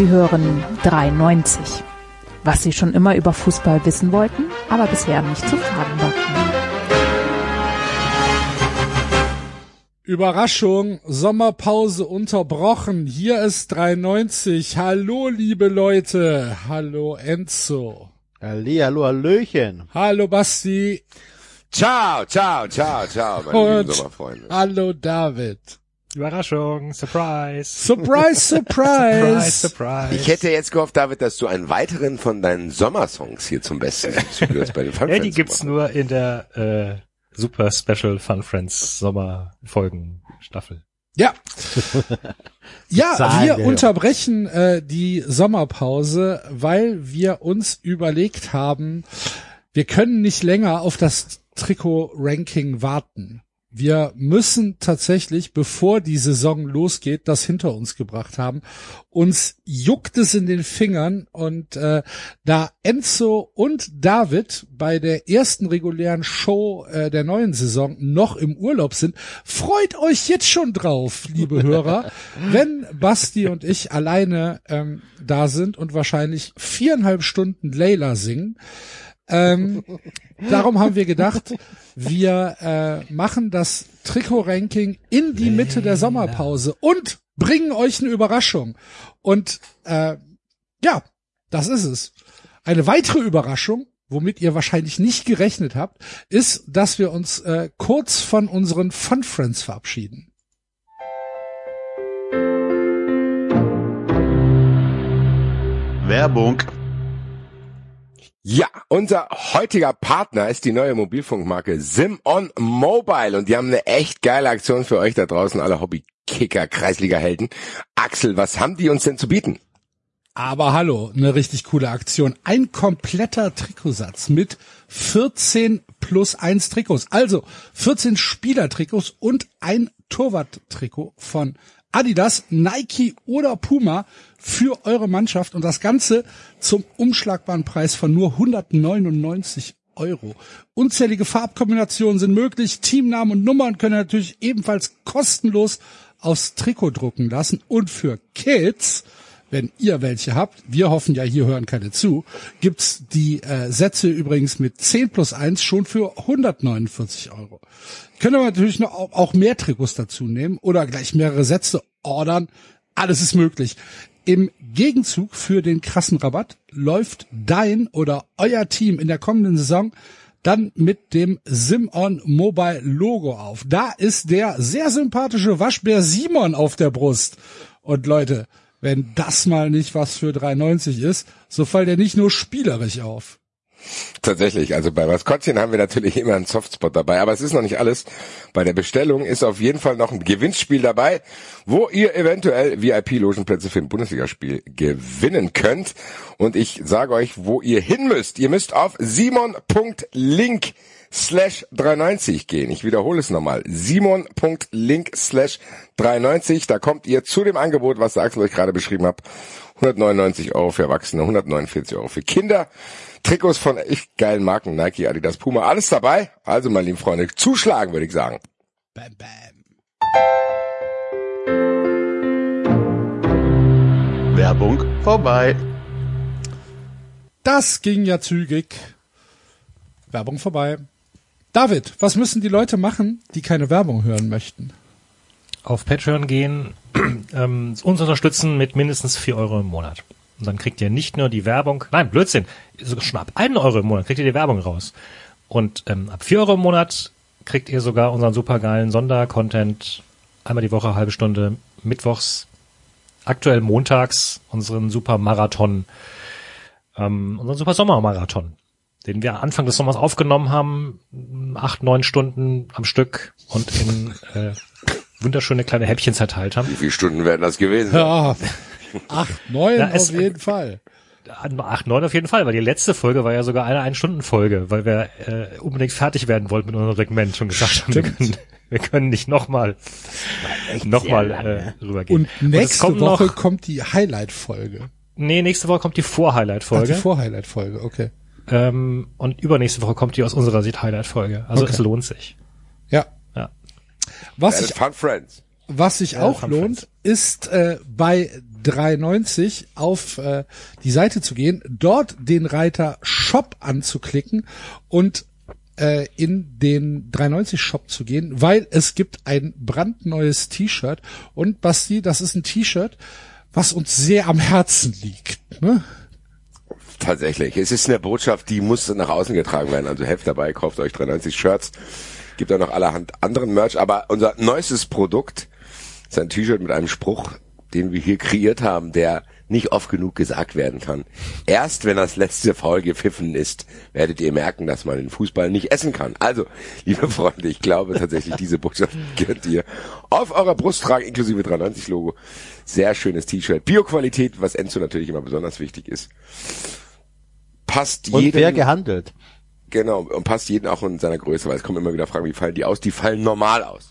Sie hören 93. Was Sie schon immer über Fußball wissen wollten, aber bisher nicht zu fragen war. Überraschung, Sommerpause unterbrochen. Hier ist 93. Hallo, liebe Leute. Hallo, Enzo. Halli, hallo, Hallöchen. Hallo, Basti. Ciao, ciao, ciao, ciao, meine Und lieben Sommerfreunde. hallo, David. Überraschung, Surprise. Surprise, surprise. Surprise, Surprise. Ich hätte jetzt gehofft, David, dass du einen weiteren von deinen Sommersongs hier zum Besten gibst, bei den Fun ja, die gibt's gemacht nur in der äh, Super Special Fun Friends Sommerfolgen Staffel. Ja. Ja, Zahlen wir unterbrechen äh, die Sommerpause, weil wir uns überlegt haben, wir können nicht länger auf das Trikot-Ranking warten. Wir müssen tatsächlich, bevor die Saison losgeht, das hinter uns gebracht haben. Uns juckt es in den Fingern und äh, da Enzo und David bei der ersten regulären Show äh, der neuen Saison noch im Urlaub sind, freut euch jetzt schon drauf, liebe Hörer, wenn Basti und ich alleine ähm, da sind und wahrscheinlich viereinhalb Stunden Layla singen. Ähm, darum haben wir gedacht, wir äh, machen das Trikot-Ranking in die Mitte der Sommerpause und bringen euch eine Überraschung. Und äh, ja, das ist es. Eine weitere Überraschung, womit ihr wahrscheinlich nicht gerechnet habt, ist, dass wir uns äh, kurz von unseren Fun Friends verabschieden. Werbung. Ja, unser heutiger Partner ist die neue Mobilfunkmarke Simon Mobile und die haben eine echt geile Aktion für euch da draußen, alle Hobbykicker, Kreisliga-Helden. Axel, was haben die uns denn zu bieten? Aber hallo, eine richtig coole Aktion. Ein kompletter Trikotsatz mit 14 plus 1 Trikots. Also 14 Spielertrikots und ein Torwart-Trikot von Adidas, Nike oder Puma für eure Mannschaft und das Ganze zum umschlagbaren Preis von nur 199 Euro. Unzählige Farbkombinationen sind möglich. Teamnamen und Nummern können natürlich ebenfalls kostenlos aufs Trikot drucken lassen. Und für Kids, wenn ihr welche habt, wir hoffen ja, hier hören keine zu, gibt's die äh, Sätze übrigens mit 10 plus 1 schon für 149 Euro. Können wir natürlich noch au- auch mehr Trikots dazu nehmen oder gleich mehrere Sätze ordern. Alles ist möglich. Im Gegenzug für den krassen Rabatt läuft dein oder euer Team in der kommenden Saison dann mit dem Simon Mobile Logo auf. Da ist der sehr sympathische Waschbär Simon auf der Brust. Und Leute, wenn das mal nicht was für 3,90 ist, so fällt er nicht nur spielerisch auf. Tatsächlich, also bei Maskottchen haben wir natürlich immer einen Softspot dabei, aber es ist noch nicht alles. Bei der Bestellung ist auf jeden Fall noch ein Gewinnspiel dabei, wo ihr eventuell VIP-Logenplätze für ein Bundesligaspiel gewinnen könnt. Und ich sage euch, wo ihr hin müsst. Ihr müsst auf simon.link slash 390 gehen. Ich wiederhole es nochmal. simon.link slash 390. Da kommt ihr zu dem Angebot, was der Axel euch gerade beschrieben hat. 199 Euro für Erwachsene, 149 Euro für Kinder. Trikots von echt geilen Marken, Nike, Adidas, Puma, alles dabei. Also, meine lieben Freunde, zuschlagen, würde ich sagen. Bam, bam. Werbung vorbei. Das ging ja zügig. Werbung vorbei. David, was müssen die Leute machen, die keine Werbung hören möchten? Auf Patreon gehen, ähm, uns unterstützen mit mindestens 4 Euro im Monat. Und dann kriegt ihr nicht nur die Werbung, nein, Blödsinn, sogar schon ab 1 Euro im Monat kriegt ihr die Werbung raus. Und ähm, ab 4 Euro im Monat kriegt ihr sogar unseren supergeilen Sondercontent, einmal die Woche, halbe Stunde, mittwochs, aktuell montags, unseren Supermarathon, ähm, unseren Super Sommermarathon, den wir Anfang des Sommers aufgenommen haben, acht, neun Stunden am Stück und in äh, wunderschöne kleine Häppchen zerteilt haben. Wie viele Stunden werden das gewesen? Ja, acht, neun Ja, auf jeden Fall. Acht, neun auf jeden Fall, weil die letzte Folge war ja sogar eine Ein-Stunden-Folge, weil wir äh, unbedingt fertig werden wollten mit unserem Segment und gesagt haben, wir können, wir können nicht nochmal nochmal äh, rübergehen. Und nächste kommt Woche noch, kommt die Highlight-Folge. nee, nächste Woche kommt die Ach, die Vor-Highlight-Folge Vor-Highlight-Folge, okay. ähm, und übernächste Woche kommt die aus unserer Sicht Highlight-Folge. Also Okay. es lohnt sich. Ja. Ja. Was Äh, ich Fun Friends. Was sich auch Fun lohnt, ist äh, bei 93 auf äh, die Seite zu gehen, dort den Reiter Shop anzuklicken und äh, in den 390 Shop zu gehen, weil es gibt ein brandneues T-Shirt und Basti, das ist ein T-Shirt, was uns sehr am Herzen liegt. Ne? Tatsächlich. Es ist eine Botschaft, die muss nach außen getragen werden. Also helft dabei, kauft euch 93 Shirts. Gibt auch noch allerhand anderen Merch. Aber unser neuestes Produkt ist ein T-Shirt mit einem Spruch, den wir hier kreiert haben, der nicht oft genug gesagt werden kann. Erst wenn das letzte Foul gepfiffen ist, werdet ihr merken, dass man den Fußball nicht essen kann. Also, liebe Freunde, ich glaube tatsächlich, diese Botschaft könnt ihr auf eurer Brust tragen, inklusive 93 Logo. Sehr schönes T-Shirt. Bioqualität, was Enzo natürlich immer besonders wichtig ist. Passt Und fair jedem, gehandelt. genau, und passt jedem auch in seiner Größe, weil es kommen immer wieder Fragen, wie fallen die aus? Die fallen normal aus.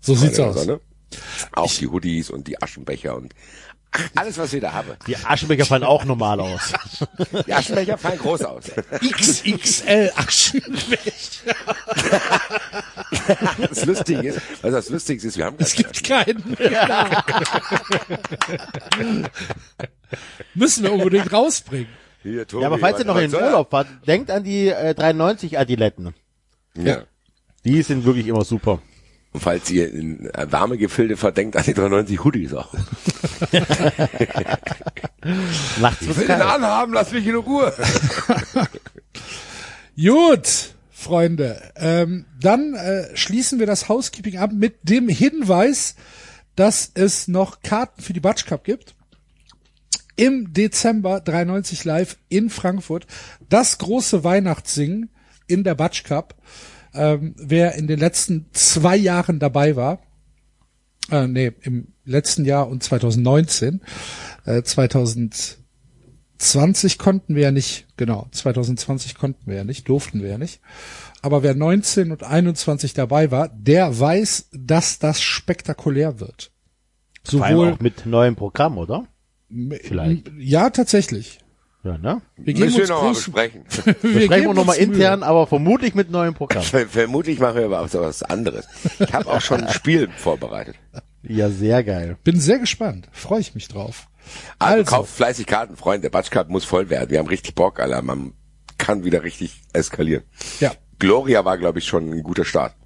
So sieht's aus. Sonne. Auch die Hoodies und die Aschenbecher und alles, was wir da haben. Die Aschenbecher fallen auch normal aus. Die Aschenbecher fallen groß aus. XXL Aschenbecher. Das Lustige ist, was das Lustigste ist, wir haben Es gibt keinen. Müssen wir unbedingt rausbringen. Hier, Tobi, Ja, aber falls ihr noch in den? Urlaub fahrt, denkt an die äh, 93 Adiletten. Ja. Die sind wirklich immer super. Und falls ihr in äh, warme Gefilde verdenkt, an die 93 Hoodies auch. Nachts Ich will den anhaben, lass mich in Ruhe. Gut, Freunde. Ähm, dann äh, schließen wir das Housekeeping ab mit dem Hinweis, dass es noch Karten für die Batsch Cup gibt. Im Dezember 93 live in Frankfurt. Das große Weihnachtssingen in der Batsch Cup. Ähm, wer in den letzten zwei Jahren dabei war, äh, nee, im letzten Jahr und 2019, äh, 2020 konnten wir ja nicht, genau, 2020 konnten wir ja nicht, durften wir ja nicht. Aber wer 19 und 21 dabei war, der weiß, dass das spektakulär wird. Vor allem Sowohl, auch mit neuem Programm, oder? vielleicht. ja, tatsächlich. Ja, ne? Wir Müssen wir nochmal besprechen. wir sprechen wir nochmal intern, aber vermutlich mit neuem Programm. Ver- Vermutlich machen wir aber auch so was anderes. Ich habe auch schon ein Spiel vorbereitet. Ja, sehr geil. Bin sehr gespannt. Freue ich mich drauf. Also, Also, kauft fleißig Karten, Freunde. Der Batsch Cup muss voll werden. Wir haben richtig Bock, Alter. Man kann wieder richtig eskalieren. ja. Gloria war, glaube ich, schon ein guter Start.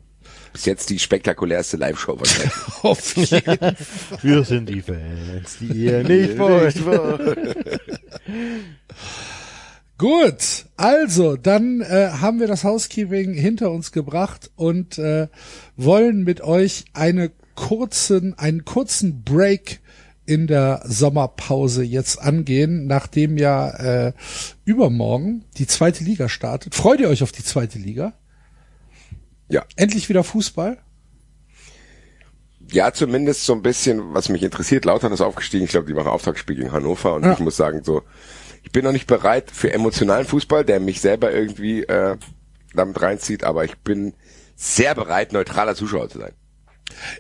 Bis jetzt die spektakulärste Live-Show wahrscheinlich. Auf jeden Fall. Wir sind die Fans, die ihr nicht wollt. Gut, also dann äh, haben wir das Housekeeping hinter uns gebracht und äh, wollen mit euch eine kurzen, einen kurzen Break in der Sommerpause jetzt angehen, nachdem ja äh, übermorgen die zweite Liga startet. Freut ihr euch auf die zweite Liga? Ja. Endlich wieder Fußball? Ja, zumindest so ein bisschen, was mich interessiert. Lautern ist aufgestiegen. Ich glaube, die machen Auftaktspiel gegen Hannover. Und Ja. ich muss sagen, so, ich bin noch nicht bereit für emotionalen Fußball, der mich selber irgendwie äh, damit reinzieht. Aber ich bin sehr bereit, neutraler Zuschauer zu sein.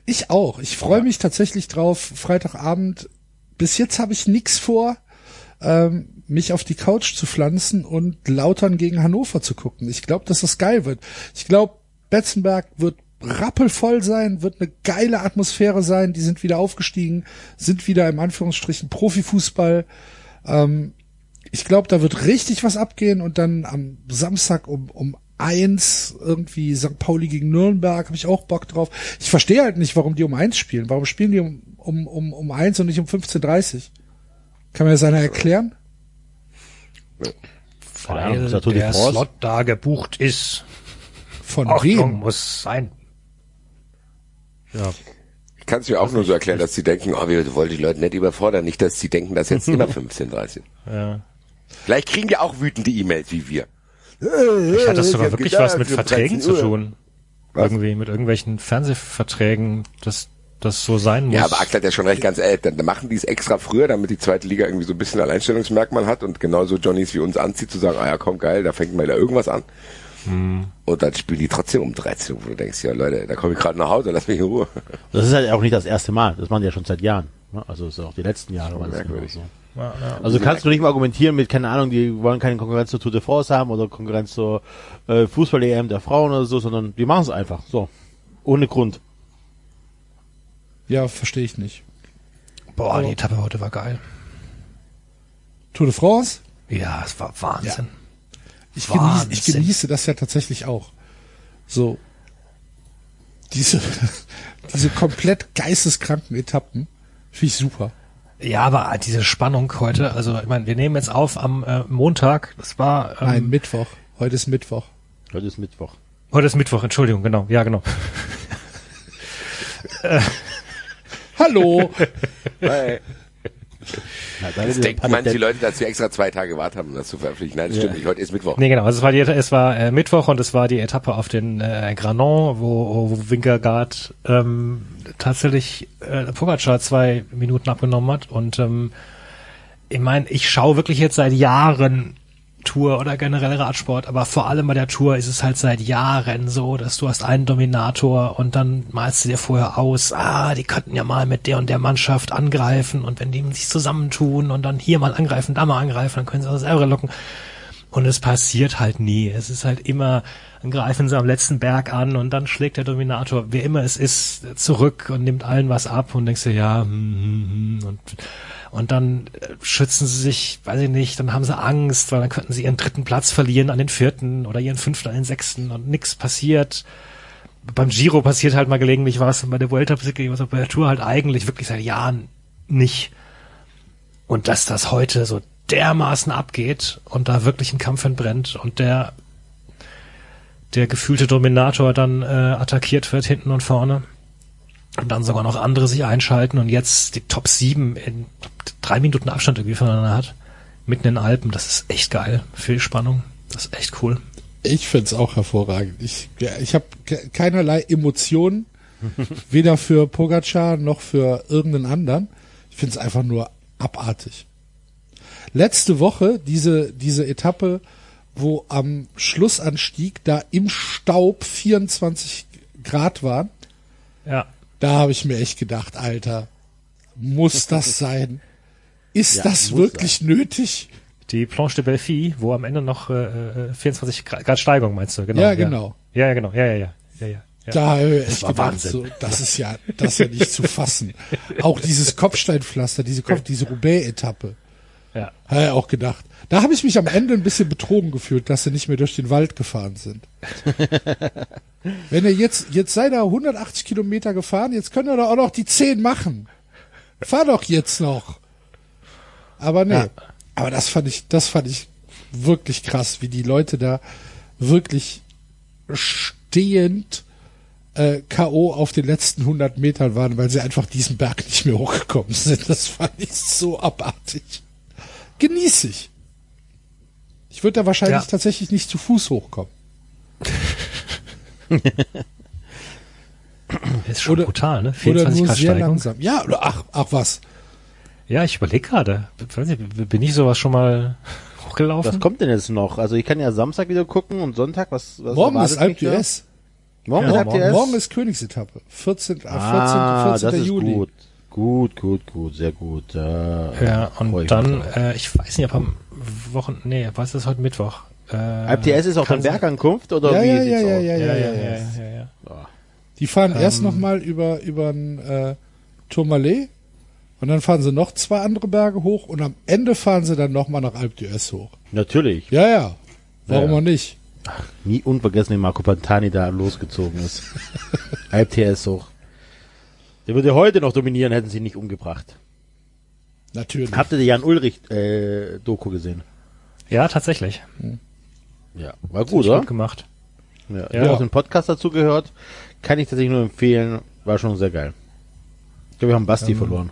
Ich auch. Ich freue mich tatsächlich drauf. Freitagabend. Bis jetzt habe ich nix vor, ähm, mich auf die Couch zu pflanzen und Lautern gegen Hannover zu gucken. Ich glaube, dass das geil wird. Ich glaube, Betzenberg wird rappelvoll sein, wird eine geile Atmosphäre sein. Die sind wieder aufgestiegen, sind wieder im Anführungsstrichen Profifußball. Ähm, ich glaube, da wird richtig was abgehen und dann am Samstag um, um eins irgendwie St. Pauli gegen Nürnberg, habe ich auch Bock drauf. Ich verstehe halt nicht, warum die um eins spielen. Warum spielen die um, um, um, um eins und nicht um 15.30 Kann mir das einer erklären? Weil der. Slot da gebucht ist. Von Achtung, wem? muss sein. Ja. Ich kann es mir auch nur so erklären, dass sie denken, oh, wir wollen die Leute nicht überfordern. Nicht, dass sie denken, dass jetzt immer 15, 30. ja. Vielleicht kriegen die auch wütende E-Mails wie wir. Ich hatte sogar wirklich gedacht, was mit Verträgen 13 zu tun. Was? Irgendwie mit irgendwelchen Fernsehverträgen, dass das so sein muss. Ja, aber Axel hat ja schon recht, ganz ehrlich, dann machen die es extra früher, damit die zweite Liga irgendwie so ein bisschen Alleinstellungsmerkmal hat und genauso Johnnies wie uns anzieht, zu sagen, ah ja, komm, geil, da fängt mal wieder irgendwas an. Und dann spielen die trotzdem um 13 Uhr, wo du denkst, ja Leute, da komme ich gerade nach Hause, lass mich in Ruhe. Das ist halt auch nicht das erste Mal. Das machen die ja schon seit Jahren. ne? Also ist ja auch die letzten Jahre. war das merkwürdig. so. Ja, ja. Also kannst du nicht mal argumentieren mit, keine Ahnung, die wollen keine Konkurrenz zur Tour de France haben oder Konkurrenz zur äh, Fußball-EM der Frauen oder so, sondern die machen es einfach. So. Ohne Grund. Ja, verstehe ich nicht. Boah, die Etappe heute war geil. Tour de France? Ja, es war Wahnsinn. Ich genieße, ich genieße das ja tatsächlich auch. So. Diese, diese komplett geisteskranken Etappen finde ich super. Ja, aber diese Spannung heute, also ich meine, wir nehmen jetzt auf am äh, Montag, das war ähm, Nein, Mittwoch. Heute ist Mittwoch. Heute ist Mittwoch. heute ist Mittwoch, Entschuldigung, genau, ja genau. Hallo! Hey. Na, da Jetzt ist denken manche Leute, dass wir extra zwei Tage gewartet haben, um das zu veröffentlichen. Nein, das stimmt nicht. Heute ist Mittwoch. Nee, genau, also es war die, es war äh, Mittwoch und es war die Etappe auf den äh, Granon, wo, wo Winkergaard ähm, tatsächlich äh, Pogacar zwei Minuten abgenommen hat und ähm, ich meine, ich schaue wirklich jetzt seit Jahren Tour oder generell Radsport, aber vor allem bei der Tour ist es halt seit Jahren so, dass du hast einen Dominator und dann malst du dir vorher aus, ah, die könnten ja mal mit der und der Mannschaft angreifen und wenn die sich zusammentun und dann hier mal angreifen, da mal angreifen, dann können sie das selber locken. Und es passiert halt nie. Es ist halt immer, dann greifen sie am letzten Berg an und dann schlägt der Dominator, wer immer es ist, zurück und nimmt allen was ab und denkst dir, ja, hm, hm, hm, und, und dann äh, schützen sie sich, weiß ich nicht, dann haben sie Angst, weil dann könnten sie ihren dritten Platz verlieren an den vierten oder ihren fünften an den sechsten und nichts passiert. Beim Giro passiert halt mal gelegentlich was und bei der Vuelta passiert was, aber bei der Tour halt eigentlich wirklich seit Jahren nicht. Und dass das heute so dermaßen abgeht und da wirklich ein Kampf entbrennt und der der gefühlte Dominator dann äh, attackiert wird hinten und vorne und dann sogar noch andere sich einschalten und jetzt die Top 7 in drei Minuten Abstand irgendwie voneinander hat, mitten in den Alpen, das ist echt geil. Viel Spannung, das ist echt cool. Ich find's auch hervorragend. Ich, ja, ich habe ke- keinerlei Emotionen, weder für Pogacar noch für irgendeinen anderen. Ich find's einfach nur abartig. Letzte Woche diese diese Etappe, wo am Schlussanstieg da im Staub 24 Grad waren, Ja. Da habe ich mir echt gedacht, Alter, muss das sein? Ist Ja, das wirklich nötig? Die Planche de Belfi, wo am Ende noch äh, äh, 24 Grad Grad Steigung meinst du? Genau, Ja, genau. Ja, ja, genau. Ja, ja, ja. ja, ja, ja. Da habe ich gedacht, Wahnsinn. so, das ist ja, das ist ja nicht zu fassen. Auch dieses Kopfsteinpflaster, diese Kopf, diese Roubaix-Etappe, ja. habe ich auch gedacht. Da habe ich mich am Ende ein bisschen betrogen gefühlt, dass sie nicht mehr durch den Wald gefahren sind. Wenn er jetzt, jetzt sei da 180 Kilometer gefahren, jetzt können wir doch auch noch die 10 machen. Fahr doch jetzt noch. Aber nee. Ja. Aber das fand ich, das fand ich wirklich krass, wie die Leute da wirklich stehend äh, K.O. auf den letzten 100 Metern waren, weil sie einfach diesen Berg nicht mehr hochgekommen sind. Das fand ich so abartig. Genieße ich. Ich würde da wahrscheinlich Ja. tatsächlich nicht zu Fuß hochkommen. Ist schon Oder- brutal, ne? Oder 24 nur Grad sehr Steigung. langsam. Ja, oder ach, ach was. Ja, ich überlege gerade. Bin ich sowas schon mal hochgelaufen? Was kommt denn jetzt noch? Also ich kann ja Samstag wieder gucken und Sonntag, was, was Morgen ist Alp. Morgen Ja, ist morgen-? Morgen ist Königsetappe. 14. äh, 14. ah, 14. das ist Juli. gut. Gut, gut, gut, sehr gut. Ja, Ja, und ich dann, äh, ich weiß nicht, ob am Wochen, nee, was ist heute Mittwoch? Äh, ist auch dann Bergankunft oder Ja, wie ja, ja, ja, ja, Ja, ja, ja, ja, ja, ja. Die fahren Ähm. erst noch mal über über ein äh, Tourmalet und dann fahren sie noch zwei andere Berge hoch und am Ende fahren sie dann noch mal nach Alp d'Huez hoch. Natürlich. Ja, ja. Warum auch nicht? Nie unvergessen, wie Marco Pantani da losgezogen ist. Alp d'Huez hoch. Der würde heute noch dominieren, hätten sie ihn nicht umgebracht. Natürlich. Habt ihr die Jan Ulrich äh, Doku gesehen? ja, tatsächlich. Ja, war gut, Gut oder? gemacht. Ja, ich Ja. habe auch den Podcast dazu gehört. Kann ich tatsächlich nur empfehlen. War schon sehr geil. Ich glaube, wir haben Basti verloren.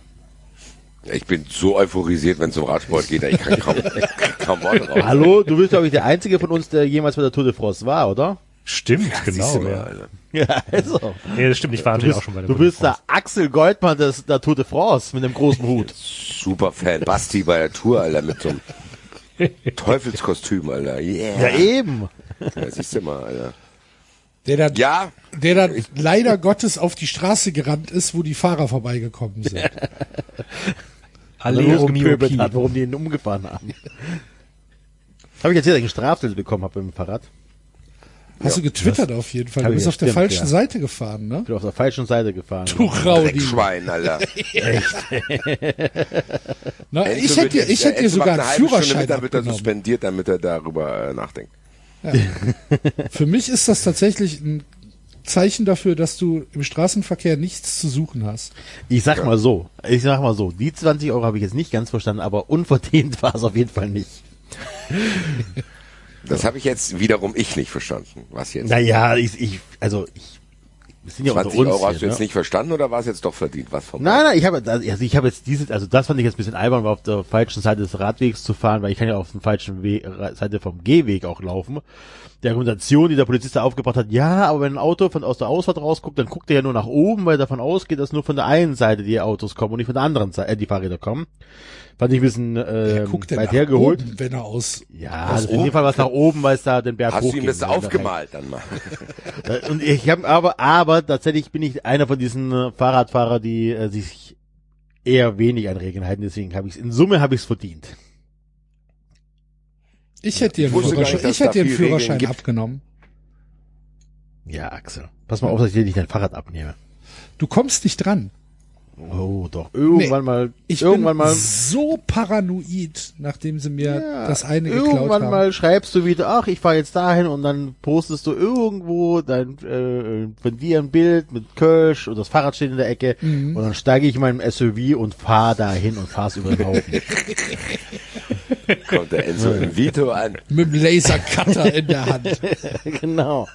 Ich bin so euphorisiert, wenn es um Radsport geht, ich kann kaum, kaum Worte raus. Hallo, du bist, glaube ich, der Einzige von uns, der jemals bei der Tour de France war, oder? Stimmt, Siehst genau. du mal, Ja. Alter. Ja, also. Nee, das stimmt, ich war Du natürlich bist, auch schon bei der du Tour bist der. Axel Goldmann des, der Tour de France mit dem großen Hut. Super Fan. Basti bei der Tour, Alter, mit so einem Teufelskostüm, Alter. Yeah. Ja, eben. Ja, siehst du mal, Alter. Der dann, Ja, der dann leider Gottes auf die Straße gerannt ist, wo die Fahrer vorbeigekommen sind. Losgepöbelt Miopi. hat, warum die ihn umgefahren haben. Habe ich erzählt, dass ich einen Strafzettel bekommen habe im Fahrrad? Hast Ja. du getwittert auf jeden Fall. Du bist ja, auf der stimmt, falschen ja. Seite gefahren, ne? Ich bin auf der falschen Seite gefahren. Du Raudi. Dreckschwein, Alter. Na, Enzo ich hätte, dir- ich hätte dir sogar einen Führerschein mit, dann wird er suspendiert, damit er darüber äh, nachdenkt. Für mich ist das tatsächlich ein Zeichen dafür, dass du im Straßenverkehr nichts zu suchen hast. Ich sag mal so, ich sag mal so, die 20 Euro habe ich jetzt nicht ganz verstanden, aber unverdient war es auf jeden Fall nicht. Das habe ich jetzt wiederum ich nicht verstanden. Was jetzt? Naja, ich, ich also ich, wir sind ja unter 20 uns Euro hast du jetzt ne? nicht verstanden oder war es jetzt doch verdient? Was vom Nein, nein, ich habe also ich habe jetzt diese, also das fand ich jetzt ein bisschen albern, war auf der falschen Seite des Radwegs zu fahren, weil ich kann ja auf der falschen We Seite vom Gehweg auch laufen. Die Argumentation, die der Polizist da aufgebracht hat, ja, aber wenn ein Auto von aus der Ausfahrt rausguckt, dann guckt er ja nur nach oben, weil er davon ausgeht, dass nur von der einen Seite die Autos kommen und nicht von der anderen Seite, äh, die Fahrräder kommen. Fand ich ein bisschen ähm, Guckt er weit hergeholt. oben, wenn er aus Ja, also in dem Fall was nach oben, weil es da den Berg Hast du ihm das aufgemalt dann mal? Äh, Und ich habe aber, aber tatsächlich bin ich einer von diesen äh, Fahrradfahrer, die äh, sich eher wenig an Regeln halten. Deswegen habe ich in Summe habe ich es verdient. Ich hätte dir einen Führerschein, nicht, ich hätte dir Führerschein abgenommen. Ja, Axel. Pass mal auf, dass ich dir nicht dein Fahrrad abnehme. Du kommst nicht dran. Oh, doch. Irgendwann mal. Ich irgendwann bin mal. so paranoid, nachdem sie mir Ja, das eine geklaut irgendwann haben. mal schreibst du wieder, ach, ich fahre jetzt dahin und dann postest du irgendwo dein äh, von dir ein Bild mit Kölsch und das Fahrrad steht in der Ecke Mhm. und dann steige ich in meinem SUV und fahre dahin und fahr's über den Haufen. Kommt der Enzo in Vito an. Mit dem Lasercutter in der Hand. genau.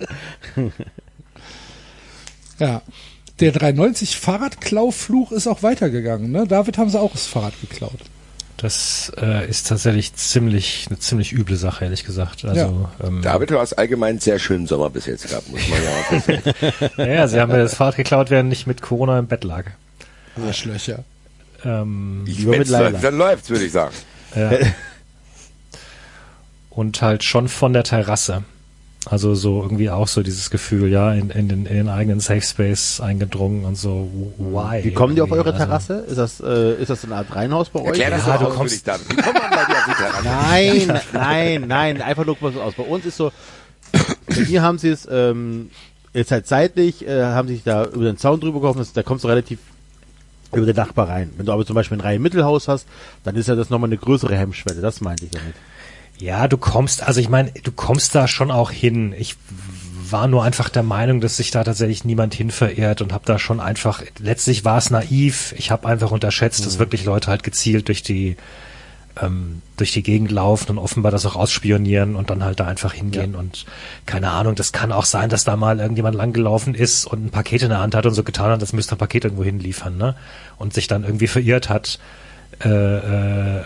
Ja. Der 390 Fahrradklaufluch ist auch weitergegangen, ne? David haben sie auch das Fahrrad geklaut. Das äh, ist tatsächlich ziemlich eine ziemlich üble Sache, ehrlich gesagt. Also ähm, David, du hast allgemein einen sehr schönen Sommer bis jetzt gehabt, muss man ja auch sagen. ja, ja, sie haben mir das Fahrrad geklaut, während ich mit Corona im Bett lag. Arschlöcher. Ähm, Lieber mit Leila. läuft, dann läuft's, würde ich sagen. ja. Und halt schon von der Terrasse. Also so irgendwie auch so dieses Gefühl, ja, in, in, den, in den eigenen Safe Space eingedrungen und so, why? Wie kommen die auf eure Irgendwie? Terrasse? Ist das, äh, ist das eine Art Reihenhaus bei euch? Erklär das Ja, doch du kommst- David. Wie kommt man bei dir auf die Terrasse? Nein, nein, nein, einfach nur mal so aus. Bei uns ist so, mir haben sie es, ähm, jetzt halt seitlich, äh, haben sie sich da über den Zaun drüber geholfen, das- da kommst du relativ über den Nachbar rein. Wenn du aber zum Beispiel ein Reihe-Mittelhaus hast, dann ist ja das nochmal eine größere Hemmschwelle, das meinte ich damit. Ja, du kommst, also ich meine, du kommst da schon auch hin. Ich war nur einfach der Meinung, dass sich da tatsächlich niemand hin verirrt und habe da schon einfach, letztlich war es naiv. Ich habe einfach unterschätzt, dass wirklich Leute halt gezielt durch die ähm, durch die Gegend laufen und offenbar das auch ausspionieren und dann halt da einfach hingehen und keine Ahnung, das kann auch sein, dass da mal irgendjemand langgelaufen ist und ein Paket in der Hand hat und so getan hat, das müsste ein Paket irgendwo hinliefern, ne? Und sich dann irgendwie verirrt hat. Äh, äh,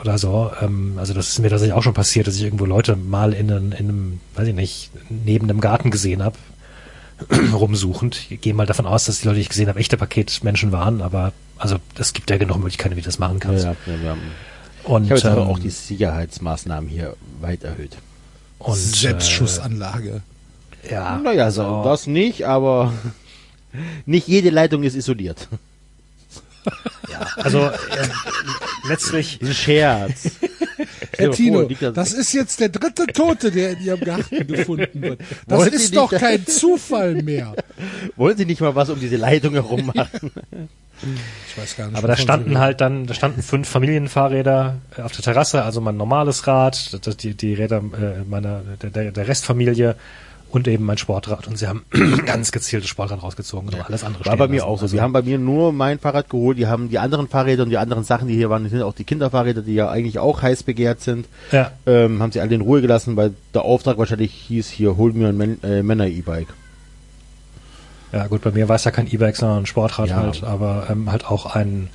oder so. Ähm, also das ist mir tatsächlich auch schon passiert, dass ich irgendwo Leute mal in, einem- in einem, weiß ich nicht, neben einem Garten gesehen habe, rumsuchend. Ich gehe mal davon aus, dass die Leute, die ich gesehen habe, echte Paketmenschen waren, aber also es gibt ja genug Möglichkeiten, wie du das machen kannst. Ja, ja, haben, Und, ich habe jetzt aber ähm, auch die Sicherheitsmaßnahmen hier weit erhöht. und, Selbstschussanlage. Äh, ja, Naja, so, das nicht, aber nicht jede Leitung ist isoliert. also äh, letztlich Ein Scherz. Herr Tino, das- ist jetzt der dritte Tote, der in Ihrem Garten gefunden wird. Das Wollen ist doch kein Zufall mehr. Wollen Sie nicht mal was um diese Leitung herum machen? Ich weiß gar nicht. Aber da standen halt dann, da standen fünf Familienfahrräder äh, auf der Terrasse, also mein normales Rad, das, die, die Räder äh, meiner, der, der Restfamilie und eben mein Sportrad. Und sie haben ganz gezieltes Sportrad rausgezogen und alles andere War bei mir lassen. auch so. Also, Die haben bei mir nur mein Fahrrad geholt. Die haben die anderen Fahrräder und die anderen Sachen, die hier waren, sind auch die Kinderfahrräder, die ja eigentlich auch heiß begehrt sind. ja, Ähm, haben sie alle in Ruhe gelassen, weil der Auftrag wahrscheinlich hieß, hier, hol mir ein Män äh, Männer-E-Bike. ja, gut, bei mir war es ja kein E-Bike, sondern ein Sportrad Ja. halt, aber ähm, halt auch ein,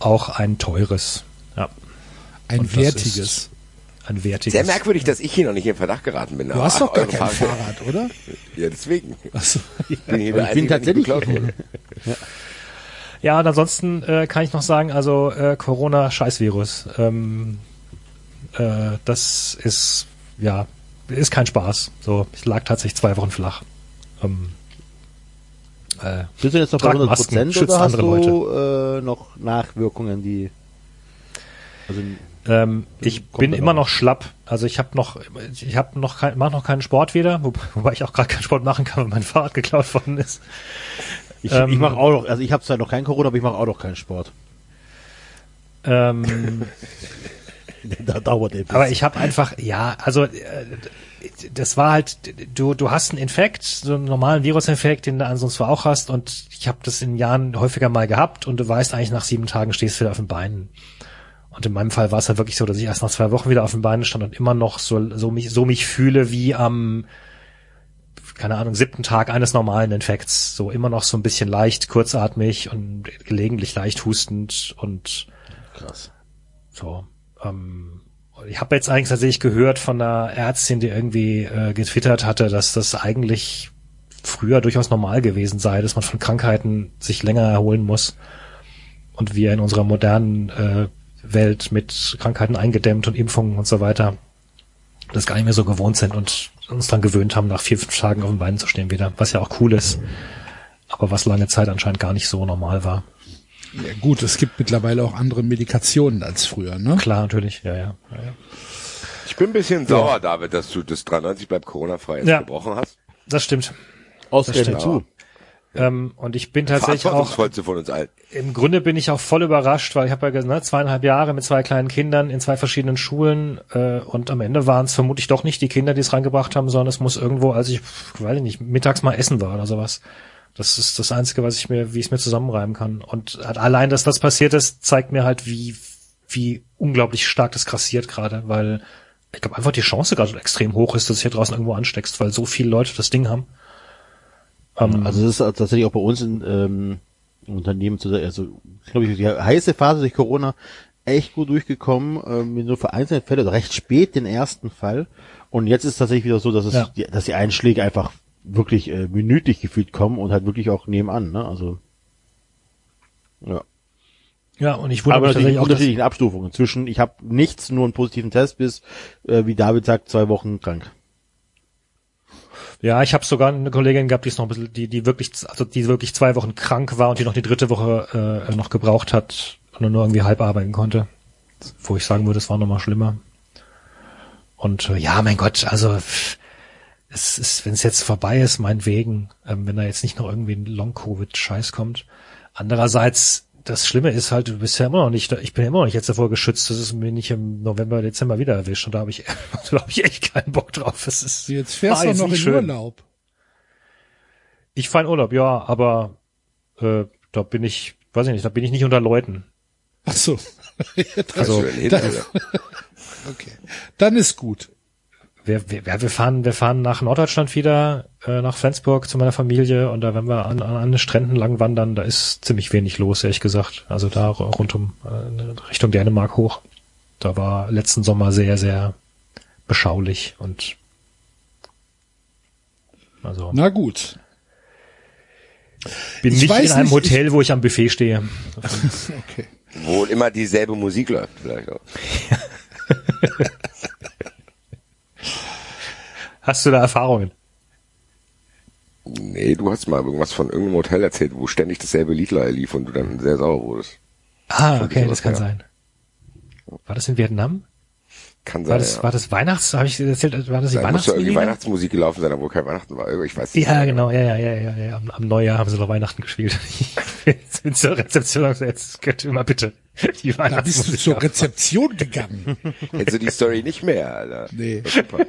auch ein teures. Ja, Ein Und das wertiges. Ist ein wertiges. Sehr merkwürdig, dass ich hier noch nicht in Verdacht geraten bin. Du hast doch gar kein Fahrräder- Fahrrad, oder? Ja, deswegen. Achso. Ich bin hier Aber der ich bin Einzige, tatsächlich- geklaut wurde. Ja, und ansonsten äh, kann ich noch sagen, also äh, Corona Scheißvirus. Ähm, äh, das ist ja ist kein Spaß. So, ich lag tatsächlich zwei Wochen flach. Ähm, äh, Bist du jetzt noch bei Tragt 100 Masken, Prozent schützt oder hast andere du äh, noch Nachwirkungen, die... Also Ähm, ich bin immer noch schlapp. Also ich habe noch, ich habe noch kein, mach noch keinen Sport wieder, wo, wobei ich auch gerade keinen Sport machen kann, weil mein Fahrrad geklaut worden ist. Ich, Ähm, ich mache auch noch, also ich habe zwar noch kein Corona, aber ich mache auch noch keinen Sport. Ähm, da dauert der aber ich habe einfach, ja, also äh, das war halt, du, du hast einen Infekt, so einen normalen Virusinfekt, den du ansonsten auch hast und ich habe das in Jahren häufiger mal gehabt und du weißt eigentlich nach sieben Tagen stehst du wieder auf den Beinen. Und in meinem Fall war es halt wirklich so, dass ich erst nach zwei Wochen wieder auf den Beinen stand und immer noch so, so mich, so mich fühle wie am, keine Ahnung, siebten Tag eines normalen Infekts. So immer noch so ein bisschen leicht, kurzatmig und gelegentlich leicht hustend und krass. so. Ähm, ich habe jetzt eigentlich tatsächlich gehört von einer Ärztin, die irgendwie äh, getwittert hatte, dass das eigentlich früher durchaus normal gewesen sei, dass man von Krankheiten sich länger erholen muss und wir in unserer modernen äh, Welt mit Krankheiten eingedämmt und Impfungen und so weiter das gar nicht mehr so gewohnt sind und uns dann gewöhnt haben, nach vier, fünf Tagen auf den Beinen zu stehen wieder, was ja auch cool ist, aber was lange Zeit anscheinend gar nicht so normal war. Ja, gut, es gibt mittlerweile auch andere Medikationen als früher, ne? Klar, natürlich, ja, ja. ja, ja. Ich bin ein bisschen sauer, David, dass du das 93 bleibt Corona-frei Ja. gebrochen hast. Das stimmt. Das zu. Ähm, und ich bin tatsächlich auch, von uns allen. im Grunde bin ich auch voll überrascht, weil ich habe ja gesagt, ne, zweieinhalb Jahre mit zwei kleinen Kindern in zwei verschiedenen Schulen äh, und am Ende waren es vermutlich doch nicht die Kinder, die es reingebracht haben, sondern es muss irgendwo, als ich, weiß ich nicht, mittags mal essen war oder sowas. Das ist das Einzige, was ich mir, wie ich es mir zusammenreimen kann. Und allein, dass das passiert ist, zeigt mir halt, wie, wie unglaublich stark das grassiert gerade, weil ich glaube einfach die Chance gerade extrem hoch ist, dass du hier draußen irgendwo ansteckst, weil so viele Leute das Ding haben. Ähm, Also das ist tatsächlich auch bei uns in ähm, im Unternehmen zu also glaube ich die heiße Phase durch Corona echt gut durchgekommen, ähm, mit nur vereinzelt Fälle, also recht spät den ersten Fall. Und jetzt ist es tatsächlich wieder so, dass es Ja. die, dass die Einschläge einfach wirklich äh, minütlich gefühlt kommen und halt wirklich auch nebenan, ne? Also ja. ja, und ich wundere Aber mich natürlich tatsächlich auch, unterschiedlichen Abstufungen zwischen ich habe nichts, nur einen positiven Test bis, äh, wie David sagt, zwei Wochen krank. Ja, ich habe sogar eine Kollegin gehabt, die ist noch ein bisschen, die, die wirklich, also die wirklich zwei Wochen krank war und die noch die dritte Woche äh, noch gebraucht hat und nur irgendwie halb arbeiten konnte. Wo ich sagen würde, es war noch mal schlimmer. Und äh, ja, mein Gott, also es ist, wenn es jetzt vorbei ist, meinetwegen, ähm, wenn da jetzt nicht noch irgendwie ein Long-Covid-Scheiß kommt. Andererseits, das Schlimme ist halt, du bist ja immer noch nicht, ich bin ja immer noch nicht jetzt davor geschützt, dass es mir nicht im November, Dezember wieder erwischt. Und da habe ich, da habe ich echt keinen Bock drauf. Es ist, Jetzt fährst du noch in schön. Urlaub. Ich fahre in Urlaub, ja, aber äh, da bin ich, weiß ich nicht, da bin ich nicht unter Leuten. Ach so. Also, Schön hin, da- Alter. Okay. Dann ist gut. Wir, wir, wir fahren, wir fahren nach Norddeutschland wieder, äh, nach Flensburg zu meiner Familie und da werden wir an, an, an den Stränden lang wandern. Da ist ziemlich wenig los, ehrlich gesagt. Also da rund um äh, Richtung Dänemark hoch. Da war letzten Sommer sehr, sehr beschaulich und also Na gut. bin ich nicht weiß in einem nicht, Hotel, wo ich am Buffet stehe. Okay. Wo immer dieselbe Musik läuft, vielleicht auch. Hast du da Erfahrungen? Nee, du hast mal irgendwas von irgendeinem Hotel erzählt, wo ständig dasselbe Lied lief und du dann sehr sauer wurdest. Ah, okay, das kann ja. sein. War das in Vietnam? Kann War sein, das, ja. war das Weihnachts, habe ich erzählt, war das die da muss ja irgendwie Weihnachtsmusik? Weihnachtsmusik gelaufen sein, obwohl kein Weihnachten war. Ich weiß nicht. Ja, genau, ja, ja, ja, ja, ja. Am, am Neujahr haben sie noch Weihnachten gespielt. Ich bin zur Rezeption gesagt, jetzt könnt ihr mal bitte die Da bist du Weihnachtsmusik zur. Rezeption gegangen. Kennst du die Story nicht mehr, Alter? Nee. Super.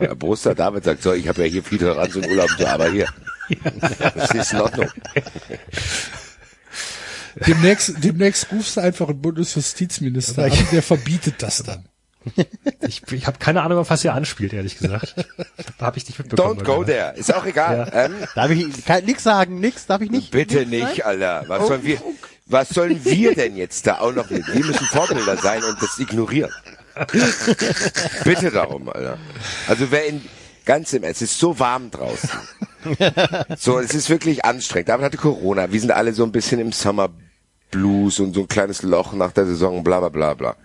Der Broster David sagt so, ich habe ja hier viel Toleranz und Urlaub, so, aber hier. Das ist in Ordnung. Demnächst, demnächst rufst du einfach einen Bundesjustizminister an, der verbietet das dann. Ich, ich habe keine Ahnung, auf was ihr anspielt, ehrlich gesagt. Da habe ich nicht mitbekommen. Don't go there. Ist auch egal. Ähm, Darf ich kann, nix sagen, nix, darf ich nicht? bitte nicht, Alter. Was sollen wir, was sollen wir denn jetzt da auch noch mit? Wir müssen Vorbilder sein und das ignorieren. bitte darum, Alter. Also wer in, ganz im Ernst, es ist so warm draußen. So, es ist wirklich anstrengend. David hatte Corona. Wir sind alle so ein bisschen im Summer Blues und so ein kleines Loch nach der Saison, bla, bla, bla, bla.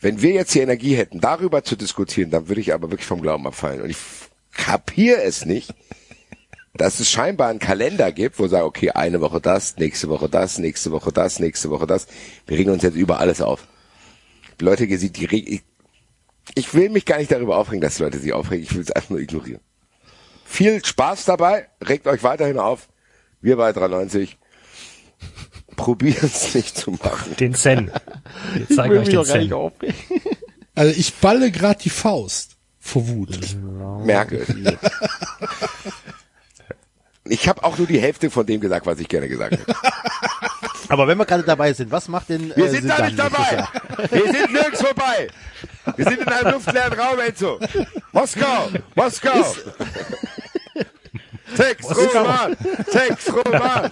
Wenn wir jetzt die Energie hätten, darüber zu diskutieren, dann würde ich aber wirklich vom Glauben abfallen. Und ich kapiere es nicht, dass es scheinbar einen Kalender gibt, wo sagen, okay, eine Woche das, nächste Woche das, nächste Woche das, nächste Woche das. Wir regen uns jetzt über alles auf. Leute gesehen, die ich, ich will mich gar nicht darüber aufregen, dass die Leute sich aufregen. Ich will es einfach nur ignorieren. Viel Spaß dabei. Regt euch weiterhin auf. Wir bei 93. Probieren es nicht zu machen. Den Zen. Wir Ich zeigen will euch den Zen. Also ich balle gerade die Faust vor Wut. Merke. Ich habe auch nur die Hälfte von dem gesagt, was ich gerne gesagt hätte. Aber wenn wir gerade dabei sind, was macht denn Wir äh, sind da nicht dabei. Wir sind nirgends vorbei. Wir sind in einem luftleeren Raum, Enzo. Moskau, Moskau. Text, Roman, Text, Roman.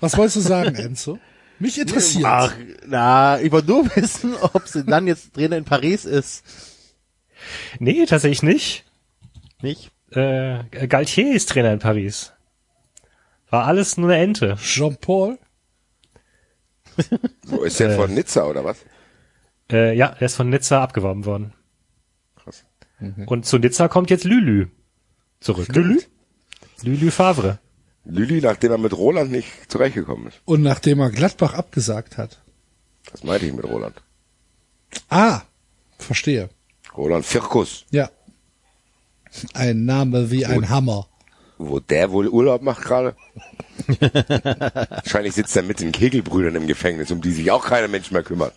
Was wolltest du sagen, Enzo? Mich interessiert. Ach, na, ich wollte nur wissen, ob sie dann jetzt Trainer in Paris ist. Nee, tatsächlich nicht. Nicht? Äh, Galtier ist Trainer in Paris. War alles nur eine Ente. Jean-Paul? Wo ist der von Nizza oder was? Äh, ja, der ist von Nizza abgeworben worden. Krass. Und zu Nizza kommt jetzt Lülü zurück. Lülü? Lülü Favre. Lüli, nachdem er mit Roland nicht zurechtgekommen ist. Und nachdem er Gladbach abgesagt hat. Das meinte ich mit Roland. Ah, verstehe. Roland Firkus. Ja. Ein Name wie ein Hammer. Wo der wohl Urlaub macht gerade? Wahrscheinlich sitzt er mit den Kegelbrüdern im Gefängnis, um die sich auch keiner Mensch mehr kümmert.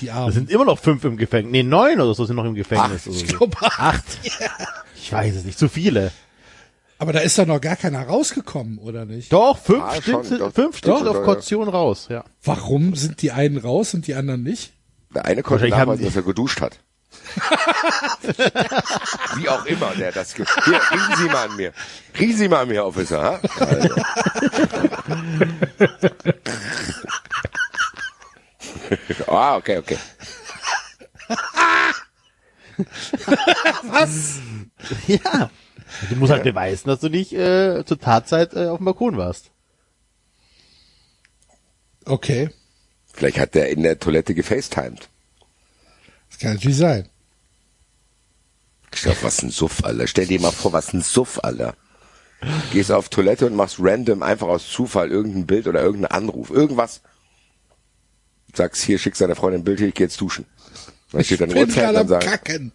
Die Es Armen. sind immer noch fünf im Gefängnis. Nee, neun oder so sind noch im Gefängnis. Acht, oder Ich so. glaube, Acht. Ich weiß es nicht. Zu viele. aber da ist doch noch gar keiner rausgekommen, oder nicht? Doch, fünf Ah, Stück schon, sind, doch. fünf Doch, auf Kaution raus, ja. Warum sind die einen raus und die anderen nicht? Der eine konnte nachweisen, dass er geduscht hat. Wie auch immer, der das. Ge Hier, riechen Sie mal an mir. Riechen Sie mal an mir, Officer. Ha? Also. ah, okay, okay. Ja. Du musst halt beweisen, dass du nicht äh, zur Tatzeit äh, auf dem Balkon warst. Okay, Vielleicht hat der in der Toilette gefacetimed. das kann natürlich sein. Stell dir was ein Suff, Alter. Stell dir mal vor, was ein Suff, Alter. Gehst auf Toilette und machst random einfach aus Zufall irgendein Bild oder irgendeinen Anruf. Irgendwas. Sagst hier, schickst deiner Freundin ein Bild, hier, ich geh jetzt duschen. Dann dann Ich bin Uhrzeit gerade dann sagen, Kacken.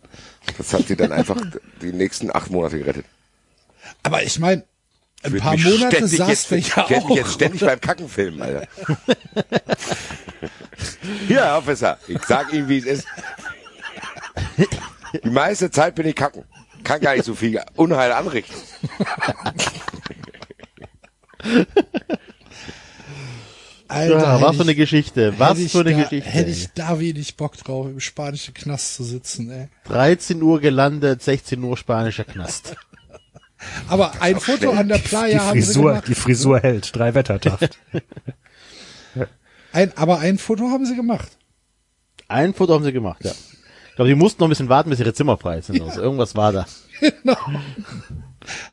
das hat sie dann einfach die nächsten acht Monate gerettet. Aber ich meine, ein paar mich Monate saß ich ja mich auch. jetzt ständig beim Kacken filmen, Alter. Herr Officer, ich sag Ihnen, wie es ist. Die meiste Zeit bin ich kacken. Kann gar nicht so viel Unheil anrichten. Alter, Ja, was für eine ich- Geschichte. Was hätte ich für eine da, Geschichte. Hätte ich da wenig Bock drauf, im spanischen Knast zu sitzen, ey. 13 Uhr gelandet, 16 Uhr spanischer Knast. Aber ein Foto schlecht. an der Die Playa haben sie Frisur, gemacht. die Frisur hält. Drei Wettertaft. Ein, aber ein Foto haben sie gemacht. Ein Foto haben sie gemacht, ja. Ich glaube, die mussten noch ein bisschen warten, bis ihre Zimmer frei sind. Also irgendwas war da. Genau.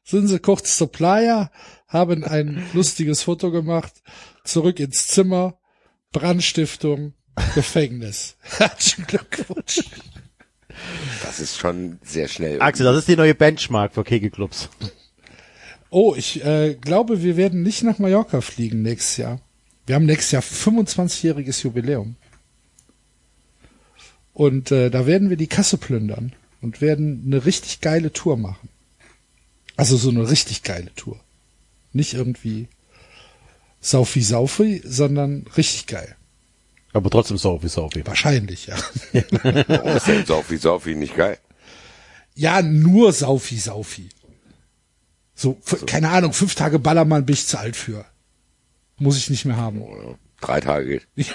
Sind sie kurz zur Playa, haben ein lustiges Foto gemacht, zurück ins Zimmer, Brandstiftung, Gefängnis. Herzlichen Glückwunsch. Das ist schon sehr schnell. Axel, das ist die neue Benchmark für Kegelclubs. Oh, ich äh, glaube, wir werden nicht nach Mallorca fliegen nächstes Jahr. Wir haben nächstes Jahr 25-jähriges Jubiläum. Und äh, da werden wir die Kasse plündern und werden eine richtig geile Tour machen. Also so eine richtig geile Tour. Nicht irgendwie Saufi Saufi, sondern richtig geil. Aber trotzdem Sophie, Sophie. Wahrscheinlich, ja. Warum ist denn Saufi Saufi nicht geil? Ja, nur Saufi Saufi. So, f- keine Ahnung, fünf Tage Ballermann bin ich zu alt für. Muss ich nicht mehr haben. Drei Tage geht.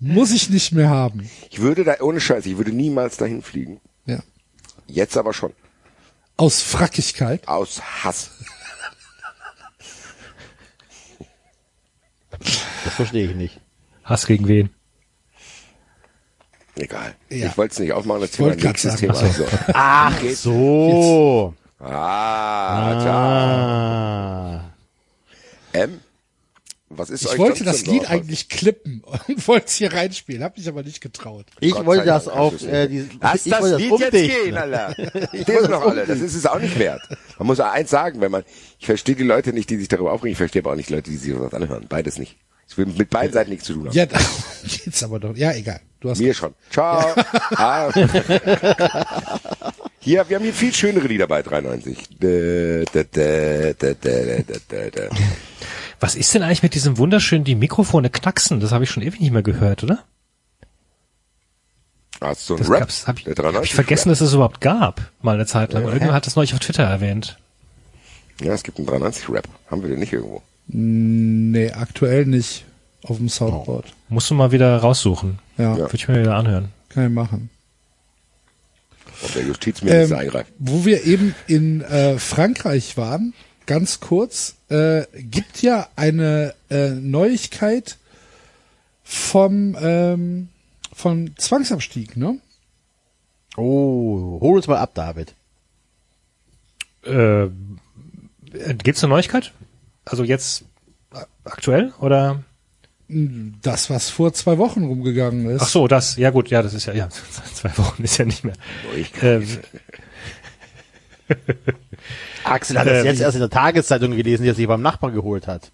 Muss ich nicht mehr haben. Ich würde da, ohne Scheiß, ich würde niemals dahin fliegen. Ja. Jetzt aber schon. Aus Frackigkeit. Aus Hass. Das verstehe ich nicht. Hass gegen wen? Egal. Ja. Ich wollte es nicht aufmachen, das Thema nächstes sagen. Thema. So. Ach so. Ah, klar. Ah. M, Was ist Ich euch wollte das Lied eigentlich klippen und wollte es hier reinspielen, habe mich aber nicht getraut. Ich Gott wollte das auf, du's äh, nicht. die, Lass ich das wollte Lied jetzt umdichten. gehen, Alter. Lesen noch alle. Das ist es auch nicht wert. Man muss auch eins sagen, wenn man, ich verstehe die Leute nicht, die sich darüber aufregen, ich verstehe aber auch nicht Leute, die sich sowas anhören. Beides nicht. Ich will mit beiden Seiten nichts zu tun haben. Ja, geht's aber doch. Ja, egal. Du hast Mir schon. Ciao. Ah. Hier, wir haben hier viel schönere Lieder bei 93. Was ist denn eigentlich mit diesem wunderschönen, die Mikrofone knacksen? Das habe ich schon ewig nicht mehr gehört, oder? Hast du so Das einen Rap? gab's, hab ich, Der hab 93 ich vergessen, dass es überhaupt gab, mal eine Zeit lang. Und irgendjemand hat das neulich auf Twitter erwähnt. Ja, es gibt einen 93-Rap. Haben wir den nicht irgendwo? Nee, aktuell nicht auf dem Soundboard. Musst du mal wieder raussuchen. Ja, Ja. Würde ich mir wieder anhören. kann ich machen. Ob der Justizminister Ähm, eingreift. wo wir eben in äh, Frankreich waren, ganz kurz, äh, gibt ja eine äh, Neuigkeit vom ähm, von Zwangsabstieg, ne? Oh, hol uns mal ab, David. Äh, gibt's eine Neuigkeit? Also jetzt äh, aktuell oder? Das, was vor zwei Wochen rumgegangen ist. Ach so, das. Ja gut, ja, das ist ja, ja, zwei Wochen ist ja nicht mehr. Äh, Axel hat das Äh, jetzt erst in der Tageszeitung gelesen, die er sich beim Nachbarn geholt hat.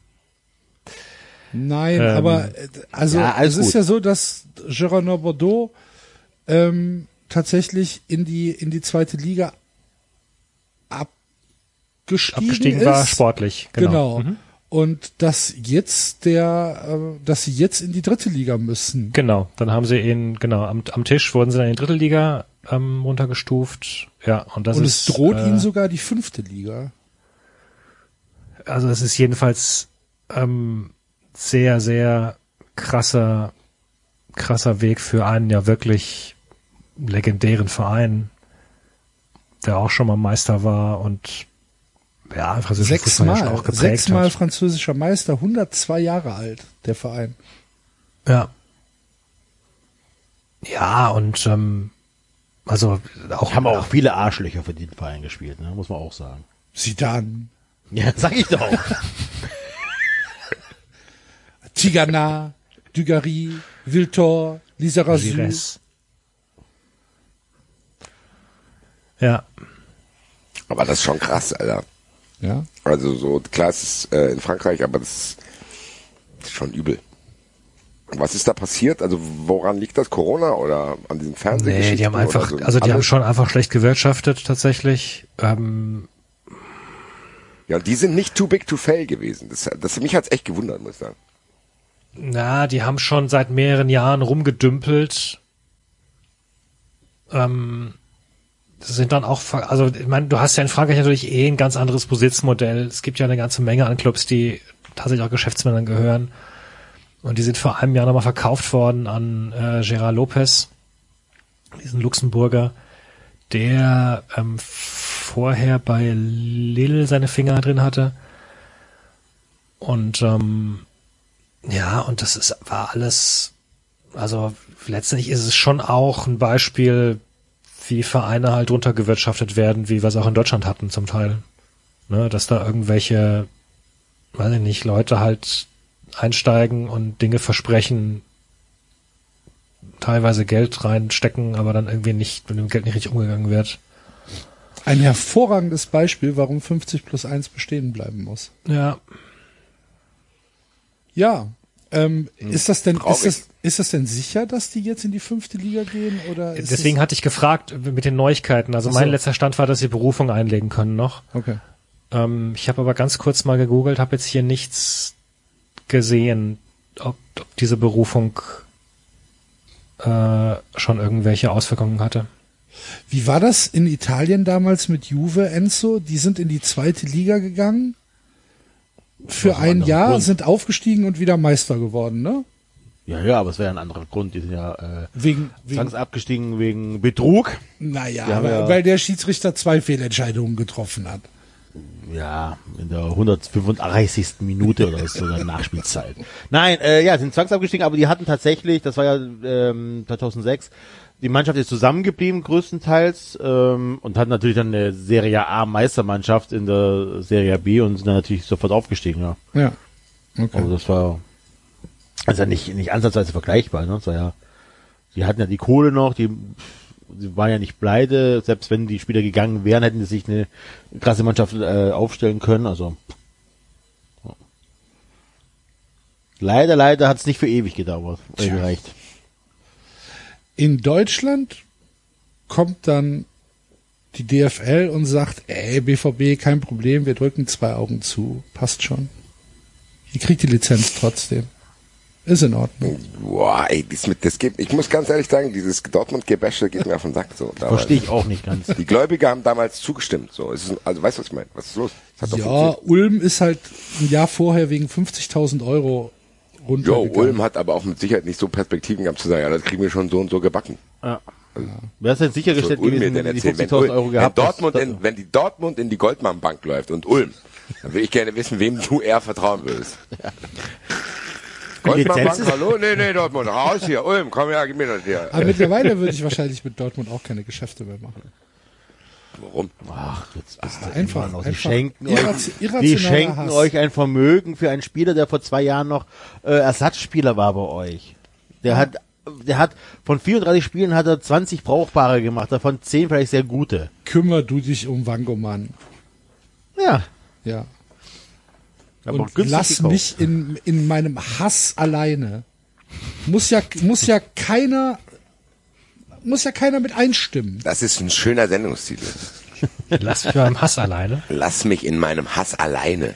Nein, Ähm, aber äh, also ja, es ist gut. ja so, dass Gérard Bordeaux ähm, tatsächlich in die in die zweite Liga abgestiegen, abgestiegen ist. war sportlich. Genau. Genau. Und dass jetzt der, äh, dass sie jetzt in die dritte Liga müssen. Genau, dann haben sie ihn, genau, am, am Tisch wurden sie dann in die dritte Liga ähm, runtergestuft. Ja, und das Und ist. es droht äh, ihnen sogar die fünfte Liga. Also es ist jedenfalls ähm, sehr, sehr krasser, krasser Weg für einen ja wirklich legendären Verein, der auch schon mal Meister war und ja, schon Sechsmal, auch geprägt sechsmal hat. französischer Meister, 102 Jahre alt, der Verein. Ja. Ja, und ähm, also auch Haben auch viele Arschlöcher für den Verein gespielt, ne? muss man auch sagen. Zidane, Ja, sag ich doch. Tigana, Dugarry, Viltor, Lizarazu. Gires. Ja, Aber das ist schon krass, Alter. Ja. Also so, klar, es ist äh, in Frankreich, aber das ist schon übel. Was ist da passiert? Also woran liegt das? Corona oder an diesen Fernsehgeschichten? nee, die haben einfach, so? also die haben Alles? schon einfach schlecht gewirtschaftet tatsächlich. Ähm, Ja, die sind nicht too big to fail gewesen. Das, das mich hat's echt gewundert, muss ich sagen. Na, die haben schon seit mehreren Jahren rumgedümpelt. Ähm, sind dann auch, also ich meine, du hast ja in Frankreich natürlich eh ein ganz anderes Besitzmodell. Es gibt ja eine ganze Menge an Clubs, die tatsächlich auch Geschäftsmännern gehören. Und die sind vor einem Jahr nochmal verkauft worden an äh, Gérard Lopez, diesen Luxemburger, der ähm, vorher bei Lille seine Finger drin hatte. Und ähm, ja, und das ist, war alles, also letztendlich ist es schon auch ein Beispiel, wie Vereine halt runtergewirtschaftet werden, wie wir es auch in Deutschland hatten zum Teil. Ne, dass da irgendwelche, weiß ich nicht, Leute halt einsteigen und Dinge versprechen, teilweise Geld reinstecken, aber dann irgendwie nicht, mit dem Geld nicht richtig umgegangen wird. Ein hervorragendes Beispiel, warum 50 plus 1 bestehen bleiben muss. Ja, Ja. Ähm, ist das denn, ist das, ist das denn sicher, dass die jetzt in die fünfte Liga gehen? Oder ist deswegen es, hatte ich gefragt mit den Neuigkeiten. Also so. mein letzter Stand war, dass sie Berufung einlegen können noch. Okay. Ähm, ich habe aber ganz kurz mal gegoogelt, habe jetzt hier nichts gesehen, ob, ob diese Berufung äh, schon irgendwelche Auswirkungen hatte. Wie war das in Italien damals mit Juve, Enzo? Die sind in die zweite Liga gegangen. Für ein Jahr Grund. sind aufgestiegen und wieder Meister geworden, ne? Ja, ja, aber es wäre ein anderer Grund. Die sind ja äh, Wegen, wegen zwangsabgestiegen wegen Betrug. naja, weil, ja- weil der Schiedsrichter zwei Fehlentscheidungen getroffen hat. Ja, in der 135. Minute oder so der Nachspielzeit. Nein, äh, ja, sind zwangsabgestiegen, aber die hatten tatsächlich, das war ja ähm, 2006, die Mannschaft ist zusammengeblieben größtenteils ähm, und hatten natürlich dann eine Serie A Meistermannschaft in der Serie B und sind dann natürlich sofort aufgestiegen, ja. Ja. Okay. Also das war also nicht, nicht ansatzweise vergleichbar, ne? Das war ja, die hatten ja die Kohle noch, die, die waren ja nicht pleite, selbst wenn die Spieler gegangen wären, hätten sie sich eine krasse Mannschaft äh, aufstellen können, also ja. leider, leider hat es nicht für ewig gedauert, äh, gereicht. In Deutschland kommt dann die DFL und sagt, ey, BVB, kein Problem, wir drücken zwei Augen zu, passt schon. Ihr kriegt die Lizenz trotzdem. Ist in Ordnung. Boah, ey, das, mit, das geht, ich muss ganz ehrlich sagen, dieses Dortmund-Gebäsche geht mir auf den Sack. So. Verstehe ich auch nicht ganz. Die Gläubiger haben damals zugestimmt. So, es ist, also weißt du, was ich meine? Was ist los? Ja. Ulm ist halt ein Jahr vorher wegen 50.000 Euro Jo, runtergegangen. Ulm hat aber auch mit Sicherheit nicht so Perspektiven gehabt zu sagen, ja, das kriegen wir schon so und so gebacken. Ja. Wer ist denn sichergestellt mir gewesen, denn wenn die erzählen, wenn, 50.000 Ulm, Euro wenn, gehabt Dortmund hast? in, wenn die Dortmund in die Goldmann-Bank läuft und Ulm, dann will ich gerne wissen, wem du eher vertrauen würdest. Goldmann-Bank, Lizenz ist- hallo? Nee, nee, Dortmund, raus hier, Ulm, komm her, gib mir das hier. Aber mittlerweile würde ich wahrscheinlich mit Dortmund auch keine Geschäfte mehr machen. Warum? Ach, jetzt bist du Einfach, noch. Die einfach schenken, irrati- euch, die schenken Hass. euch ein Vermögen für einen Spieler, der vor zwei Jahren noch äh, Ersatzspieler war bei euch. Der hat, der hat von 34 Spielen hat er 20 brauchbare gemacht, davon 10 vielleicht sehr gute. Kümmer du dich um Wangoman. Ja. Ja. Aber Und lass gekauft. mich in, in meinem Hass alleine. Muss ja, muss ja keiner, muss ja keiner mit einstimmen. Das ist ein schöner Sendungstitel. Lass mich mal im Hass alleine. Lass mich in meinem Hass alleine.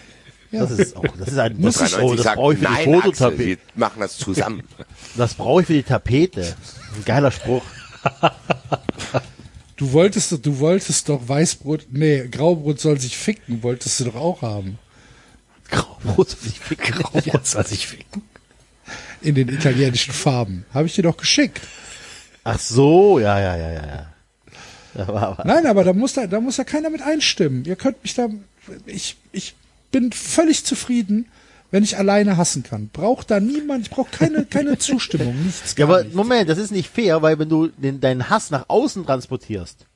Das ist auch, das ist ein, Muss das, ich- ist, oh, das brauche ich für die Axel, wir Fototapete. machen das zusammen. Das brauche ich für die Tapete. Ein geiler Spruch. Du wolltest, doch- du wolltest doch Weißbrot, nee, Graubrot soll sich ficken, wolltest du doch auch haben. Graubrot soll sich ficken. Graubrot soll sich ficken. In den italienischen Farben. Habe ich dir doch geschickt. Ach so, ja, ja, ja, ja, ja. Aber, Nein, aber da muss da, da muss ja keiner mit einstimmen. Ihr könnt mich da, ich, ich bin völlig zufrieden, wenn ich alleine hassen kann. Braucht da niemand, ich brauche keine, keine Zustimmung, nichts. Ja, aber nichts. Moment, das ist nicht fair, weil wenn du den, deinen Hass nach außen transportierst,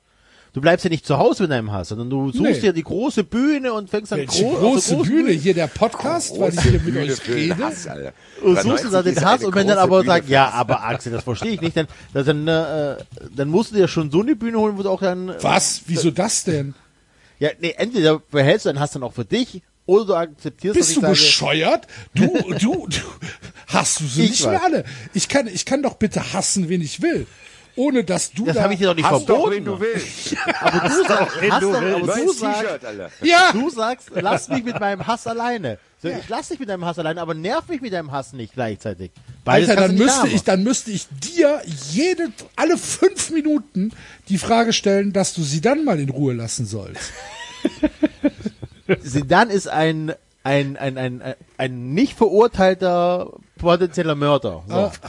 du bleibst ja nicht zu Hause mit deinem Hass, sondern du suchst Nee. dir die große Bühne und fängst dann Welche gro- auf große der großen Bühne, hier der Podcast, weil ich hier mit Bühne euch rede. Hass, Alter. Und suchst du da 90 den Hass und wenn dann große aber Bühne sagt, ja, aber Axel, das verstehe ich nicht, dann, dann, äh, dann musst du dir schon so eine Bühne holen, wo du auch dann, Was? Wieso das denn? ja, nee, entweder behältst du deinen Hass dann auch für dich, oder du akzeptierst, Bist du ich bescheuert? Du, du, du, hast du sie Ich nicht weiß. mehr alle. Ich kann, ich kann doch bitte hassen, wen ich will. Ohne dass du das da, habe ich dir doch nicht Hast verboten. du willst. aber du sagst, hast du doch, aber willst. du Neues sagst, ja, Du sagst, lass mich mit meinem Hass alleine. So, Ich lass dich mit deinem Hass alleine, aber nerv mich mit deinem Hass nicht gleichzeitig. Beides Alter, dann müsste ich, dann müsste ich dir jede, alle fünf Minuten die Frage stellen, dass du sie dann mal in Ruhe lassen sollst. Sedan ist ein, ein, ein, ein, ein, ein nicht verurteilter potenzieller Mörder. So.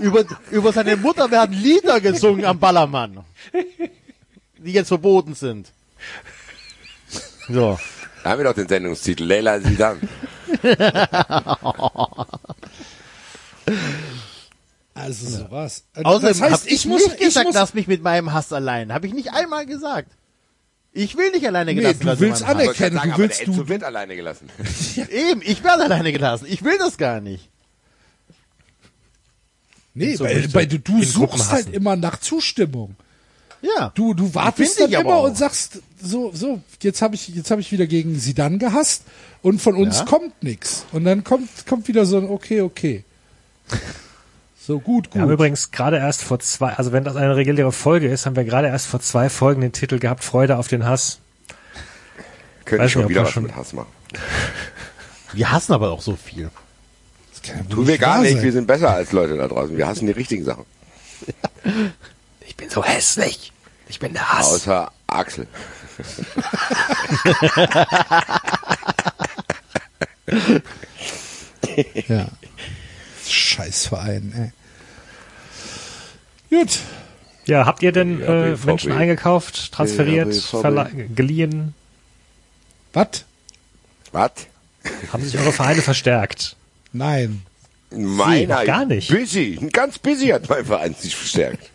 über, über seine Mutter werden Lieder gesungen am Ballermann. Die jetzt verboten sind. So. Da haben wir doch den Sendungstitel. Leila Sidan. Also sowas. Außerdem das heißt, hab ich muss, nicht gesagt, ich muss, lass mich mit meinem Hass allein. Habe ich nicht einmal gesagt. Ich will nicht alleine Nee, gelassen du werden willst mit meinem Hass. Ich wollte Erkennen, gerade sagen, du aber willst der du- wird alleine gelassen. Eben, ich werde alleine gelassen. Ich will das gar nicht. Nee, so weil, weil du, du suchst halt immer nach Zustimmung. Ja. Du, du wartest dann immer und sagst, so, so, jetzt habe ich, jetzt habe ich wieder gegen Sidan gehasst und von uns Ja. kommt nix. Und dann kommt, kommt wieder so ein okay, okay. So gut, Wir haben gut. übrigens gerade erst vor zwei, also wenn das eine reguläre Folge ist, haben wir gerade erst vor zwei Folgen den Titel gehabt, Freude auf den Hass. Könnte ich schon wieder wir was schon- mit Hass machen. Wir hassen aber auch so viel. Das kann ja wohl Tun wir gar nicht. sein. Wir sind besser als Leute da draußen. Wir hassen die richtigen Sachen. Ich bin so hässlich. Ich bin der Hass. Außer Axel. Ja. Scheißverein, ey. Gut. Ja, habt ihr denn äh. Menschen eingekauft, transferiert, geliehen? Was? Was? Haben sich eure Vereine verstärkt? Nein. Meiner. gar nicht. Busy. Ganz busy hat mein Verein sich verstärkt.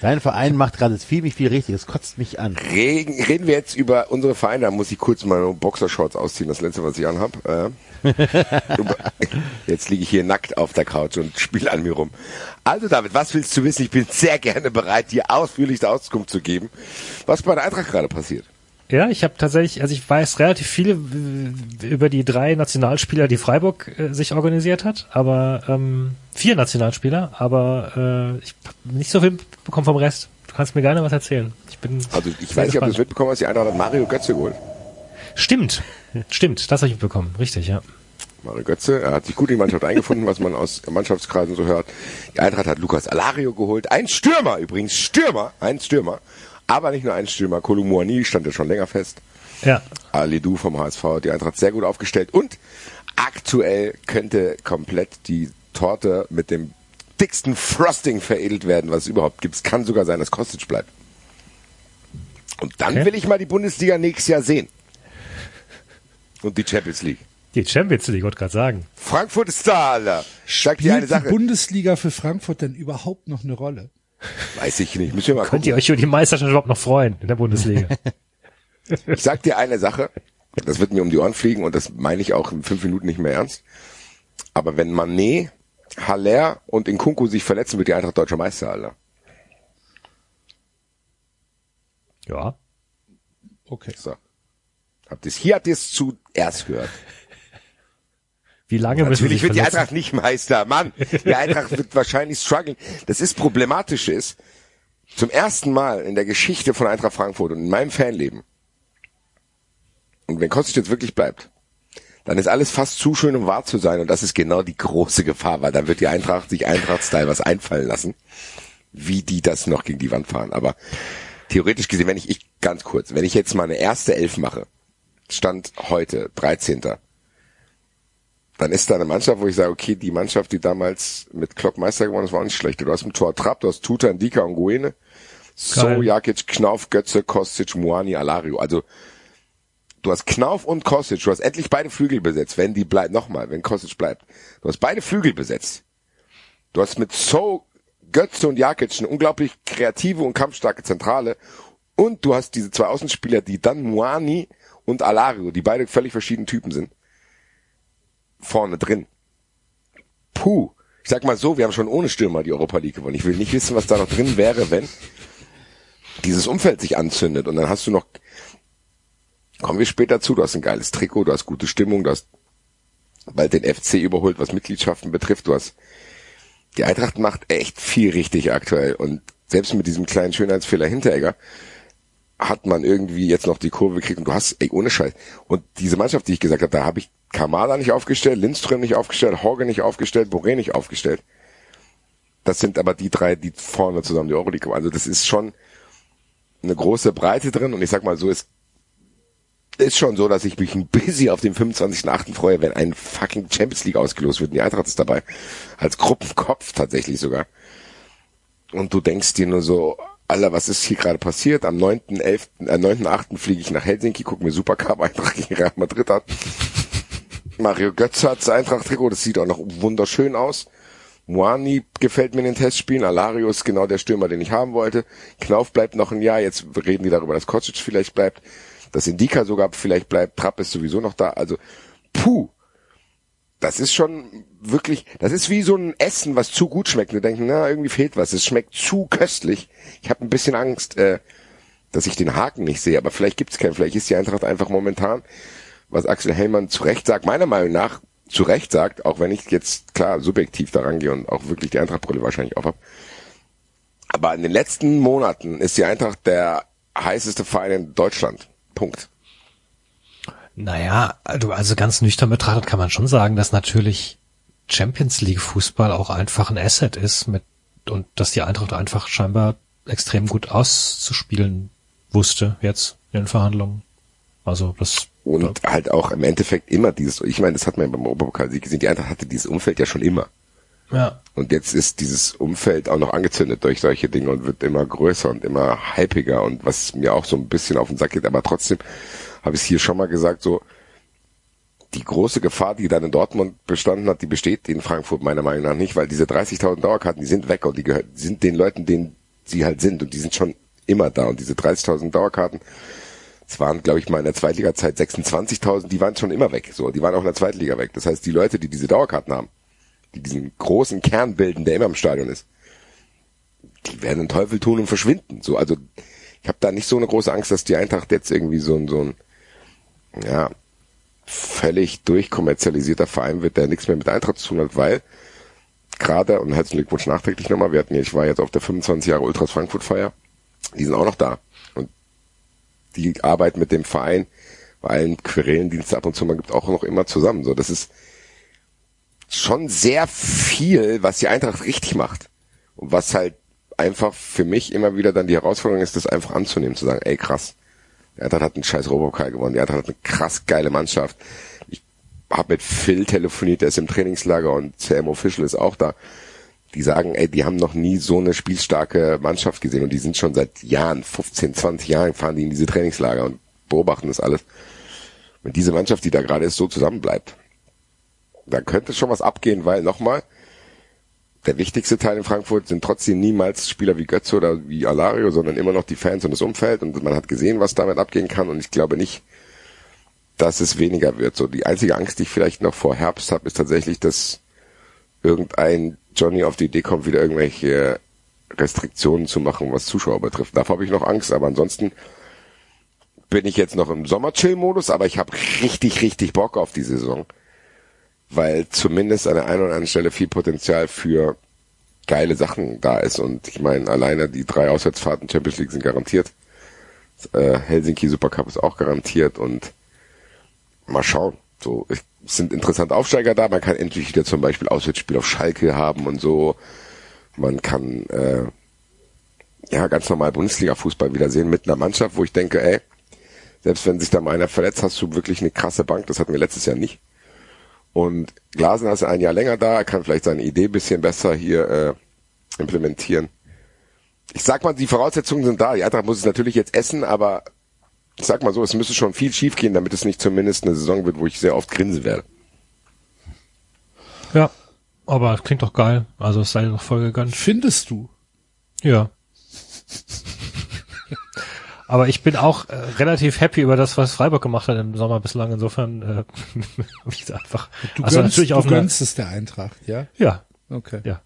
Dein Verein macht gerade ziemlich viel richtig, das kotzt mich an. Reden, reden wir jetzt über unsere Vereine, da muss ich kurz meine Boxershorts ausziehen, das letzte, was ich anhab. Äh. jetzt liege ich hier nackt auf der Couch und spiele an mir rum. Also David, was willst du wissen? Ich bin sehr gerne bereit, dir ausführlichste Auskunft zu geben, was bei der Eintracht gerade passiert. Ja, ich habe tatsächlich, also ich weiß relativ viel über die drei Nationalspieler, die Freiburg äh, sich organisiert hat, aber ähm, vier Nationalspieler, aber äh, ich habe nicht so viel bekommen vom Rest. Du kannst mir gerne was erzählen. Ich bin also ich weiß nicht, ob du es mitbekommen hast, die Eintracht hat Mario Götze geholt. Stimmt, stimmt, das habe ich mitbekommen, richtig, ja. Mario Götze, er hat sich gut in die Mannschaft eingefunden, was man aus Mannschaftskreisen so hört. Die Eintracht hat Lukas Alario geholt, ein Stürmer übrigens, Stürmer, ein Stürmer. Aber nicht nur ein Stürmer, Kolumuani stand ja schon länger fest. Ja. Alidou vom HSV, die Eintracht sehr gut aufgestellt und aktuell könnte komplett die Torte mit dem dicksten Frosting veredelt werden, was es überhaupt gibt. Es kann sogar sein, dass Kostic bleibt. Und dann okay. will ich mal die Bundesliga nächstes Jahr sehen. Und die Champions League. Die Champions League, wollte gerade sagen. Frankfurt ist da, Alter. Sag dir eine Sache. die Bundesliga für Frankfurt denn überhaupt noch eine Rolle? Weiß ich nicht. Müssen wir mal Könnt gucken. ihr euch über die Meisterschaft überhaupt noch freuen in der Bundesliga? ich sag dir eine Sache. Das wird mir um die Ohren fliegen und das meine ich auch in fünf Minuten nicht mehr ernst. Aber wenn Manet, Haller und Nkunku sich verletzen, wird die Eintracht deutscher Meister, Alter. Ja. Okay. So. Habt ihr's, hier habt ihr es zuerst gehört. Wie lange müssen Natürlich wird die Eintracht nicht Meister. Mann, die Eintracht wird wahrscheinlich strugglen. Das ist problematisch ist, zum ersten Mal in der Geschichte von Eintracht Frankfurt und in meinem Fanleben. Und wenn Kostic jetzt wirklich bleibt, dann ist alles fast zu schön, um wahr zu sein. Und das ist genau die große Gefahr, weil dann wird die Eintracht sich Eintracht-Style was einfallen lassen, wie die das noch gegen die Wand fahren. Aber theoretisch gesehen, wenn ich, ich ganz kurz, wenn ich jetzt mal eine erste Elf mache, Stand heute, 13 dann ist da eine Mannschaft, wo ich sage, okay, die Mannschaft, die damals mit Klopp Meister geworden ist, war auch nicht schlecht. Du hast im Tor Trapp, du hast Tuta, Ndika und Guene, So, Jakic, Knauf, Götze, Kostic, Muani, Alario. Also, du hast Knauf und Kostic, du hast endlich beide Flügel besetzt, wenn die bleibt, nochmal, wenn Kostic bleibt. Du hast beide Flügel besetzt. Du hast mit So, Götze und Jakic eine unglaublich kreative und kampfstarke Zentrale. Und du hast diese zwei Außenspieler, die dann Muani und Alario, die beide völlig verschiedene Typen sind vorne drin. Puh. Ich sag mal so, wir haben schon ohne Stürmer die Europa League gewonnen. Ich will nicht wissen, was da noch drin wäre, wenn dieses Umfeld sich anzündet und dann hast du noch, kommen wir später zu, du hast ein geiles Trikot, du hast gute Stimmung, du hast bald den FC überholt, was Mitgliedschaften betrifft, du hast, die Eintracht macht echt viel richtig aktuell und selbst mit diesem kleinen Schönheitsfehler Hinteregger hat man irgendwie jetzt noch die Kurve gekriegt und du hast, ey, ohne Scheiß. Und diese Mannschaft, die ich gesagt habe, da habe ich Kamada nicht aufgestellt, Lindström nicht aufgestellt, Horge nicht aufgestellt, Boré nicht aufgestellt. Das sind aber die drei, die vorne zusammen die Euroleague Also das ist schon eine große Breite drin und ich sag mal so, es ist schon so, dass ich mich ein bisschen auf den 25.8. freue, wenn ein fucking Champions League ausgelost wird die Eintracht ist dabei. Als Gruppenkopf tatsächlich sogar. Und du denkst dir nur so, Alter, was ist hier gerade passiert? Am 9.11., äh, 9.8. fliege ich nach Helsinki, gucke mir Supercup Eintracht gegen Real Madrid an. Mario Götze hat das Eintracht-Trikot, das sieht auch noch wunderschön aus. Moani gefällt mir in den Testspielen. Alario ist genau der Stürmer, den ich haben wollte. Knauf bleibt noch ein Jahr. Jetzt reden die darüber, dass Kocic vielleicht bleibt. Dass Indika sogar vielleicht bleibt. Trapp ist sowieso noch da. Also, puh. Das ist schon wirklich, das ist wie so ein Essen, was zu gut schmeckt. Wir denken, na, irgendwie fehlt was. Es schmeckt zu köstlich. Ich habe ein bisschen Angst, äh, dass ich den Haken nicht sehe. Aber vielleicht gibt's keinen. Vielleicht ist die Eintracht einfach momentan was Axel Hellmann zu Recht sagt, meiner Meinung nach zu Recht sagt, auch wenn ich jetzt klar subjektiv daran gehe und auch wirklich die Eintrachtbrille wahrscheinlich auf habe. Aber in den letzten Monaten ist die Eintracht der heißeste Verein in Deutschland. Punkt. Naja, also, also ganz nüchtern betrachtet kann man schon sagen, dass natürlich Champions League Fußball auch einfach ein Asset ist mit und dass die Eintracht einfach scheinbar extrem gut auszuspielen wusste jetzt in den Verhandlungen. Also das und ja. halt auch im Endeffekt immer dieses, ich meine, das hat man ja beim Oberpokalsieg gesehen, die Eintracht hatte dieses Umfeld ja schon immer. Ja. Und jetzt ist dieses Umfeld auch noch angezündet durch solche Dinge und wird immer größer und immer hypiger und was mir auch so ein bisschen auf den Sack geht, aber trotzdem habe ich es hier schon mal gesagt, so die große Gefahr, die dann in Dortmund bestanden hat, die besteht in Frankfurt meiner Meinung nach nicht, weil diese 30.000 Dauerkarten, die sind weg und die, gehört, die sind den Leuten, denen sie halt sind und die sind schon immer da und diese 30.000 Dauerkarten, es waren, glaube ich, mal in der Zweitliga-Zeit 26.000, die waren schon immer weg. So, die waren auch in der Zweitliga weg. Das heißt, die Leute, die diese Dauerkarten haben, die diesen großen Kern bilden, der immer im Stadion ist, die werden den Teufel tun und verschwinden. So, also ich habe da nicht so eine große Angst, dass die Eintracht jetzt irgendwie so ein so ein ja völlig durchkommerzialisierter Verein wird, der nichts mehr mit Eintracht zu tun hat, weil gerade und herzlichen Glückwunsch nachträglich nochmal. Wir hatten ja, ich war jetzt auf der 25 Jahre Ultras Frankfurt Feier. Die sind auch noch da die Arbeit mit dem Verein bei allen Querellendiensten ab und zu mal gibt auch noch immer zusammen. So, das ist schon sehr viel, was die Eintracht richtig macht. Und was halt einfach für mich immer wieder dann die Herausforderung ist, das einfach anzunehmen, zu sagen, ey krass, die Eintracht hat einen scheiß Robokal gewonnen, die Eintracht hat eine krass geile Mannschaft. Ich habe mit Phil telefoniert, der ist im Trainingslager und CM Official ist auch da. Die sagen, ey, die haben noch nie so eine spielstarke Mannschaft gesehen und die sind schon seit Jahren, 15, 20 Jahren fahren die in diese Trainingslager und beobachten das alles. Wenn diese Mannschaft, die da gerade ist, so zusammenbleibt, dann könnte schon was abgehen, weil nochmal, der wichtigste Teil in Frankfurt sind trotzdem niemals Spieler wie Götze oder wie Alario, sondern immer noch die Fans und das Umfeld und man hat gesehen, was damit abgehen kann und ich glaube nicht, dass es weniger wird. So die einzige Angst, die ich vielleicht noch vor Herbst habe, ist tatsächlich, dass irgendein Johnny auf die Idee kommt, wieder irgendwelche Restriktionen zu machen, was Zuschauer betrifft. Davor habe ich noch Angst, aber ansonsten bin ich jetzt noch im Sommer-Chill-Modus, aber ich habe richtig, richtig Bock auf die Saison, weil zumindest an der einen oder anderen Stelle viel Potenzial für geile Sachen da ist. Und ich meine, alleine die drei Auswärtsfahrten Champions League sind garantiert. Äh, Helsinki Supercup ist auch garantiert und mal schauen. So, es sind interessante Aufsteiger da. Man kann endlich wieder zum Beispiel Auswärtsspiel auf Schalke haben und so. Man kann äh, ja ganz normal Bundesliga-Fußball wieder sehen mit einer Mannschaft, wo ich denke, ey, selbst wenn sich da mal einer verletzt, hast du wirklich eine krasse Bank. Das hatten wir letztes Jahr nicht. Und Glasen ist ein Jahr länger da, kann vielleicht seine Idee bisschen besser hier äh, implementieren. Ich sag mal, die Voraussetzungen sind da. Die Eintracht muss es natürlich jetzt essen, aber ich sag mal so, es müsste schon viel schief gehen, damit es nicht zumindest eine Saison wird, wo ich sehr oft grinsen werde. Ja, aber es klingt doch geil. Also es sei doch voll gegönnt. Findest du? Ja. aber ich bin auch äh, relativ happy über das, was Freiburg gemacht hat im Sommer bislang. Insofern äh, ich einfach. Du also gönnst, natürlich du auf eine- gönnst es der Eintracht, ja? Ja, Okay. ja.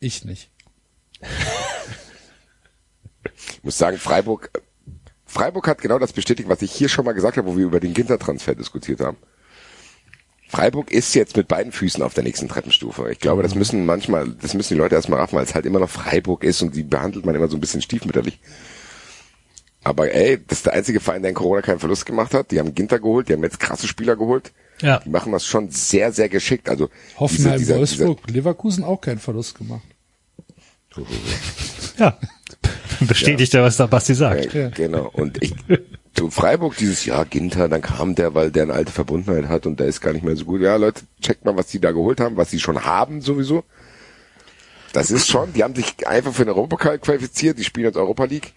Ich nicht. Ich muss sagen, Freiburg, Freiburg hat genau das bestätigt, was ich hier schon mal gesagt habe, wo wir über den Ginter-Transfer diskutiert haben. Freiburg ist jetzt mit beiden Füßen auf der nächsten Treppenstufe. Ich glaube, das müssen manchmal, das müssen die Leute erstmal raffen, weil es halt immer noch Freiburg ist und die behandelt man immer so ein bisschen stiefmütterlich. Aber ey, das ist der einzige Verein, der in Corona keinen Verlust gemacht hat. Die haben Ginter geholt, die haben jetzt krasse Spieler geholt. Ja. Die machen das schon sehr, sehr geschickt. Also Hoffenheim, dieser- dieser- Wolfsburg, Leverkusen auch keinen Verlust gemacht. Ja. Bestätigt ja, was da Basti sagt. Ja, genau. Und ich, so Freiburg dieses Jahr, Ginter, dann kam der, weil der eine alte Verbundenheit hat und der ist gar nicht mehr so gut. Ja, Leute, checkt mal, was die da geholt haben, was sie schon haben sowieso. Das ist schon, die haben sich einfach für den Europapokal qualifiziert, die spielen jetzt Europa League.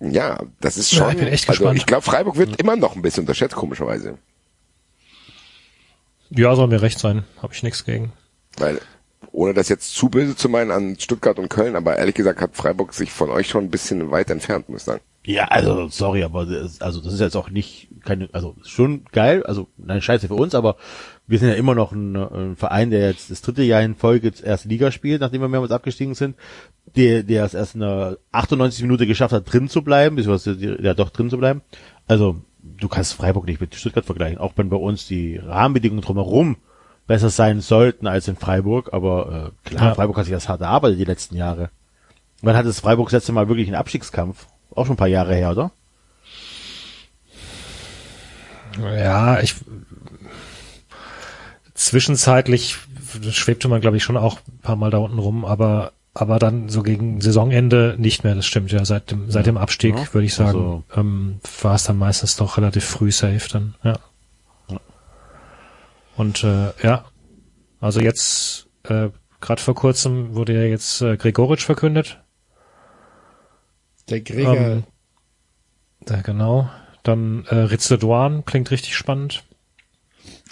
Ja, das ist Ja, schon, ich bin echt also gespannt. ich glaube, Freiburg wird immer noch ein bisschen unterschätzt, komischerweise. Ja, soll mir recht sein. Habe ich nichts gegen. Weil, ohne das jetzt zu böse zu meinen an Stuttgart und Köln, aber ehrlich gesagt hat Freiburg sich von euch schon ein bisschen weit entfernt, muss ich sagen. Ja, also sorry, aber das, also das ist jetzt auch nicht keine, also schon geil, also nein Scheiße für uns, aber wir sind ja immer noch ein, ein Verein, der jetzt das dritte Jahr in Folge jetzt erste Liga spielt, nachdem wir mehrmals abgestiegen sind, der der es erst in der 98 Minute geschafft hat, drin zu bleiben, beziehungsweise ja doch drin zu bleiben. Also du kannst Freiburg nicht mit Stuttgart vergleichen, auch wenn bei uns die Rahmenbedingungen drumherum besser sein sollten als in Freiburg, aber äh, klar, Ja. Freiburg hat sich das hart erarbeitet die letzten Jahre. Wann hat es Freiburg das letzte Mal wirklich einen Abstiegskampf? Auch schon ein paar Jahre her, oder? Ja, ich zwischenzeitlich schwebte man, glaube ich, schon auch ein paar Mal da unten rum, aber aber dann so gegen Saisonende nicht mehr, das stimmt ja. Seit dem, seit dem Abstieg, Ja, würde ich sagen, also- ähm, war es dann meistens doch relativ früh safe dann, ja. Ja. Und äh, ja, also jetzt, äh, gerade vor kurzem wurde ja jetzt äh, Gregoritsch verkündet. Der Gregor, Ähm, da, genau. Dann äh, Ritze Douan klingt richtig spannend.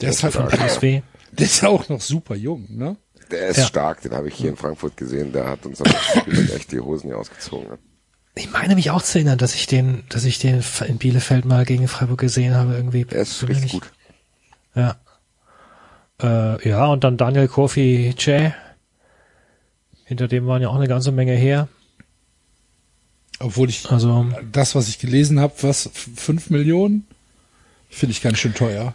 der ist halt von PSW. Der ist auch noch super jung, ne? Der ist Ja. stark, den habe ich hier in Frankfurt gesehen. Der hat uns am echt die Hosen hier ausgezogen. ne? Ich meine mich auch zu erinnern, dass ich den, dass ich den in Bielefeld mal gegen Freiburg gesehen habe irgendwie. Der ist richtig nicht- gut. Ja. Äh, ja, und dann Daniel Kofi Che. Hinter dem waren ja auch eine ganze Menge her. Obwohl ich Also, das, was ich gelesen habe, was, fünf Millionen, finde ich ganz schön teuer.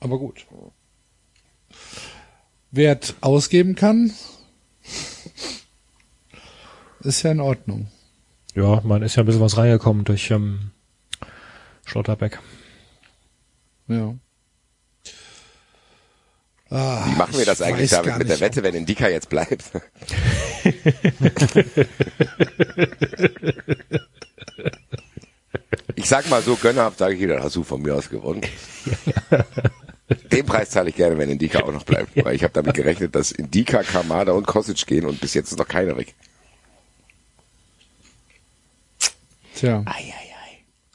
Aber gut. Wer ausgeben kann, ist ja in Ordnung. ja, man ist ja ein bisschen was reingekommen durch ähm, Schlotterbeck. Ja. Ah, Wie machen wir das eigentlich damit mit der Wette, wenn Indika jetzt bleibt? ich sag mal so, gönnerhaft sage ich dir, dann hast du von mir aus gewonnen. Den Preis zahle ich gerne, wenn Indika auch noch bleibt, weil ich habe damit gerechnet, dass Indika, Kamada und Kosic gehen und bis jetzt ist noch keiner weg. Tja.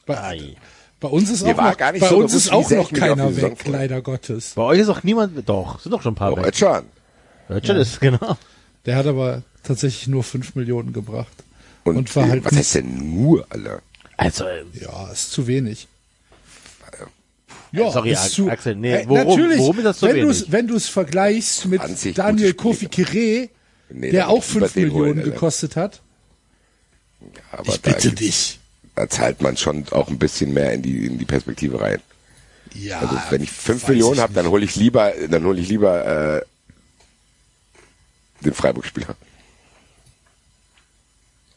Bei, Ei. Bei uns ist Mir auch noch, gar nicht bei so uns ist auch noch ich keiner weg, leider Gottes. Bei euch ist auch niemand, doch, sind doch schon ein paar Oh, weg. Özcan. Özcan ist, genau. Der hat aber tatsächlich nur fünf Millionen gebracht. Und, Und war halt was heißt denn nur, Alter? Also, äh, Ja, ist zu wenig. Ja, Sorry, ist zu, Axel, nee, Ey, worum- natürlich, worum ist das zu wenn wenig? du's, wenn du es vergleichst mit 20 Daniel Kofi. Kire, Nee, der auch lieber 5 den holen, Millionen Alter. gekostet hat. Aber da, dich. Da zahlt man schon auch ein bisschen mehr in die, in die Perspektive rein. Ja, Also wenn ich fünf weiß Millionen ich habe, dann hole ich lieber, dann hole ich lieber äh, den Freiburg-Spieler.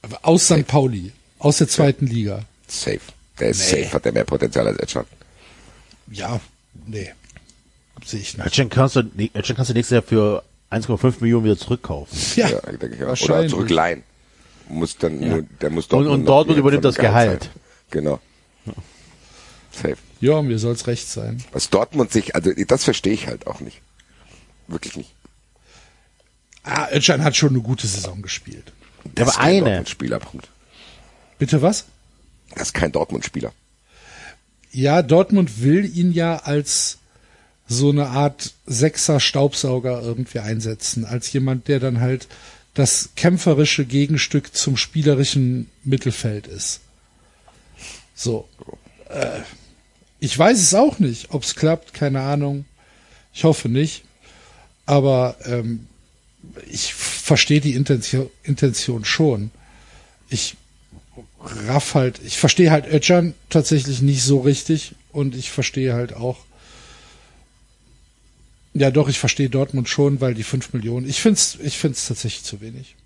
Aber aus St. Pauli, aus der zweiten Liga. Safe. Der ist Nee. safe, hat der mehr Potenzial als Edschan. Ja, nee. Sehe ich nicht. Özcan kannst du, kannst du nächstes Jahr für 1,5 Millionen wieder zurückkaufen. Ja, Ja, denke ich auch. Oder zurückleihen. Muss dann nur, der muss Und- Dortmund und noch Dortmund übernimmt das Gehalt. zahlen. Genau. Safe. Ja, mir soll's recht sein. Was Dortmund sich, also das verstehe ich halt auch nicht. Wirklich nicht. Ah, Özcan hat schon eine gute Saison gespielt. Das Aber ist kein eine. Dortmund-Spieler, Punkt. Bitte was? Das ist kein Dortmund-Spieler. Ja, Dortmund will ihn ja als so eine Art Sechser Staubsauger irgendwie einsetzen, als jemand, der dann halt das kämpferische Gegenstück zum spielerischen Mittelfeld ist. So. Äh, ich weiß es auch nicht, ob es klappt, keine Ahnung. Ich hoffe nicht. Aber ähm, ich verstehe die Intention, Intention schon. Ich raff halt, ich verstehe halt Özcan tatsächlich nicht so richtig und ich verstehe halt auch, ja doch, ich verstehe Dortmund schon, weil die 5 Millionen, ich find's, ich find's tatsächlich zu wenig.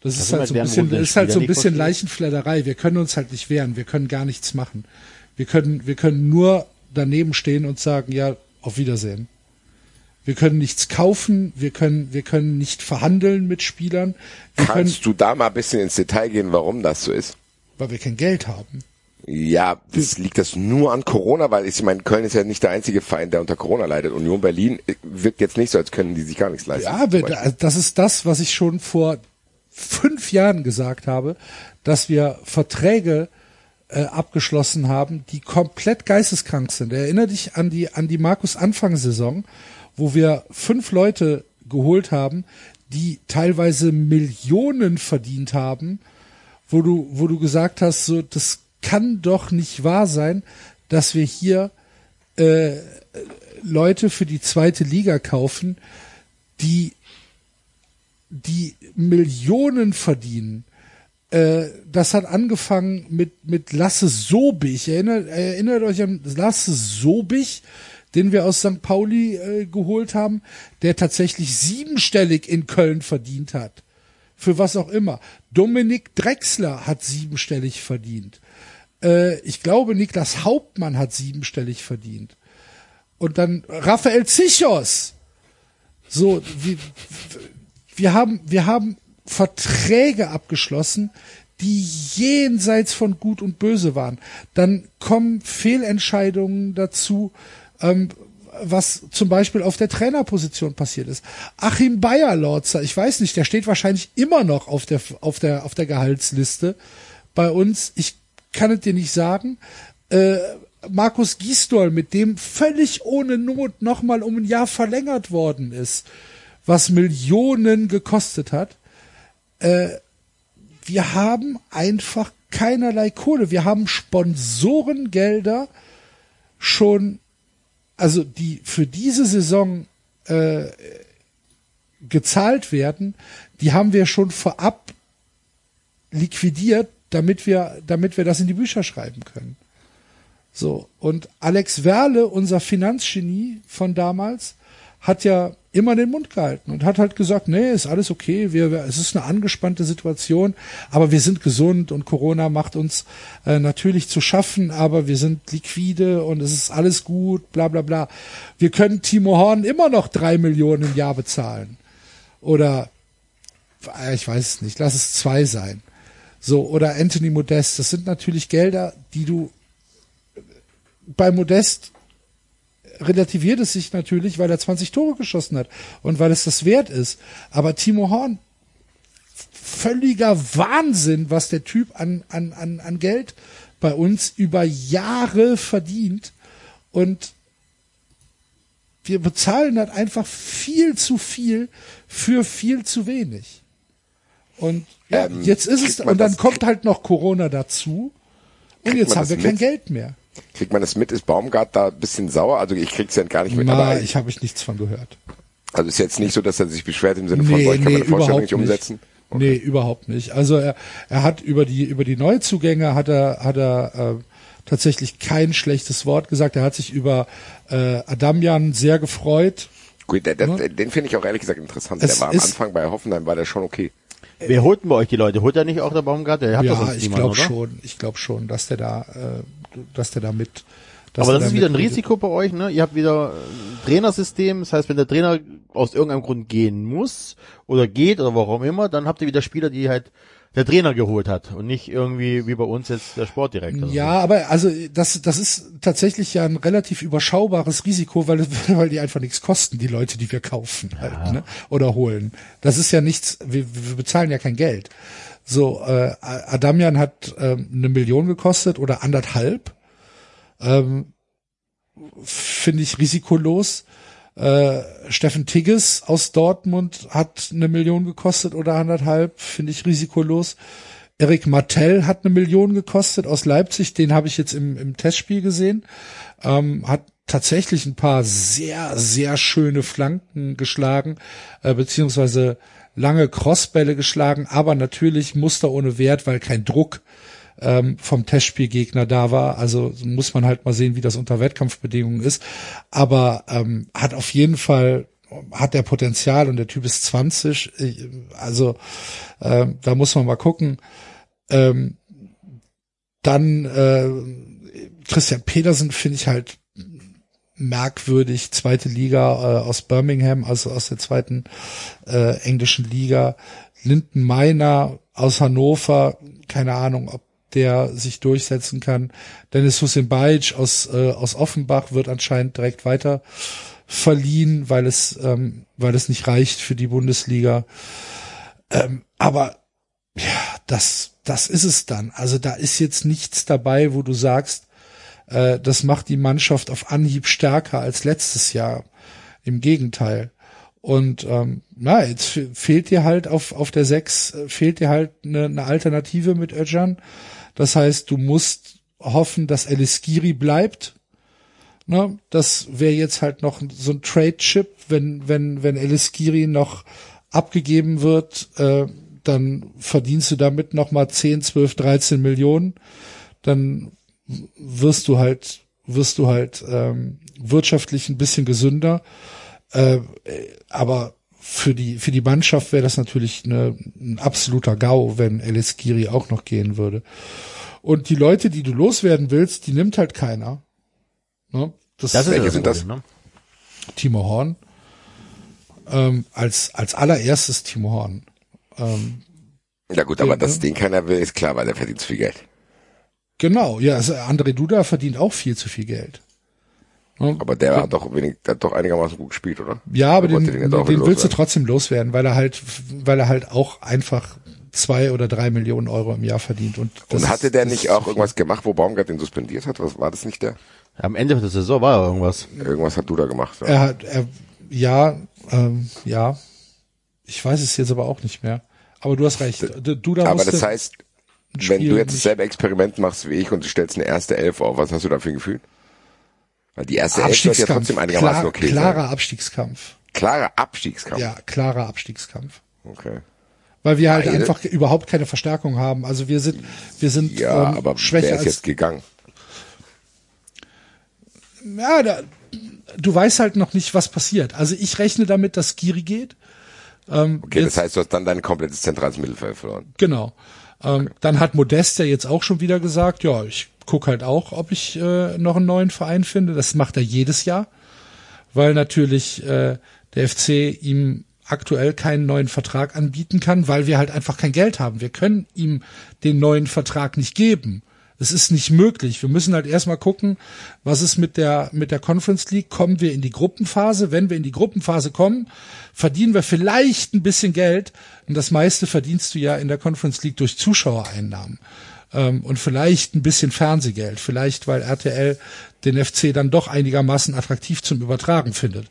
Das ist sind halt so ein bisschen, ist halt so ein bisschen Leichenfledderei. Wir können uns halt nicht wehren, wir können gar nichts machen. Wir können, wir können nur daneben stehen und sagen, ja, auf Wiedersehen. Wir können nichts kaufen, wir können, wir können nicht verhandeln mit Spielern, wir können, Kannst du da mal ein bisschen ins Detail gehen, warum das so ist? weil wir kein Geld haben. Ja, das liegt das nur an Corona, weil ich meine, Köln ist ja nicht der einzige Verein, der unter Corona leidet. Union Berlin wirkt jetzt nicht so, als können die sich gar nichts leisten. Ja, wir, das ist das, was ich schon vor fünf Jahren gesagt habe, dass wir Verträge äh, abgeschlossen haben, die komplett geisteskrank sind. Erinnere dich an die an die Markus Anfangssaison, wo wir fünf Leute geholt haben, die teilweise Millionen verdient haben, wo du wo du gesagt hast, so das kann doch nicht wahr sein, dass wir hier äh, Leute für die zweite Liga kaufen, die die Millionen verdienen. Äh, das hat angefangen mit mit Lasse Sobich. Erinnert, erinnert euch an Lasse Sobich, den wir aus St. Pauli äh, geholt haben, der tatsächlich siebenstellig in Köln verdient hat. Für was auch immer. Dominik Drexler hat siebenstellig verdient. Äh, ich glaube, Niklas Hauptmann hat siebenstellig verdient. Und dann Raphael Zichos. So, wir, wir haben, wir haben Verträge abgeschlossen, die jenseits von Gut und Böse waren. Dann kommen Fehlentscheidungen dazu, ähm, was zum Beispiel auf der Trainerposition passiert ist. Achim Bayerlorzer, ich weiß nicht, der steht wahrscheinlich immer noch auf der, auf der, auf der Gehaltsliste bei uns. Ich kann es dir nicht sagen. Äh, Markus Gisdol, mit dem völlig ohne Not nochmal um ein Jahr verlängert worden ist, was Millionen gekostet hat. Äh, wir haben einfach keinerlei Kohle. Wir haben Sponsorengelder schon, also die für diese Saison äh, gezahlt werden, die haben wir schon vorab liquidiert, damit wir, damit wir das in die Bücher schreiben können. So. Und Alex Werle, unser Finanzgenie von damals, hat ja immer den Mund gehalten und hat halt gesagt, nee, ist alles okay, wir, wir, es ist eine angespannte Situation, aber wir sind gesund und Corona macht uns äh, natürlich zu schaffen, aber wir sind liquide und es ist alles gut, bla bla bla. Wir können Timo Horn immer noch drei Millionen im Jahr bezahlen. Oder äh, ich weiß es nicht, lass es zwei sein. So, oder Anthony Modest, das sind natürlich Gelder, die du bei Modest relativiert es sich natürlich, weil er 20 Tore geschossen hat und weil es das wert ist. Aber Timo Horn, völliger Wahnsinn, was der Typ an, an, an, an Geld bei uns über Jahre verdient. Und wir bezahlen halt einfach viel zu viel für viel zu wenig. Und ja, Ähm, jetzt ist es, und dann kommt halt noch Corona dazu. Und jetzt haben wir kein mit? Geld mehr. Kriegt man das mit? Ist Baumgart da ein bisschen sauer? Also ich krieg's ja gar nicht mit, Na, aber ich habe ich nichts von gehört. also ist jetzt nicht so, dass er sich beschwert im Sinne von, Nee, boah, ich kann nee, meine Vorstellung überhaupt nicht umsetzen. Nee, überhaupt nicht. Also er, er hat über die über die Neuzugänge hat er hat er äh, tatsächlich kein schlechtes Wort gesagt. Er hat sich über äh, Adamian sehr gefreut. Gut, der, der, Ne? den finde ich auch ehrlich gesagt interessant. Es der war am Anfang bei Hoffenheim, war der schon okay. Wer holt denn bei euch die Leute? Holt er nicht auch der Baumgart? Der hat ja, ich glaube schon. Ich glaube schon, dass der da, äh, dass der da mit. Dass Aber das ist wieder ein. Risiko bei euch, ne? Ihr habt wieder ein Trainersystem, das heißt, wenn der Trainer aus irgendeinem Grund gehen muss oder geht oder warum immer, dann habt ihr wieder Spieler, die halt der Trainer geholt hat und nicht irgendwie wie bei uns jetzt der Sportdirektor. Ja, aber also das, das ist tatsächlich ja ein relativ überschaubares Risiko, weil, weil die einfach nichts kosten, die Leute, die wir kaufen halt, ne? oder holen. Das ist ja nichts, wir, wir bezahlen ja kein Geld. So, äh, Adamian hat ähm, eine Million gekostet oder anderthalb. Ähm, Finde ich risikolos. Äh, Steffen Tigges aus Dortmund hat eine Million gekostet oder anderthalb, finde ich risikolos. Erik Martell hat eine Million gekostet aus Leipzig, den habe ich jetzt im, im Testspiel gesehen. Ähm, hat tatsächlich ein paar sehr, sehr schöne Flanken geschlagen, äh, beziehungsweise lange Crossbälle geschlagen, aber natürlich Muster ohne Wert, weil kein Druck ähm, vom Testspielgegner da war. Also muss man halt mal sehen, wie das unter Wettkampfbedingungen ist. Aber ähm, hat auf jeden Fall hat der Potenzial und der Typ ist 20. Ich- Also ähm, da muss man mal gucken. Ähm, dann äh, Christian Pedersen finde ich halt merkwürdig, zweite Liga äh, aus Birmingham, also aus der zweiten äh, englischen Liga. Linden Meiner aus Hannover, keine Ahnung, ob der sich durchsetzen kann. Dennis Hussein Bajic aus, äh, aus Offenbach wird anscheinend direkt weiter verliehen, weil es, ähm, weil es nicht reicht für die Bundesliga. Ähm, aber ja, das, das ist es dann. Also da ist jetzt nichts dabei, wo du sagst, äh, das macht die Mannschaft auf Anhieb stärker als letztes Jahr. Im Gegenteil. Und ähm, na, jetzt fe- fehlt dir halt auf, auf der 6, äh, fehlt dir halt eine, eine Alternative mit Özcan. Das heißt, du musst hoffen, dass Eliskiri bleibt. Ne? Das wäre jetzt halt noch so ein Trade-Chip, wenn, wenn, wenn Eliskiri noch abgegeben wird, äh, dann verdienst du damit nochmal 10, 12, 13 Millionen. Dann wirst du halt, wirst du halt ähm, wirtschaftlich ein bisschen gesünder. Äh, aber für die, für die Mannschaft wäre das natürlich eine, ein absoluter GAU, wenn Eliskiri auch noch gehen würde. Und die Leute, die du loswerden willst, die nimmt halt keiner. Ne? Das, Das ist Welche ja sind das? Ne? Timo Horn. Ähm, als, als allererstes Timo Horn. Ähm, Ja gut, aber Ja, dass ne? den keiner will, ist klar, weil der verdient zu viel Geld. Genau, ja, also André Duda verdient auch viel zu viel Geld. Ne? Aber der hat doch wenig, der hat doch einigermaßen gut gespielt, oder? Ja, aber Oder den, den, den willst du trotzdem loswerden, weil er halt, weil er halt auch einfach zwei oder drei Millionen Euro im Jahr verdient. Und, das Und hatte der ist- nicht auch irgendwas gemacht, wo Baumgart den suspendiert hat? Was war das nicht der? Am Ende der Saison war irgendwas. Irgendwas hat du da gemacht. Ja. Er hat, er, ja, ähm, ja. Ich weiß es jetzt aber auch nicht mehr. Aber du hast recht. Du, du da Aber musste, das heißt, wenn du jetzt dasselbe Experiment machst wie ich und du stellst eine erste Elf auf, was hast du da für ein Gefühl? Weil die erste Elf sollte ja trotzdem einigermaßen Klar, okay klarer sein. Abstiegskampf. Klarer Abstiegskampf. Ja, klarer Abstiegskampf. Okay. Weil wir halt Beide? einfach überhaupt keine Verstärkung haben. Also wir sind, wir sind Ja, ähm, aber schwächer wer ist als jetzt gegangen? ja, da, du weißt halt noch nicht, was passiert. Also ich rechne damit, dass Giri geht. Ähm, Okay, jetzt, das heißt, du hast dann dein komplettes zentrales Mittelfeld verloren. genau. Ähm, Dann hat Modest ja jetzt auch schon wieder gesagt, ja, ich guck halt auch, ob ich äh, noch einen neuen Verein finde. Das macht er jedes Jahr, weil natürlich äh, der FC ihm aktuell keinen neuen Vertrag anbieten kann, weil wir halt einfach kein Geld haben. Wir können ihm den neuen Vertrag nicht geben. Es ist nicht möglich. Wir müssen halt erstmal gucken, was ist mit der, mit der Conference League. Kommen wir in die Gruppenphase? Wenn wir in die Gruppenphase kommen, verdienen wir vielleicht ein bisschen Geld. Und das meiste verdienst du ja in der Conference League durch Zuschauereinnahmen. Ähm, und vielleicht ein bisschen Fernsehgeld. Vielleicht, weil RTL den FC dann doch einigermaßen attraktiv zum Übertragen findet.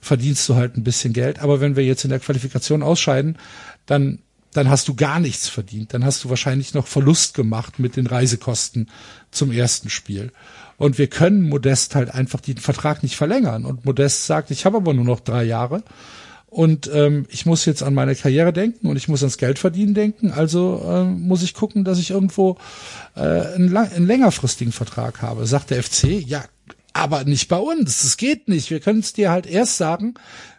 Verdienst du halt ein bisschen Geld. Aber wenn wir jetzt in der Qualifikation ausscheiden, dann dann hast du gar nichts verdient. Dann hast du wahrscheinlich noch Verlust gemacht mit den Reisekosten zum ersten Spiel. Und wir können Modest halt einfach den Vertrag nicht verlängern. Und Modest sagt, ich habe aber nur noch drei Jahre und ähm, ich muss jetzt an meine Karriere denken und ich muss ans Geld verdienen denken. Also ähm, muss ich gucken, dass ich irgendwo äh, einen, einen längerfristigen Vertrag habe. Sagt der FC, ja, aber nicht bei uns. Das geht nicht. Wir können es dir halt erst sagen,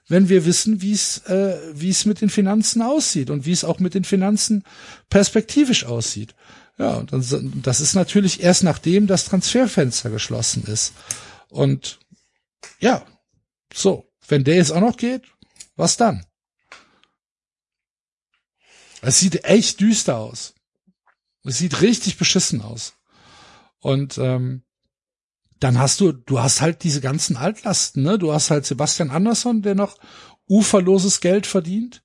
wenn wir wissen, wie es äh, wie es mit den Finanzen aussieht und wie es auch mit den Finanzen perspektivisch aussieht. Ja, und dann, das ist natürlich erst nachdem das Transferfenster geschlossen ist. Und ja, so, wenn der jetzt auch noch geht, was dann? Es sieht echt düster aus. Es sieht richtig beschissen aus. Und ähm, dann hast du, du hast halt diese ganzen Altlasten, ne? Du hast halt Sebastian Andersson, der noch uferloses Geld verdient.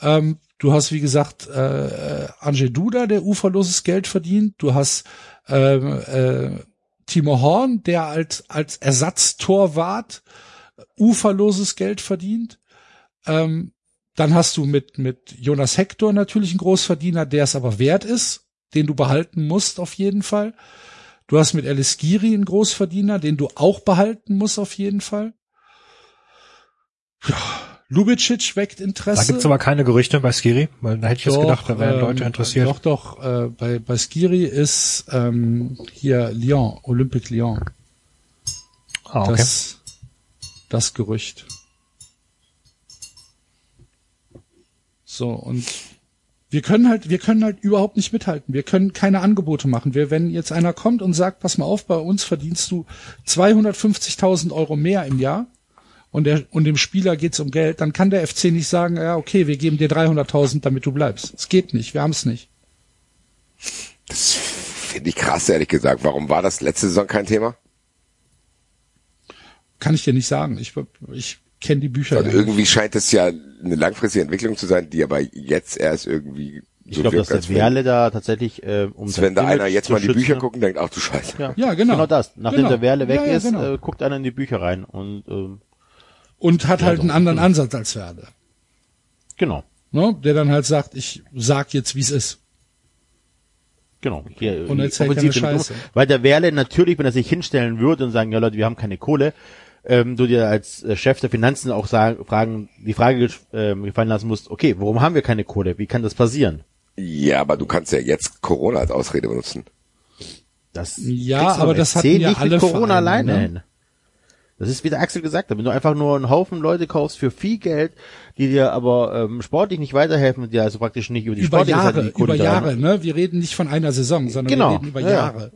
Ähm, du hast, wie gesagt, äh, äh, Angel Duda, der uferloses Geld verdient. Du hast ähm, äh, Timo Horn, der als, als Ersatztorwart uferloses Geld verdient. Ähm, dann hast du mit, mit Jonas Hector natürlich einen Großverdiener, der es aber wert ist, den du behalten musst auf jeden Fall. Du hast mit Alice Giri einen Großverdiener, den du auch behalten musst auf jeden Fall. Ja, Lubicic weckt Interesse. Da gibt's aber keine Gerüchte bei Skiri, weil da hätte ich jetzt Doch, gedacht, da wären ähm, Leute interessiert. Doch, doch, äh, bei, bei Skiri ist ähm, hier Lyon, Olympique Lyon, ah, okay. das, das Gerücht. So, und wir können halt, wir können halt überhaupt nicht mithalten. Wir können keine Angebote machen. Wir, wenn jetzt einer kommt und sagt, pass mal auf, bei uns verdienst du 250.000 Euro mehr im Jahr und, der, und dem Spieler geht's um Geld, dann kann der FC nicht sagen, ja, okay, wir geben dir 300.000, damit du bleibst. Es geht nicht. Wir haben es nicht. Das finde ich krass, ehrlich gesagt. Warum war das letzte Saison kein Thema? Kann ich dir nicht sagen. Ich, ich kenne die Bücher. Weil ja irgendwie scheint es ja eine langfristige Entwicklung zu sein, die aber jetzt erst irgendwie Ich glaube, dass als der Werle da tatsächlich, äh, um als wenn da sein einer Image jetzt mal in die schützen- Bücher guckt und denkt, ach du Scheiße. Ja, Ja, genau. Genau das. Nachdem Genau. der Werle weg Ja, ja, ist, genau. äh, guckt einer in die Bücher rein und ähm, Und hat Ja, halt doch. einen anderen Ansatz als Werde. genau, Ne? Der dann halt sagt, ich sag jetzt, wie es ist. genau. Hier, Und die erzählt keine Scheiße. Weil der Werle natürlich, wenn er sich hinstellen würde und sagen, ja Leute, wir haben keine Kohle, ähm, du dir als äh, Chef der Finanzen auch sagen, fragen, die Frage ähm, gefallen lassen musst, okay, warum haben wir keine Kohle? Wie kann das passieren? Ja, aber du kannst ja jetzt Corona als Ausrede benutzen. Das Ja, aber das hatten ja nicht alle mit Corona Vereine, alleine ne? hin. Das ist, wie der Axel gesagt hat, wenn du einfach nur einen Haufen Leute kaufst für viel Geld, die dir aber ähm, sportlich nicht weiterhelfen, und dir also praktisch nicht über die Über sportliche Seite Jahre, die Kohle über Jahre, ne? Wir reden nicht von einer Saison, sondern Genau. wir reden über ja. Jahre.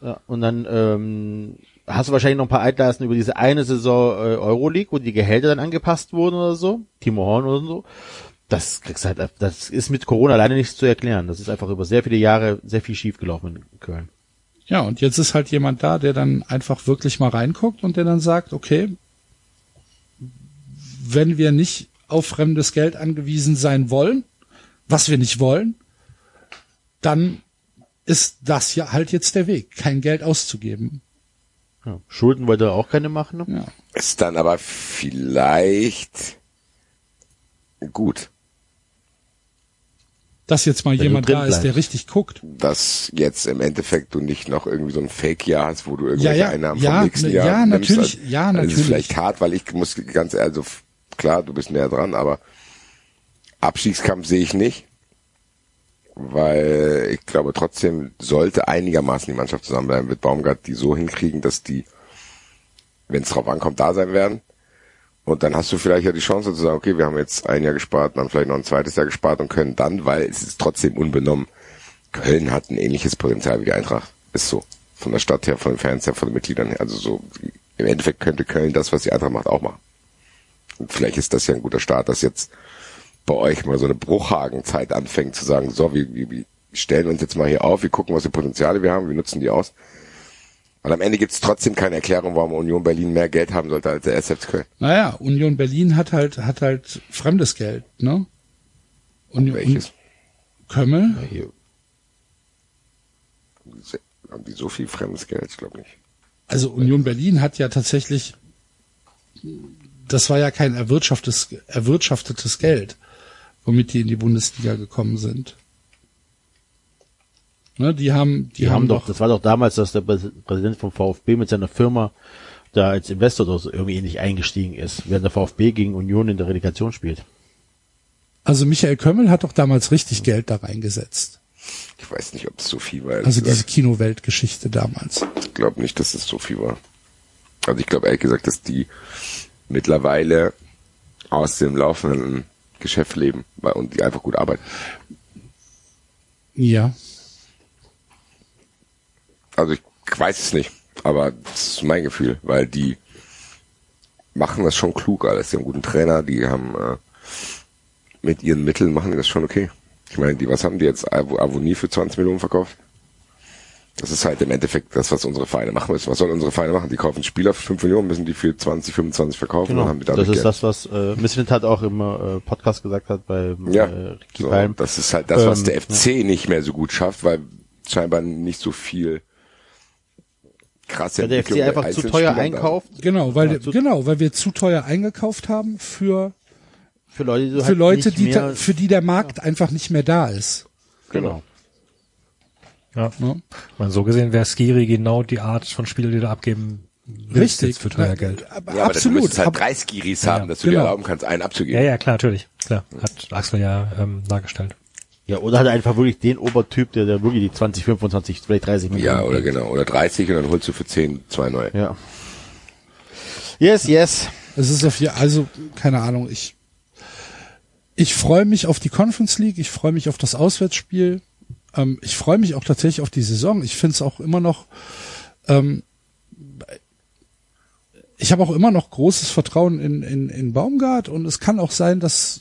Ja, und dann ähm, hast du wahrscheinlich noch ein paar Altlasten über diese eine Saison äh, Euroleague, wo die Gehälter dann angepasst wurden oder so, Timo Horn oder so. Das kriegst halt, das ist mit Corona alleine nicht zu erklären. Das ist einfach über sehr viele Jahre sehr viel schiefgelaufen in Köln. Ja, und jetzt ist halt jemand da, der dann einfach wirklich mal reinguckt und der dann sagt, okay, wenn wir nicht auf fremdes Geld angewiesen sein wollen, was wir nicht wollen, dann ist das ja halt jetzt der Weg, kein Geld auszugeben. Ja. Schulden wollte er auch keine machen. Ne? Ja. Ist dann aber vielleicht gut, Dass jetzt mal Wenn jemand da ist, der richtig guckt. dass jetzt im Endeffekt du nicht noch irgendwie so ein Fake-Jahr hast, wo du irgendwelche Ja, ja, Einnahmen ja, vom nächsten ne, Jahr ja, nimmst. natürlich, Also, ja, Das natürlich. ist vielleicht hart, weil ich muss ganz ehrlich, also klar, du bist näher dran, aber Abstiegskampf sehe ich nicht, weil ich glaube trotzdem sollte einigermaßen die Mannschaft zusammenbleiben, wird Baumgart die so hinkriegen, dass die, wenn es drauf ankommt, da sein werden. Und dann hast du vielleicht ja die Chance zu sagen, okay, wir haben jetzt ein Jahr gespart, dann vielleicht noch ein zweites Jahr gespart und können dann, weil es ist trotzdem unbenommen, Köln hat ein ähnliches Potenzial wie die Eintracht. Ist so. Von der Stadt her, von den Fans her, von den Mitgliedern her. Also so, im Endeffekt könnte Köln das, was die Eintracht macht, auch machen. Und vielleicht ist das ja ein guter Start, dass jetzt bei euch mal so eine Bruchhagenzeit anfängt zu sagen, so, wir, wir, wir stellen uns jetzt mal hier auf, wir gucken, was für Potenziale wir haben, wir nutzen die aus. Und am Ende gibt es trotzdem keine Erklärung, warum Union Berlin mehr Geld haben sollte als der SF Köln. Naja, Union Berlin hat halt, hat halt fremdes Geld, ne? Union, Welches? Kömmel? Hier. Haben die so viel fremdes Geld? Ich glaube nicht. Also Union Berlin hat ja tatsächlich, das war ja kein erwirtschaftetes, erwirtschaftetes Geld, womit die in die Bundesliga gekommen sind. Ne, die haben, die, Die haben doch, das war doch damals, dass der Präs- Präsident vom VfB mit seiner Firma da als Investor oder so irgendwie ähnlich eingestiegen ist, während der VfB gegen Union in der Relegation spielt. also Michael Kömmel hat doch damals richtig Geld da reingesetzt. Ich weiß nicht, ob es so viel war. Also gesagt. diese Kinoweltgeschichte damals. Ich glaube nicht, dass es so viel war. Also ich glaube ehrlich gesagt, dass die mittlerweile aus dem laufenden Geschäft leben und die einfach gut arbeiten. Ja. Also ich weiß es nicht, aber das ist mein Gefühl, weil die machen das schon klug alles. Die haben einen guten Trainer, die haben äh, mit ihren Mitteln machen die das schon okay. Ich meine, die, was haben die jetzt Avo- Avonie für 20 Millionen verkauft? Das ist halt im Endeffekt das, was unsere Vereine machen müssen. Was sollen unsere Vereine machen? Die kaufen Spieler für 5 Millionen, müssen die für 20, 25 verkaufen und dann haben die Das dadurch ist Geld. das, was äh, Missfit hat auch im äh, Podcast gesagt hat bei Ja, äh, Ricky so, Palm. das ist halt das, was Ähm, der FC nicht mehr so gut schafft, weil scheinbar nicht so viel krasse Weil der FC einfach zu teuer Spielern da- einkauft Genau, weil Ja, genau, weil wir zu teuer eingekauft haben für für Leute, die für halt Leute, die mehr, ta- für die der Markt einfach nicht mehr da ist. genau. Ja. Ne? Ich meine, so gesehen wäre Skiri genau die Art von Spieler, die du abgeben willst Richtig. jetzt für teuer Geld. Aber Ja, aber du absolut. müsstest halt aber, drei Skiris haben, dass du genau. dir erlauben kannst, einen abzugeben. Ja, ja, klar, natürlich. Klar. Hat Axel ja ähm, dargestellt. Ja, oder halt einfach wirklich den Obertyp, der, der wirklich die 20, 25, vielleicht 30 Millionen. Ja, oder kriegt. genau. Oder 30 und dann holst du für 10 zwei neue. Ja. Yes, yes. es ist auf je, also keine Ahnung. Ich ich freue mich auf die Conference League. Ich freue mich auf das Auswärtsspiel. Ähm, ich freue mich auch tatsächlich auf die Saison. Ich finde es auch immer noch. Ähm, ich habe auch immer noch großes Vertrauen in, in, in Baumgart und es kann auch sein, dass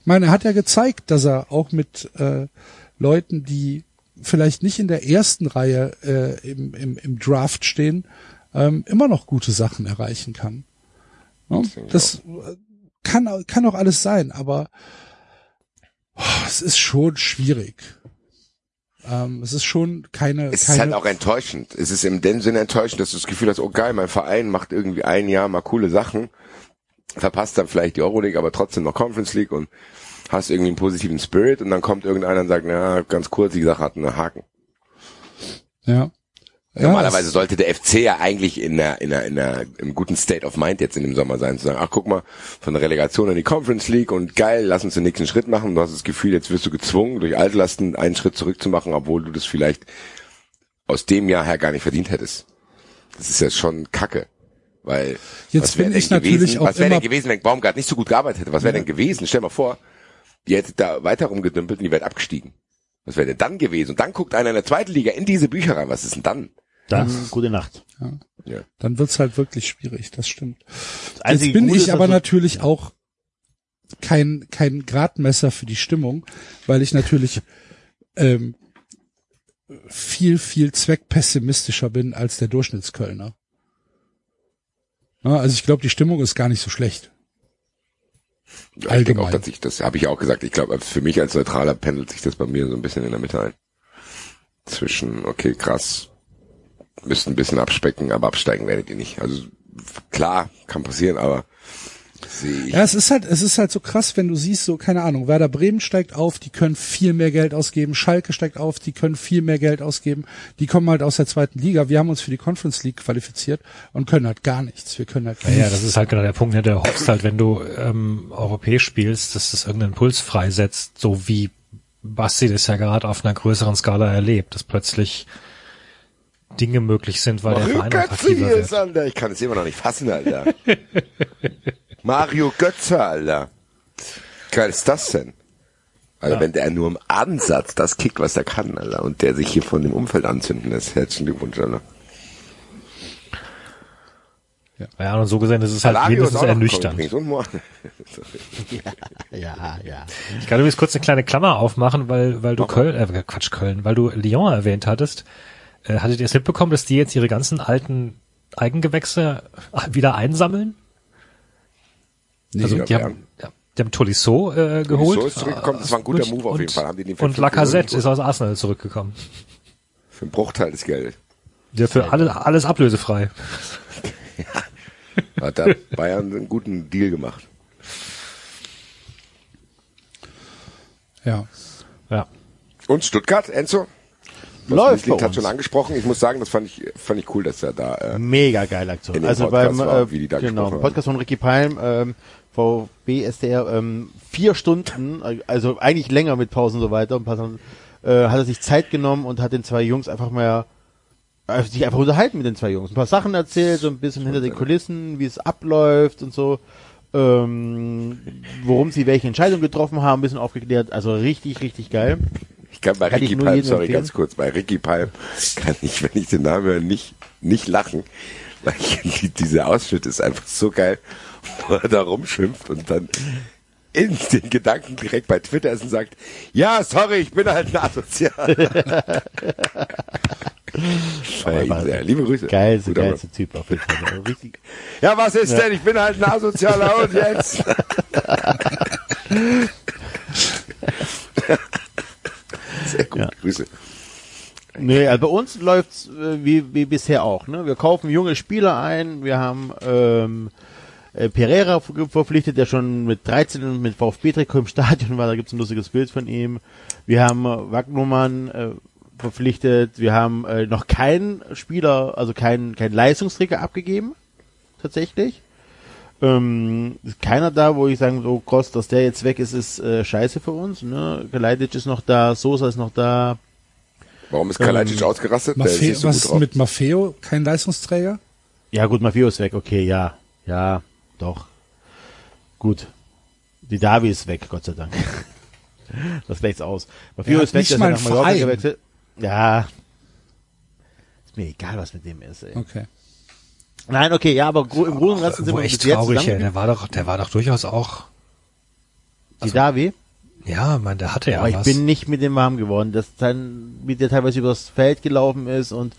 ich meine, er hat ja gezeigt, dass er auch mit äh, Leuten, die vielleicht nicht in der ersten Reihe äh, im, im, im Draft stehen, ähm, immer noch gute Sachen erreichen kann. Ja, Das das äh, kann, kann auch alles sein, aber es ist schon schwierig. Ähm, es ist schon keine. Es keine ist halt auch enttäuschend. Es ist in dem Sinne enttäuschend, dass du das Gefühl hast, oh geil, mein Verein macht irgendwie ein Jahr mal coole Sachen, verpasst dann vielleicht die Euroleague, aber trotzdem noch Conference League und hast irgendwie einen positiven Spirit und dann kommt irgendeiner und sagt, na, ganz kurz, die Sache hat einen Haken. ja. Ja, Normalerweise sollte der FC ja eigentlich in der, in der, in der, im guten State of Mind jetzt in dem Sommer sein, zu sagen, ach guck mal, von der Relegation in die Conference League und geil, lass uns den nächsten Schritt machen. Du hast das Gefühl, jetzt wirst du gezwungen, durch Altlasten einen Schritt zurückzumachen, obwohl du das vielleicht aus dem Jahr her gar nicht verdient hättest. Das ist ja schon Kacke. Weil, Jetzt was wär bin denn gewesen, auch was wäre immer- denn gewesen, wenn Baumgart nicht so gut gearbeitet hätte? Was wäre denn gewesen? Stell mal vor, ihr hättet da weiter rumgedümpelt und ihr wärt abgestiegen. Was wäre denn dann gewesen? Und dann guckt einer in der zweiten Liga in diese Bücher rein. Was ist denn dann? Dann gute Nacht. Ja. dann wird's halt wirklich schwierig, das stimmt. Das Jetzt einzige bin Gute ich aber dass du- natürlich auch kein, kein Gradmesser für die Stimmung, weil ich natürlich ähm, viel, viel zweckpessimistischer bin als der Durchschnittskölner. Ja, also ich glaube, die Stimmung ist gar nicht so schlecht. Ja, ich denke auch, Allgemein. dass ich, das habe ich auch gesagt. Ich glaube, für mich als Neutraler pendelt sich das bei mir so ein bisschen in der Mitte ein. Zwischen, okay, krass, müsst ein bisschen abspecken, aber absteigen werdet ihr nicht. Also klar, kann passieren, aber sehe ich. Ja, es ist halt, es ist halt so krass, wenn du siehst, so, keine Ahnung, Werder Bremen steigt auf, die können viel mehr Geld ausgeben, Schalke steigt auf, die können viel mehr Geld ausgeben, die kommen halt aus der zweiten Liga. Wir haben uns für die Conference League qualifiziert und können halt gar nichts. Wir können halt Ja, ja, das ist halt genau der Punkt, ne, der hoffst halt, wenn du ähm, europäisch spielst, dass das irgendeinen Puls freisetzt, so wie Basti das ja gerade auf einer größeren Skala erlebt, dass plötzlich Dinge möglich sind, weil der Mario Verein Götze hier ist. Alter. Ich kann es immer noch nicht fassen, Alter. Mario Götze, Alter. Geil ist das denn? Also wenn der nur im Ansatz das kickt, was er kann, Alter, und der sich hier von dem Umfeld anzünden lässt. Herzlichen Glückwunsch, Alter. Ja, und so gesehen, das ist halt Alario ist noch ernüchternd. Mo- Ja, ja. Ich kann übrigens kurz eine kleine Klammer aufmachen, weil, weil du Mach Köln, äh, Quatsch, Köln, weil du Lyon erwähnt hattest. Äh, hattet ihr es mitbekommen, dass die jetzt ihre ganzen alten Eigengewächse wieder einsammeln? also ja, die haben, ja, die haben Tolisso äh, geholt. So ist zurückgekommen, das war ein guter Und- Move auf und, jeden Fall. Haben die den und Lacazette ist aus Arsenal zurückgekommen. Für einen Bruchteil des Geldes. Der für alles, alles ablösefrei. Hat da Bayern einen guten Deal gemacht. ja. Ja. Und Stuttgart, Enzo? Läuft Lied hat schon angesprochen. Ich muss sagen, das fand ich, fand ich cool, dass er da, äh, Mega geile Aktion. Also Podcast beim war, äh, wie die da genau, Podcast von Ricky Palm, ähm, VB SDR, ähm, vier Stunden, also eigentlich länger mit Pausen und so weiter, und paar äh, hat er sich Zeit genommen und hat den zwei Jungs einfach mal äh, sich einfach unterhalten mit den zwei Jungs. Ein paar Sachen erzählt, so ein bisschen hinter den Kulissen, wie es abläuft und so. Ähm, worum sie welche Entscheidung getroffen haben, ein bisschen aufgeklärt. Also richtig, richtig geil. Ich kann bei Kann Ricky Palm, sorry, empfehlen. ganz kurz, bei Ricky Palm kann ich, wenn ich den Namen höre, nicht, nicht lachen. Weil ich, dieser Ausschnitt ist einfach so geil, wo er da rumschimpft und dann in den Gedanken direkt bei Twitter ist und sagt, ja, sorry, ich bin halt ein Asozial. Sehr. Liebe Grüße. Geil, so Mann. geilste Typ auf jeden Fall. Also richtig, Ja, was ist denn? Ich bin halt ein Asozialer und jetzt? Sehr gut, Ja. Grüße. Nee, also bei uns läuft's äh, wie, wie bisher auch. Ne? Wir kaufen junge Spieler ein. Wir haben ähm, äh, Pereira ver- verpflichtet, der schon mit 13 mit VfB-Trikot im Stadion war. Da gibt's ein lustiges Bild von ihm. Wir haben äh, Wagnumann äh, verpflichtet. Wir haben äh, noch keinen Spieler, also keinen kein Leistungsträger abgegeben. Tatsächlich. Ähm, ist keiner da, wo ich sagen, so Kost, dass der jetzt weg ist, ist äh, scheiße für uns. Ne? Kalajdzic ist noch da, Sosa ist noch da. Warum ist Kalajdzic ausgerastet? Der ist Maffeo, so was ist drauf. mit Maffeo? Kein Leistungsträger? Ja, gut, Maffeo ist weg, okay, ja. Ja, doch. Gut. Die Davi ist weg, Gott sei Dank. das gleich's aus. Maffeo Er ist weg, ja einen nach Mallorca gewechselt. Ja. Ist mir egal, was mit dem ist, ey. Okay. Nein, okay, ja, aber im Großen und Ganzen sind wir echt traurig, zusammen. Der war doch, der war doch durchaus auch, Die Davi. ja, man, der hatte ja Aber ich was. bin nicht mit dem warm geworden, dass dann mit der teilweise übers Feld gelaufen ist und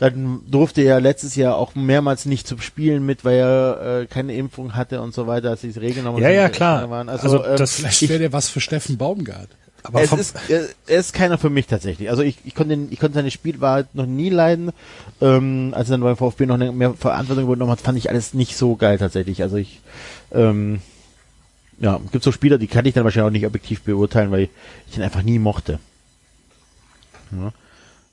dann durfte er letztes Jahr auch mehrmals nicht zum Spielen mit, weil er äh, keine Impfung hatte und so weiter, als die Regeln nochmal Ja, ja, klar. waren. Also, Also ähm, das- Vielleicht ich, wäre der was für Steffen Baumgart. Aber es ist, er, er ist keiner für mich tatsächlich. Also ich, ich konnte, ich konnte seine Spielwahrheit noch nie leiden. Ähm, als er dann beim VfB noch mehr Verantwortung übernommen hat, fand ich alles nicht so geil tatsächlich. Also ich, ähm, ja, gibt so Spieler, die kann ich dann wahrscheinlich auch nicht objektiv beurteilen, weil ich ihn einfach nie mochte. Ja.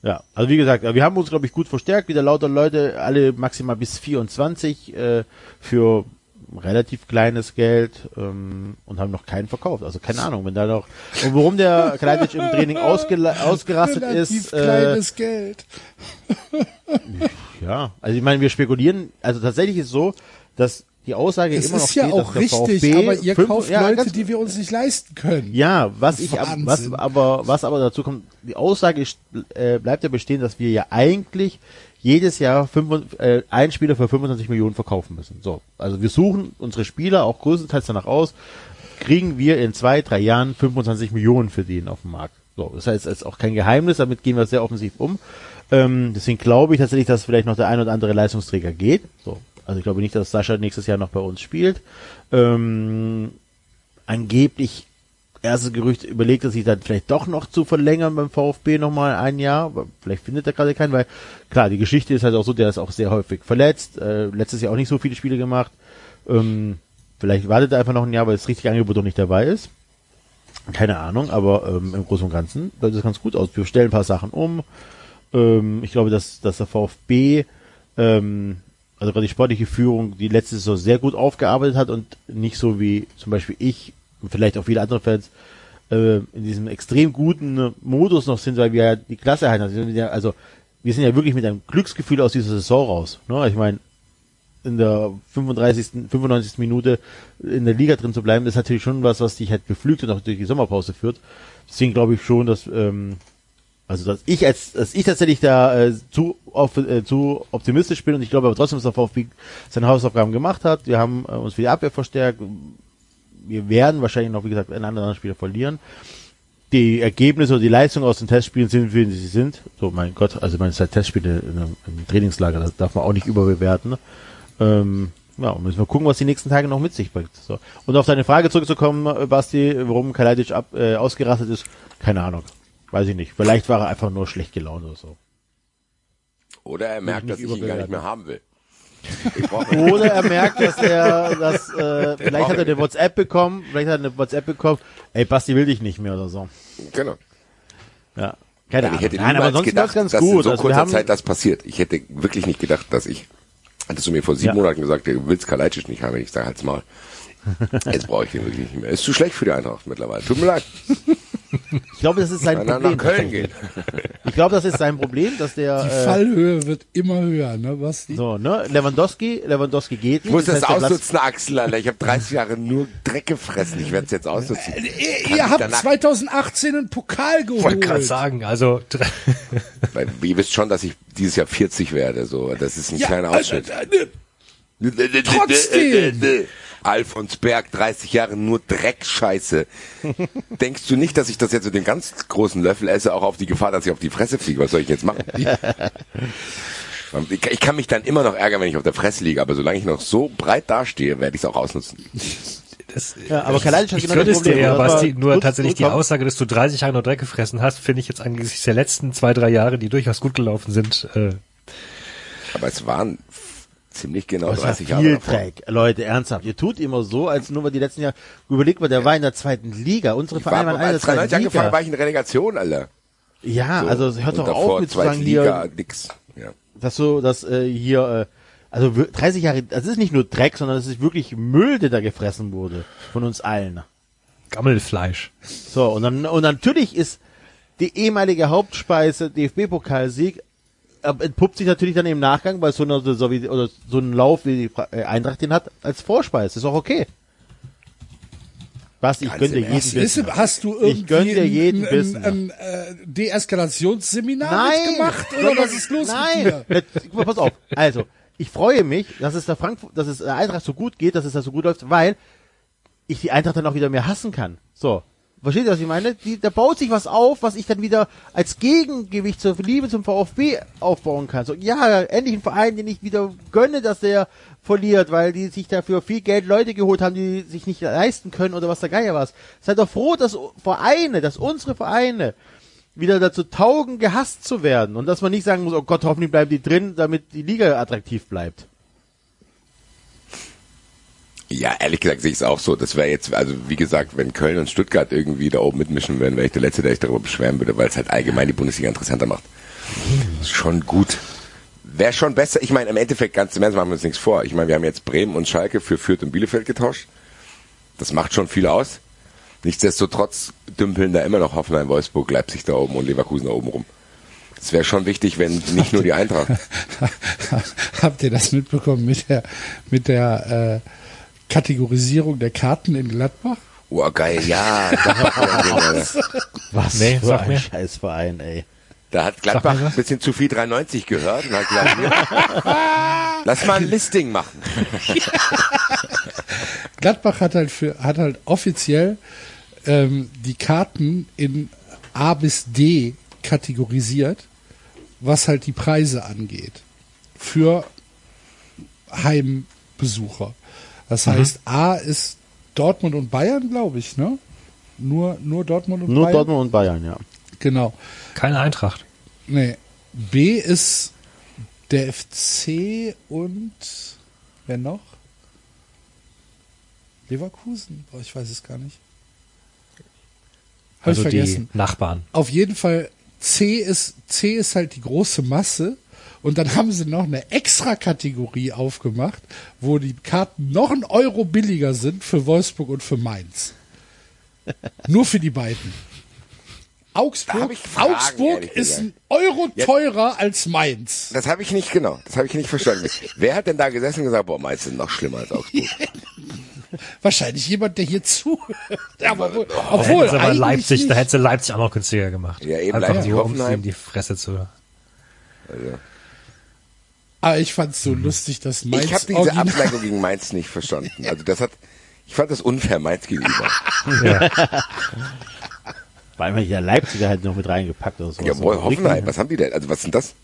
Ja, also wie gesagt, wir haben uns, glaube ich, gut verstärkt, wieder lauter Leute, alle maximal bis 24 äh, für relativ kleines Geld ähm, und haben noch keinen verkauft. Also keine Ahnung, wenn da noch und warum der Kalajdzic im Training ausgerastet Relativ ist. Äh, kleines Geld. ja, also ich meine, wir spekulieren. Also tatsächlich ist so, dass die Aussage Es immer noch ist ja steht, auch dass richtig, VfB aber ihr fünf- kauft ja, Leute, die wir uns nicht leisten können. Ja, was ich was aber was aber dazu kommt, die Aussage äh, bleibt ja bestehen, dass wir ja eigentlich jedes Jahr fünf, äh, einen Spieler für 25 Millionen verkaufen müssen. So, also wir suchen unsere Spieler auch größtenteils danach aus, kriegen wir in zwei, drei Jahren 25 Millionen für den auf dem Markt. So, das heißt, es ist auch kein Geheimnis, damit gehen wir sehr offensiv um. Ähm, deswegen glaube ich tatsächlich, dass vielleicht noch der ein oder andere Leistungsträger geht. So, also ich glaube nicht, dass Sascha nächstes Jahr noch bei uns spielt. Ähm, angeblich erste Gerücht überlegt er sich dann vielleicht doch noch zu verlängern beim VfB nochmal ein Jahr. Aber vielleicht findet er gerade keinen, weil klar, die Geschichte ist halt auch so, der ist auch sehr häufig verletzt, äh, letztes Jahr auch nicht so viele Spiele gemacht. Ähm, vielleicht wartet er einfach noch ein Jahr, weil das richtige Angebot noch nicht dabei ist. Keine Ahnung, aber ähm, im Großen und Ganzen sieht das ganz gut aus. Wir stellen ein paar Sachen um. Ähm, ich glaube, dass, dass der VfB, ähm, also gerade die sportliche Führung, die letzte Saison sehr gut aufgearbeitet hat und nicht so wie zum Beispiel ich vielleicht auch viele andere Fans äh, in diesem extrem guten Modus noch sind, weil wir ja die Klasse halten. Wir sind ja- also wir sind ja wirklich mit einem Glücksgefühl aus dieser Saison raus. Ne? Ich meine, in der 35., 95. Minute in der Liga drin zu bleiben, ist natürlich schon was, was dich halt beflügt und auch durch die Sommerpause führt. Deswegen glaube ich schon, dass ähm, also dass ich als dass ich tatsächlich da äh, zu auf, äh, zu optimistisch bin und ich glaube aber trotzdem, dass der VfB seine Hausaufgaben gemacht hat. Wir haben äh, uns für die Abwehr verstärkt. Wir werden wahrscheinlich noch, wie gesagt, einen anderen Spieler verlieren. Die Ergebnisse oder die Leistung aus den Testspielen sind, wie sie sind. So, mein Gott, also meine halt Testspiele in einem, im Trainingslager, das darf man auch nicht überbewerten. Ähm, ja, müssen wir gucken, was die nächsten Tage noch mit sich bringt. So. Und auf deine Frage zurückzukommen, äh, Basti, warum Kalajdzic ab, äh, ausgerastet ist, keine Ahnung. Weiß ich nicht. Vielleicht war er einfach nur schlecht gelaunt oder so. Oder er merkt, dass ich ihn gar nicht mehr haben will. Ich Oder er merkt, dass er, dass, äh, vielleicht hat er eine WhatsApp bekommen, vielleicht hat er eine WhatsApp bekommen, ey, Basti will dich nicht mehr oder so. genau. Ja. Keine ich Ahnung. hätte Nein, aber sonst gedacht, ganz dass gut. in so Also kurzer haben, Zeit das passiert. Ich hätte wirklich nicht gedacht, dass ich, hattest du mir vor sieben Ja. Monaten gesagt, du willst Kalajdzic nicht haben, ich sage halt's mal. Jetzt brauche ich den wirklich nicht mehr. Ist zu schlecht für die Eintracht mittlerweile. Tut mir leid. ich glaube, das ist sein er Problem. nach Köln gehen. Ich glaube, das ist sein Problem, dass der, Die äh, Fallhöhe wird immer höher, ne, Basti? so, ne, Lewandowski, Lewandowski geht Ich nicht. muss das heißt, der Platz- ausnutzen, Axel, Alter. Ich habe 30 Jahre nur Dreck gefressen. Ich werde es jetzt ausnutzen. Ihr, Kann ihr ich habt danach- 2018 einen Pokal Ich wollte gerade geholt. sagen, also Weil ihr wisst schon, dass ich dieses Jahr 40 werde. So, das ist ein Ja, kleiner äh, Ausschnitt. äh, äh, Trotzdem. Alfons Berg, 30 Jahre nur Dreckscheiße. Denkst du nicht, dass ich das jetzt mit dem ganz großen Löffel esse, auch auf die Gefahr, dass ich auf die Fresse fliege? Was soll ich jetzt machen? Ich kann mich dann immer noch ärgern, wenn ich auf der Fresse liege, aber solange ich noch so breit dastehe, werde ich es auch ausnutzen. das, Ja, aber Kalajdzic hat ich genau könnte das es dir Problem. ja, Basti, nur gut- tatsächlich gut die. Aussage, dass du 30 Jahre nur Dreck gefressen hast, finde ich jetzt angesichts der letzten zwei, drei Jahre, die durchaus gut gelaufen sind, äh, Aber es waren ziemlich genau Das war 30 Jahre viel davor. Dreck. Leute, ernsthaft. Ihr tut immer so, als nur weil die letzten Jahre, überlegt mal, der war in der zweiten Liga. Unsere Ich war, Vereine waren alle in der als 93 zweiten angefangen Liga. war ich in Relegation, Alter. Ja, So. also hört doch auf mit zu sagen Liga, hier, nix. Ja. dass so, dass äh, hier, äh, also wir- 30 Jahre, das ist nicht nur Dreck, sondern es ist wirklich Müll, der da gefressen wurde. Von uns allen. Gammelfleisch. So, und dann, und natürlich ist die ehemalige Hauptspeise DFB-Pokalsieg entpuppt sich natürlich dann im Nachgang bei so einer so wie, oder so einem Lauf, wie die äh, Eintracht den hat, als Vorspeise. Ist auch okay. Was, ich Ganz gönn dir jeden ist, Bissen. hast du Ich irgendwie gönn dir jeden ein, Bissen. ein, ein, äh, Deeskalationsseminar Nein! mitgemacht oder was ist los Nein! mit dir? Pass auf. Also, ich freue mich, dass es der Frankfurt, dass es der Eintracht so gut geht, dass es da so gut läuft, weil ich die Eintracht dann auch wieder mehr hassen kann. So. Versteht ihr, was ich meine? Die, da baut sich was auf, was ich dann wieder als Gegengewicht zur Liebe zum VfB aufbauen kann. So, ja, endlich ein Verein, den ich wieder gönne, dass der verliert, weil die sich dafür viel Geld Leute geholt haben, die sich nicht leisten können oder was der Geier was. Seid doch froh, dass Vereine, dass unsere Vereine wieder dazu taugen, gehasst zu werden und dass man nicht sagen muss, oh Gott, hoffentlich bleiben die drin, damit die Liga attraktiv bleibt. Ja, ehrlich gesagt sehe ich es auch so. Das wäre jetzt, also wie gesagt, wenn Köln und Stuttgart irgendwie da oben mitmischen würden, wäre ich der Letzte, der sich darüber beschweren würde, weil es halt allgemein die Bundesliga interessanter macht. Ist schon gut. Wäre schon besser. Ich meine, im Endeffekt, ganz im Ernst, machen wir uns nichts vor. Ich meine, wir haben jetzt Bremen und Schalke für Fürth und Bielefeld getauscht. Das macht schon viel aus. Nichtsdestotrotz dümpeln da immer noch Hoffenheim, Wolfsburg, Leipzig da oben und Leverkusen da oben rum. Es wäre schon wichtig, wenn nicht nur die Eintracht. Habt ihr das mitbekommen mit der mit der äh, Kategorisierung der Karten in Gladbach? Oh, geil, ja. Da, Was Nee, für sag ein mir. Scheißverein, ey. da hat Gladbach ein bisschen zu viel 390 gehört und hat gesagt, hier, lass mal ein Listing machen. Gladbach hat halt für hat halt offiziell ähm, die Karten in A bis D kategorisiert, was halt die Preise angeht für Heimbesucher. Das heißt, A ist Dortmund und Bayern, glaube ich, ne? Nur, nur Dortmund und Nur Bayern. Dortmund und Bayern, ja. Genau. Keine Eintracht. Nee. B ist der FC und wer noch? Leverkusen? Oh, ich weiß es gar nicht. Hab Also ich vergessen. die Nachbarn. Auf jeden Fall C ist C ist halt die große Masse und dann haben sie noch eine extra Kategorie aufgemacht, wo die Karten noch ein Euro billiger sind für Wolfsburg und für Mainz. Nur für die beiden. Augsburg, Fragen, Augsburg ist ein Euro teurer als Mainz. Das habe ich nicht genau. Das habe ich nicht verstanden. Wer hat denn da gesessen und gesagt, boah, meinst du noch schlimmer als Augsburg? Wahrscheinlich jemand, der hier zuhört. Aber, obwohl, Da obwohl aber Leipzig, nicht. da hätte sie Leipzig auch noch günstiger gemacht. Ja, eben Einfach Leipzig, nur, um sie Hoffenheim. die Fresse zu. Also, Aber ich fand's so lustig, dass Mainz ich habe diese original- Abneigung gegen Mainz nicht verstanden. Also das hat, ich fand das unfair Mainz gegenüber. Vor allem ja Leipziger halt noch mit reingepackt oder so. Jawohl, Hoffenheim, was haben die denn? Also was sind das?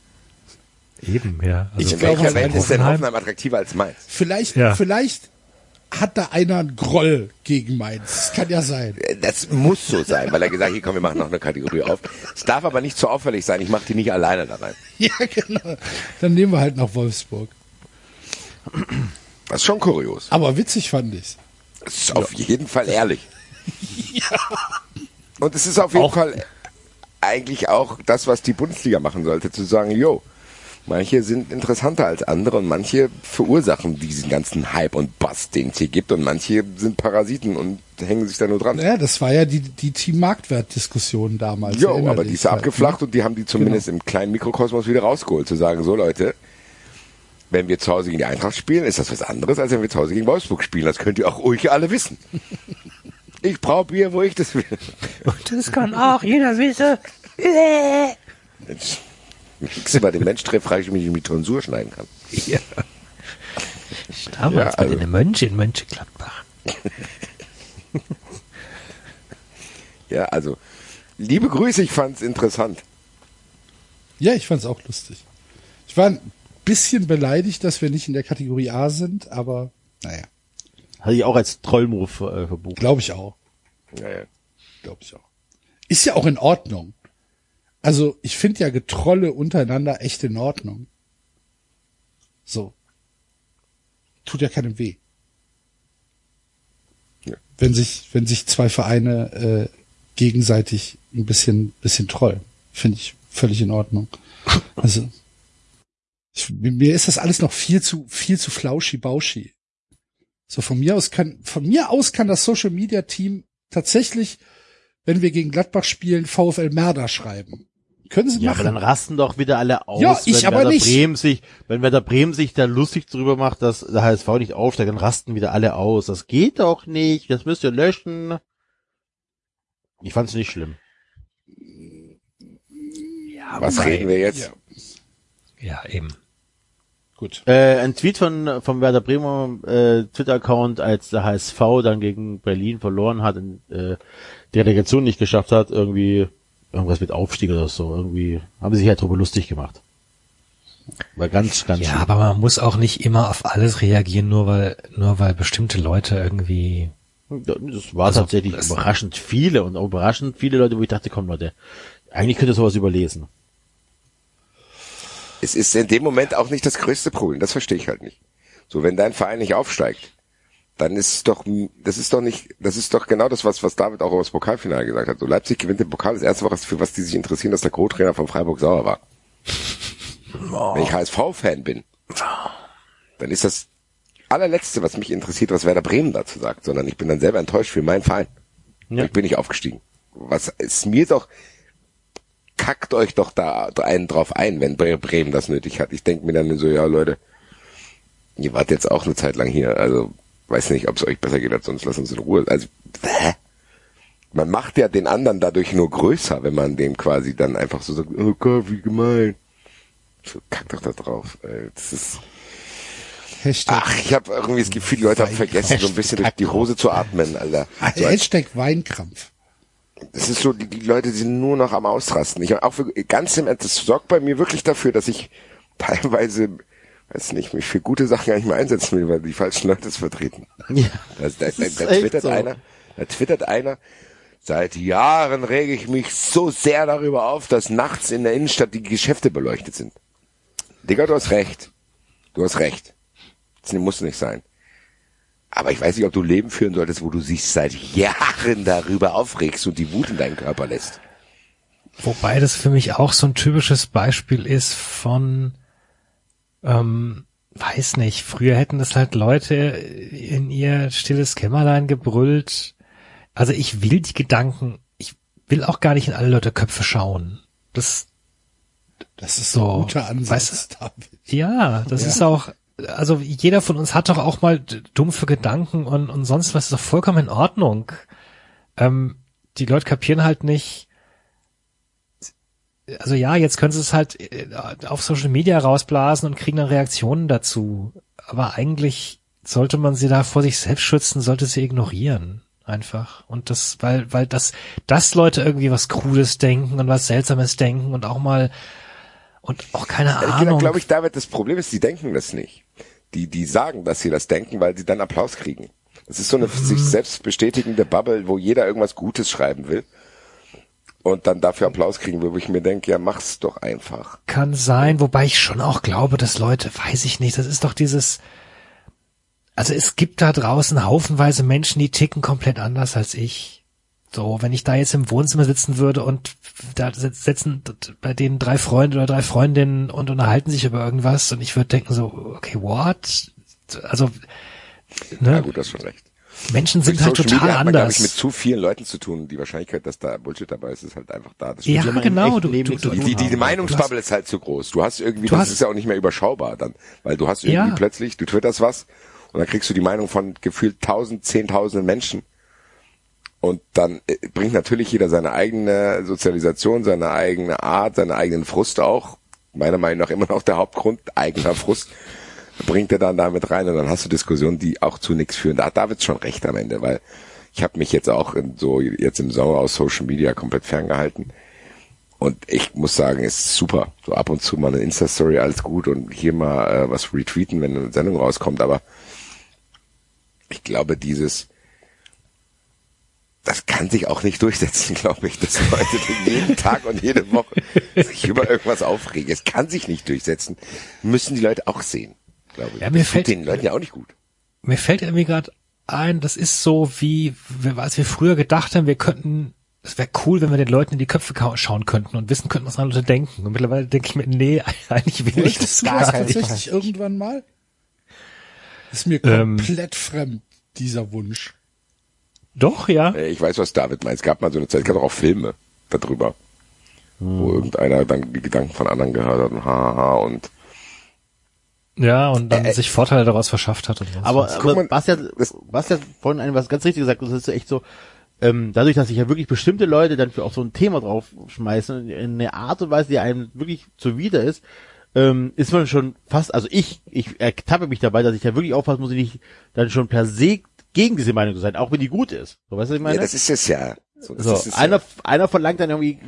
Eben, ja. Also Ich In glaube, welcher Welt ist denn Hoffenheim- Hoffenheim attraktiver als Mainz? Vielleicht, Ja. vielleicht hat da einer einen Groll gegen Mainz. Das kann ja sein. Äh, Das muss so sein, weil er gesagt hat, hier komm, wir machen noch eine Kategorie auf. Es darf aber nicht zu auffällig sein, ich mache die nicht alleine da rein. Ja, genau. Dann nehmen wir halt noch Wolfsburg. Das ist schon kurios. Aber witzig fand ich. Das ist auf jeden Fall ehrlich. Und es ist auf jeden Auch- Fall eigentlich auch das, was die Bundesliga machen sollte, zu sagen, yo, manche sind interessanter als andere und manche verursachen diesen ganzen Hype und Bass, den es hier gibt und manche sind Parasiten und hängen sich da nur dran. Ja, das war ja die, die Team-Marktwert-Diskussion damals. Jo, Erinner aber die ist ja halt, abgeflacht und die haben die zumindest Genau. im kleinen Mikrokosmos wieder rausgeholt, zu sagen, so Leute, wenn wir zu Hause gegen die Eintracht spielen, ist das was anderes, als wenn wir zu Hause gegen Wolfsburg spielen. Das könnt ihr auch ruhig alle wissen. Ich brauche Bier, wo ich das will. das kann auch jeder wissen. Nix über den Mensch treffe, frage ich mich, wie ich die Tonsur schneiden kann. Ja. Damals Ja, also- bei den Mönchen in Mönchengladbach. Ja, also, liebe Grüße, ich fand's interessant. Ja, ich fand's auch lustig. Ich war ein bisschen beleidigt, dass wir nicht in der Kategorie A sind, aber naja, Hatte ich auch als Trollmove äh, verbucht. glaube ich auch. Ja, ja. Glaube ich auch. Ist ja auch in Ordnung. Also, ich finde ja Getrolle untereinander echt in Ordnung. So. Tut ja keinem weh. Ja. Wenn sich, wenn sich zwei Vereine äh, gegenseitig ein bisschen, bisschen trollen. Finde ich völlig in Ordnung. Also, ich, mir ist das alles noch viel zu, viel zu flauschi-bauschi. So, von mir aus kann, von mir aus kann das Social Media Team tatsächlich, wenn wir gegen Gladbach spielen, VfL Merda schreiben. Können sie Ja, aber machen. dann rasten doch wieder alle aus, Ja, ich wenn aber Werder nicht. Bremen sich, wenn Werder Bremen sich da lustig drüber macht, dass der HSV nicht aufsteigt, dann rasten wieder alle aus. Das geht doch nicht, das müsst ihr löschen. Ich fand's nicht schlimm. Ja, Was reden wir jetzt? Ja, eben. Gut. Äh, ein Tweet von vom Werder Bremer äh, Twitter-Account, als der HSV dann gegen Berlin verloren hat und äh, die Relegation nicht geschafft hat, irgendwie irgendwas mit Aufstieg oder so, irgendwie haben sie sich halt drüber lustig gemacht. War ganz, ganz Ja, schlimm. aber man muss auch nicht immer auf alles reagieren, nur weil, nur weil bestimmte Leute irgendwie. Das war Also, tatsächlich es- überraschend viele und auch überraschend viele Leute, wo ich dachte, komm Leute, eigentlich könnt ihr sowas überlesen. Es ist in dem Moment auch nicht das größte Problem. Das verstehe ich halt nicht. So, wenn dein Verein nicht aufsteigt, dann ist doch, das ist doch nicht, das ist doch genau das, was, was David auch über das Pokalfinale gesagt hat. So, Leipzig gewinnt den Pokal. Das erste, was, für was die sich interessieren, dass der Co-Trainer von Freiburg sauer war. Wenn ich HSV-Fan bin, dann ist das allerletzte, was mich interessiert, was Werder Bremen dazu sagt, sondern ich bin dann selber enttäuscht für meinen Verein. Ja. Ich bin nicht aufgestiegen. Was ist mir doch, kackt euch doch da einen drauf ein, wenn Bre- Bremen das nötig hat. Ich denke mir dann so, ja Leute, ihr wart jetzt auch eine Zeit lang hier, also weiß nicht, ob es euch besser geht als sonst, lasst uns in Ruhe. Also, hä? Man macht ja den anderen dadurch nur größer, wenn man dem quasi dann einfach so sagt, oh Gott, wie gemein. So, kack doch da drauf. ey. Das ist, Hashtag, ach, ich habe irgendwie das Gefühl, die Leute haben vergessen, so ein bisschen durch die Hose zu atmen, Alter. So als Hashtag Weinkrampf. es ist so, die, die Leute sind nur noch am Ausrasten. Ich auch für, ganz im Ernst, das sorgt bei mir wirklich dafür, dass ich teilweise weiß nicht, mich für gute Sachen gar nicht mehr einsetzen will, weil die falschen Leute es vertreten. Ja. Da, da, da, da twittert so. einer, da twittert einer, seit Jahren rege ich mich so sehr darüber auf, dass nachts in der Innenstadt die Geschäfte beleuchtet sind. Digga, du hast recht. Du hast recht. Das muss nicht sein. Aber ich weiß nicht, ob du ein Leben führen solltest, wo du dich seit Jahren darüber aufregst und die Wut in deinen Körper lässt. Wobei das für mich auch so ein typisches Beispiel ist von, ähm, weiß nicht, früher hätten das halt Leute in ihr stilles Kämmerlein gebrüllt. Also ich will die Gedanken, ich will auch gar nicht in alle Leute Köpfe schauen. Das, Das ist So, ein guter Ansatz, weißt David. ja, das ist auch, also jeder von uns hat doch auch mal dumpfe Gedanken und, und sonst was ist doch vollkommen in Ordnung. Ähm, die Leute kapieren halt nicht, also ja, jetzt können sie es halt äh, auf Social Media rausblasen und kriegen dann Reaktionen dazu. Aber eigentlich sollte man sie da vor sich selbst schützen, sollte sie ignorieren. Einfach. Und das, weil, weil das, dass Leute irgendwie was Cooles denken und was Seltsames denken und auch mal, und auch keine Ahnung. gesagt glaube ich, David, das Problem ist, die denken das nicht. Die, die sagen, dass sie das denken, weil sie dann Applaus kriegen. Das ist so eine sich selbst bestätigende Bubble, wo jeder irgendwas Gutes schreiben will und dann dafür Applaus kriegen will, wo ich mir denke, ja, mach's doch einfach. Kann sein, wobei ich schon auch glaube, dass Leute, weiß ich nicht, das ist doch dieses, also es gibt da draußen haufenweise Menschen, die ticken komplett anders als ich. So, wenn ich da jetzt im Wohnzimmer sitzen würde und da sitzen bei denen drei Freunde oder drei Freundinnen und unterhalten sich über irgendwas und ich würde denken so, okay, what? Also, Ja ne, gut, das schon recht. Menschen sind halt Social total Media hat man, ich, mit anders. zu vielen Leuten zu tun. Die Wahrscheinlichkeit, dass da Bullshit dabei ist, ist halt einfach da. Das Ja, genau, du, du, du, Die, die, die. Meinungsbubble ist halt zu groß. Du hast irgendwie, Du das hast- ist ja auch nicht mehr überschaubar dann, weil du hast irgendwie Ja. plötzlich, du twitterst was und dann kriegst du die Meinung von gefühlt tausend, zehntausenden Menschen und dann äh, bringt natürlich jeder seine eigene Sozialisation, seine eigene Art, seinen eigenen Frust auch. Meiner Meinung nach immer noch der Hauptgrund, eigener Frust, bringt er dann damit rein und dann hast du Diskussionen, die auch zu nichts führen. Da hat David schon recht am Ende, weil ich habe mich jetzt auch in so jetzt im Sommer aus Social Media komplett ferngehalten. Und ich muss sagen, es ist super. So ab und zu mal eine Insta-Story, alles gut und hier mal äh, was retweeten, wenn eine Sendung rauskommt. Aber ich glaube, dieses, das kann sich auch nicht durchsetzen, glaube ich, dass Leute jeden Tag und jede Woche sich über irgendwas aufregen. Es kann sich nicht durchsetzen. Müssen die Leute auch sehen, glaube ich. Ja, mir das fällt- den Leuten ja auch nicht gut. mir fällt irgendwie gerade ein, das ist so wie, als wir früher gedacht haben, wir könnten, es wäre cool, wenn wir den Leuten in die Köpfe schauen könnten und wissen könnten, was andere Leute denken. Und mittlerweile denke ich mir, nee, eigentlich will ich das gar das nicht. tatsächlich irgendwann mal? Ist mir Ähm. komplett fremd, dieser Wunsch. Doch, ja. Äh, Ich weiß, was David meint. Es gab mal so eine Zeit, es gab auch Filme darüber, wo irgendeiner dann die Gedanken von anderen gehört hat und haha und Ja, und dann sich Vorteile daraus verschafft hat und so. Aber, aber mal, Bastian, das- Bastian vorhin ein was ganz richtig gesagt, das ist echt so, ähm, dadurch, dass sich ja wirklich bestimmte Leute dann für auch so ein Thema draufschmeißen, in eine Art und Weise, die einem wirklich zuwider ist, ähm, ist man schon fast, also ich, ich ertappe mich dabei, dass ich da wirklich aufpassen muss, nicht dann schon per se gegen diese Meinung zu sein, auch wenn die gut ist. So, weißt du, was ich meine? ja, das ist es ja. So, das so, einer, ja. einer verlangt dann irgendwie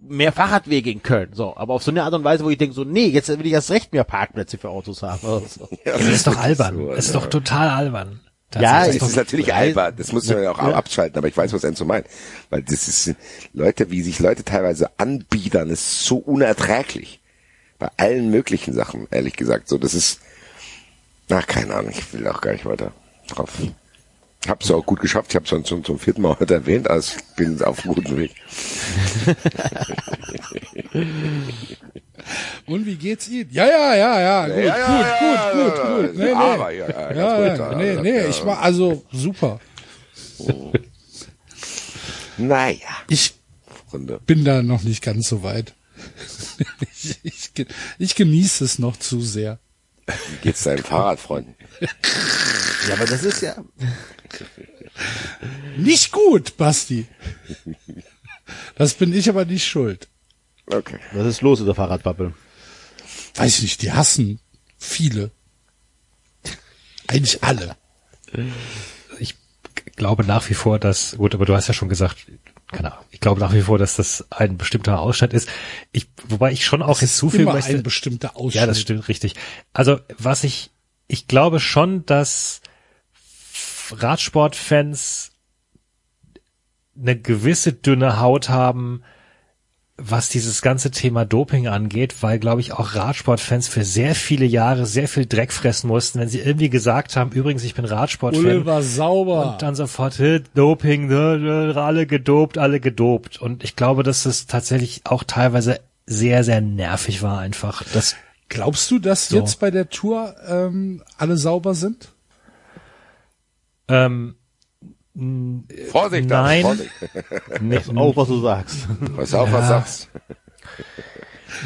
mehr Fahrradwege in Köln, so, aber auf so eine Art und Weise, wo ich denke, so, nee, jetzt will ich erst recht mehr Parkplätze für Autos haben. Oder so. Ja, das ist doch albern. so, Das ist ja. doch total albern. Ja. Es ist natürlich albern, das muss man ja auch ja. abschalten, aber ich weiß, was Enzo meint. Weil das ist, Leute, wie sich Leute teilweise anbiedern, ist so unerträglich. Bei allen möglichen Sachen, ehrlich gesagt. So, das ist, ach, keine Ahnung, ich will auch gar nicht weiter drauf. Hab's auch gut geschafft, ich habe schon zum, vierten Mal heute erwähnt, also ich bin auf einem guten Weg. Und wie geht's Ihnen? Ja, ja, ja, ja, gut, ja, gut, ja, gut, gut, ja, gut. Nee, nee. aber, ja, ja, ganz ja, da, nee, nee, ich war also super. Naja, Ich Runde. bin da noch nicht ganz so weit. ich, ich, ich genieße es noch zu sehr. Wie geht's deinen Fahrradfreunden? Ja, aber das ist ja, Nicht gut, Basti. Das bin ich aber nicht schuld. Okay. was ist los in der Fahrradbubble? Weiß ich nicht, die hassen viele. Eigentlich alle. ich glaube nach wie vor, dass, gut, aber du hast ja schon gesagt, keine Ahnung, ich glaube nach wie vor, dass das ein bestimmter Ausschnitt ist. Ich, wobei ich schon auch hinzufügen Immer möchte. ein bestimmter Ausschnitt. Ja, das stimmt richtig. Also was ich, ich glaube schon, dass Radsportfans eine gewisse dünne Haut haben, was dieses ganze Thema Doping angeht, weil, glaube ich, auch Radsportfans für sehr viele Jahre sehr viel Dreck fressen mussten, wenn sie irgendwie gesagt haben, übrigens, ich bin Radsportfan. Ulle war sauber. Und dann sofort, "Hä, Doping, ne, ne, alle gedopt, alle gedopt. Und ich glaube, dass es tatsächlich auch teilweise sehr, sehr nervig war einfach. Das, Glaubst du, dass So. jetzt bei der Tour ähm, alle sauber sind? ähm, Vorsicht, Nein. Vorsicht. ne, Auch was du sagst. Pass auf, was sagst.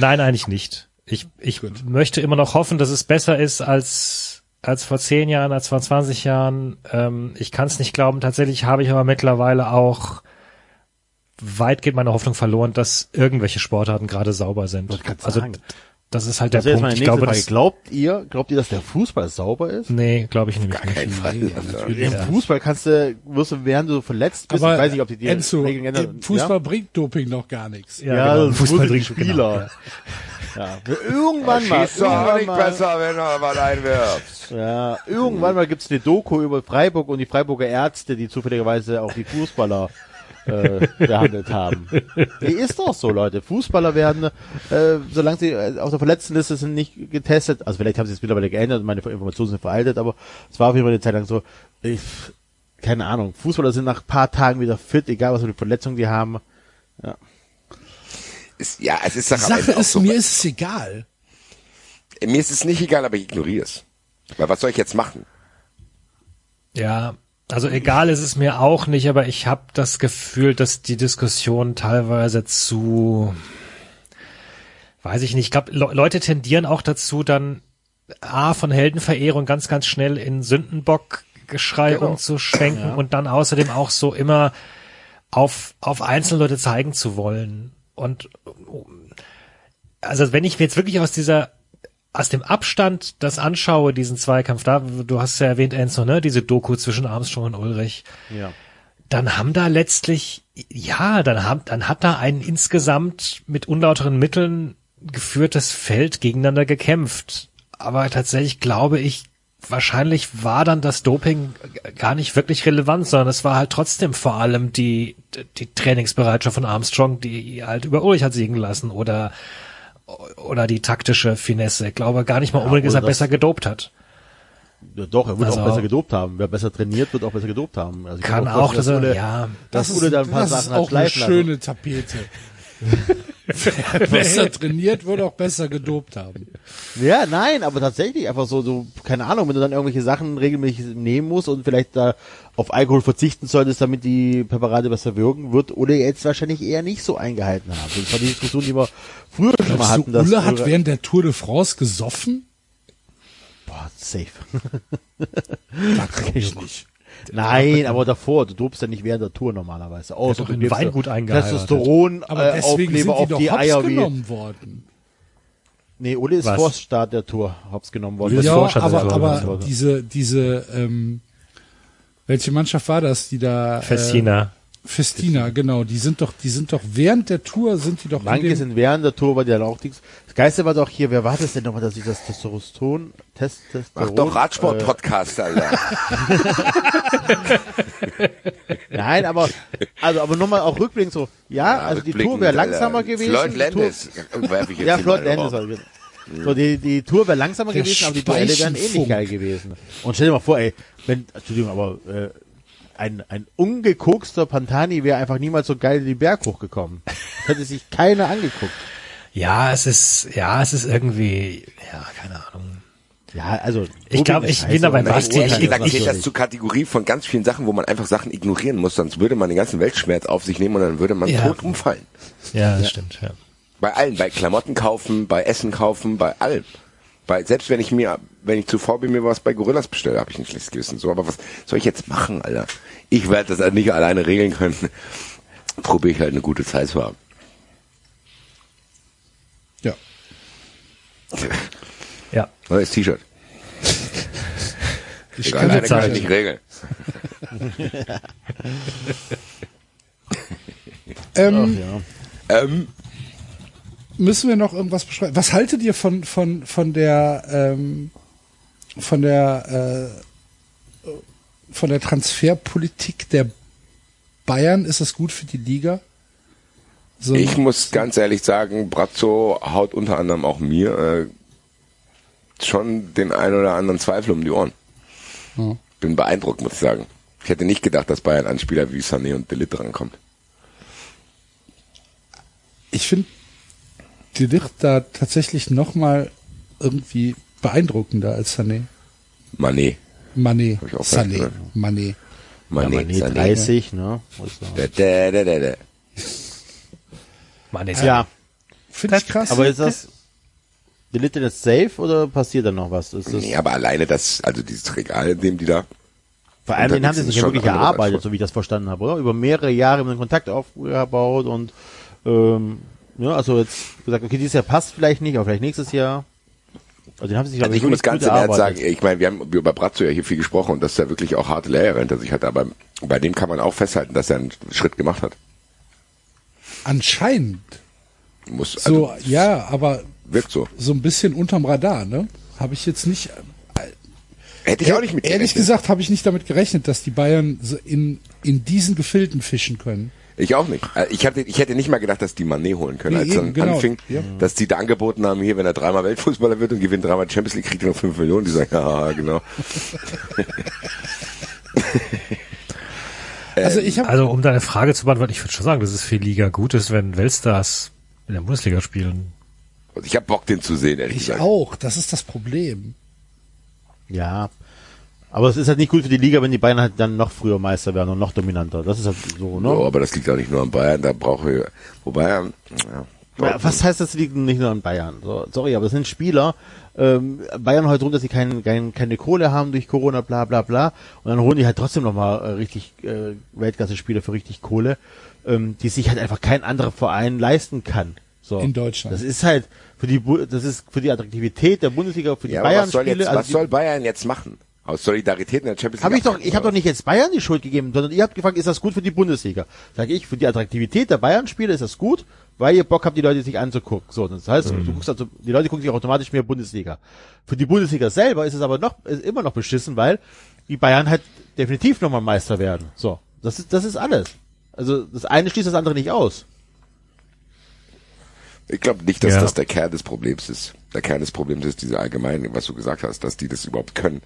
Nein, eigentlich nicht. Ich, ich möchte immer noch hoffen, dass es besser ist als, als vor zehn Jahren, als vor 20 Jahren. Ähm, ich kann es nicht glauben. Tatsächlich habe ich aber mittlerweile auch weitgehend meine Hoffnung verloren, dass irgendwelche Sportarten gerade sauber sind. Also sagen. Das ist halt der Das wäre jetzt Punkt. Ich glaube, Frage. Glaubt ihr, glaubt ihr, dass der Fußball sauber ist? nee, glaube ich nämlich Kein nicht. Fall. Im Fußball kannst du, wirst du, während du verletzt bist, Aber ich weiß nicht, ob die die Enzo, Regeln ändern. im Fußball bringt Doping noch gar nichts. Ja, Ja, genau. Fußball die trinkt genau, Spieler. Ja. Irgendwann mal, Schießt doch auch irgendwann nicht mal, besser, wenn du was einwirfst. ja, irgendwann mal gibt's eine Doku über Freiburg und die Freiburger Ärzte, die zufälligerweise auch die Fußballer äh, behandelt haben. Die ist doch so, Leute. Fußballer werden, äh, solange sie äh, auf der Verletztenliste sind, nicht getestet. Also vielleicht haben sie es mittlerweile geändert, meine Informationen sind veraltet, aber es war auf jeden Fall eine Zeit lang so, ich, keine Ahnung, Fußballer sind nach ein paar Tagen wieder fit, egal was für eine Verletzung die haben. Ist, ja, es ist Sache auch ist, so. mir ist es egal. mir ist es nicht egal, aber ich ignoriere es. Weil was soll ich jetzt machen? Ja, also egal ist es mir auch nicht, aber ich habe das Gefühl, dass die Diskussion teilweise zu, weiß ich nicht, ich glaube, Le Leute tendieren auch dazu, dann A von Heldenverehrung ganz, ganz schnell in Sündenbock-Geschrei Genau. umzuschwenken und dann außerdem auch so immer auf, auf einzelne Leute zeigen zu wollen. Und also wenn ich mir jetzt wirklich aus dieser aus dem Abstand das anschaue, diesen Zweikampf da, du hast ja erwähnt, Enzo, ne, diese Doku zwischen Armstrong und Ulrich, Ja. dann haben da letztlich, ja, dann haben, dann hat da ein insgesamt mit unlauteren Mitteln geführtes Feld gegeneinander gekämpft. Aber tatsächlich glaube ich, wahrscheinlich war dann das Doping gar nicht wirklich relevant, sondern es war halt trotzdem vor allem die, die Trainingsbereitschaft von Armstrong, die halt über Ulrich hat siegen lassen oder, oder die taktische Finesse. Ich glaube gar nicht mal unbedingt, dass er das- besser gedopt hat. Ja, doch, er wird Also- auch besser gedopt haben. Wer besser trainiert, wird auch besser gedopt haben. Also Kann mir auch, dass er, ja, dass Ulle da ein paar das ist Sachen hat auch eine schöne Tapete. Wer besser trainiert, wird auch besser gedopt haben. Ja, nein, aber tatsächlich einfach so, so, keine Ahnung, wenn du dann irgendwelche Sachen regelmäßig nehmen musst und vielleicht da auf Alkohol verzichten solltest, damit die Präparate besser wirken, wird Ulle jetzt wahrscheinlich eher nicht so eingehalten haben. Das war die Diskussion, die wir früher schon mal Glaubst hatten. du, Ulle hat während der Tour de France gesoffen? Boah, safe. Das glaube ich nicht. Nein, aber davor, du dopst ja nicht während der Tour normalerweise. Außer doch du in gibst Weingut eingeheiratet. Testosteron, Aber äh, deswegen sind Aufkleber die auf doch die Eier wie, genommen worden. nee, Ulle ist Was? vor Start der Tour hops genommen worden. Ja, aber, ist aber so. diese, diese, ähm, welche Mannschaft war das, die da? Äh, Festina. Festina, genau. Die sind doch, die sind doch während der Tour sind die doch Manche sind während der Tour, weil die dann auch Dings. Das Geiste war doch hier, wer war das denn nochmal, dass ich das Testosteron, Test, Mach Testosteron, doch Radsport-Podcast, Alter. Äh, nein, aber, also, aber nochmal auch rückblickend so, ja, also die Tour wäre langsamer gewesen. Floyd Landis. werf ich jetzt Ja, in Floyd Landis war genau. So, die, die Tour wäre langsamer Der gewesen, aber die Duelle wären ähnlich Speichenfunk. geil gewesen. Und stell dir mal vor, ey, wenn, Entschuldigung, aber, äh, ein, ein ungekokster Pantani wäre einfach niemals so geil den Berg hochgekommen. Das hätte sich keiner angeguckt. Ja, es ist, ja, es ist irgendwie, ja, keine Ahnung. Ja, also. Ich glaub, ich bin da beim aber Basti. Ehrlich Ich- gesagt ich- geht das zur Kategorie von ganz vielen Sachen, wo man einfach Sachen ignorieren muss, sonst würde man den ganzen Weltschmerz auf sich nehmen und dann würde man Ja. tot umfallen. Ja, das stimmt, ja. Bei allen, bei Klamotten kaufen, bei Essen kaufen, bei allem. Bei, selbst wenn ich mir, wenn ich zu faul bin, mir was bei Gorillas bestelle, habe ich ein schlechtes Gewissen. So, aber was soll ich jetzt machen, Alter? Ich werde das halt nicht alleine regeln können. Probiere ich halt eine gute Zeit zu haben. Ja. Neues T-Shirt. Ich Egal, kann ich nicht. regeln. Ähm, ja. Ähm, müssen wir noch irgendwas beschreiben? Was haltet ihr von von von der ähm, von der äh, von der Transferpolitik der Bayern? Ist das gut für die Liga? So, ich muss ganz ehrlich sagen, Brazzo haut unter anderem auch mir äh, schon den ein oder anderen Zweifel um die Ohren. Ja. Bin beeindruckt, muss ich sagen. Ich hätte nicht gedacht, dass Bayern an Spieler wie Sané und Delit rankommt. ich finde die Licht da tatsächlich noch mal irgendwie beeindruckender als Sané. Mané. Mané, Hab ich auch Sané, gehört. Mané. Ja, Mané, Mané Sané. 30, ne? Sagen. Da, da, da, da, da. Mann, Ja, Finde ich krass. aber ist das Deleted jetzt safe oder passiert da noch was? Ist das, Nee, aber alleine das, also dieses Regal, in dem die da, vor allem, den haben sie sich ja schon wirklich erarbeitet, so wie ich das verstanden habe, oder? Über mehrere Jahre einen Kontakt aufgebaut und ähm, ja, also jetzt gesagt, okay, dieses Jahr passt vielleicht nicht, aber vielleicht nächstes Jahr. Also den haben sie sich, Also ich muss wirklich ganz gut im Ernst erarbeitet. sagen, ich meine, wir haben über Brazzo ja hier viel gesprochen und dass er wirklich auch harte Lehre hinter sich hat, aber bei dem kann man auch festhalten, dass er einen Schritt gemacht hat. Anscheinend. Muss, So, also, ja, aber wirkt so. so ein bisschen unterm Radar, ne? Habe ich jetzt nicht. Hätte ich auch nicht mit Ehrlich gerechnet. gesagt habe ich nicht damit gerechnet, dass die Bayern so in, in diesen Gefilden fischen können. Ich auch nicht. Äh, Ich, hatte, ich hätte nicht mal gedacht, dass die Mané holen können, Nee, als eben, dann genau. anfing, Ja. dass die da angeboten haben, hier, wenn er dreimal Weltfußballer wird und gewinnt dreimal Champions League, kriegt er noch fünf Millionen. Die sagen, ja, genau. Also ich habe Also um deine Frage zu beantworten, ich würde schon sagen, dass es für die Liga gut ist, wenn Weltstars in der Bundesliga spielen. Und ich habe Bock, den zu sehen, ehrlich ich gesagt. auch. Das ist das Problem. Ja. Aber es ist halt nicht gut für die Liga, wenn die Bayern halt dann noch früher Meister werden und noch dominanter. Das ist halt so, ne? Oh, aber das liegt auch nicht nur an Bayern, da brauche ich, wobei, ähm, ja, Ja, was heißt, das liegt nicht nur an Bayern? So, sorry, aber das sind Spieler. Ähm, Bayern heute rum, dass sie kein, kein, keine Kohle haben durch Corona, bla bla bla. Und dann holen die halt trotzdem nochmal äh, richtig äh, Weltklasse-Spieler für richtig Kohle, ähm, die sich halt einfach kein anderer Verein leisten kann. So. In Deutschland. Das ist halt für die das ist für die Attraktivität der Bundesliga, für die ja aber was soll, Bayern-Spiele. jetzt, also was soll Bayern jetzt machen? Aus Solidarität in der Champions League? Hab ich doch, ich habe doch nicht jetzt Bayern die Schuld gegeben, sondern ihr habt gefragt, ist das gut für die Bundesliga? Sag ich, für die Attraktivität der Bayern-Spiele ist das gut, weil ihr Bock habt, die Leute sich anzugucken. So, das heißt, du guckst also, die Leute gucken sich automatisch mehr Bundesliga. Für die Bundesliga selber ist es aber noch, ist immer noch beschissen, weil die Bayern halt definitiv nochmal Meister werden. So, das ist, das ist alles. Also das eine schließt das andere nicht aus. Ich glaube nicht, dass Ja. das der Kern des Problems ist. Der Kern des Problems ist diese allgemeine, was du gesagt hast, dass die das überhaupt können.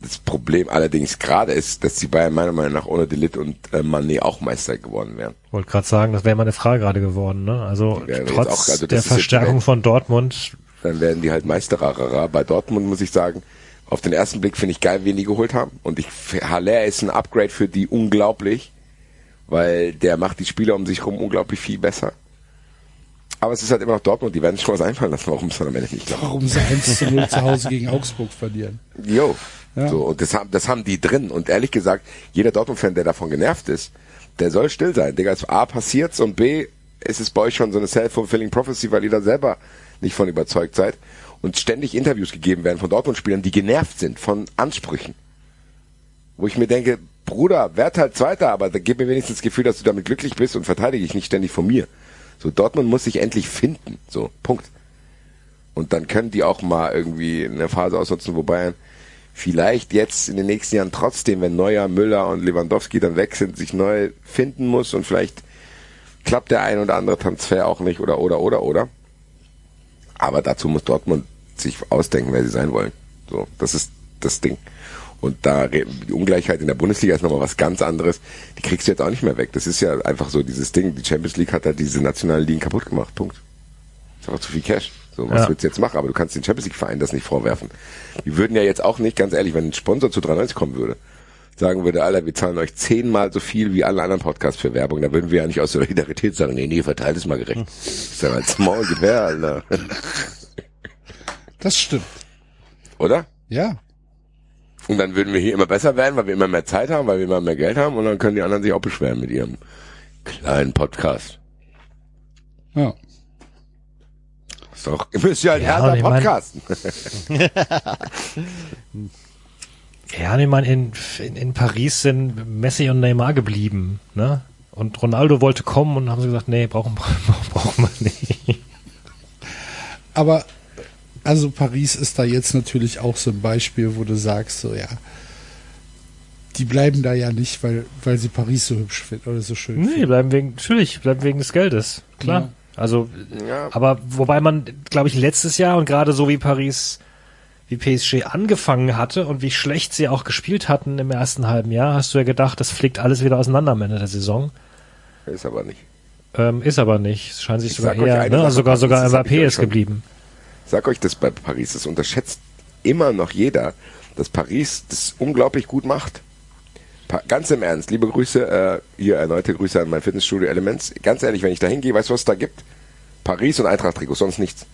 Das Problem allerdings gerade ist, dass die Bayern meiner Meinung nach ohne Delit und äh, Mané auch Meister geworden wären. Wollte gerade sagen, das wäre meine Frage gerade geworden. Ne? Also jetzt trotz auch, also der jetzt Verstärkung Welt- von Dortmund, Dann werden die halt Meister. rarara. Bei Dortmund muss ich sagen, auf den ersten Blick finde ich geil, wen die geholt haben. Und ich Haller ist ein Upgrade für die unglaublich, weil der macht die Spieler um sich rum unglaublich viel besser. Aber es ist halt immer noch Dortmund, die werden sich schon was einfallen lassen, warum es dann am Ende nicht klappt. Warum sie 1 zu 0 zu Hause gegen Augsburg verlieren. Jo. Ja. So, und das haben, das haben die drin. Und ehrlich gesagt, jeder Dortmund-Fan, der davon genervt ist, der soll still sein. Digga, A passiert's und B ist es bei euch schon so eine self-fulfilling prophecy, weil ihr da selber nicht von überzeugt seid. Und ständig Interviews gegeben werden von Dortmund-Spielern, die genervt sind von Ansprüchen. Wo ich mir denke, Bruder, werd halt Zweiter, aber da gib mir wenigstens das Gefühl, dass du damit glücklich bist und verteidige dich nicht ständig von mir. So, Dortmund muss sich endlich finden. So, Punkt. Und dann können die auch mal irgendwie eine Phase ausnutzen, wo Bayern vielleicht jetzt in den nächsten Jahren trotzdem, wenn Neuer, Müller und Lewandowski dann weg sind, sich neu finden muss und vielleicht klappt der ein oder andere Transfer auch nicht oder oder oder oder. Aber dazu muss Dortmund sich ausdenken, wer sie sein wollen. So, das ist das Ding. Und da die Ungleichheit in der Bundesliga ist nochmal was ganz anderes. Die kriegst du jetzt auch nicht mehr weg. Das ist ja einfach so dieses Ding. Die Champions League hat halt diese nationalen Ligen kaputt gemacht. Punkt. ist einfach zu viel Cash. So, was Ja. willst du jetzt machen? Aber du kannst den Champions League Verein das nicht vorwerfen. Die würden ja jetzt auch nicht, ganz ehrlich, wenn ein Sponsor zu 93 kommen würde, sagen würde, Alter, wir zahlen euch zehnmal so viel wie alle anderen Podcasts für Werbung, da würden wir ja nicht aus Solidarität sagen, nee, nee, verteilt es mal gerecht. Ich sag mal, Maul, gib her, Alter. Das stimmt. Oder? Ja. Und dann würden wir hier immer besser werden, weil wir immer mehr Zeit haben, weil wir immer mehr Geld haben und dann können die anderen sich auch beschweren mit ihrem kleinen Podcast. Ja. Ist doch, ihr müsst ja halt Ja, härter ich mein- podcasten. ja, ich meine, in, in, in Paris sind Messi und Neymar geblieben, ne? Und Ronaldo wollte kommen und haben sie gesagt, nee, brauchen, brauchen wir nicht. Aber also Paris ist da jetzt natürlich auch so ein Beispiel, wo du sagst, so ja, die bleiben da ja nicht, weil, weil sie Paris so hübsch finden oder so schön Nee, die finden. bleiben wegen, natürlich, bleiben wegen des Geldes. Klar. Also, Ja. aber wobei man, glaube ich, letztes Jahr und gerade so wie Paris, wie PSG angefangen hatte und wie schlecht sie auch gespielt hatten im ersten halben Jahr, hast du ja gedacht, das fliegt alles wieder auseinander am Ende der Saison. Ist aber nicht. Ähm, ist aber nicht. Es scheint sich Ich sogar eher, ne? Also sogar, Paris, sogar ich Mbappé ist schon- geblieben. Sag euch das bei Paris, das unterschätzt immer noch jeder, dass Paris das unglaublich gut macht. Ganz im Ernst, liebe Grüße, äh, hier erneute Grüße an mein Fitnessstudio Elements. Ganz ehrlich, wenn ich da hingehe, weißt du, was es da gibt? Paris und Eintracht-Trikots, sonst nichts.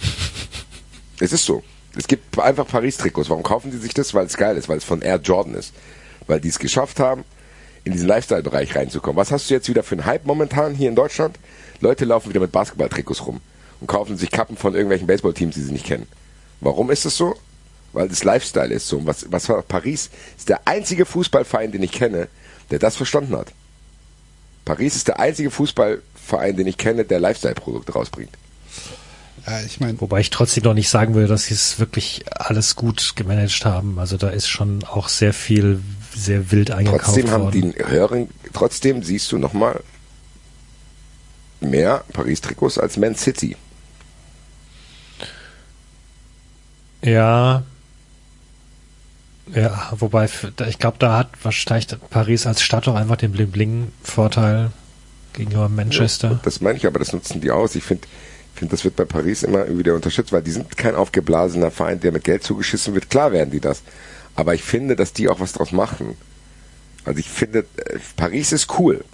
es ist so. Es gibt einfach Paris-Trikots. Warum kaufen die sich das? Weil es geil ist, weil es von Air Jordan ist. Weil die es geschafft haben, in diesen Lifestyle-Bereich reinzukommen. Was hast du jetzt wieder für einen Hype momentan hier in Deutschland? Leute laufen wieder mit Basketball-Trikots rum und kaufen sich Kappen von irgendwelchen Baseballteams, die sie nicht kennen. Warum ist das so? Weil das Lifestyle ist so. Was, was war Paris ist der einzige Fußballverein, den ich kenne, der das verstanden hat. Paris ist der einzige Fußballverein, den ich kenne, der Lifestyle-Produkte rausbringt. Ja, ich meine, Wobei ich trotzdem noch nicht sagen würde, dass sie es wirklich alles gut gemanagt haben. Also da ist schon auch sehr viel, sehr wild eingekauft Trotzdem haben worden. die höheren, trotzdem siehst du nochmal mehr Paris-Trikots als Man City. Ja. Ja, wobei, ich glaube, da hat wahrscheinlich Paris als Stadt auch einfach den Bling-Bling-Vorteil gegenüber Manchester. Das meine ich, aber das nutzen die aus. Ich finde, finde, das wird bei Paris immer wieder unterstützt, weil die sind kein aufgeblasener Verein, der mit Geld zugeschissen wird. Klar werden die das. Aber ich finde, dass die auch was draus machen. Also ich finde, äh, Paris ist cool.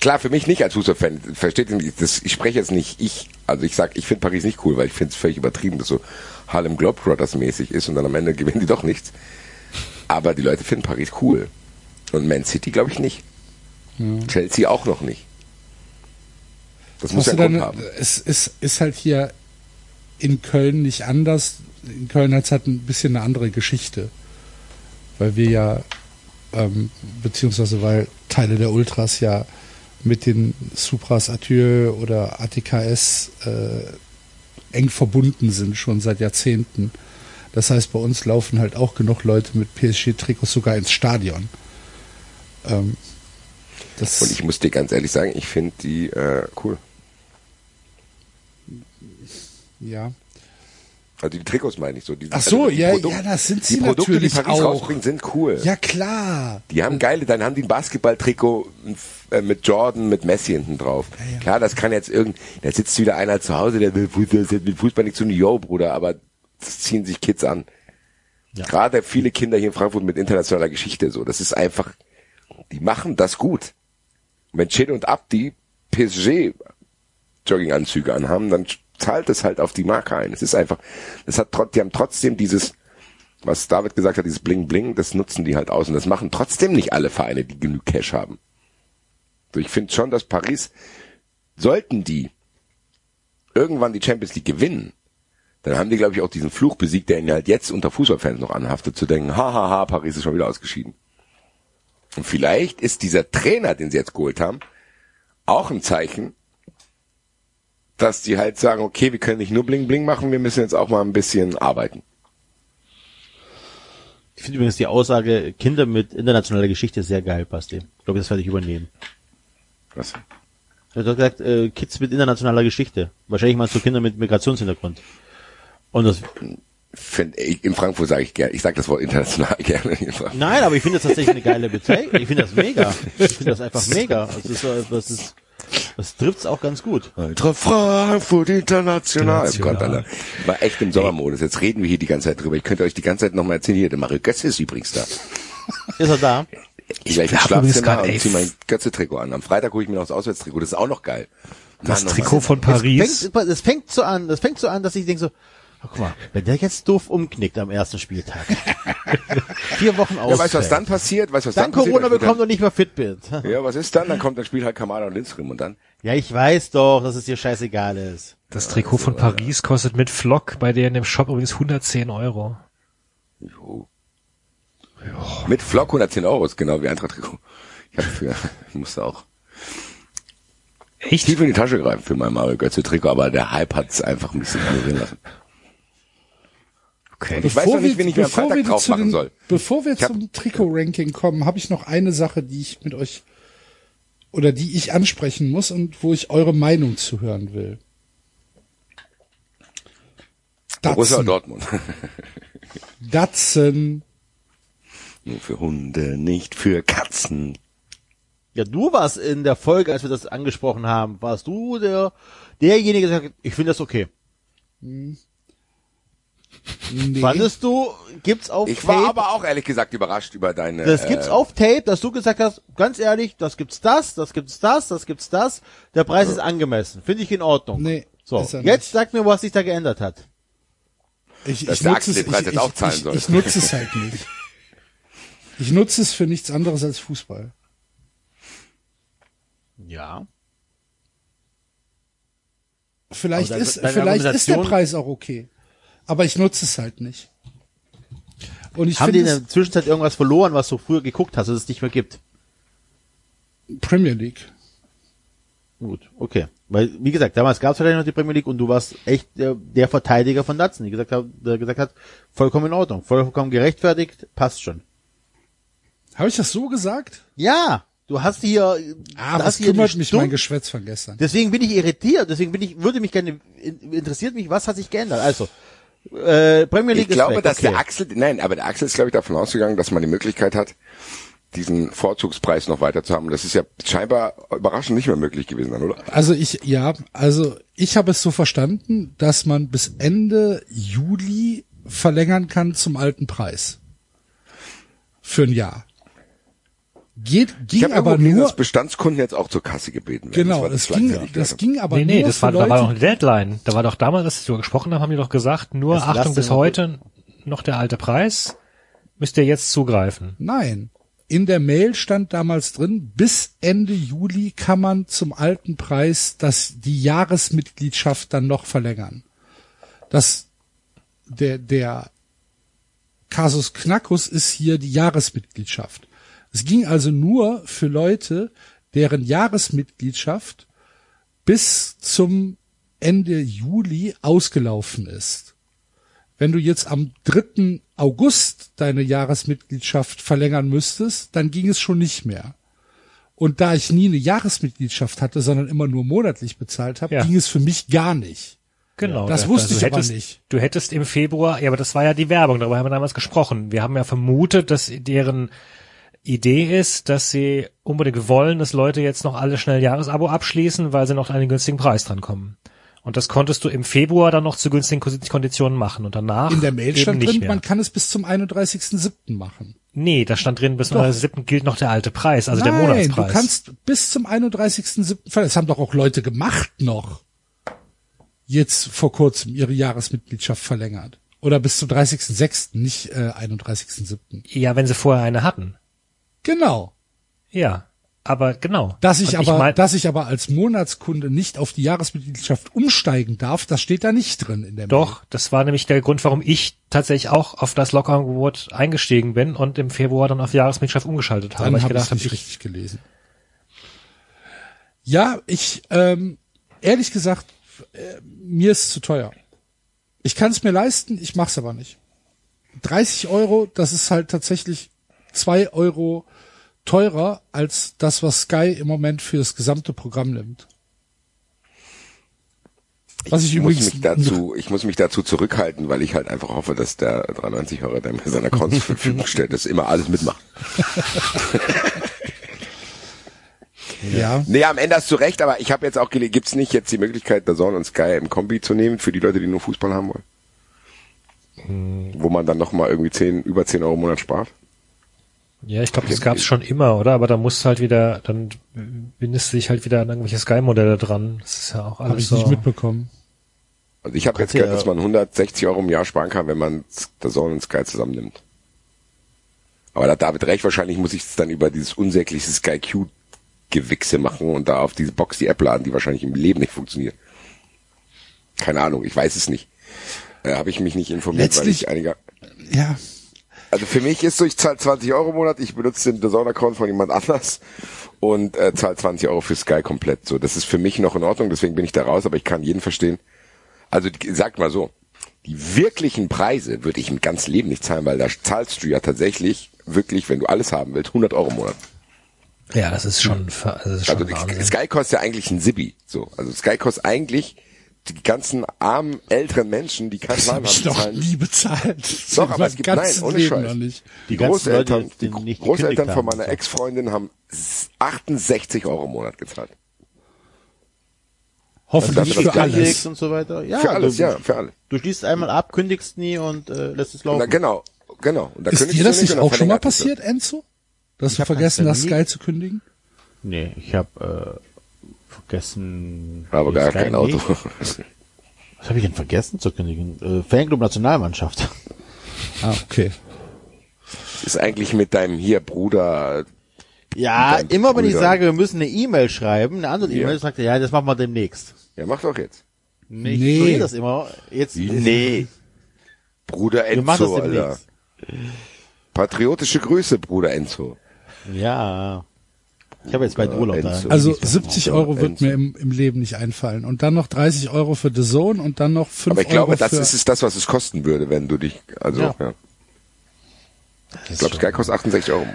Klar, für mich nicht als Fußballfan. Versteht ihr nicht? Das, ich spreche jetzt nicht ich. Also ich sag, ich finde Paris nicht cool, weil ich finde es völlig übertrieben, dass so Harlem Globetrotters mäßig ist und dann am Ende gewinnen die doch nichts. Aber die Leute finden Paris cool. Und Man City glaube ich nicht. Chelsea auch noch nicht. Das muss ja einen dann, haben. es ist, ist halt hier in Köln nicht anders. In Köln hat es halt ein bisschen eine andere Geschichte. Weil wir ja, ähm, beziehungsweise weil Teile der Ultras ja mit den Supras Athieu oder ATKS äh, eng verbunden sind, schon seit Jahrzehnten. Das heißt, bei uns laufen halt auch genug Leute mit PSG-Trikots sogar ins Stadion. Ähm, Und ich muss dir ganz ehrlich sagen, ich finde die äh, cool. ja. Also die Trikots meine ich so. Die, Ach so, also die ja, Produkt- ja, das sind Die sie Produkte, natürlich die Paris auch. rausbringt, sind cool. Ja, klar. Die haben geile, dann haben die ein Basketballtrikot äh, mit Jordan, mit Messi hinten drauf. ja. Klar, das kann jetzt irgend, da sitzt wieder einer zu Hause, der will Fußball, das hat mit Fußball nichts zu tun, yo, Bruder, aber das ziehen sich Kids an. Gerade viele Kinder hier in Frankfurt mit internationaler Geschichte, so, das ist einfach, die machen das gut. Und wenn Chin und Abdi PSG Jogginganzüge anhaben, dann zahlt es halt auf die Marke ein. Es ist einfach, das hat die haben trotzdem dieses, was David gesagt hat, dieses Bling Bling, das nutzen die halt aus und das machen trotzdem nicht alle Vereine, die genug Cash haben. So, ich finde schon, dass Paris, sollten die irgendwann die Champions League gewinnen, dann haben die, glaube ich, auch diesen Fluch besiegt, der ihnen halt jetzt unter Fußballfans noch anhaftet, zu denken, hahaha, ha, ha, Paris ist schon wieder ausgeschieden. Und vielleicht ist dieser Trainer, den sie jetzt geholt haben, auch ein Zeichen, dass die halt sagen, okay, wir können nicht nur Bling Bling machen, wir müssen jetzt auch mal ein bisschen arbeiten. Ich finde übrigens die Aussage, Kinder mit internationaler Geschichte sehr geil, Basti. Ich glaube, das werde ich übernehmen. Was? Hat doch gesagt, äh, Kids mit internationaler Geschichte. Wahrscheinlich meinst du Kinder mit Migrationshintergrund. Und das, Find, ich, in Frankfurt sage ich gerne, ich sage das Wort international gerne. Nein, aber ich finde das tatsächlich eine geile Bezeichnung. Ich finde das mega. Ich finde das einfach mega. Das ist, so- das ist, das trifft's auch ganz gut. Ultra Frankfurt international. Oh Gott, International. Alter. War echt im Sommermodus. Jetzt reden wir hier die ganze Zeit drüber. Ich könnte euch die ganze Zeit nochmal erzählen, hier, der Mario Götze ist übrigens da. Ist er da? Ich werde übrigens Schlafzimmer und ziehe mein Götze-Trikot an. Am Freitag hole ich mir noch das Auswärtstrikot. Das ist auch noch geil. Das Mann, oh Trikot von Paris. fängt, es fängt so an, das fängt so an, dass ich denke so, guck mal, wenn der jetzt doof umknickt am ersten Spieltag. Vier Wochen aus. Ja, weißt du, was dann passiert? Weißt du, was Dann dann, passiert? Corona Dann spielt bekommt und nicht mehr fit bin. Ja, was ist dann? Dann kommt, dann spielt halt Kamada und Lindström und dann? Ja, ich weiß doch, dass es dir scheißegal ist. Das Trikot von Paris kostet mit Flock bei denen im Shop übrigens 110 Euro. Jo. Mit Flock 110 Euro, ist genau wie Eintracht Trikot. Ich für, ich musste auch Echt? tief in die Tasche greifen für mein Mario Götze Trikot, aber der Hype hat's einfach ein bisschen ignorieren lassen. Okay. Ich weiß noch nicht, wen ich mir am bevor Freitag wir drauf zu machen den, soll. Bevor wir Ich hab- zum Trikot-Ranking kommen, habe ich noch eine Sache, die ich mit euch oder die ich ansprechen muss und wo ich eure Meinung zu hören will. Borussia Datsen. Dortmund. Datsen. Nur für Hunde, nicht für Katzen. Ja, du warst in der Folge, als wir das angesprochen haben, warst du der, derjenige, der gesagt hat, ich finde das okay. Nee. Fandest du, gibt's auf Ich Tape? war aber auch ehrlich gesagt überrascht über deine. das gibt's äh, auf Tape, dass du gesagt hast, ganz ehrlich, das gibt's das, das gibt's das, das gibt's das. Der Preis ist angemessen. Finde ich in Ordnung. Nee, So, ist er jetzt nicht. sag mir, was sich da geändert hat. Ich, ich nutze es, ich, ich, ich, ich nutze es halt nicht. Ich nutze es für nichts anderes als Fußball. Ja. Vielleicht ist, vielleicht ist der Preis auch okay. Aber ich nutze es halt nicht. Und ich Haben die in der Zwischenzeit irgendwas verloren, was du früher geguckt hast, dass es nicht mehr gibt? Premier League. Gut, okay. Weil, wie gesagt, damals gab es vielleicht noch die Premier League und du warst echt der, der Verteidiger von Datsen, die gesagt hat, der gesagt hat, vollkommen in Ordnung, vollkommen gerechtfertigt, passt schon. Habe ich das so gesagt? Ja, du hast hier, Ah, du was hast hier kümmert mich Stunde- mein Geschwätz von gestern? Deswegen bin ich irritiert, deswegen bin ich, würde mich gerne, in- interessiert mich, was hat sich geändert? Also, äh, Premier League Ich glaube, ist weg, dass okay. der Axel, nein, aber der Axel ist, glaube ich, davon ausgegangen, dass man die Möglichkeit hat, diesen Vorzugspreis noch weiter zu haben. Das ist ja scheinbar überraschend nicht mehr möglich gewesen, dann, oder? Also ich, ja, also ich habe es so verstanden, dass man bis Ende Juli verlängern kann zum alten Preis. Für ein Jahr. Geht, Ich ging habe aber nur, dass Bestandskunden jetzt auch zur Kasse gebeten werden. genau, war das das ging, das nicht ging aber Nee, nee, nur das für war, da war noch eine Deadline. Da war doch damals, als wir darüber gesprochen haben, haben die doch gesagt, nur Das Achtung, bis heute noch der alte Preis. Müsst ihr jetzt zugreifen. Nein. In der Mail stand damals drin, bis Ende Juli kann man zum alten Preis das, die Jahresmitgliedschaft dann noch verlängern. Das, der, der Kasus Knackus ist hier die Jahresmitgliedschaft. Es ging also nur für Leute, deren Jahresmitgliedschaft bis zum Ende Juli ausgelaufen ist. Wenn du jetzt am 3. August deine Jahresmitgliedschaft verlängern müsstest, dann ging es schon nicht mehr. Und da ich nie eine Jahresmitgliedschaft hatte, sondern immer nur monatlich bezahlt habe, Ja. ging es für mich gar nicht. Genau. Das da- wusste ich aber hättest, nicht. Du hättest im Februar, ja, aber das war ja die Werbung, darüber haben wir damals gesprochen. Wir haben ja vermutet, dass deren Idee ist, dass sie unbedingt wollen, dass Leute jetzt noch alle schnell Jahresabo abschließen, weil sie noch an einen günstigen Preis drankommen. Und das konntest du im Februar dann noch zu günstigen Ko- Konditionen machen und danach In der Mail stand drin, mehr. man kann es bis zum 31.07. machen. nee, da stand drin, bis zum Doch. 7. gilt noch der alte Preis, also der Nein, Monatspreis. du kannst bis zum 31.07. verlängern. Das haben doch auch Leute gemacht noch. Jetzt vor kurzem ihre Jahresmitgliedschaft verlängert. Oder bis zum 30.06., nicht äh, 31.07. ja, wenn sie vorher eine hatten. Genau. Ja, aber genau. Dass ich Und aber, mein- dass ich aber als Monatskunde nicht auf die Jahresmitgliedschaft umsteigen darf, das steht da nicht drin in der Doch, das war nämlich der Grund, warum ich tatsächlich auch auf das Lockerangebot eingestiegen bin und im Februar dann auf Jahresmitgliedschaft umgeschaltet habe. Dann ich habe ich gedacht habe, nicht ich, richtig gelesen. Ja, ich ähm, ehrlich gesagt, äh, mir ist zu teuer. Ich kann es mir leisten, ich mach's aber nicht. 30 Euro, das ist halt tatsächlich zwei Euro teurer als das, was Sky im Moment für das gesamte Programm nimmt. Was ich, Ich muss mich dazu, ich muss mich dazu zurückhalten, weil ich halt einfach hoffe, dass der 93 Hörer, der mir seine Accounts zur Verfügung stellt, das immer alles mitmacht. ja, Nee, am Ende hast du recht, aber ich habe jetzt auch gelesen, gibt's nicht jetzt die Möglichkeit, der Zone und Sky im Kombi zu nehmen für die Leute, die nur Fußball haben wollen? Wo man dann nochmal irgendwie 10, über 10 Euro im Monat spart? Ja, ich glaube, das gab's schon immer, oder? Aber da musst du halt wieder, dann bindest du dich halt wieder an irgendwelche Sky-Modelle dran. Das ist ja auch habe alles ich so. nicht mitbekommen. Also ich habe jetzt gehört, ja. dass man 160 Euro im Jahr sparen kann, wenn man der Zone und Sky zusammennimmt. Aber da hat David recht, wahrscheinlich muss ich es dann über dieses unsägliche Sky Q Gewichse machen und da auf diese Box die App laden, die wahrscheinlich im Leben nicht funktioniert. Keine Ahnung, ich weiß es nicht. Äh, habe ich mich nicht informiert, weil Letztlich- ich einiger Ja, Also für mich ist so, ich zahle 20 Euro im Monat, ich benutze den DAZN-Account von jemand anders und äh, zahle 20 Euro für Sky komplett. So, das ist für mich noch in Ordnung, deswegen bin ich da raus, aber ich kann jeden verstehen. Also die- sag mal so, die wirklichen Preise würde ich im ganzen Leben nicht zahlen, weil da zahlst du ja tatsächlich wirklich, wenn du alles haben willst, 100 Euro im Monat. Ja, das ist schon, das ist schon Also Wahnsinn. Sky kostet ja eigentlich ein Sibi. So, also Sky kostet eigentlich die ganzen armen älteren Menschen, die kein ich haben, noch nie bezahlt. Doch, aber es gibt, nein, ohne Leben Scheiß. nicht. Die Die Großeltern, Leute, die die nicht Großeltern von meiner. Ex-Freundin haben 68 Euro im Monat gezahlt. Hoffentlich Also für dass du alles. Und so weiter. Ja, für alles, du, ja, für alle. Du schließt einmal ab, kündigst nie und äh, lässt es laufen. Na, genau, genau. Und da Ist dir du das nicht auch schon mal passiert, Enzo? Du hast hab vergessen, nie- Sky zu kündigen? Nee, ich habe äh, vergessen. Aber gar kein Auto. Nee. Was habe ich denn vergessen zu kündigen? Äh, Fanclub Nationalmannschaft. Ah, okay. Ist eigentlich mit deinem hier Bruder, Ja, immer wenn ich sage, wir müssen eine E-Mail schreiben, eine andere Ja. E-Mail, sagt er, ja, das machen wir demnächst. ja mach doch jetzt. Nee, ich Nee. das immer. Jetzt, Nee. Bruder wir machen das Enzo, Alter. Patriotische Grüße, Bruder Enzo. Ja. Ich habe jetzt bald Urlaub da. Also Enzo. 70 Euro wird mir im, im Leben nicht einfallen. Und dann noch 30 Euro für The Zone und dann noch 5 Aber ich glaube, Euro das ist es das, was es kosten würde, wenn du dich, also, Ja. ja. Ich glaube, Sky kostet 68 Euro.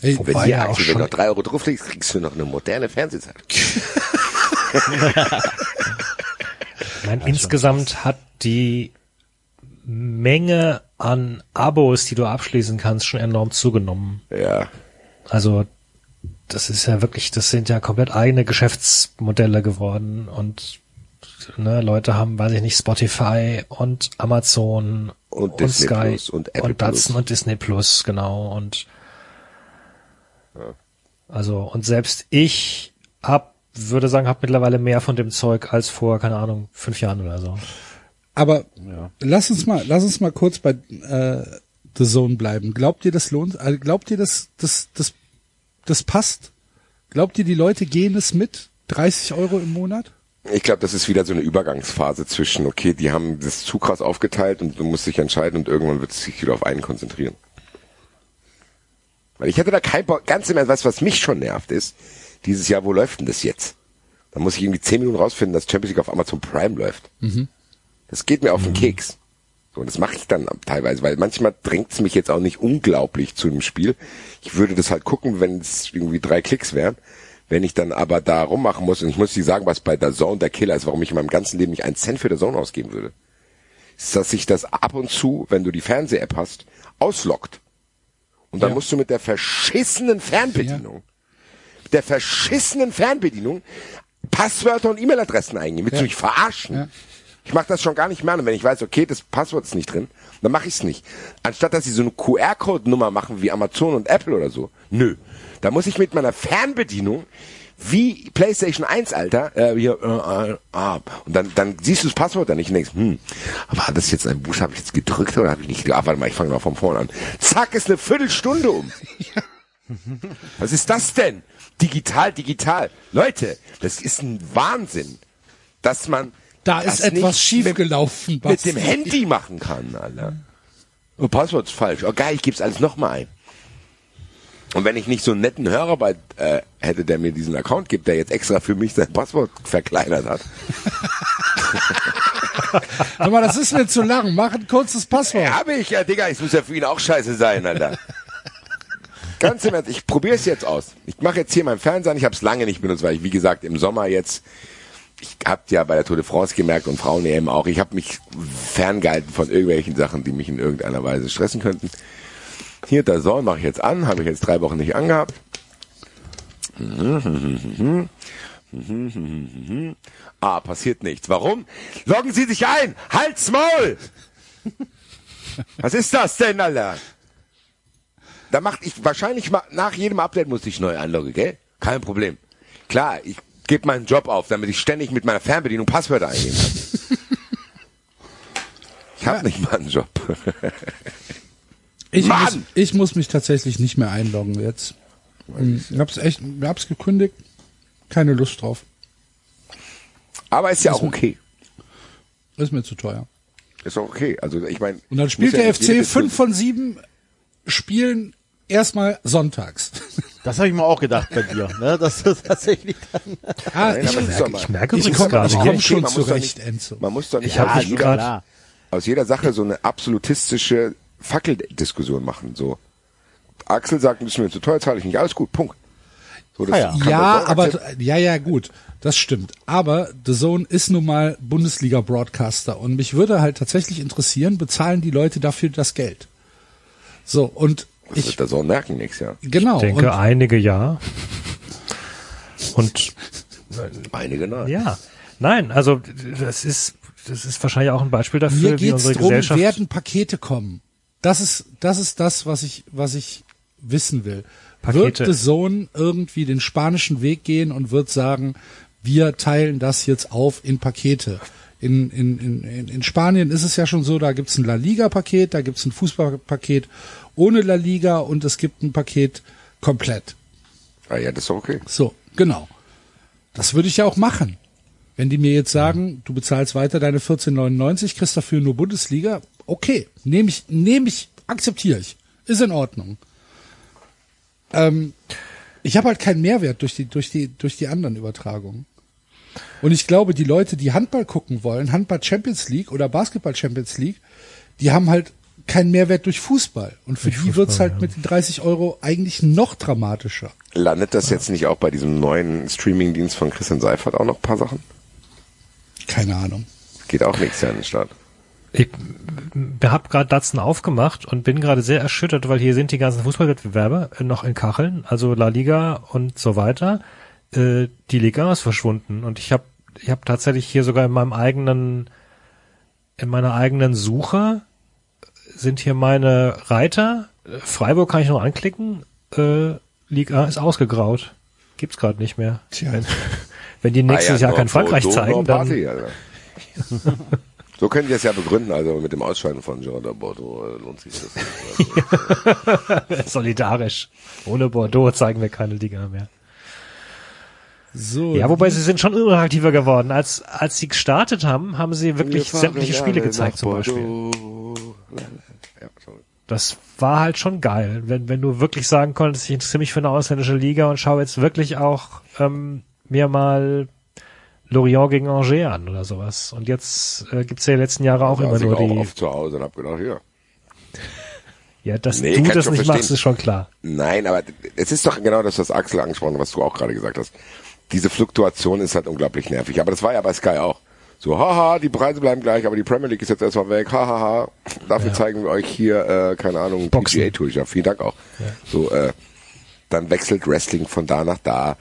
Ey, Wenn Wobei hier, ja auch Axel, wenn du schon- noch 3 Euro drauflegst, kriegst du noch eine moderne Fernsehzeit. Ich meine, insgesamt hat die Menge an Abos, die du abschließen kannst, schon enorm zugenommen. Ja. Also das ist ja wirklich, das sind ja komplett eigene Geschäftsmodelle geworden und ne, Leute haben, weiß ich nicht, Spotify und Amazon Und Disney Sky Plus und Apple und Datsun Plus. und Disney Plus, genau und also und selbst ich hab, würde sagen, habe mittlerweile mehr von dem Zeug als vor, keine Ahnung, fünf Jahren oder so. Aber lass uns mal, lass uns mal kurz bei äh, The Zone bleiben. Glaubt ihr, das lohnt? Also glaubt ihr, das, das, das, das passt? Glaubt ihr, die Leute gehen es mit? 30 Euro im Monat? Ich glaube, das ist wieder so eine Übergangsphase zwischen, okay, die haben das zu krass aufgeteilt und du musst dich entscheiden und irgendwann wird es sich wieder auf einen konzentrieren. Weil ich hätte da kein Bock, ganz im Ernst, weißt was mich schon nervt ist, dieses Jahr, wo läuft denn das jetzt? Da muss ich irgendwie zehn Minuten rausfinden, dass Champions League auf Amazon Prime läuft. Das geht mir auf den Keks. So, und das mache ich dann teilweise, weil manchmal drängt es mich jetzt auch nicht unglaublich zu einem Spiel. Ich würde das halt gucken, wenn es irgendwie drei Klicks wären. Wenn ich dann aber da rummachen muss, und ich muss dir sagen, was bei der Zone der Killer ist, warum ich in meinem ganzen Leben nicht einen Cent für der Zone ausgeben würde, ist, dass sich das ab und zu, wenn du die Fernseh-App hast, auslockt. Und dann Ja. musst du mit der verschissenen Fernbedienung, mit der verschissenen Fernbedienung Passwörter und E-Mail-Adressen eingeben. Willst du mich verarschen? Ich mache das schon gar nicht mehr. Und wenn ich weiß, okay, das Passwort ist nicht drin, dann mache ich es nicht. Anstatt dass sie so eine QR-Code-Nummer machen wie Amazon und Apple oder so. Nö. Da muss ich mit meiner Fernbedienung wie PlayStation 1, Alter, äh, hier, äh, äh, ah, und dann, dann siehst du das Passwort dann nicht und denkst, hm, war das jetzt ein Buchstabe, habe ich jetzt gedrückt oder habe ich nicht? Ah, warte mal, ich fange mal von vorne an. Zack, ist eine Viertelstunde um. Was ist das denn? Digital, digital. Leute, das ist ein Wahnsinn, dass man Da ist etwas schiefgelaufen, mit, Basti. mit dem Handy machen kann, Alter. Oh, Passwort ist falsch. Oh geil, ich gebe es alles nochmal ein. Und wenn ich nicht so einen netten Hörer bei, äh, hätte, der mir diesen Account gibt, der jetzt extra für mich sein Passwort verkleinert hat. Mal, das ist mir zu lang. Mach ein kurzes Passwort. Ja, habe ich, ja, Digga, es muss ja für ihn auch scheiße sein, Alter. Ganz im Ernst, ich probiere es jetzt aus. Ich mache jetzt hier meinen Fernseher, an. ich habe es lange nicht benutzt, weil ich, wie gesagt, im Sommer jetzt, ich habt ja bei der Tour de France gemerkt und Frauen eben auch, ich habe mich ferngehalten von irgendwelchen Sachen, die mich in irgendeiner Weise stressen könnten. Hier, der Soll mache ich jetzt an, habe ich jetzt drei Wochen nicht angehabt. Ah, passiert nichts. Warum? Loggen Sie sich ein! Halt's Maul! Was ist das denn, Alter? Da macht ich wahrscheinlich ma- nach jedem Update muss ich neu einloggen, gell? Kein Problem. Klar, ich gebe meinen Job auf, damit ich ständig mit meiner Fernbedienung Passwörter eingeben kann. Ich habe nicht mal einen Job. Ich muss, Mann! ich muss mich tatsächlich nicht mehr einloggen jetzt. Ich hab's echt, hab's gekündigt. Keine Lust drauf. Aber ist ja auch okay. Ist mir zu teuer. Ist doch okay. Also ich meine. Und dann spielt muss ja der jede FC fünf von sieben Spielen erstmal sonntags. Das habe ich mir auch gedacht bei dir, ne? dass du tatsächlich dann Ah, Nein, ich, mal- Ich merke ich übrigens komme gerade ich hier, komm Okay, schon man muss doch zurecht, nicht- Enzo. Man muss doch nicht Ich hab aus, jeder, grad- aus jeder Sache so eine absolutistische Fackeldiskussion machen. So, Axel sagt, müssen wir zu teuer zahle ich nicht. Alles gut, Punkt. So, das Ah ja. Ja, aber akzeptieren. ja, ja, gut, das stimmt. Aber The Zone ist nun mal Bundesliga-Broadcaster und mich würde halt tatsächlich interessieren, bezahlen die Leute dafür das Geld? So und Das ich wird der Sohn merken nächstes Jahr. genau Ich denke, und einige ja. Und Einige nein. ja, nein, also das ist das ist wahrscheinlich auch ein Beispiel dafür, mir wie geht's unsere drum, Gesellschaft. werden Pakete kommen. Das ist das ist das, was ich was ich wissen will. Pakete. Wird The Zone irgendwie den spanischen Weg gehen und wird sagen, wir teilen das jetzt auf in Pakete. In, in, in, in- Spanien ist es ja schon so, da gibt's ein La Liga-Paket, da gibt's ein Fußballpaket ohne La Liga und es gibt ein Paket komplett. Ah, ja, das ist okay. So, genau. Das würde ich ja auch machen. Wenn die mir jetzt sagen, du bezahlst weiter deine 14,99, kriegst dafür nur Bundesliga, okay, nehme ich, nehme ich, akzeptiere ich, ist in Ordnung. Ähm, ich habe halt keinen Mehrwert durch die, durch die, durch die anderen Übertragungen. Und ich glaube, die Leute, die Handball gucken wollen, Handball Champions League oder Basketball Champions League, die haben halt keinen Mehrwert durch Fußball. Und für die wird's halt mit den 30 Euro eigentlich noch dramatischer. Landet das jetzt nicht auch bei diesem neuen Streaming-Dienst von Christian Seifert auch noch ein paar Sachen? Keine Ahnung. Geht auch nächstes Jahr in den Start. Ich habe gerade Datsen aufgemacht und bin gerade sehr erschüttert, weil hier sind die ganzen Fußballwettbewerbe noch in Kacheln, also La Liga und so weiter. Äh, die Liga ist verschwunden und ich habe ich hab tatsächlich hier sogar in meinem eigenen in meiner eigenen Suche sind hier meine Reiter. Freiburg kann ich noch anklicken. Äh, Liga ist ausgegraut. Gibt's gerade nicht mehr. Tja. Wenn, wenn die nächstes Ah ja, Jahr kein Frankreich nur zeigen, dann Party, Alter. So können die es ja begründen, also mit dem Ausscheiden von Jordan Bordeaux äh, lohnt sich das nicht. solidarisch. Ohne Bordeaux zeigen wir keine Liga mehr. So, Ja, wobei sie sind schon unattraktiver geworden. Als, als sie gestartet haben, haben sie wirklich sämtliche Spiele gezeigt zum Beispiel. Ja. Das war halt schon geil, wenn, wenn du wirklich sagen konntest, ich interessiere mich für eine ausländische Liga und schaue jetzt wirklich auch ähm, mir mal Lorient gegen Angers an oder sowas. Und jetzt äh, gibt's ja die letzten Jahre auch Da immer saß ich nur auch die. oft zu Hause und hab gedacht, ja. Ja, dass Nee, du ich das nicht verstehen. machst, ist schon klar. Nein, aber es ist doch genau das, was Axel angesprochen hat, was du auch gerade gesagt hast. Diese Fluktuation ist halt unglaublich nervig. Aber das war ja bei Sky auch. So, haha, die Preise bleiben gleich, aber die Premier League ist jetzt erstmal weg, hahaha. Dafür zeigen wir euch hier, äh, keine Ahnung, Boxen. PGA Tour. Ja, vielen Dank auch. So, äh, dann wechselt Wrestling von da nach da.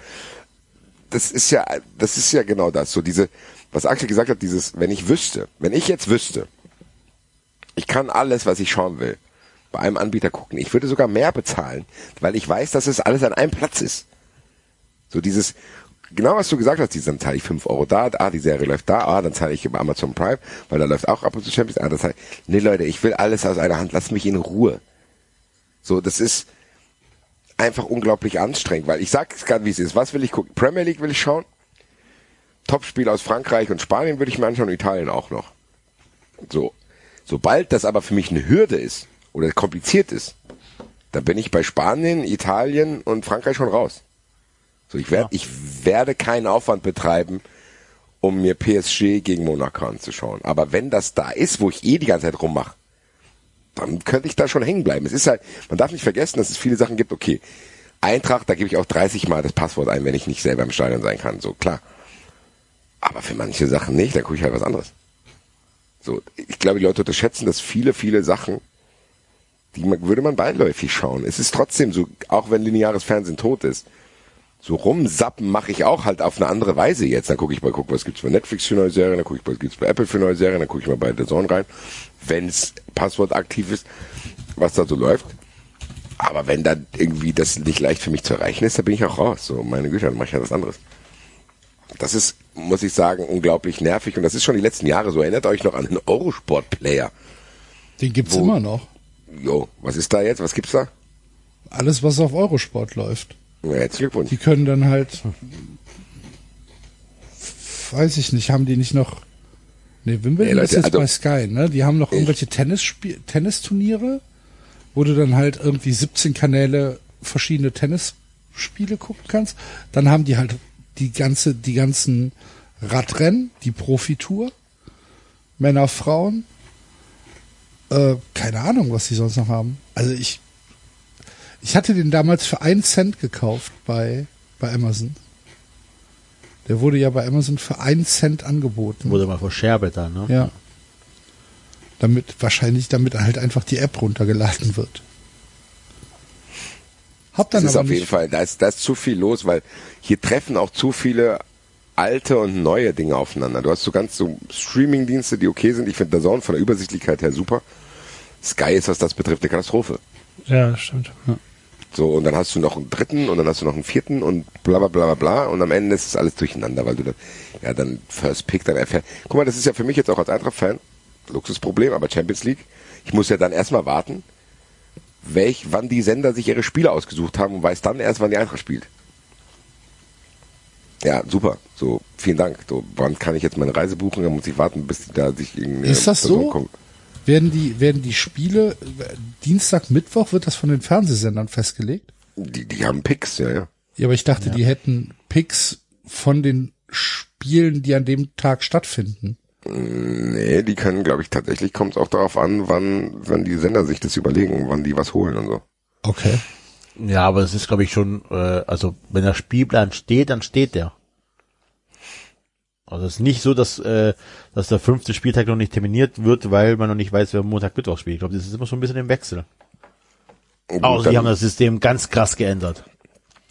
Das ist ja, das ist ja genau das. So diese, was Axel gesagt hat, dieses, wenn ich wüsste, wenn ich jetzt wüsste, ich kann alles, was ich schauen will, bei einem Anbieter gucken. Ich würde sogar mehr bezahlen, weil ich weiß, dass es alles an einem Platz ist. So dieses, genau was du gesagt hast, dieses, dann zahle ich 5 Euro da, ah, die Serie läuft da, ah, dann zahle ich über Amazon Prime, weil da läuft auch ab und zu Champions, ah, das heißt, nee Leute, ich will alles aus einer Hand, lasst mich in Ruhe. So, das ist einfach unglaublich anstrengend, weil ich sag's gerade, wie es ist. Was will ich gucken? Premier League will ich schauen. Topspiel aus Frankreich und Spanien würde ich mir anschauen Italien auch noch. So. Sobald das aber für mich eine Hürde ist oder kompliziert ist, dann bin ich bei Spanien, Italien und Frankreich schon raus. So, ich werde, ich werde keinen Aufwand betreiben, um mir PSG gegen Monaco anzuschauen. Aber wenn das da ist, wo ich eh die ganze Zeit rummache, dann könnte ich da schon hängen bleiben. Es ist halt, man darf nicht vergessen, dass es viele Sachen gibt, okay, Eintracht, da gebe ich auch 30 Mal das Passwort ein, wenn ich nicht selber im Stadion sein kann, so klar. Aber für manche Sachen nicht, dann gucke ich halt was anderes. So, ich glaube, die Leute unterschätzen, dass viele, viele Sachen, die man, würde man beiläufig schauen. Es ist trotzdem so, auch wenn lineares Fernsehen tot ist, so rumsappen mache ich auch halt auf eine andere Weise jetzt. Dann gucke ich mal, guck, was gibt's bei Netflix für neue Serien, dann gucke ich, was gibt's bei Apple für neue Serien, dann gucke ich mal bei The Zone rein, wenn's Passwort aktiv ist, was da so läuft. Aber wenn da irgendwie das nicht leicht für mich zu erreichen ist, dann bin ich auch raus. So, meine Güte, dann mache ich halt was anderes. Das ist, muss ich sagen, unglaublich nervig und das ist schon die letzten Jahre so. Erinnert euch noch an den Eurosport-Player. Den gibt's Wo- immer noch. Jo, was ist da jetzt? Was gibt's da? Alles, was auf Eurosport läuft. Ja, herzlichen Glückwunsch. Die können dann halt, weiß ich nicht, haben die nicht noch Nee, Wimbledon Nee, Leute, ist jetzt also- bei Sky, ne? Die haben noch irgendwelche Tennisspiel Tennisturniere, wo du dann halt irgendwie 17 Kanäle verschiedene Tennisspiele gucken kannst. Dann haben die halt die ganze, die ganzen Radrennen, die Profitour, Männer, Frauen. Äh, keine Ahnung, was die sonst noch haben. Also ich, ich hatte den damals für einen Cent gekauft bei, bei Amazon. Der wurde ja bei Amazon für einen Cent angeboten. Wurde mal verscherbelt dann, ne? Ja. Damit, wahrscheinlich, damit halt einfach die App runtergeladen wird. Hab dann Das ist auf jeden Fall, da ist, da ist zu viel los, weil hier treffen auch zu viele alte und neue Dinge aufeinander. Du hast so ganz so Streaming-Dienste, die okay sind. Ich finde Zone von der Übersichtlichkeit her super. Sky ist, was das betrifft, eine Katastrophe. Ja, stimmt. So, und dann hast du noch einen dritten und dann hast du noch einen vierten und bla bla bla bla bla und am Ende ist es alles durcheinander, weil du dann, ja, dann First Pick, dann erfährst. Guck mal, das ist ja für mich jetzt auch als Eintracht-Fan Luxusproblem, aber Champions League, ich muss ja dann erstmal warten, welch, wann die Sender sich ihre Spiele ausgesucht haben und weiß dann erst, wann die Eintracht spielt. Ja, super. So, vielen Dank. So, wann kann ich jetzt meine Reise buchen? Dann muss ich warten, bis die da sich irgendeine Ist das Person so? kommt. Werden die, werden die Spiele, Dienstag, Mittwoch wird das von den Fernsehsendern festgelegt? Die, die haben Picks, ja, ja. Ja, aber ich dachte, die hätten Picks von den Spielen, die an dem Tag stattfinden. Nee, die können, glaube ich, tatsächlich kommt es auch darauf an, wann, wann die Sender sich das überlegen, wann die was holen und so. Okay. Ja, aber es ist, glaube ich, schon, äh, also wenn der Spielplan steht, dann steht der. Also es ist nicht so, dass, äh, dass der fünfte Spieltag noch nicht terminiert wird, weil man noch nicht weiß, wer Montag, Mittwoch spielt. Ich glaube, das ist immer so ein bisschen im Wechsel. Und Außer dann- die haben das System ganz krass geändert.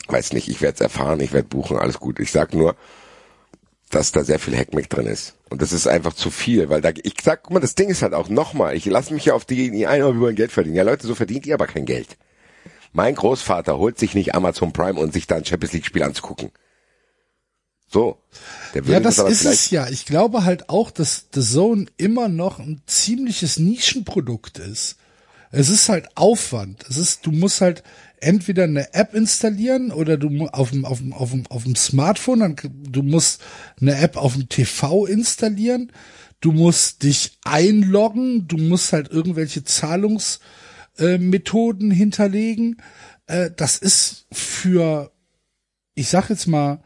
weiß nicht, ich werde es erfahren, ich werde buchen, alles gut. Ich sag nur, dass da sehr viel Hackmeck drin ist. Und das ist einfach zu viel, weil da, ich sag, guck mal, das Ding ist halt auch nochmal, ich lasse mich ja auf die, die ein, oh, wir wollen Geld verdienen. Ja Leute, so verdient ihr aber kein Geld. Mein Großvater holt sich nicht Amazon Prime und sich da ein Champions League Spiel anzugucken. So. Ja, das ist es ja. Ich glaube halt auch, dass The Zone immer noch ein ziemliches Nischenprodukt ist. Es ist halt Aufwand. Es ist, du musst halt entweder eine App installieren oder du auf dem, auf dem, auf dem, auf dem Smartphone, dann, du musst eine App auf dem TV installieren. Du musst dich einloggen. Du musst halt irgendwelche Zahlungsmethoden äh, hinterlegen. Äh, das ist für, ich sag jetzt mal,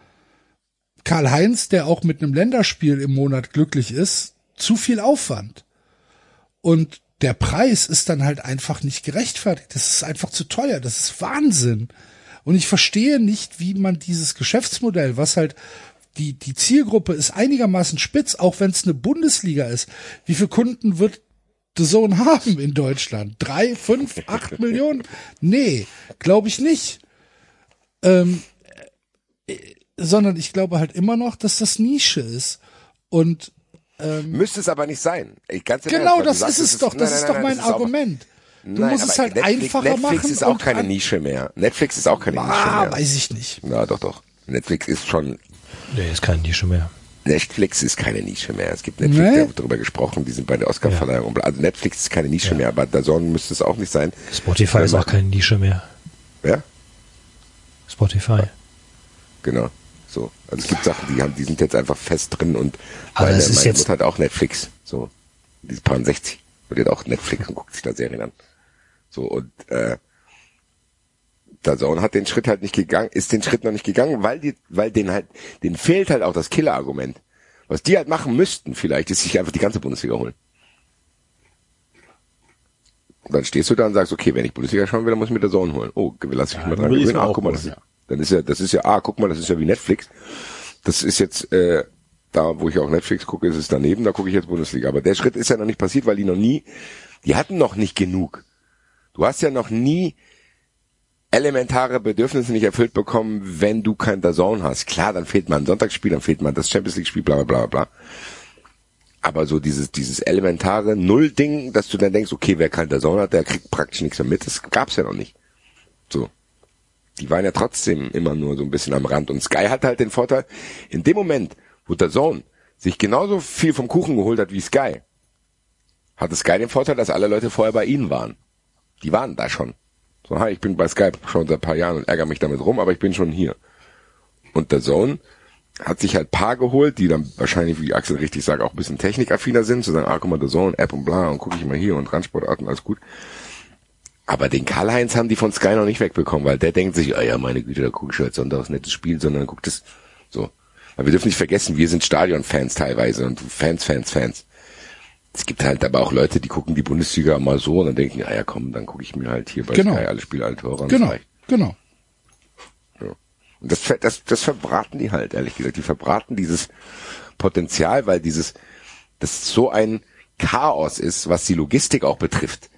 Karl-Heinz, der auch mit einem Länderspiel im Monat glücklich ist, zu viel Aufwand. Und der Preis ist dann halt einfach nicht gerechtfertigt. Das ist einfach zu teuer. Das ist Wahnsinn. Und ich verstehe nicht, wie man dieses Geschäftsmodell, was halt die, die Zielgruppe ist einigermaßen spitz, auch wenn es eine Bundesliga ist. Wie viele Kunden wird The Zone haben in Deutschland? Drei, fünf, acht Millionen? Nee, glaube ich nicht. Ähm, äh, sondern ich glaube halt immer noch, dass das Nische ist. Und müsste es aber nicht sein. Ich, ganz genau, du das sagst, ist es doch. Das nein, ist nein, doch nein, mein das ist auch- Argument. Du Nein, musst es halt Netflix, einfacher Netflix machen. ist auch keine Nische mehr. Netflix ist auch keine Nische Ah, mehr. weiß ich nicht. Na doch, doch. Netflix ist schon Nee, ist keine Nische mehr. Netflix ist keine Nische mehr. Es gibt Netflix, Nee. da wird drüber gesprochen, die sind bei der Oscarverleihung. bla. Also Netflix ist keine Nische mehr, aber DAZN müsste es auch nicht sein. Spotify ist auch keine Nische mehr. Ja, Spotify. genau. So. Also es gibt Sachen, die haben, die sind jetzt einfach fest drin und Aber meine, es ist meine jetzt- Mutter hat auch Netflix. So. Die ist paar 60 und die hat auch Netflix und guckt sich da Serien an. So und äh, DAZN hat den Schritt halt nicht gegangen, ist den Schritt noch nicht gegangen, weil die, weil denen halt, denen fehlt halt auch das Killer-Argument. Was die halt machen müssten, vielleicht, ist sich einfach die ganze Bundesliga holen. Und dann stehst du da und sagst, okay, wenn ich Bundesliga schauen will, dann muss ich mir der Zone holen. Oh, lass mich mal dran gewöhnen. mir Ah, guck mal, das ja. Dann ist ja, das ist ja, ah, guck mal, das ist ja wie Netflix. Das ist jetzt, äh, da, wo ich auch Netflix gucke, ist es daneben, da gucke ich jetzt Bundesliga. Aber der Schritt ist ja noch nicht passiert, weil die noch nie, die hatten noch nicht genug. Du hast ja noch nie elementare Bedürfnisse nicht erfüllt bekommen, wenn du kein Dazone hast. Klar, dann fehlt mal ein Sonntagsspiel, dann fehlt mal das Champions League Spiel, bla bla bla bla. Aber so dieses, dieses elementare Null-Ding, dass du dann denkst, okay, wer kein Dazone hat, der kriegt praktisch nichts mehr mit, das gab's ja noch nicht. So. Die waren ja trotzdem immer nur so ein bisschen am Rand. Und Sky hat halt den Vorteil, in dem Moment, wo Dazone sich genauso viel vom Kuchen geholt hat wie Sky, hatte Sky den Vorteil, dass alle Leute vorher bei ihnen waren. Die waren da schon. So, hi, ich bin bei Skype schon seit ein paar Jahren und ärgere mich damit rum, aber ich bin schon hier. Und der Zone hat sich halt Paar geholt, die dann wahrscheinlich, wie Axel richtig sagt, auch ein bisschen technikaffiner sind, zu sagen, ah, guck mal, The Zone, App und bla, und gucke ich mal hier und Transportarten, alles gut. Aber den Karl-Heinz haben die von Sky noch nicht wegbekommen, weil der denkt sich, ah ja, meine Güte, da gucke ich halt sonntags nettes Spiel, sondern guckt es so. Weil wir dürfen nicht vergessen, wir sind Stadionfans teilweise und Fans, Fans, Fans. Es gibt halt aber auch Leute, die gucken die Bundesliga mal so und dann denken, ah ja komm, dann gucke ich mir halt hier bei Genau. Sky alle Spiele, alle Tore an. Genau, genau. Und das, das, das verbraten die halt, ehrlich gesagt. Die verbraten dieses Potenzial, weil dieses, das so ein Chaos ist, was die Logistik auch betrifft.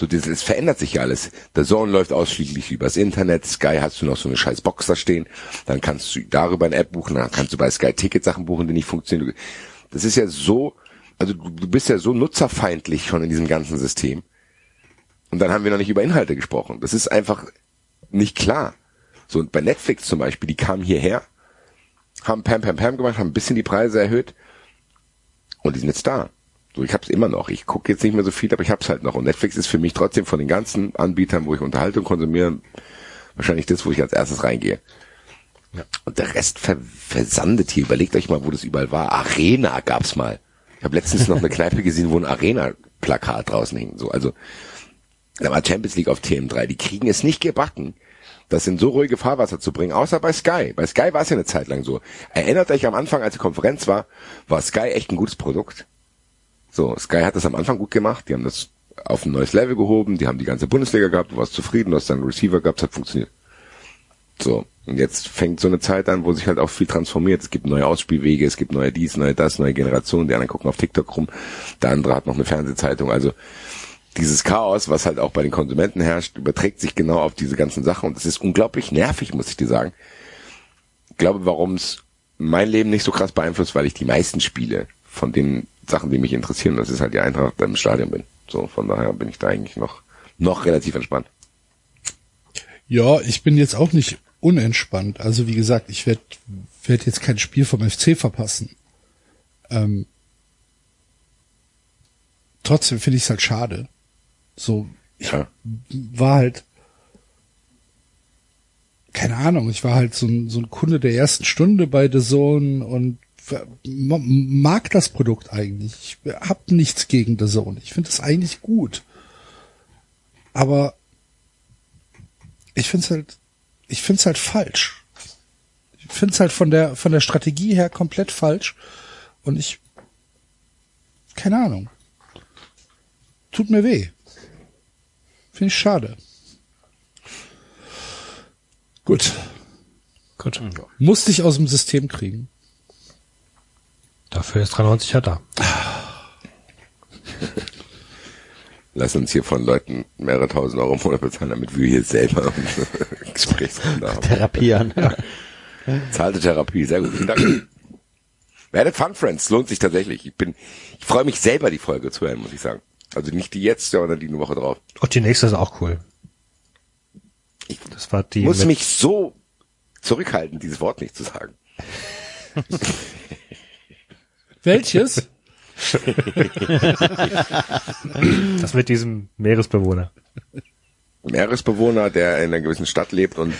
So, das, es verändert sich ja alles. Der Zone läuft ausschließlich übers Internet. Sky hast du noch so eine scheiß Box da stehen. Dann kannst du darüber eine App buchen. Dann kannst du bei Sky Ticket Sachen buchen, die nicht funktionieren. Das ist ja so, also du, du bist ja so nutzerfeindlich schon in diesem ganzen System. Und dann haben wir noch nicht über Inhalte gesprochen. Das ist einfach nicht klar. So, und bei Netflix zum Beispiel, die kamen hierher, haben Pam Pam Pam gemacht, haben ein bisschen die Preise erhöht und die sind jetzt da. So, ich hab's immer noch. Ich gucke jetzt nicht mehr so viel, aber ich hab's halt noch. Und Netflix ist für mich trotzdem von den ganzen Anbietern, wo ich Unterhaltung konsumiere, wahrscheinlich das, wo ich als erstes reingehe. Und der Rest ver versandet hier. Überlegt euch mal, wo das überall war. Arena gab's mal. Ich habe letztens noch eine Kneipe gesehen, wo ein Arena-Plakat draußen hing. So, also da war Champions League auf TM3. Die kriegen es nicht gebacken, das in so ruhige Fahrwasser zu bringen, außer bei Sky. Bei Sky war es ja eine Zeit lang so. Erinnert euch am Anfang, als die Konferenz war, war Sky echt ein gutes Produkt. So, Sky hat das am Anfang gut gemacht. Die haben das auf ein neues Level gehoben. Die haben die ganze Bundesliga gehabt. Du warst zufrieden, du hast dann Receiver gehabt, es hat funktioniert. So. Und jetzt fängt so eine Zeit an, wo sich halt auch viel transformiert. Es gibt neue Ausspielwege, es gibt neue dies, neue das, neue Generationen. Die anderen gucken auf TikTok rum. Der andere hat noch eine Fernsehzeitung. Also, dieses Chaos, was halt auch bei den Konsumenten herrscht, überträgt sich genau auf diese ganzen Sachen und es ist unglaublich nervig, muss ich dir sagen. Ich glaube, warum es mein Leben nicht so krass beeinflusst, weil ich die meisten Spiele von den Sachen, die mich interessieren, das ist halt die Eintracht, da im Stadion bin. So, von daher bin ich da eigentlich noch, noch relativ entspannt. Ja, ich bin jetzt auch nicht unentspannt. Also wie gesagt, ich werde werd jetzt kein Spiel vom FC verpassen. Ähm, trotzdem finde ich es halt schade. So, ich Ja. war halt, keine Ahnung, ich war halt so ein, so ein Kunde der ersten Stunde bei The Zone und mag das Produkt eigentlich. Ich hab nichts gegen The Zone. Ich finde es eigentlich gut. Aber ich finde es halt, ich finde es halt falsch. Ich finde es halt von der, von der Strategie her komplett falsch. Und ich, keine Ahnung. Tut mir weh. Finde ich schade. Gut. Gut. Musste ich aus dem System kriegen. Dafür ist 93 ja da. Lass uns hier von Leuten mehrere tausend Euro im Monat bezahlen, damit wir hier selber Gesprächsrunde haben. Therapie an. Zahlte Therapie, sehr gut. Vielen Dank. Werdet Fun Friends, lohnt sich tatsächlich. Ich bin, ich freue mich selber, die Folge zu hören, muss ich sagen. Also nicht die jetzt, sondern die eine Woche drauf. Und die nächste ist auch cool. Das war die Ich muss mich so zurückhalten, dieses Wort nicht zu sagen. Welches? das mit diesem Meeresbewohner. Meeresbewohner, der in einer gewissen Stadt lebt und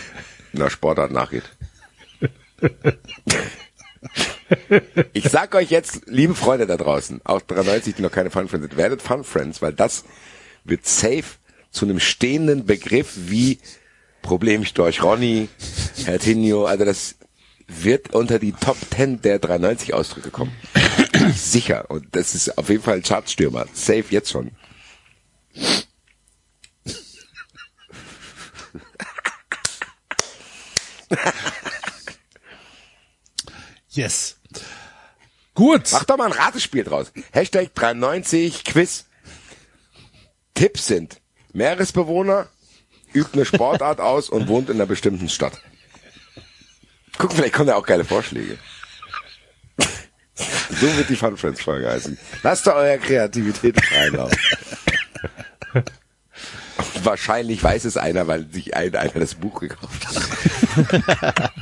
einer Sportart nachgeht. Ich sag euch jetzt, liebe Freunde da draußen, auch 93, die noch keine Fun Friends sind, werdet Fun Friends, weil das wird safe zu einem stehenden Begriff wie Problemstorch Ronny, Herr Tinio, also das wird unter die Top 10 der 93 Ausdrücke kommen. Ich Sicher. Und das ist auf jeden Fall ein Chartstürmer. Safe jetzt schon. Yes. Gut. Mach doch mal ein Ratespiel draus. Hashtag 93 Quiz. Tipps sind, Meeresbewohner übt eine Sportart aus und wohnt in einer bestimmten Stadt. Guck, vielleicht kommen da auch geile Vorschläge. So wird die Fun Friends Folge heißen. Lasst da eurer Kreativität freilaufen. Wahrscheinlich weiß es einer, weil sich ein, einer das Buch gekauft hat.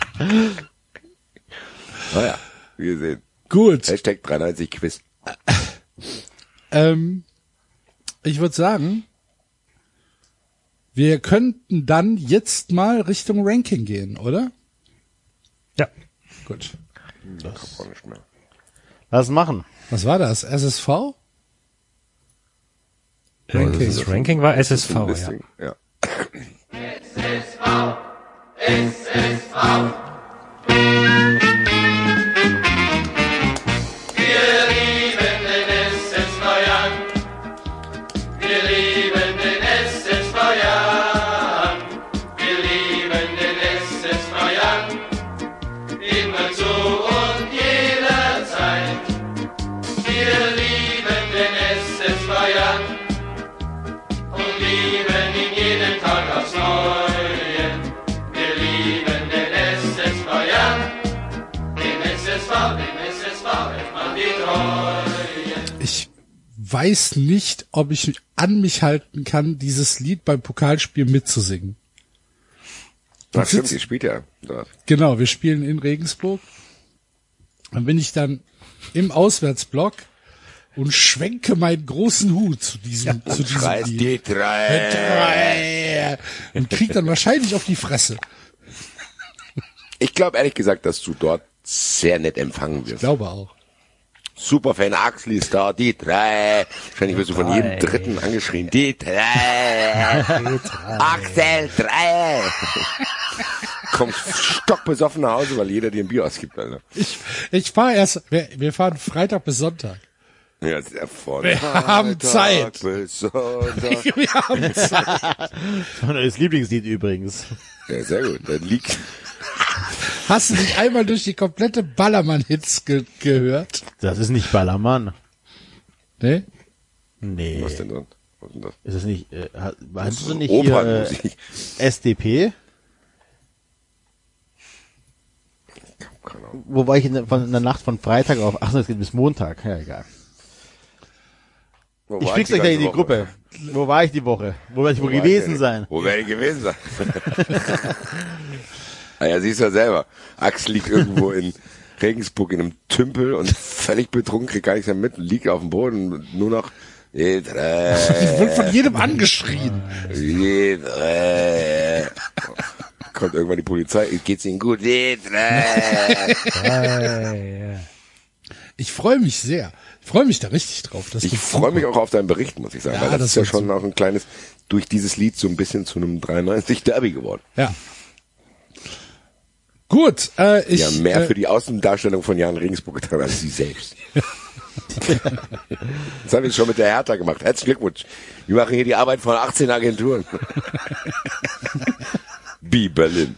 naja, wir sehen. Gut. Hashtag 93 Quiz. Ähm, ich würde sagen, wir könnten dann jetzt mal Richtung Ranking gehen, oder? Ja. Gut. Kommt auch nicht mehr. Lass machen. Was war das? SSV? Ranking. Das Ranking war SSV, ja. Ja. Wir weiß nicht, ob ich an mich halten kann, dieses Lied beim Pokalspiel mitzusingen. Das stimmt, sitzt- ihr spielt ja dort. Genau, wir spielen in Regensburg. Dann bin ich dann im Auswärtsblock und schwenke meinen großen Hut zu diesem, zu diesem Lied. die drei. Drei. Und krieg dann wahrscheinlich auf die Fresse. Ich glaube ehrlich gesagt, dass du dort sehr nett empfangen Ich wirst. glaube auch. Superfan Axel ist da, die drei. Wahrscheinlich wirst du von jedem Dritten angeschrien, die drei. Axel, drei. Kommst stockbesoffen nach Hause, weil jeder dir ein Bier ausgibt, Alter. Ich, ich fahre erst, wir, wir fahren Freitag bis Sonntag. Ja, sehr vorne. Wir haben Zeit. Bis Sonntag. Wir haben Zeit. Mein neues Lieblingslied übrigens. Ja, sehr gut. Dann liegt, Hast du nicht einmal durch die komplette Ballermann-Hits ge gehört? Das ist nicht Ballermann. Ne? Nee. was denn sonst? Was denn das? Ist das nicht, äh, hat- meinst du nicht hier äh. SDP? Keine Ahnung. Wo war ich in der, von, in der Nacht von Freitag auf, ach so, es geht bis Montag. Ja, egal. Wo Ich flieg's euch gleich in die Woche? Gruppe. Wo war ich die Woche? Wo werde ich wohl Wo war gewesen ich sein? Wo werde ich gewesen sein? naja, siehst du ja selber. Axel liegt irgendwo in Regensburg in einem Tümpel und völlig betrunken, kriegt gar nichts mehr mit, liegt auf dem Boden und nur noch Wird von jedem angeschrien. Kommt irgendwann die Polizei, geht's Ihnen gut? Ich freue mich sehr. Ich freue mich da richtig drauf. Dass Ich freue mich auch auf deinen Bericht, muss ich sagen, Ja, weil das, das ist ja schon auch ein kleines, durch dieses Lied so ein bisschen zu einem 93 Derby geworden. Ja. Gut, äh, ich. Haben mehr äh, für die Außendarstellung von Jan Regensburg getan als sie selbst. das haben wir schon mit der Hertha gemacht. Herzlichen Glückwunsch. Wir machen hier die Arbeit von 18 Agenturen. Bi Berlin.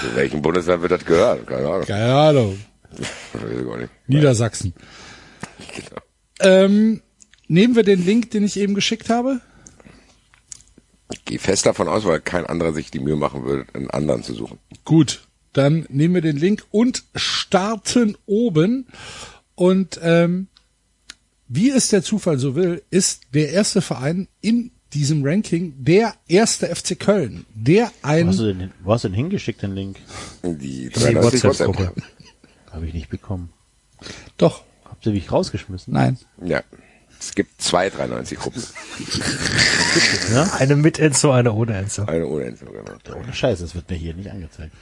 Zu welchem Bundesland wird das gehören? Keine Ahnung. Keine Ahnung. Ich. Niedersachsen. Genau. Ähm, nehmen wir den Link, den ich eben geschickt habe? Ich gehe fest davon aus, weil kein anderer sich die Mühe machen würde, einen anderen zu suchen. Gut, dann nehmen wir den Link und starten oben. Und ähm, wie es der Zufall so will, ist der erste Verein in diesem Ranking der erste FC Köln, der Wo hast du ein denn, wo hast du denn hingeschickt, den Link? Die Die 93 WhatsApp-Gruppe. Habe ich nicht bekommen. doch Habt ihr mich rausgeschmissen? nein Ja. Es gibt zwei 93 Gruppen. Eine mit Enzo, eine ohne Enzo. Eine ohne Enzo, genau. Ohne Scheiße, das wird mir hier nicht angezeigt.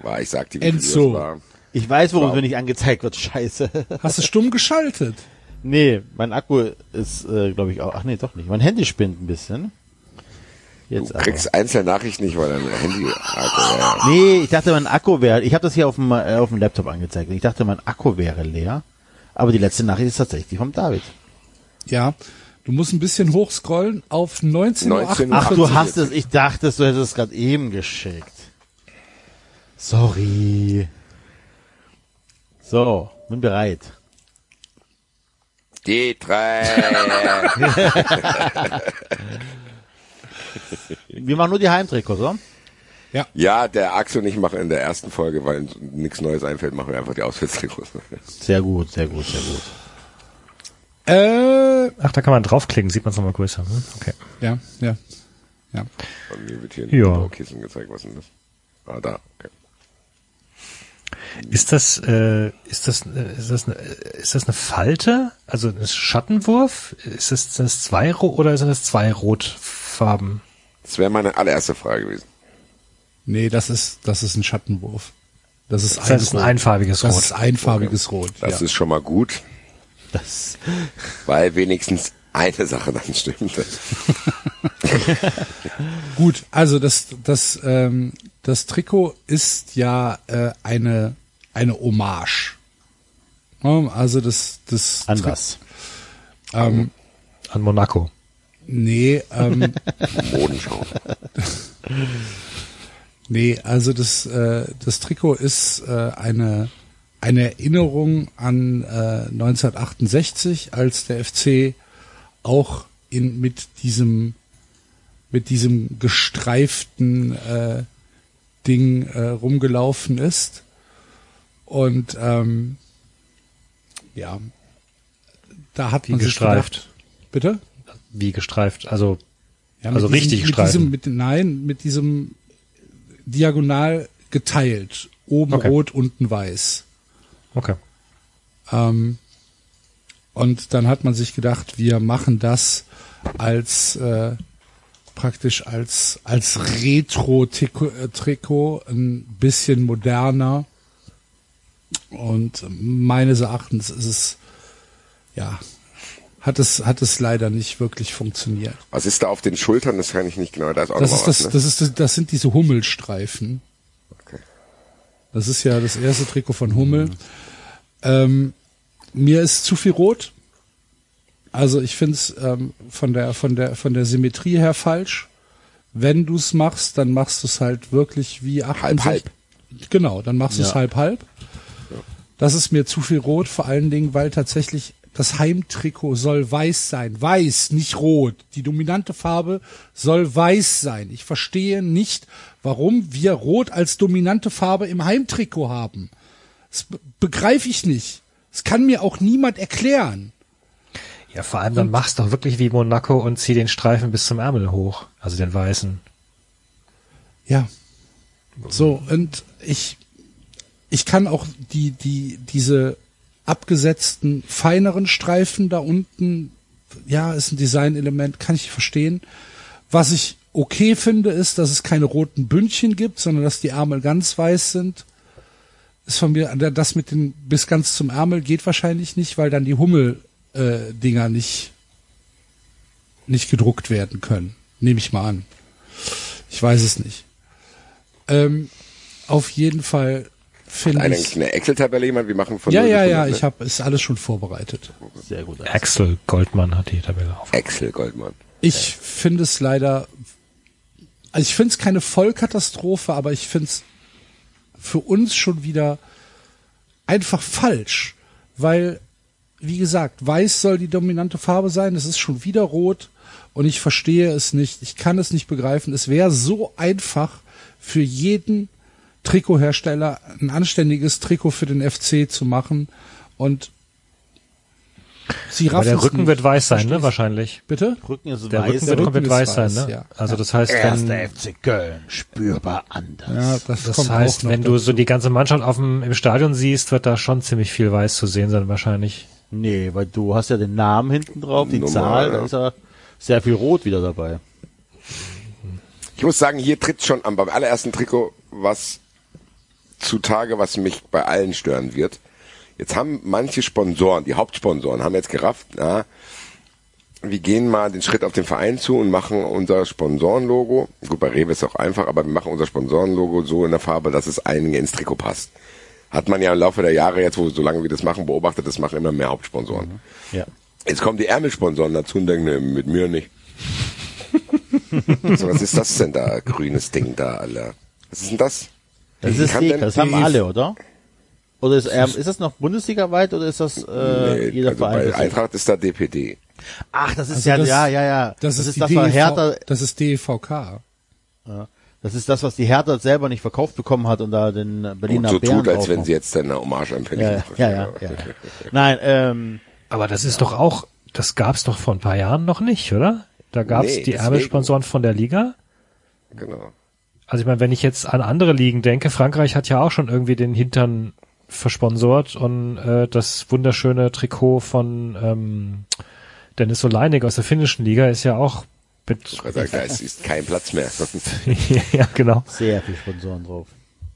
War, ich sagte, wie viel Enzo. war. Ich weiß, worum es mir nicht angezeigt wird. Scheiße. hast du stumm geschaltet nee, mein Akku ist, äh, glaube ich, auch. Ach nee, doch nicht. Mein Handy spinnt ein bisschen. Jetzt Du aber. kriegst einzelne Nachrichten nicht, weil dein Handy Akku, ja. Nee, ich dachte, mein Akku wäre. Ich habe das hier auf dem, äh, auf dem Laptop angezeigt. Ich dachte, mein Akku wäre leer. Aber die letzte Nachricht ist tatsächlich vom David. Ja du musst ein bisschen hochscrollen auf 19 Uhr 19 Ach, du 48 hast es. Ich dachte, du hättest es gerade eben geschickt. Sorry. So, bin bereit. Die drei. Wir machen nur die Heimtrikots, oder? ja, der Axel und ich machen in der ersten Folge, weil nichts Neues einfällt, machen wir einfach die Auswärtstrikots. Sehr gut, sehr gut, sehr gut. Äh, Ach, da kann man draufklicken, sieht man es nochmal größer. Hm? Okay. ja ja ja Von mir wird hier ein Ja. Baukissen gezeigt, was ist denn das? Ah, da. Okay. Ist das, äh, ist das, äh, ist das, eine, ist das eine Falte? Also ein Schattenwurf? Ist das, sind das zwei Ro oder sind das zwei Rotfarben? Das wäre meine allererste Frage gewesen. Nee, das ist, das ist ein Schattenwurf. Das ist, Das ist ein Rot. einfarbiges Das Rot. ist einfarbiges Rot. Das ja. ist schon mal gut, Das, weil wenigstens eine Sache dann stimmt. Gut, also das, das, ähm, das Trikot ist ja äh, eine, eine Hommage. Ja, Also das, das an was? Ähm, An Monaco. nee, ähm, Modenschau. nee, also das, äh, das Trikot ist äh, eine, eine Erinnerung an äh, 1968, als der FC auch in, mit diesem, mit diesem gestreiften äh, Ding äh, rumgelaufen ist. Und ähm, ja, da hat Wie man gestreift. gedacht, bitte? Wie gestreift. Also Ja, Also richtig diesem, mit diesem, mit, nein, mit diesem diagonal geteilt. Oben Okay. rot, unten weiß. Okay. Ähm, und dann hat man sich gedacht, wir machen das als äh, praktisch als als Retro-Trikot ein bisschen moderner. Und meines Erachtens ist es ja hat es hat es leider nicht wirklich funktioniert. Was ist da auf den Schultern? Das kann ich nicht genau. Da ist auch Das ist das, was, ne? das ist das, das sind diese Hummelstreifen. Okay. Das ist ja das erste Trikot von Hummel. Ähm, mir ist zu viel rot. Also ich finde es ähm, von der von der von der Symmetrie her falsch. Wenn du es machst, dann machst du es halt wirklich wie 68. halb. Genau, dann machst du es Ja. halb halb. Das ist mir zu viel rot, vor allen Dingen, weil tatsächlich das Heimtrikot soll weiß sein. Weiß, nicht rot. Die dominante Farbe soll weiß sein. Ich verstehe nicht, warum wir rot als dominante Farbe im Heimtrikot haben. Das be- begreife ich nicht. Das kann mir auch niemand erklären. Ja, vor allem dann mach's doch wirklich wie Monaco und zieh den Streifen bis zum Ärmel hoch. Also den weißen. Ja. So, und ich, ich kann auch die, die, diese abgesetzten, feineren Streifen da unten, ja, ist ein Designelement, kann ich verstehen. Was ich okay finde, ist, dass es keine roten Bündchen gibt, sondern dass die Ärmel ganz weiß sind. Ist von mir, das mit den bis ganz zum Ärmel geht wahrscheinlich nicht, weil dann die Hummel, äh, Dinger nicht, nicht gedruckt werden können. Nehme ich mal an. Ich weiß es nicht. Ähm, auf jeden Fall finde ich. eine Excel-Tabelle jemand, wir machen von Ja, 0 bis ja, 100, ja, ne? ich habe ist alles schon vorbereitet. Sehr gut. Axel Goldmann hat die Tabelle auf. Excel Goldmann. Ich finde es leider, also ich finde es keine Vollkatastrophe, aber ich finde es für uns schon wieder einfach falsch, weil, wie gesagt, weiß soll die dominante Farbe sein, es ist schon wieder rot und ich verstehe es nicht, ich kann es nicht begreifen. Es wäre so einfach für jeden Trikothersteller ein anständiges Trikot für den FC zu machen und sie Aber raffen der Rücken nicht. wird weiß sein, ne? Verstehst- Wahrscheinlich. Bitte? Rücken ist Der weiß. Rücken wird komplett weiß sein, ne? ja. Also das heißt, wenn, Erster FC Köln spürbar anders. Ja, das, das kommt heißt, auch noch wenn du dazu. so die ganze Mannschaft auf dem, im Stadion siehst, wird da schon ziemlich viel weiß zu sehen sein, wahrscheinlich. Nee, weil du hast ja den Namen hinten drauf, die Nummer, Zahl, ja. da ist ja sehr viel Rot wieder dabei. Ich muss sagen, hier tritt schon am beim allerersten Trikot was zutage, was mich bei allen stören wird. Jetzt haben manche Sponsoren, die Hauptsponsoren, haben jetzt gerafft, na, wir gehen mal den Schritt auf den Verein zu und machen unser Sponsorenlogo. Gut, bei Rewe ist es auch einfach, aber wir machen unser Sponsorenlogo so in der Farbe, dass es einigen ins Trikot passt. Hat man ja im Laufe der Jahre jetzt, wo solange wir das machen, beobachtet, das machen immer mehr Hauptsponsoren. Ja. Jetzt kommen die Ärmelsponsoren dazu und denken, nee, mit mir nicht. so, was ist das denn da? Grünes Ding da, Alter. Was ist denn das? Das ist denn das haben alle, oder? Oder ist, ähm, ist das noch Bundesliga-weit oder ist das äh, Nee, jeder also Verein? bei? Eintracht ist da DPD. Ach, das ist Also ja, das- ja, ja, ja. Das, ist, die das, was DEV, Hertha, das ist DEVK. das ist das, was die Hertha selber nicht verkauft bekommen hat und da den Und Berliner so Bären tut, als wenn sie jetzt eine Hommage an Penny ja, ja, ja, ja, ja. Nein, ähm, Aber das ist doch auch, das gab's doch vor ein paar Jahren noch nicht, oder? Da gab's Nee, die deswegen. Ärmelsponsoren von der Liga. Genau. Also ich meine, wenn ich jetzt an andere Ligen denke, Frankreich hat ja auch schon irgendwie den Hintern versponsort und äh, das wunderschöne Trikot von ähm, Dennis Oleinik aus der finnischen Liga ist ja auch mit, sagen, da ist, ist kein Platz mehr. ja, genau. Sehr viel Sponsoren drauf.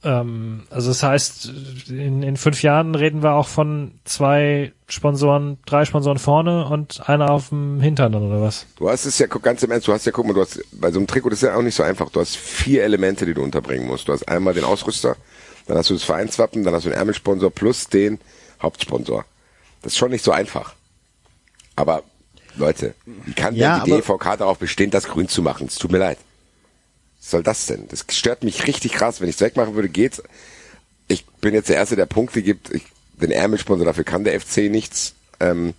Ähm, also das heißt, in, in fünf Jahren reden wir auch von zwei Sponsoren, drei Sponsoren vorne und einer auf dem Hintern oder was? Du hast es ja, guck, ganz im Ernst, du hast ja, guck mal, du hast, bei so einem Trikot, das ist ja auch nicht so einfach. Du hast vier Elemente, die du unterbringen musst. Du hast einmal den Ausrüster, dann hast du das Vereinswappen, dann hast du den Ärmelsponsor plus den Hauptsponsor. Das ist schon nicht so einfach. Aber, Leute, wie kann Ja, denn die DVK darauf bestehen, das grün zu machen? Es tut mir leid. Was soll das denn? Das stört mich richtig krass. Wenn ich es wegmachen würde, geht's. Ich bin jetzt der Erste, der Punkte gibt. Ich, den Ärmelsponsor, dafür kann der FC nichts. Ähm,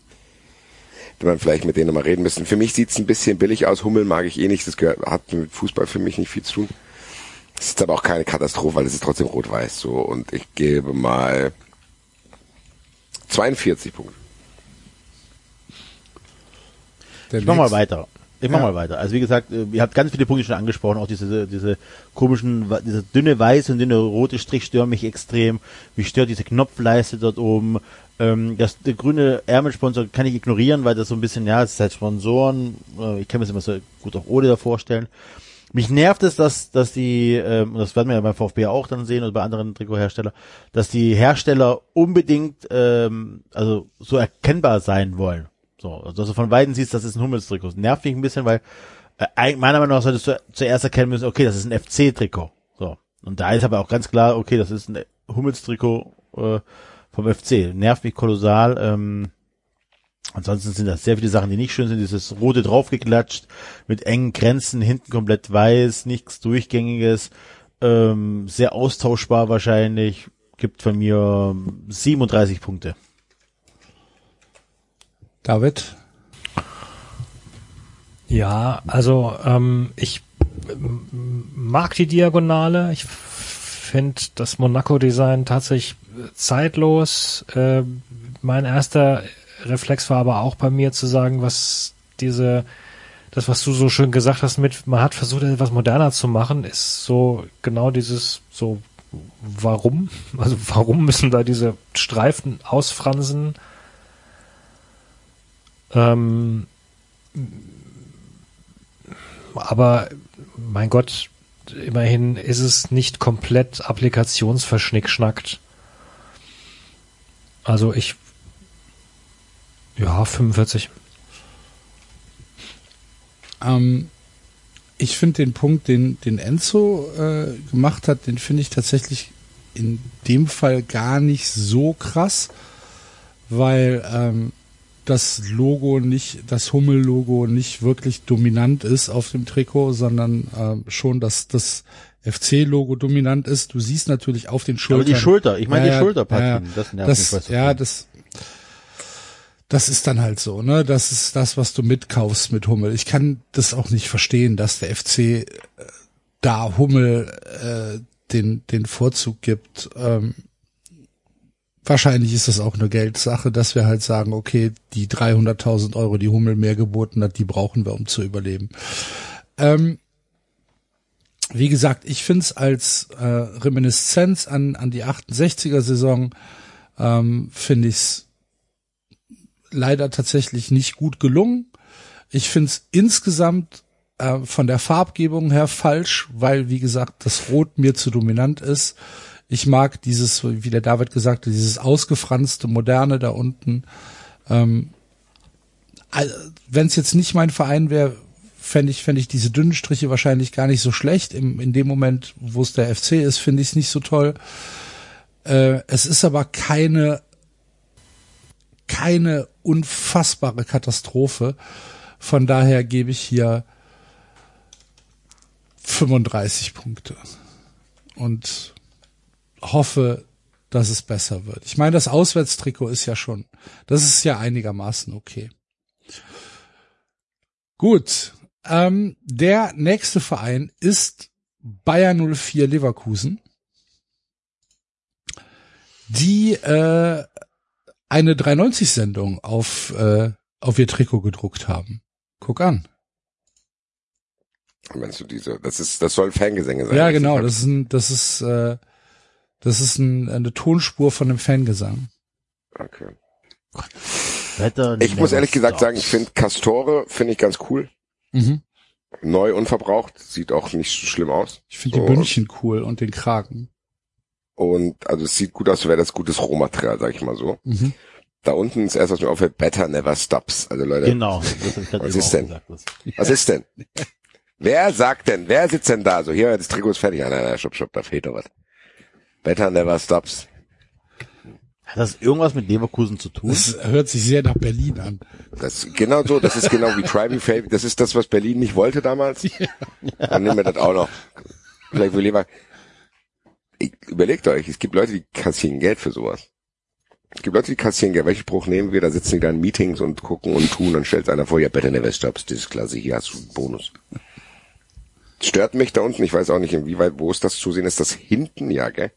hätte man vielleicht mit denen nochmal reden müssen. Für mich sieht's ein bisschen billig aus. Hummel mag ich eh nicht. Das gehört, hat mit Fußball für mich nicht viel zu tun. Es ist aber auch keine Katastrophe, weil es ist trotzdem rot-weiß so. Und ich gebe mal 42 Punkte. Der Ich mach mal weiter. Ich mach Ja. mal weiter. Also wie gesagt, äh, ihr habt ganz viele Punkte schon angesprochen, auch diese, diese komischen, dieser dünne weiße und dünne rote Strich stören mich extrem. Mich stört diese Knopfleiste dort oben. Ähm, das, der grüne Ärmelsponsor kann ich ignorieren, weil das so ein bisschen, ja, es ist halt Sponsoren. Äh, ich kann mir das immer so gut auch ohne da vorstellen. Mich nervt es, dass, dass die, ähm, das werden wir ja beim VfB auch dann sehen oder bei anderen Trikotherstellern, dass die Hersteller unbedingt, ähm, also so erkennbar sein wollen. So, also dass du von beiden siehst, das ist ein Hummelstrikot. Nervt mich ein bisschen, weil äh, meiner Meinung nach solltest du zuerst erkennen müssen, okay, das ist ein FC-Trikot. So. Und da ist aber auch ganz klar, okay, das ist ein Hummelstrikot äh, vom FC. Nervt mich kolossal. Ähm, Ansonsten sind das sehr viele Sachen, die nicht schön sind. Dieses rote draufgeklatscht mit engen Grenzen, hinten komplett weiß, nichts Durchgängiges, ähm, sehr austauschbar wahrscheinlich. Gibt von mir ähm, 37 Punkte. David? Ja, also ähm, ich ähm, mag die Diagonale. Ich finde das Monaco-Design tatsächlich zeitlos. Äh, mein erster Reflex war aber auch bei mir zu sagen, was diese, das, was du so schön gesagt hast, mit man hat versucht, etwas moderner zu machen, ist so genau dieses so warum? Also warum müssen da diese Streifen ausfransen? Ähm, aber mein Gott, immerhin ist es nicht komplett applikationsverschnickschnackt. Also ich, ja, 45. Ähm, ich finde den Punkt, den, den Enzo äh, gemacht hat, den finde ich tatsächlich in dem Fall gar nicht so krass, weil ähm, das Logo nicht, das Hummel-Logo nicht wirklich dominant ist auf dem Trikot, sondern ähm, schon, dass das FC-Logo dominant ist. Du siehst natürlich auf den Aber Schultern. die Schulter, ich meine die Schulterpartien, ja, das nervt das, mich ja, das, das ist dann halt so, ne? Das ist das, was du mitkaufst mit Hummel. Ich kann das auch nicht verstehen, dass der FC äh, da Hummel äh, den den Vorzug gibt. Ähm, wahrscheinlich ist das auch eine Geldsache, dass wir halt sagen, okay, die 300.000 Euro, die Hummel mehr geboten hat, die brauchen wir, um zu überleben. Ähm, wie gesagt, ich find's als äh, Reminiszenz an, an die 68er Saison, ähm, finde ich's leider tatsächlich nicht gut gelungen. Ich find's insgesamt äh, von der Farbgebung her falsch, weil, wie gesagt, das Rot mir zu dominant ist. Ich mag dieses, wie der David gesagt hat, dieses ausgefranste Moderne da unten. Ähm, Wenn es jetzt nicht mein Verein wäre, fände ich, fände ich diese dünnen Striche wahrscheinlich gar nicht so schlecht. Im, in dem Moment, wo es der FC ist, finde ich es nicht so toll. Äh, es ist aber keine, keine unfassbare Katastrophe. Von daher gebe ich hier 35 Punkte und hoffe, dass es besser wird. Ich meine, das Auswärtstrikot ist ja schon, das ist ja einigermaßen okay. Gut, ähm, der nächste Verein ist Bayer 04 Leverkusen, die äh, eine 390-Sendung auf, äh, auf ihr Trikot gedruckt haben. Guck an. Meinst du diese, das ist, das soll Fangesänge sein. Ja, genau. Das ist ein, das ist, äh, das ist ein, eine Tonspur von einem Fangesang. Okay. Wetter Ich muss ehrlich gesagt sagen, ich finde Castore finde ich ganz cool. Mhm. Neu unverbraucht, sieht auch nicht so schlimm aus. Ich finde die So. Bündchen cool und den Kragen. Und also es sieht gut aus, wäre das gutes Rohmaterial, sag ich mal so. Mhm. Da unten ist erst, was mir auffällt, Better Never Stops. Also Leute, Genau. Was ist denn? gesagt, was ist denn? wer sagt denn, wer sitzt denn da? So, hier, das Trikot ist fertig. Ah, nein, nein, stopp, stopp, da fehlt doch was. Better Never Stops. Hat das irgendwas mit Leverkusen zu tun? Das hört sich sehr nach Berlin an. Das genau so, das ist genau wie Try Me Favorite. Das ist das, was Berlin nicht wollte damals. Dann nehmen wir das auch noch. Vielleicht will lieber. Überlegt euch, es gibt Leute, die kassieren Geld für sowas. Es gibt Leute, die kassieren Geld. Welchen Spruch nehmen wir? Da sitzen die da in Meetings und gucken und tun. Dann stellt einer vor, ja, better never stops. Das ist klasse. Hier hast du einen Bonus. Stört mich da unten. Ich weiß auch nicht, inwieweit, wo ist das zu sehen? Ist das hinten? Ja, gell?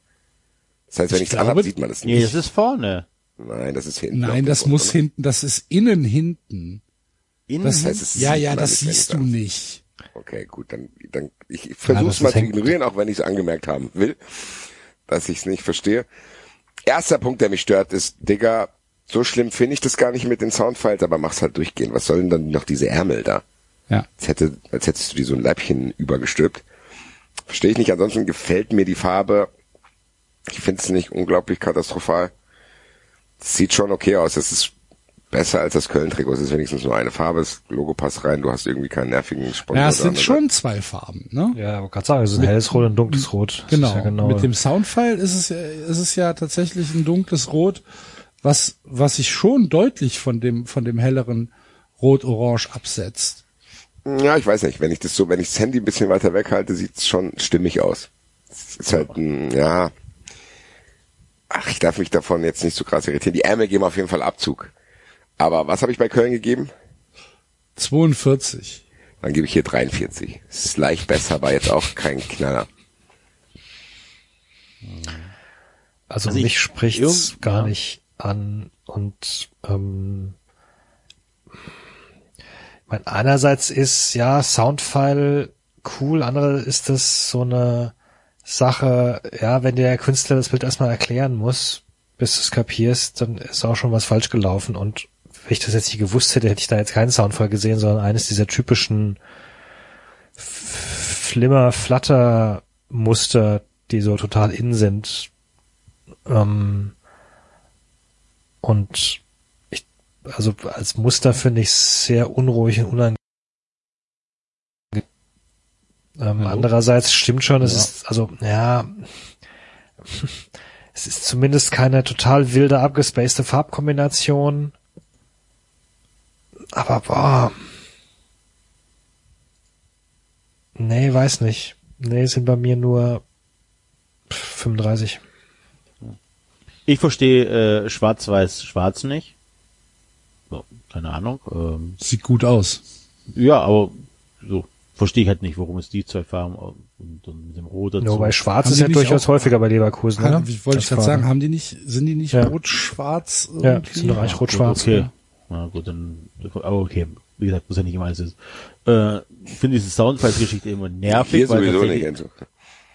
Das heißt, wenn Ich es anhab, glaube- sieht man das Nee, nicht. das ist vorne. Nein, das ist hinten. Nein, das muss hinten, das ist innen hinten. Innen Das heißt, ja, ja, das siehst du nicht. Okay, gut, dann, dann ich Ja, versuche es mal ist zu ignorieren, auch wenn ich es angemerkt haben will, dass ich es nicht verstehe. Erster Punkt, der mich stört, ist, Digga, so schlimm finde ich das gar nicht mit den Soundfiles, aber mach's halt durchgehen. Was sollen dann noch diese Ärmel da? Ja. Als, hätte, als hättest du dir so ein Leibchen übergestülpt. Verstehe ich nicht. Ansonsten gefällt mir die Farbe. Ich finde es nicht unglaublich katastrophal. Sieht schon okay aus. Es ist besser als das Köln-Trikot. Es ist wenigstens nur eine Farbe. Das Logo passt rein. Du hast irgendwie keinen nervigen Sponsor. Ja, es sind schon zwei Farben, ne? Ja, aber gerade sagen, es ist ein helles Rot und ein dunkles Rot. Genau. Ja genau. Mit dem Soundfile ist es, ja- ist es ja tatsächlich ein dunkles Rot, was, was sich schon deutlich von dem, von dem helleren Rot-Orange absetzt. Ja, ich weiß nicht. Wenn ich das so, wenn ich das Handy ein bisschen weiter weghalte, sieht es schon stimmig aus. Es ist halt ein, ja. Ach, ich darf mich davon jetzt nicht so krass irritieren. Die Ärmel geben auf jeden Fall Abzug. Aber was habe ich bei Köln gegeben? 42. Dann gebe ich hier 43. Ist leicht besser, aber jetzt auch kein Knaller. Also, Also ich- mich spricht's gar ja. nicht an und ähm, ich mein, einerseits ist ja Soundfile cool, andere ist das so eine Sache, ja, wenn der Künstler das Bild erstmal erklären muss, bis du es kapierst, dann ist auch schon was falsch gelaufen und wenn ich das jetzt nicht gewusst hätte, hätte ich da jetzt keinen Soundfile gesehen, sondern eines dieser typischen Flimmer-Flatter-Muster, die so total in sind, ähm, und ich, also als Muster finde ich sehr unruhig und unangenehm. Ähm, andererseits stimmt schon, es Ja. ist, also, ja, es ist zumindest keine total wilde, abgespacede Farbkombination. Aber, boah. Nee, weiß nicht. Nee, sind bei mir nur 35. Ich verstehe äh, Schwarz-Weiß-Schwarz nicht. So, keine Ahnung. Ähm, Sieht gut aus. ja, aber so verstehe ich halt nicht, warum es die zwei Farben und, und mit dem Rot dazu. Nur bei Schwarz Haben ist ja durchaus auch- häufiger bei Leverkusen, ne? Haben, ich wollte Als gerade sagen, haben die nicht, sind die nicht Ja. rot-schwarz? Ja, sind doch eigentlich rot-schwarz. Okay. ja. Na gut, dann, aber okay. Wie gesagt, muss ja nicht immer alles ist. Äh, ich finde diese Soundfiles-Geschichte immer nervig. Hier sowieso nicht, Enzo.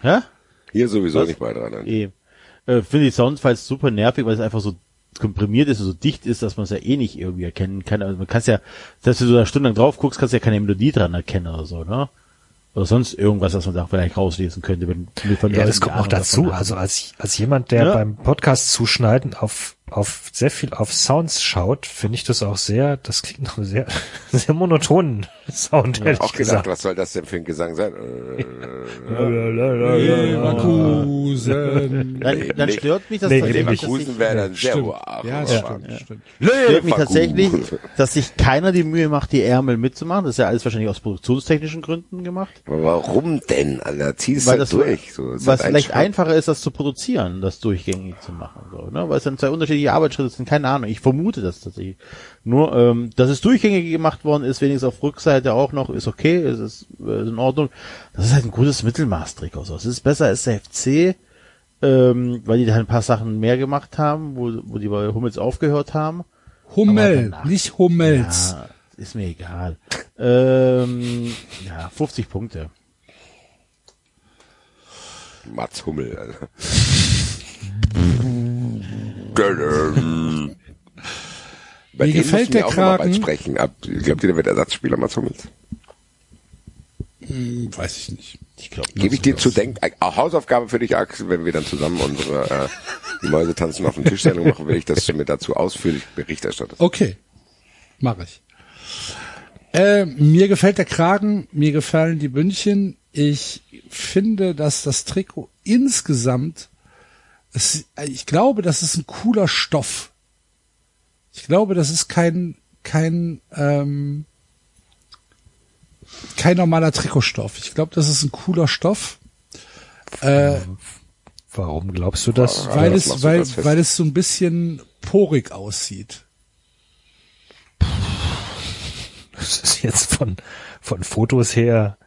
Hä? Hier sowieso Was? nicht bei dran. Eh. Äh, finde die Soundfiles super nervig, weil es einfach so komprimiert ist und so dicht ist, dass man es ja eh nicht irgendwie erkennen kann. Also man kann es ja, selbst wenn du da stundenlang drauf guckst, kannst du ja keine Melodie dran erkennen oder so, ne? Oder sonst irgendwas, was man da vielleicht rauslesen könnte, wenn wenn von Ja, Leuten, das kommt noch Ahnung dazu. Also als, als jemand, der Ja. beim Podcast zuschneiden auf, auf sehr viel auf Sounds schaut, finde ich das auch sehr, das klingt noch sehr, sehr monotonen Sound, ehrlich Auch gesagt. gedacht, was soll das denn für ein Gesang sein? Äh, Leverkusen. dann, dann stört mich das nee, tatsächlich, dass Leverkusen sich- wäre dann sehr Stimmt. hoher Ja, hoher stimmt, Fahrt. stimmt. stört mich tatsächlich, dass sich keiner die Mühe macht, die Ärmel mitzumachen. Das ist ja alles wahrscheinlich aus produktionstechnischen Gründen gemacht. Aber warum denn, Alter? Zieh es Weil halt das durch. So, ist was vielleicht Schritt. einfacher ist, das zu produzieren, das durchgängig zu machen, so, ne? Weil es dann zwei unterschiedliche Arbeitsschritte sind, keine Ahnung. Ich vermute das tatsächlich. Nur, ähm, dass es durchgängig gemacht worden ist, wenigstens auf Rückseite auch noch, ist okay, ist, ist, äh, ist in Ordnung. Das ist halt ein gutes Mittelmaß-Trikot. So. Es ist besser als der FC, ähm, weil die da ein paar Sachen mehr gemacht haben, wo, wo die bei Hummels aufgehört haben. Hummel, danach- nicht Hummels. Ja, ist mir egal. Ähm, ja, 50 Punkte. Mats Hummel, Alter. Bei Mir gefällt der Kragen. sprechen. Ab, glaubt ihr, der wird Ersatzspieler Mats Hummels? Hm, weiß ich nicht. Ich glaube, Gebe ich dir zu denken, äh, Hausaufgabe für dich, Axel, wenn wir dann zusammen unsere äh, die Mäuse tanzen auf dem Tischsendung machen, will ich, dass du mir dazu ausführlich Bericht erstattest. Okay, mache ich. Äh, mir gefällt der Kragen, mir gefallen die Bündchen. Ich finde, dass das Trikot insgesamt, es, ich glaube, das ist ein cooler Stoff. Ich glaube, das ist kein kein ähm, kein normaler Trikotstoff. Ich glaube, das ist ein cooler Stoff. Äh, Warum glaubst du das? Weil das es, weil, fest. weil es so ein bisschen porig aussieht. Das ist jetzt von, von Fotos her.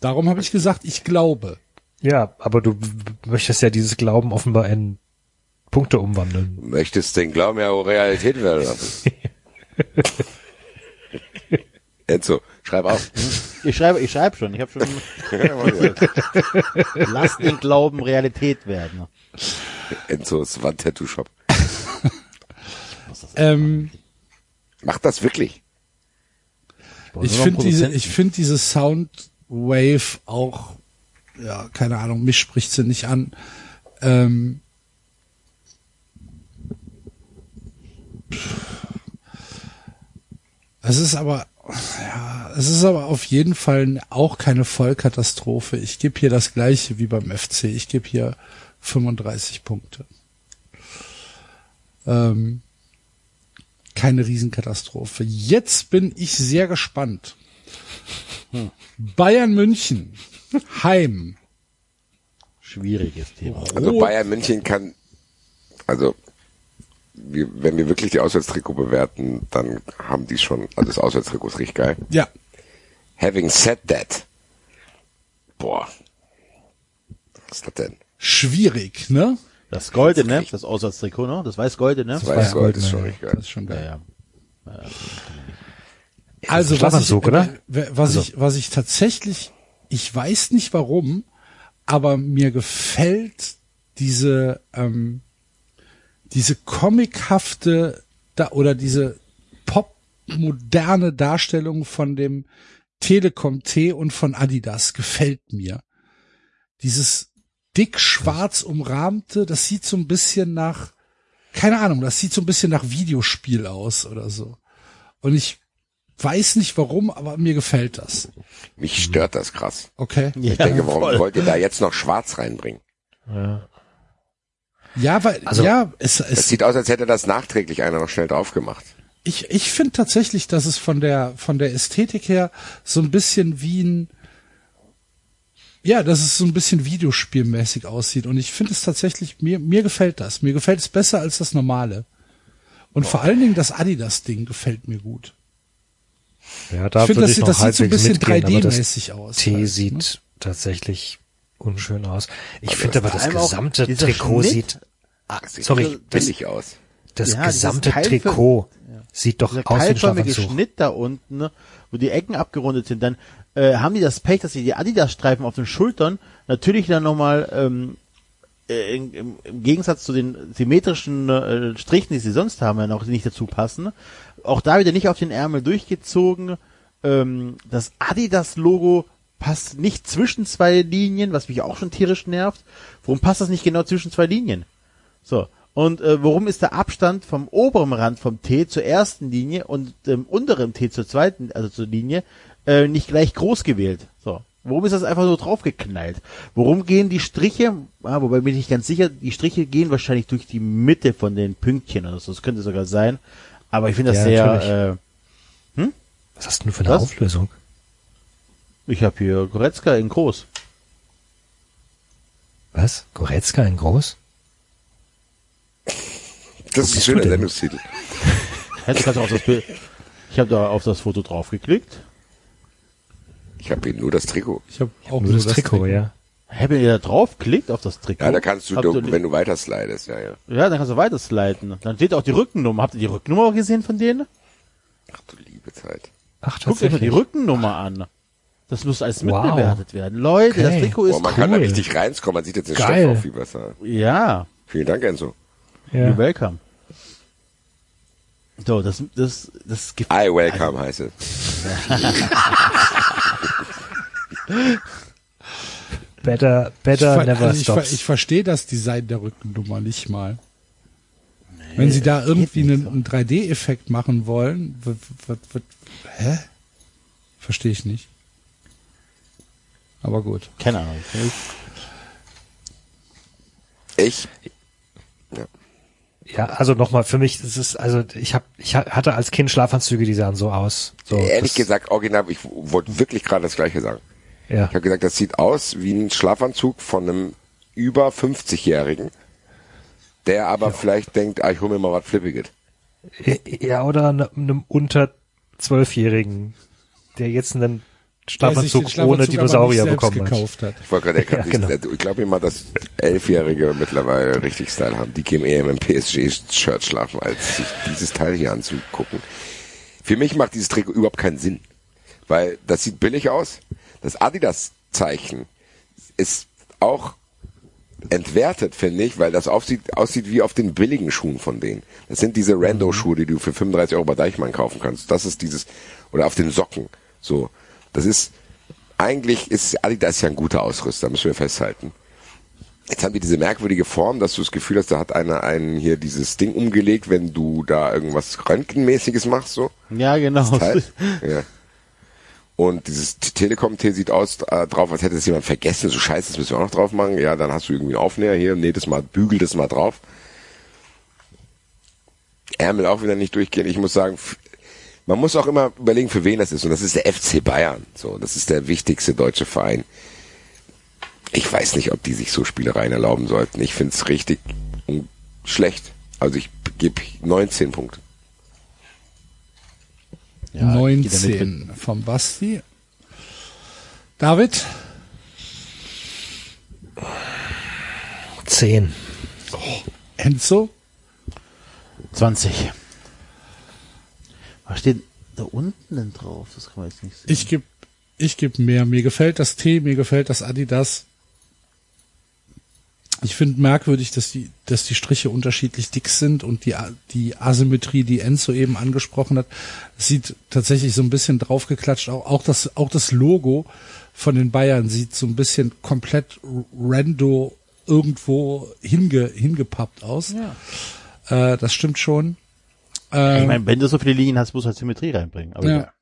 Darum habe ich gesagt, ich glaube. Ja, aber du möchtest ja dieses Glauben offenbar in Punkte umwandeln. Möchtest den Glauben ja auch Realität werden lassen. Enzo, schreib auf. Ich schreibe, ich schreibe schon. Ich habe schon. Lass den Glauben Realität werden. Enzos Wand-Tattoo-Shop. Ähm, Mach das wirklich. ich finde diese, ich finde diese Soundwave auch, ja, keine Ahnung, mich spricht sie nicht an. Ähm, es ist aber, ja, es ist aber auf jeden Fall auch keine Vollkatastrophe. Ich gebe hier das gleiche wie beim FC. Ich gebe hier 35 Punkte. Ähm, keine Riesenkatastrophe. Jetzt bin ich sehr gespannt. Bayern München, Heim. Schwieriges Thema. Also Rot- Bayern München kann, also wir, wenn wir wirklich die Auswärtstrikot bewerten, dann haben die schon, also das Auswärtstrikot ist richtig geil. Ja, Having said that, boah, was ist das denn? schwierig, ne? Das Goldene, das Auswärtstrikot, ne? Das weiß-Goldene. Das weiß Gold ist schon ja, richtig Das geil. ist schon Ja, geil. ja. Also was ich, oder? w- was ich, was ich tatsächlich, ich weiß nicht warum, aber mir gefällt diese, ähm, diese comichafte da, oder diese popmoderne Darstellung von dem Telekom T und von Adidas gefällt mir. Dieses dick schwarz umrahmte, das sieht so ein bisschen nach, keine Ahnung, das sieht so ein bisschen nach Videospiel aus oder so. Und ich weiß nicht warum, aber mir gefällt das. Mich stört das krass. Okay. Ich denke, warum wollt ihr da jetzt noch schwarz reinbringen? Ja, weil, Also- ja, es, Es es, sieht aus, als hätte das nachträglich einer noch schnell drauf gemacht. ich, ich finde tatsächlich, dass es von der, von der Ästhetik her so ein bisschen wie ein, ja, dass es so ein bisschen videospielmäßig aussieht. Und ich finde es tatsächlich, mir, mir gefällt das. Mir gefällt es besser als das normale. Und vor allen Dingen das Adidas-Ding gefällt mir gut. Ja, da ich finde, das, das sieht so ein halbwegs bisschen mitgehen, aber das 3D-mäßig aus. T halt, ne? sieht tatsächlich unschön aus. Ich finde aber das gesamte Trikot Schnitt- sieht, ah, Das sieht sorry, das, billig aus. das Ja, gesamte Trikot sieht doch aus wie ein keilförmige Schlafanzug. Schnitt da unten, ne, wo die Ecken abgerundet sind, dann äh, haben die das Pech, dass sie die Adidas-Streifen auf den Schultern natürlich dann nochmal ähm, äh, im, im, im Gegensatz zu den symmetrischen äh, Strichen, die sie sonst haben, ja noch nicht dazu passen, auch da wieder nicht auf den Ärmel durchgezogen. Ähm, das Adidas-Logo passt nicht zwischen zwei Linien, was mich auch schon tierisch nervt. Warum passt das nicht genau zwischen zwei Linien? So. Und äh, warum ist der Abstand vom oberen Rand vom T zur ersten Linie und dem unteren T zur zweiten, also zur Linie, äh, nicht gleich groß gewählt? So. Warum ist das einfach so draufgeknallt? Warum gehen die Striche, ah, wobei bin ich ganz sicher, die Striche gehen wahrscheinlich durch die Mitte von den Pünktchen oder so. Das könnte sogar sein. Aber ich finde das Ja, sehr, äh, Was hast du denn für eine Was? Auflösung? ich habe hier Goretzka in groß. Was? Goretzka in groß? Das ist ein schöner? Sendungstitel. Hätte kannst du auf das Bild. Ich habe da auf das Foto draufgeklickt. Ich habe hier nur das Trikot. Ich habe auch Nur das Trikot, ja. Hey, wenn ihr da draufklickt auf das Trikot. Ja, da kannst du, ihr- wenn du weiter slidest, ja, ja. Ja, dann kannst du weiter sliden. Dann steht auch die Rückennummer. Habt ihr die Rückennummer gesehen von denen? Ach du liebe Zeit. Ach, Guckt euch mal die. Rückennummer an. Das muss alles Wow. mitbewertet werden. Leute, das Okay. Trikot Boah, ist man kann da cool. richtig reinkommen. Man sieht jetzt den Geil. Stoff auch viel besser. Ja, Vielen Dank, Enzo. you're Ja. welcome. So, das, das, das gibt, I welcome heißt es. Better, Ich, better ver never also ich, ver stops. ich verstehe das Design der Rückennummer nicht mal. Wenn sie da irgendwie einen, einen 3D-Effekt machen wollen, w- w- w- hä? Verstehe ich nicht. Aber gut. Keine Ahnung. Ich, ja, also nochmal, für mich, es ist, also ich hab, ich ha- hatte als Kind Schlafanzüge, die sahen so aus. So, ehrlich das, gesagt, original, ich wollte wirklich gerade das Gleiche sagen. Ja. Ich habe gesagt, das sieht aus wie ein Schlafanzug von einem über 50-Jährigen, der aber vielleicht denkt, ah, ich hole mir mal was Flippiges. Ja, oder ne- einem unter Zwölfjährigen, der jetzt einen Schlafanzug Schlafanzug ohne Dinosaurier bekommen hat. gekauft hat. Ich wollte gerade, Ja, genau. ich glaube immer, dass Elfjährige mittlerweile richtig Style haben. Die gehen eher im PSG-Shirt schlafen, als sich dieses Teil hier anzugucken. Für mich macht dieses Trikot überhaupt keinen Sinn. Weil das sieht billig aus. Das Adidas-Zeichen ist auch entwertet, finde ich, weil das aussieht, aussieht wie auf den billigen Schuhen von denen. Das sind diese Rando-Schuhe, die du für 35 Euro bei Deichmann kaufen kannst. Das ist dieses, oder auf den Socken. So. Das ist, eigentlich ist Adidas ja ein guter Ausrüster, müssen wir festhalten. Jetzt haben die diese merkwürdige Form, dass du das Gefühl hast, da hat einer einen hier dieses Ding umgelegt, wenn du da irgendwas Röntgenmäßiges machst, so. Ja, genau. Ja. Und dieses Telekom-T sieht aus äh, drauf, als hätte es jemand vergessen. So scheiße, das müssen wir auch noch drauf machen. Ja, dann hast du irgendwie einen Aufnäher hier, nee, das mal, bügel das mal drauf. Ärmel auch wieder nicht durchgehen. Ich muss sagen, man muss auch immer überlegen, für wen das ist. Und das ist der FC Bayern. So, das ist der wichtigste deutsche Verein. Ich weiß nicht, ob die sich so Spielereien erlauben sollten. Ich finde es richtig schlecht. Also ich gebe 19 Punkte. Ja, ich geh da mit, wenn- 19 vom Basti. David? Zehn. Enzo? 20. Was steht da unten denn drauf? Das kann man jetzt nicht sehen. Ich gebe ich geb mehr. Mir gefällt das T, mir gefällt das Adidas. Ich finde merkwürdig, dass die, dass die Striche unterschiedlich dick sind und die, die Asymmetrie, die Enzo eben angesprochen hat, sieht tatsächlich so ein bisschen draufgeklatscht. Auch, auch das, auch das Logo von den Bayern sieht so ein bisschen komplett rando irgendwo hinge, hingepappt aus. Äh, das stimmt schon. ich meine, wenn du so viele Linien hast, musst du halt Symmetrie reinbringen. Aber Ja.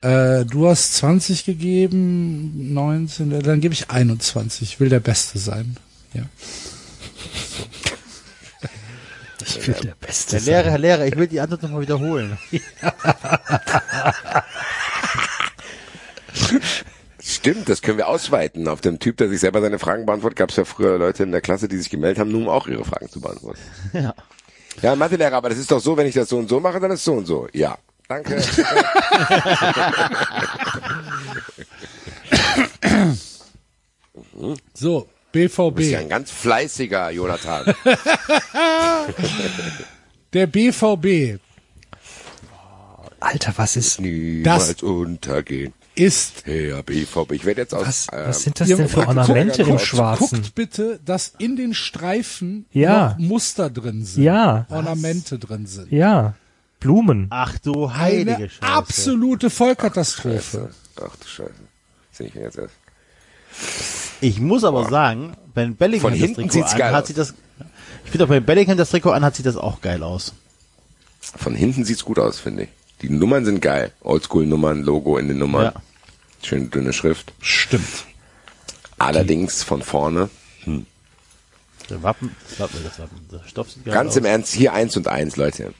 Äh, du hast 20 gegeben, 19, äh, dann gebe ich 21. Ich will der Beste sein. Ja. Ich will der Beste Der Lehrer, Herr Lehrer, ich will die Antwort nochmal wiederholen. Stimmt, das können wir ausweiten. Auf dem Typ, der sich selber seine Fragen beantwortet, gab es ja früher Leute in der Klasse, die sich gemeldet haben, nur um auch ihre Fragen zu beantworten. Ja. Ja, Mathelehrer, aber das ist doch so, wenn ich das so und so mache, dann ist es so und so. Ja, danke. So, Du bist ja BVB. ein ganz fleißiger Jonathan. Der BVB Alter, was ist, Niemals untergehen. ist Herr BVB. Ich werde jetzt aus... was, ähm, was sind das denn für guckt- Ornamente im Schwarzen? Guckt bitte, dass in den Streifen Ja. noch Muster drin sind. Ja. Ornamente drin sind. Ja. Blumen. Ach du heilige Eine Scheiße. absolute Vollkatastrophe. Ach du Scheiße. Sehe ich mir jetzt erst. Ich muss aber sagen, wenn Bellingham Von das hinten Trikot anhat, aus. sieht das, ich finde auch, wenn Bellingham das Trikot anhat, sieht das auch geil aus. Von hinten sieht's gut aus, finde ich. Die Nummern sind geil. Oldschool-Nummern, Logo in den Nummern. Ja. Schön dünne Schrift. Stimmt. Allerdings von vorne. Der Wappen, das Wappen, das Wappen, der Stoff sieht geil Ganz aus. im Ernst, hier eins und eins, Leute.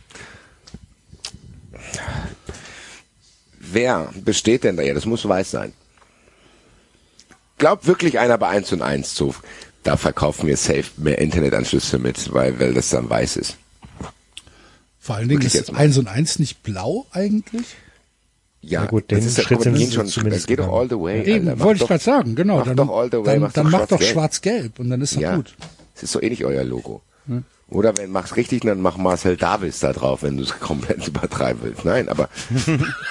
Wer besteht denn da? Ja, das muss weiß sein. Glaubt wirklich einer bei eins und eins zu, da verkaufen wir safe mehr Internetanschlüsse mit, weil, weil das dann weiß ist. Vor allen Dingen ist jetzt mal. 1 und 1 nicht blau eigentlich? Ja, Na gut, den das ist ja, Schritt sind schon, zumindest das geht doch all the way. Eben, Alter. Wollte ich gerade sagen, genau. Mach dann doch all the way, dann, mach dann doch schwarz-gelb. schwarz-gelb und dann ist doch Ja, gut. das ist so eh nicht euer Logo. Oder wenn mach's richtig, dann mach Marcel Davis da drauf, wenn du es komplett übertreiben willst. Nein, aber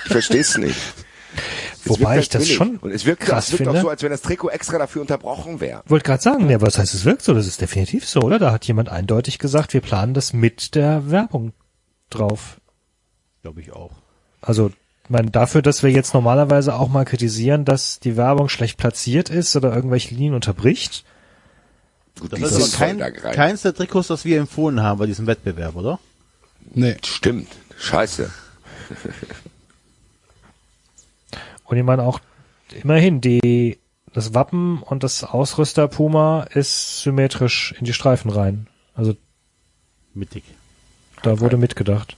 ich versteh's nicht. Es Wobei ich das billig. schon und es wirkt, krass es wirkt auch finde. so, als wenn das Trikot extra dafür unterbrochen wäre. Wollte gerade sagen, ja, was heißt, es wirkt so? Das ist definitiv so, oder? Da hat jemand eindeutig gesagt, wir planen das mit der Werbung drauf. Glaube ich auch. Also Ich meine, dafür, dass wir jetzt normalerweise auch mal kritisieren, dass die Werbung schlecht platziert ist oder irgendwelche Linien unterbricht. Gut, Das dieses ist ja kein, keins der Trikots, das wir empfohlen haben bei diesem Wettbewerb, oder? Nee. Stimmt. Scheiße. Und ich meine auch immerhin die das Wappen und das Ausrüster Puma ist symmetrisch in die Streifen rein. Also Mittig. da wurde mitgedacht.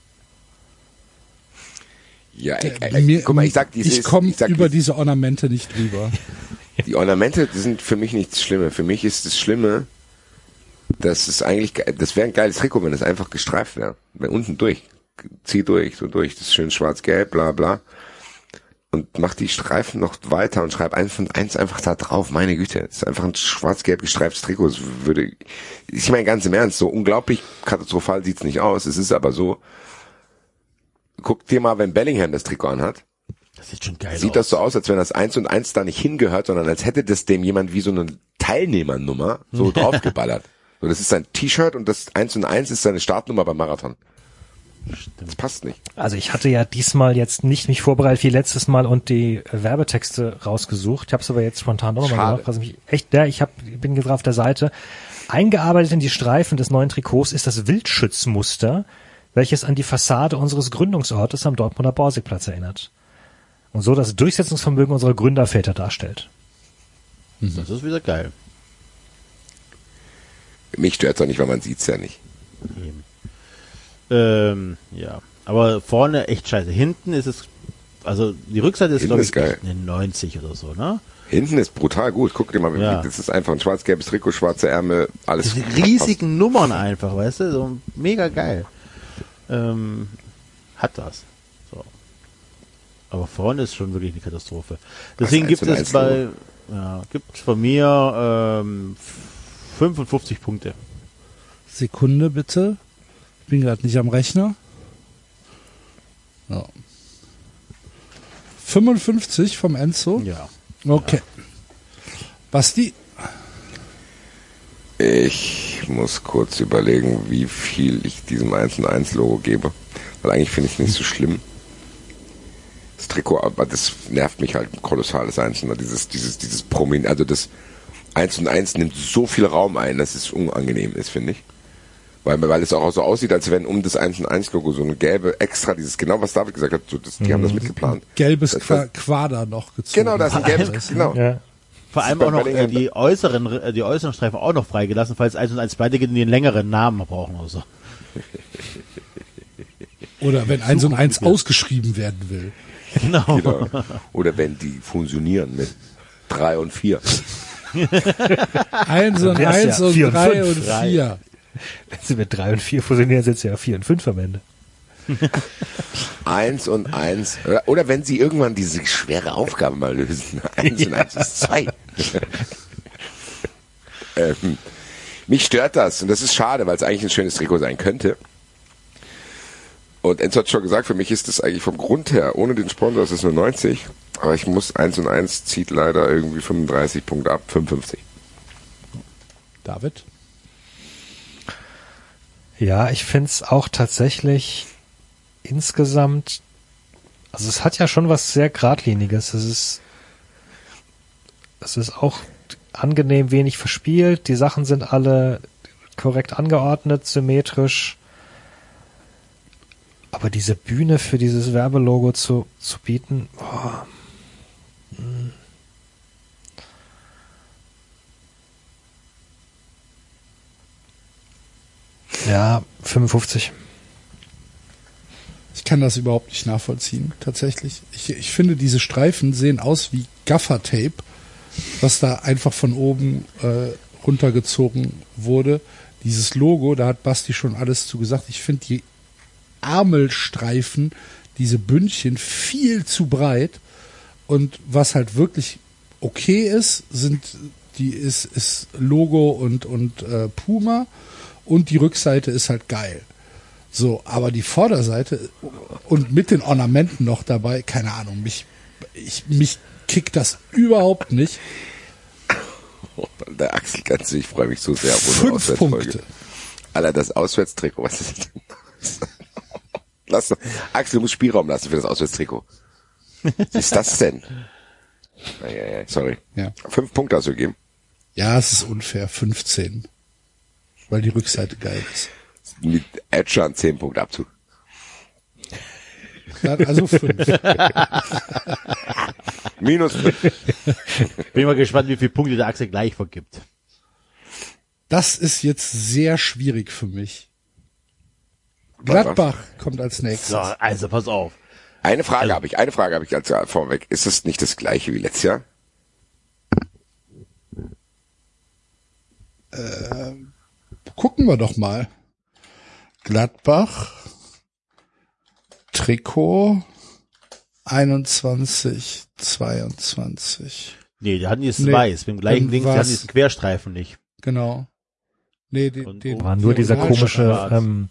Ja, ich, ich, mir- guck mal, ich sag, dieses, ich komme über diese Ornamente nicht drüber. Die Ornamente die sind für mich nichts Schlimme. Für mich ist das Schlimme, dass es eigentlich, ge- das wäre ein geiles Trikot, wenn es einfach gestreift wäre. Wenn unten durch, zieh durch, so durch, das ist schön schwarz-gelb, bla bla. Und mach die Streifen noch weiter und schreib eins von eins einfach da drauf. Meine Güte, ist einfach ein schwarz-gelb gestreiftes Trikot. Das würde, ich meine ganz im Ernst, so unglaublich katastrophal sieht's nicht aus. Es ist aber so. Guck dir mal, wenn Bellingham das Trikot anhat. Das sieht schon geil Sieht aus. das so aus, als wenn das eins und eins da nicht hingehört, sondern als hätte das dem jemand wie so eine Teilnehmernummer so draufgeballert. So, das ist sein T-Shirt und das eins und eins ist seine Startnummer beim Marathon. Das passt nicht. Also ich hatte ja diesmal jetzt nicht mich vorbereitet wie letztes Mal und die äh, Werbetexte rausgesucht. Ich habe es aber jetzt spontan auch nochmal gemacht, was mich echt, ja, ich hab, bin gerade auf der Seite. Eingearbeitet in die Streifen des neuen Trikots ist das Wildschutzmuster, welches an die Fassade unseres Gründungsortes am Dortmunder Borsigplatz erinnert. Und so das Durchsetzungsvermögen unserer Gründerväter darstellt. Das ist wieder geil. Mich stört's auch nicht, weil man sieht's ja nicht. Ähm, ja. Aber vorne echt scheiße. Hinten ist es, also die Rückseite ist glaube ist ich geil. eine 90 oder so, ne? Hinten ist brutal gut. Guck dir mal, wie- Ja. das ist einfach ein schwarz-gelbes Trikot, schwarze Ärmel, alles. Diese riesigen Nummern einfach, weißt du? So mega geil. Ähm, hat das. So. Aber vorne ist schon wirklich eine Katastrophe. Deswegen gibt es bei, ja, gibt von mir ähm, 55 Punkte. Sekunde bitte. Bin gerade nicht am Rechner. Ja. 55 vom Enzo. Ja. Okay. Basti, Ich muss kurz überlegen, wie viel ich diesem 1 und 1 Logo gebe. Weil eigentlich finde ich es nicht so schlimm. Das Trikot, aber das nervt mich halt kolossal, das 1 und 1. Dieses, dieses, dieses Promin, also das 1 und 1 nimmt so viel Raum ein, dass es unangenehm ist, finde ich. Weil, weil es auch so aussieht, als wenn um das 1 und 1 Logo so eine gelbe extra, dieses, genau was David gesagt hat, so das, die haben das mitgeplant. gelbes Das- Qua Quader noch gezogen. Genau, das ist ein gelbes, genau. Ja. Vor allem auch noch äh, die äußeren, äh, die äußeren Streifen auch noch freigelassen, falls eins und eins beide geht und die einen längeren Namen brauchen oder so. Oder wenn eins und eins ausgeschrieben werden will. Genau. Genau. Oder wenn die fusionieren mit 3 und 4. Eins und eins ja und vier und drei und vier. Wenn sie mit drei und vier fusionieren, sind sie ja vier und fünf am Ende. Eins und eins. Oder, oder wenn sie irgendwann diese schwere Aufgabe mal lösen. Eins und eins ist zwei. ähm, mich stört das und das ist schade, weil es eigentlich ein schönes Trikot sein könnte. Und Enzo hat schon gesagt, für mich ist das eigentlich vom Grund her, ohne den Sponsor ist es nur 90, aber ich muss eins und eins zieht leider irgendwie 35 Punkte ab, 55. David? Ja, ich find's auch tatsächlich insgesamt, also es hat ja schon was sehr geradliniges. Es ist, es ist auch angenehm wenig verspielt. Die Sachen sind alle korrekt angeordnet, symmetrisch. Aber diese Bühne für dieses Werbelogo zu, zu bieten, boah. Ja, 55. Ich kann das überhaupt nicht nachvollziehen, tatsächlich. Ich, ich finde, diese Streifen sehen aus wie Gaffertape, was da einfach von oben äh, runtergezogen wurde. Dieses Logo, da hat Basti schon alles zu gesagt. Ich finde die Ärmelstreifen, diese Bündchen viel zu breit. Und was halt wirklich okay ist, sind die ist, ist Logo und, und äh, Puma und die Rückseite ist halt geil. So, aber die Vorderseite und mit den Ornamenten noch dabei, keine Ahnung, mich, ich, mich kickt das überhaupt nicht. Der Axel ganz ich freue mich so sehr auf unsere Fünf. Punkte. Alter, das Auswärtstrikot, was ist denn das? Lass, Axel, du musst Spielraum lassen für das Auswärtstrikot. Was ist das denn? Sorry. Ja. Fünf Punkte hast du gegeben. Ja, es ist unfair. 15. Weil die Rückseite geil ist. Mit Edge an zehn Punkte Abzug. Also fünf. Minus fünf. Bin mal gespannt, wie viele Punkte der Axel gleich vergibt. Das ist jetzt sehr schwierig für mich. Gladbach kommt als nächstes. So, also pass auf. Eine Frage habe ich, eine Frage habe ich als vorweg. Ist es nicht das gleiche wie letztes Jahr? Gucken wir doch mal. Gladbach, Trikot, 21, 22. Nee, die hatten jetzt Nee, weiß. Mit dem gleichen Ding, die hatten diesen Querstreifen nicht. Genau. Nee, die, Und den, War nur dieser komische, ähm,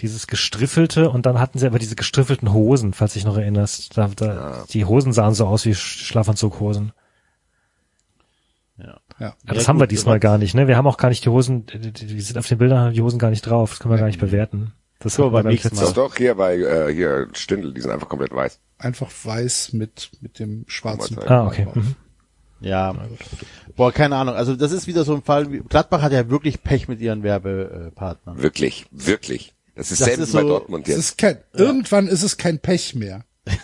dieses gestriffelte und dann hatten sie aber diese gestriffelten Hosen, falls dich noch erinnerst. Da, da, Die Hosen sahen so aus wie Sch- Schlafanzughosen. Ja. Ja. Ja, das Ja, haben wir diesmal gar nicht, ne? Wir haben auch gar nicht die Hosen, die, sind auf den Bildern die Hosen gar nicht drauf. Das können wir gar nicht bewerten. Das So, beim nächsten letztes- Doch, hier bei äh, hier Stindl, die sind einfach komplett weiß. Einfach weiß mit, mit dem schwarzen. Ah, Ah, okay. Mhm. Ja. Boah, keine Ahnung. Also das ist wieder so ein Fall. wie- Gladbach hat ja wirklich Pech mit ihren Werbepartnern. Wirklich, wirklich. Das ist Das selten ist bei so- Dortmund Es jetzt. ist kein, Irgendwann ist es kein Pech mehr.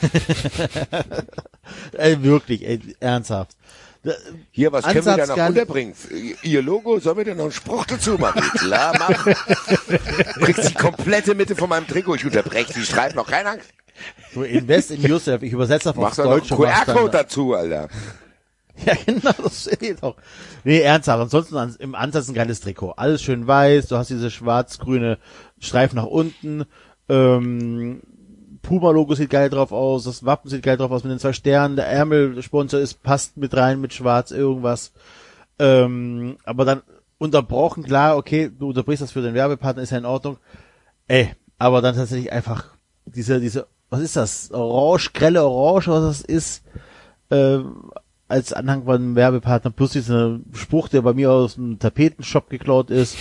Ey, wirklich, ey, ernsthaft. Hier, was können wir da noch unterbringen? Ihr Logo, sollen wir denn noch einen Spruch dazu machen? Klar, mach. Du kriegst die komplette Mitte von meinem Trikot. Ich unterbreche die Streifen noch. Keine Angst. So invest in yourself. Ich übersetze auf Machst aufs Deutsche. dann- QR-Code dazu, Alter. Ja, genau, das steht auch. Nee, ernsthaft. Ansonsten ans- im Ansatz ein geiles Trikot. Alles schön weiß. Du hast diese schwarz-grüne Streifen nach unten. Ähm, Puma-Logo sieht geil drauf aus. Das Wappen sieht geil drauf aus mit den zwei Sternen. Der Ärmelsponsor ist, passt mit rein mit schwarz, irgendwas. Ähm, aber dann unterbrochen, klar, okay, du unterbrichst das für den Werbepartner, ist ja in Ordnung. Ey, aber dann tatsächlich einfach diese, diese, was ist das? Orange, grelle Orange, was das ist, äh, als Anhang von einem Werbepartner, plus dieser Spruch, der bei mir aus dem Tapetenshop geklaut ist.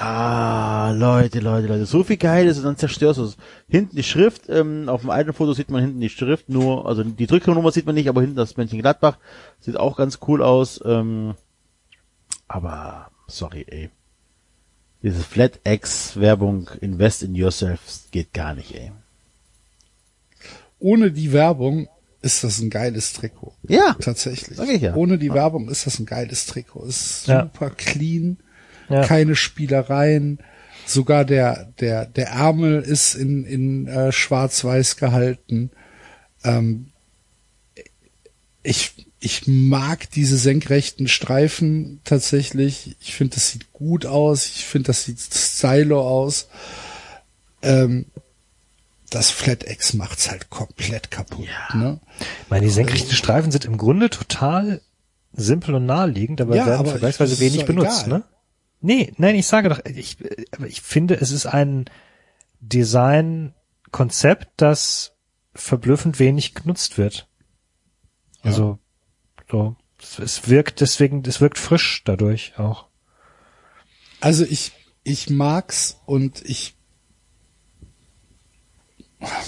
Ah, Leute, Leute, Leute, so viel Geiles und dann zerstörst du es. Hinten die Schrift, ähm, auf dem alten Foto sieht man hinten die Schrift, nur, also die Drücknummer sieht man nicht, aber hinten das Männchen Gladbach sieht auch ganz cool aus. Ähm, aber, sorry, ey. Diese Flat X Werbung, invest in yourself, geht gar nicht, ey. Ohne die Werbung ist das ein geiles Trikot. Ja, Tatsächlich. Sag ich ja. Ohne die Werbung ist das ein geiles Trikot. Ist Ja. super clean, Ja. keine Spielereien. Sogar der, der, der Ärmel ist in, in äh, schwarz-weiß gehalten. Ähm, ich, ich mag diese senkrechten Streifen tatsächlich. Ich finde, das sieht gut aus. Ich finde, das sieht stylo aus. Ähm, das Flat X macht's halt komplett kaputt. Ne? Ich meine, die senkrechten Streifen sind im Grunde total simpel und naheliegend, aber Ja, werden aber vergleichsweise wenig benutzt, egal. ne? Nee, nein, ich sage doch, ich, ich finde, es ist ein Design-Konzept, das verblüffend wenig genutzt wird. Also, so, es- es wirkt deswegen, es wirkt frisch dadurch auch. Also ich, ich mag's und ich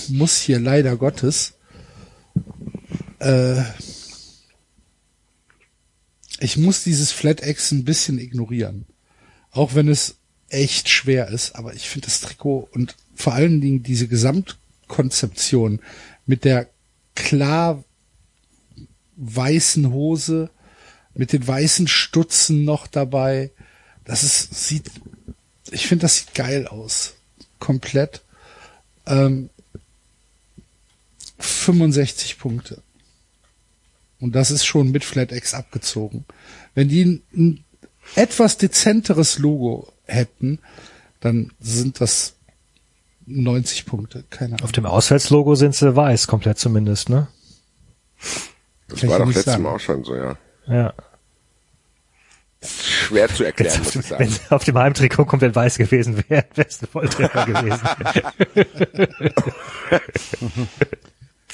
muss hier leider Gottes, äh, ich muss dieses Flat X ein bisschen ignorieren. Auch wenn es echt schwer ist, aber ich finde das Trikot und vor allen Dingen diese Gesamtkonzeption mit der klar weißen Hose, mit den weißen Stutzen noch dabei, das ist, sieht, ich finde, das sieht geil aus. Komplett. Ähm, 65 Punkte. Und das ist schon mit FlatX abgezogen. Wenn die ein, etwas dezenteres Logo hätten, dann sind das 90 Punkte. Keine Ahnung. Auf dem Auswärtslogo sind sie weiß, komplett zumindest, ne? Das Kann ich war doch letztes sagen. Mal auch schon so, ja. Ja. Schwer zu erklären, muss ich Wenn sagen. sie auf dem Heimtrikot komplett weiß gewesen wäre, wäre es ein Volltreffer gewesen.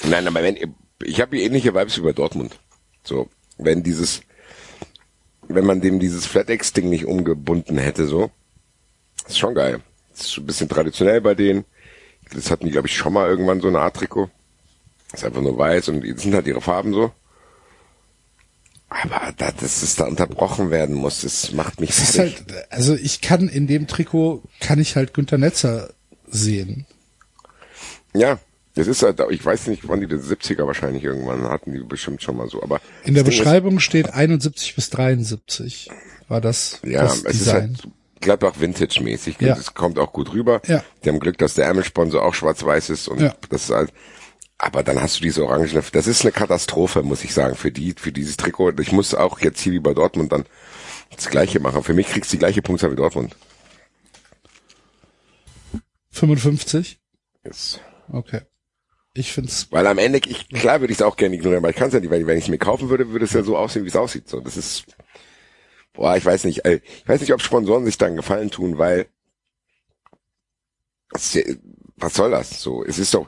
Nein, aber wenn, ich habe ähnliche Vibes wie bei Dortmund. So, wenn dieses, wenn man dem dieses FlatX-Ding nicht umgebunden hätte, so, ist schon geil. Das ist ein bisschen traditionell bei denen. Das hatten die, glaube ich, schon mal irgendwann so eine Art Trikot. Ist einfach nur weiß und die sind halt ihre Farben so. Aber da, dass es da unterbrochen werden muss, das macht mich Es ist halt, also ich kann in dem Trikot, kann ich halt Günter Netzer sehen. Ja, das ist halt, ich weiß nicht, wann die den 70er wahrscheinlich irgendwann hatten, die bestimmt schon mal so, aber. In der das Beschreibung steht 71 bis 73 war das, Ist, ja, das es ist Design. halt Gladbach Vintage-mäßig. Ja. Es kommt auch gut rüber. Ja. Die haben Glück, dass der Ärmelsponsor auch schwarz-weiß ist und Ja. das ist halt, aber dann hast du diese Orangen, das ist eine Katastrophe, muss ich sagen, für die, für dieses Trikot. Ich muss auch jetzt hier wie bei Dortmund dann das Gleiche machen. Für mich kriegst du die gleiche Punktzahl wie Dortmund. 55? Jetzt. Okay. Ich find's, Weil am Ende, ich, klar würde ich es auch gerne ignorieren, aber ich kann es ja nicht, weil wenn ich es mir kaufen würde, würde es ja so aussehen, wie es aussieht. So, das ist, boah, ich weiß nicht, äh, ich weiß nicht, ob Sponsoren sich da einen Gefallen tun, weil, was soll das? So, es ist doch,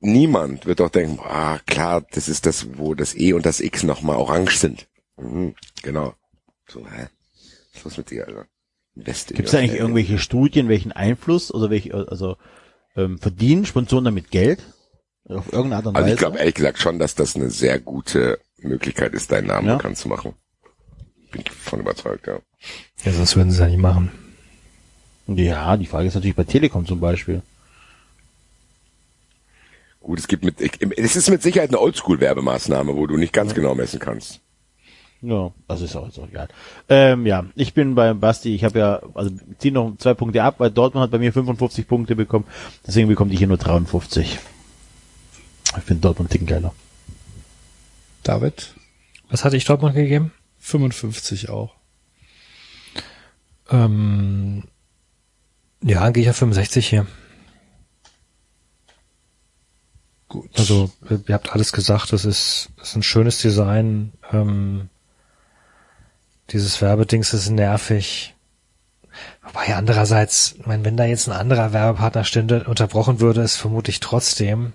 niemand wird doch denken, ah, klar, das ist das, wo das E und das X nochmal orange sind. Mhm, genau. So, hä? Was ist los mit dir, Alter? West Gibt es eigentlich irgendwelche Studien, welchen Einfluss oder welche, also ähm, verdienen Sponsoren damit Geld? Auf irgendeine Art und Also Weise? ich glaube ehrlich gesagt schon, dass das eine sehr gute Möglichkeit ist, deinen Namen Ja. bekannt zu machen. Bin ich von überzeugt, ja. Ja, sonst würden sie es ja nicht machen. ja, die Frage ist natürlich bei Telekom zum Beispiel. Gut, es gibt mit, ich- es ist mit Sicherheit eine Oldschool-Werbemaßnahme, wo du nicht ganz genau messen kannst. Ja, also ist auch, ist auch egal. Ähm, ja, ich bin bei Basti, ich habe ja, also ziehe noch zwei Punkte ab, weil Dortmund hat bei mir 55 Punkte bekommen, deswegen bekommt ich hier nur 53. Ich finde Dortmund einen Ticken geiler. David, Was hatte ich Dortmund gegeben? 55 auch. Ähm, ja, gehe ich auf 65 hier. Gut. Also, ihr habt alles gesagt, das ist, das ist ein schönes Design. Ähm, dieses Werbedings ist nervig. Wobei andererseits, ich meine, wenn da jetzt ein anderer Werbepartner stände, unterbrochen würde, es vermutlich trotzdem.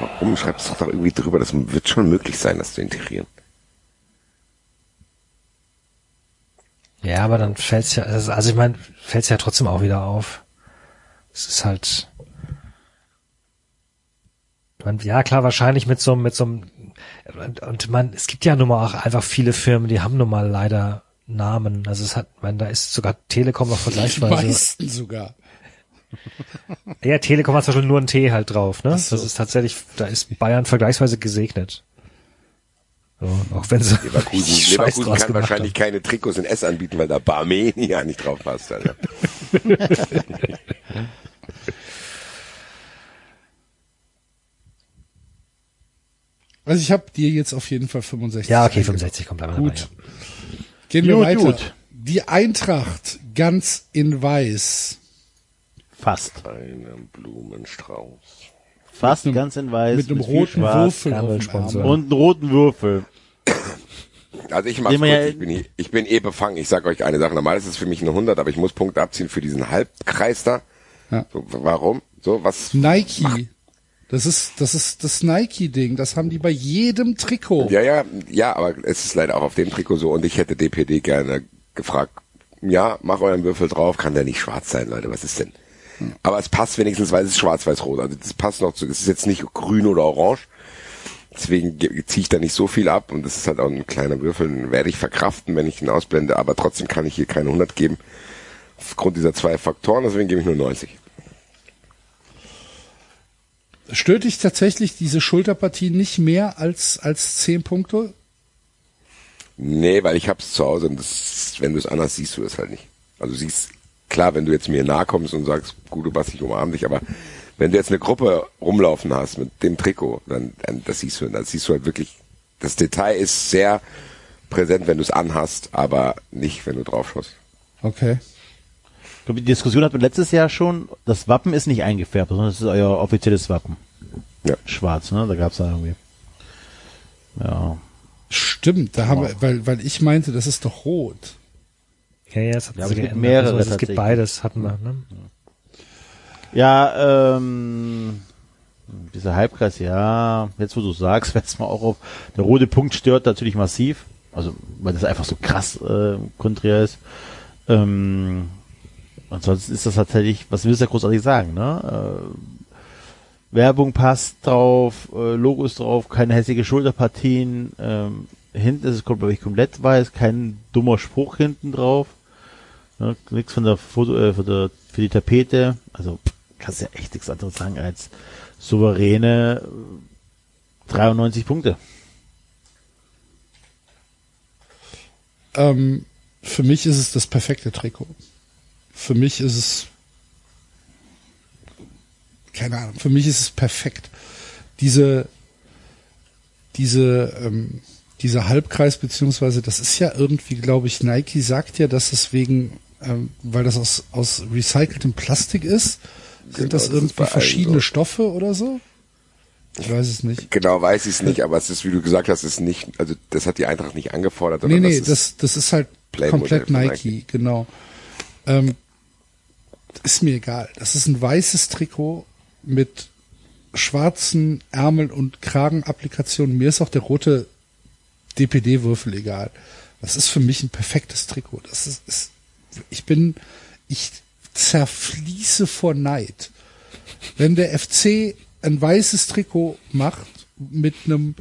Warum schreibst du doch irgendwie drüber? Das wird schon möglich sein, das zu integrieren. Ja, aber dann fällt's ja, also also ich meine, fällt's ja trotzdem auch wieder auf. Es ist halt, man, ja klar, wahrscheinlich mit so, einem- mit so einem, und, und man, es gibt ja nun mal auch einfach viele Firmen, die haben nun mal leider Namen. Also es hat, man, da ist sogar Telekom noch Die vergleichsweise. meisten sogar. Ja, Telekom hat zum Beispiel nur ein T halt drauf, ne? so. Das ist tatsächlich, da ist Bayern vergleichsweise gesegnet. So, auch wenn sie Leverkusen, Leverkusen draus kann wahrscheinlich keine Trikots in S anbieten, weil da Barmenia nicht drauf passt. Alter. Also ich habe dir jetzt auf jeden Fall 65. haben. Ja, okay, eingebaut. 65 kommt wir Gut. dabei. Ja. Gehen wir Gut, weiter. gut. Die Eintracht ganz in weiß. Fast. Ein Blumenstrauß. Fast einem- ganz in weiß. mit einem viel roten Würfel. Und einen roten Würfel. Also ich mach's kurz, ich, bin, ich bin eh befangen. Ich sag euch eine Sache. Normal ist es für mich eine 100, aber ich muss Punkte abziehen für diesen Halbkreis da. Ja. So, warum? So, was? Nike. Das ist, das ist das Nike-Ding. Das haben die bei jedem Trikot. Ja, ja, ja, aber es ist leider auch auf dem Trikot so und ich hätte DPD gerne gefragt, ja, mach euren Würfel drauf, kann der nicht schwarz sein, Leute, was ist denn? Aber es passt wenigstens, weil es ist schwarz-weiß-rot, also das passt noch zu, es ist jetzt nicht grün oder orange, deswegen ziehe ich da nicht so viel ab und das ist halt auch ein kleiner Würfel, den werde ich verkraften, wenn ich ihn ausblende, aber trotzdem kann ich hier keine 100 geben, aufgrund dieser zwei Faktoren, deswegen gebe ich nur 90. Stört dich tatsächlich diese Schulterpartie nicht mehr als, als 10 Punkte? Nee, weil ich hab's zu Hause und das, wenn du es anders siehst, du es halt nicht. Also siehst, klar, wenn du jetzt mir nahe kommst und sagst, gut, du Basti, ich umarm dich, aber wenn du jetzt eine Gruppe rumlaufen hast mit dem Trikot, dann, dann das siehst du, dann siehst du halt wirklich, das Detail ist sehr präsent, wenn du es anhast, aber nicht, wenn du drauf schaust. Okay. Ich glaube, die Diskussion hatten wir letztes Jahr schon. Das Wappen ist nicht eingefärbt, sondern es ist euer offizielles Wappen. Ja. Schwarz, ne? Da gab's da irgendwie. Ja. Stimmt, da haben wir, weil, weil ich meinte, das ist doch rot. Ja, ja, es hat Ja, sich es gibt mehrere Also, es gibt beides, hatten wir, ne? Ja, ähm, dieser Halbkreis, ja, jetzt wo du sagst, fällt's mal auch auf. Der rote Punkt stört natürlich massiv. Also, weil das einfach so krass äh, konträr ist. Ähm, ansonsten ist das tatsächlich, was willst du da großartig sagen, ne? Äh, Werbung passt drauf, äh, Logos drauf, keine hässliche Schulterpartien. Ähm, hinten ist es glaube ich komplett weiß, kein dummer Spruch hinten drauf. Ja, nix von der Foto, äh, von der, für die Tapete. Also kannst ja echt nichts anderes sagen als souveräne äh, 93 Punkte. Ähm, für mich ist es das perfekte Trikot. Für mich ist es keine Ahnung. Für mich ist es perfekt. Diese diese ähm, dieser Halbkreis beziehungsweise das ist ja irgendwie, glaube ich, Nike sagt ja, dass es wegen, ähm, weil das aus aus recyceltem Plastik ist, sind Genau, das das irgendwie allen verschiedene so. Stoffe oder so? Ich weiß es nicht. Genau weiß ich es nicht, aber es ist, wie du gesagt hast, ist nicht, also das hat die Eintracht nicht angefordert. Nee, nee, das, das, ist, das ist halt komplett Nike, Nike. genau. Ähm, ist mir egal. Das ist ein weißes Trikot mit schwarzen Ärmel- und Kragenapplikationen. Mir ist auch der rote DPD-Würfel egal. Das ist für mich ein perfektes Trikot. Das ist, ist ich bin, ich zerfließe vor Neid. Wenn der FC ein weißes Trikot macht mit einem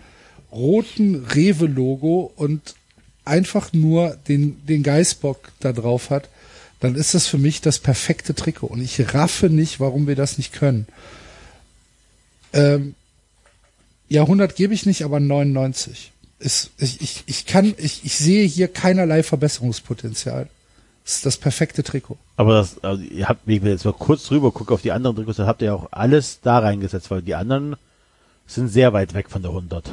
roten Rewe-Logo und einfach nur den, den Geißbock da drauf hat, dann ist das für mich das perfekte Trikot. Und ich raffe nicht, warum wir das nicht können. Ähm, ja, 100 gebe ich nicht, aber 99. Ist, ich, ich, ich kann, ich, ich sehe hier keinerlei Verbesserungspotenzial. Das ist das perfekte Trikot. Aber das, also ihr habt, wenn ich jetzt mal kurz drüber gucke auf die anderen Trikots, dann habt ihr ja auch alles da reingesetzt, weil die anderen sind sehr weit weg von der 100.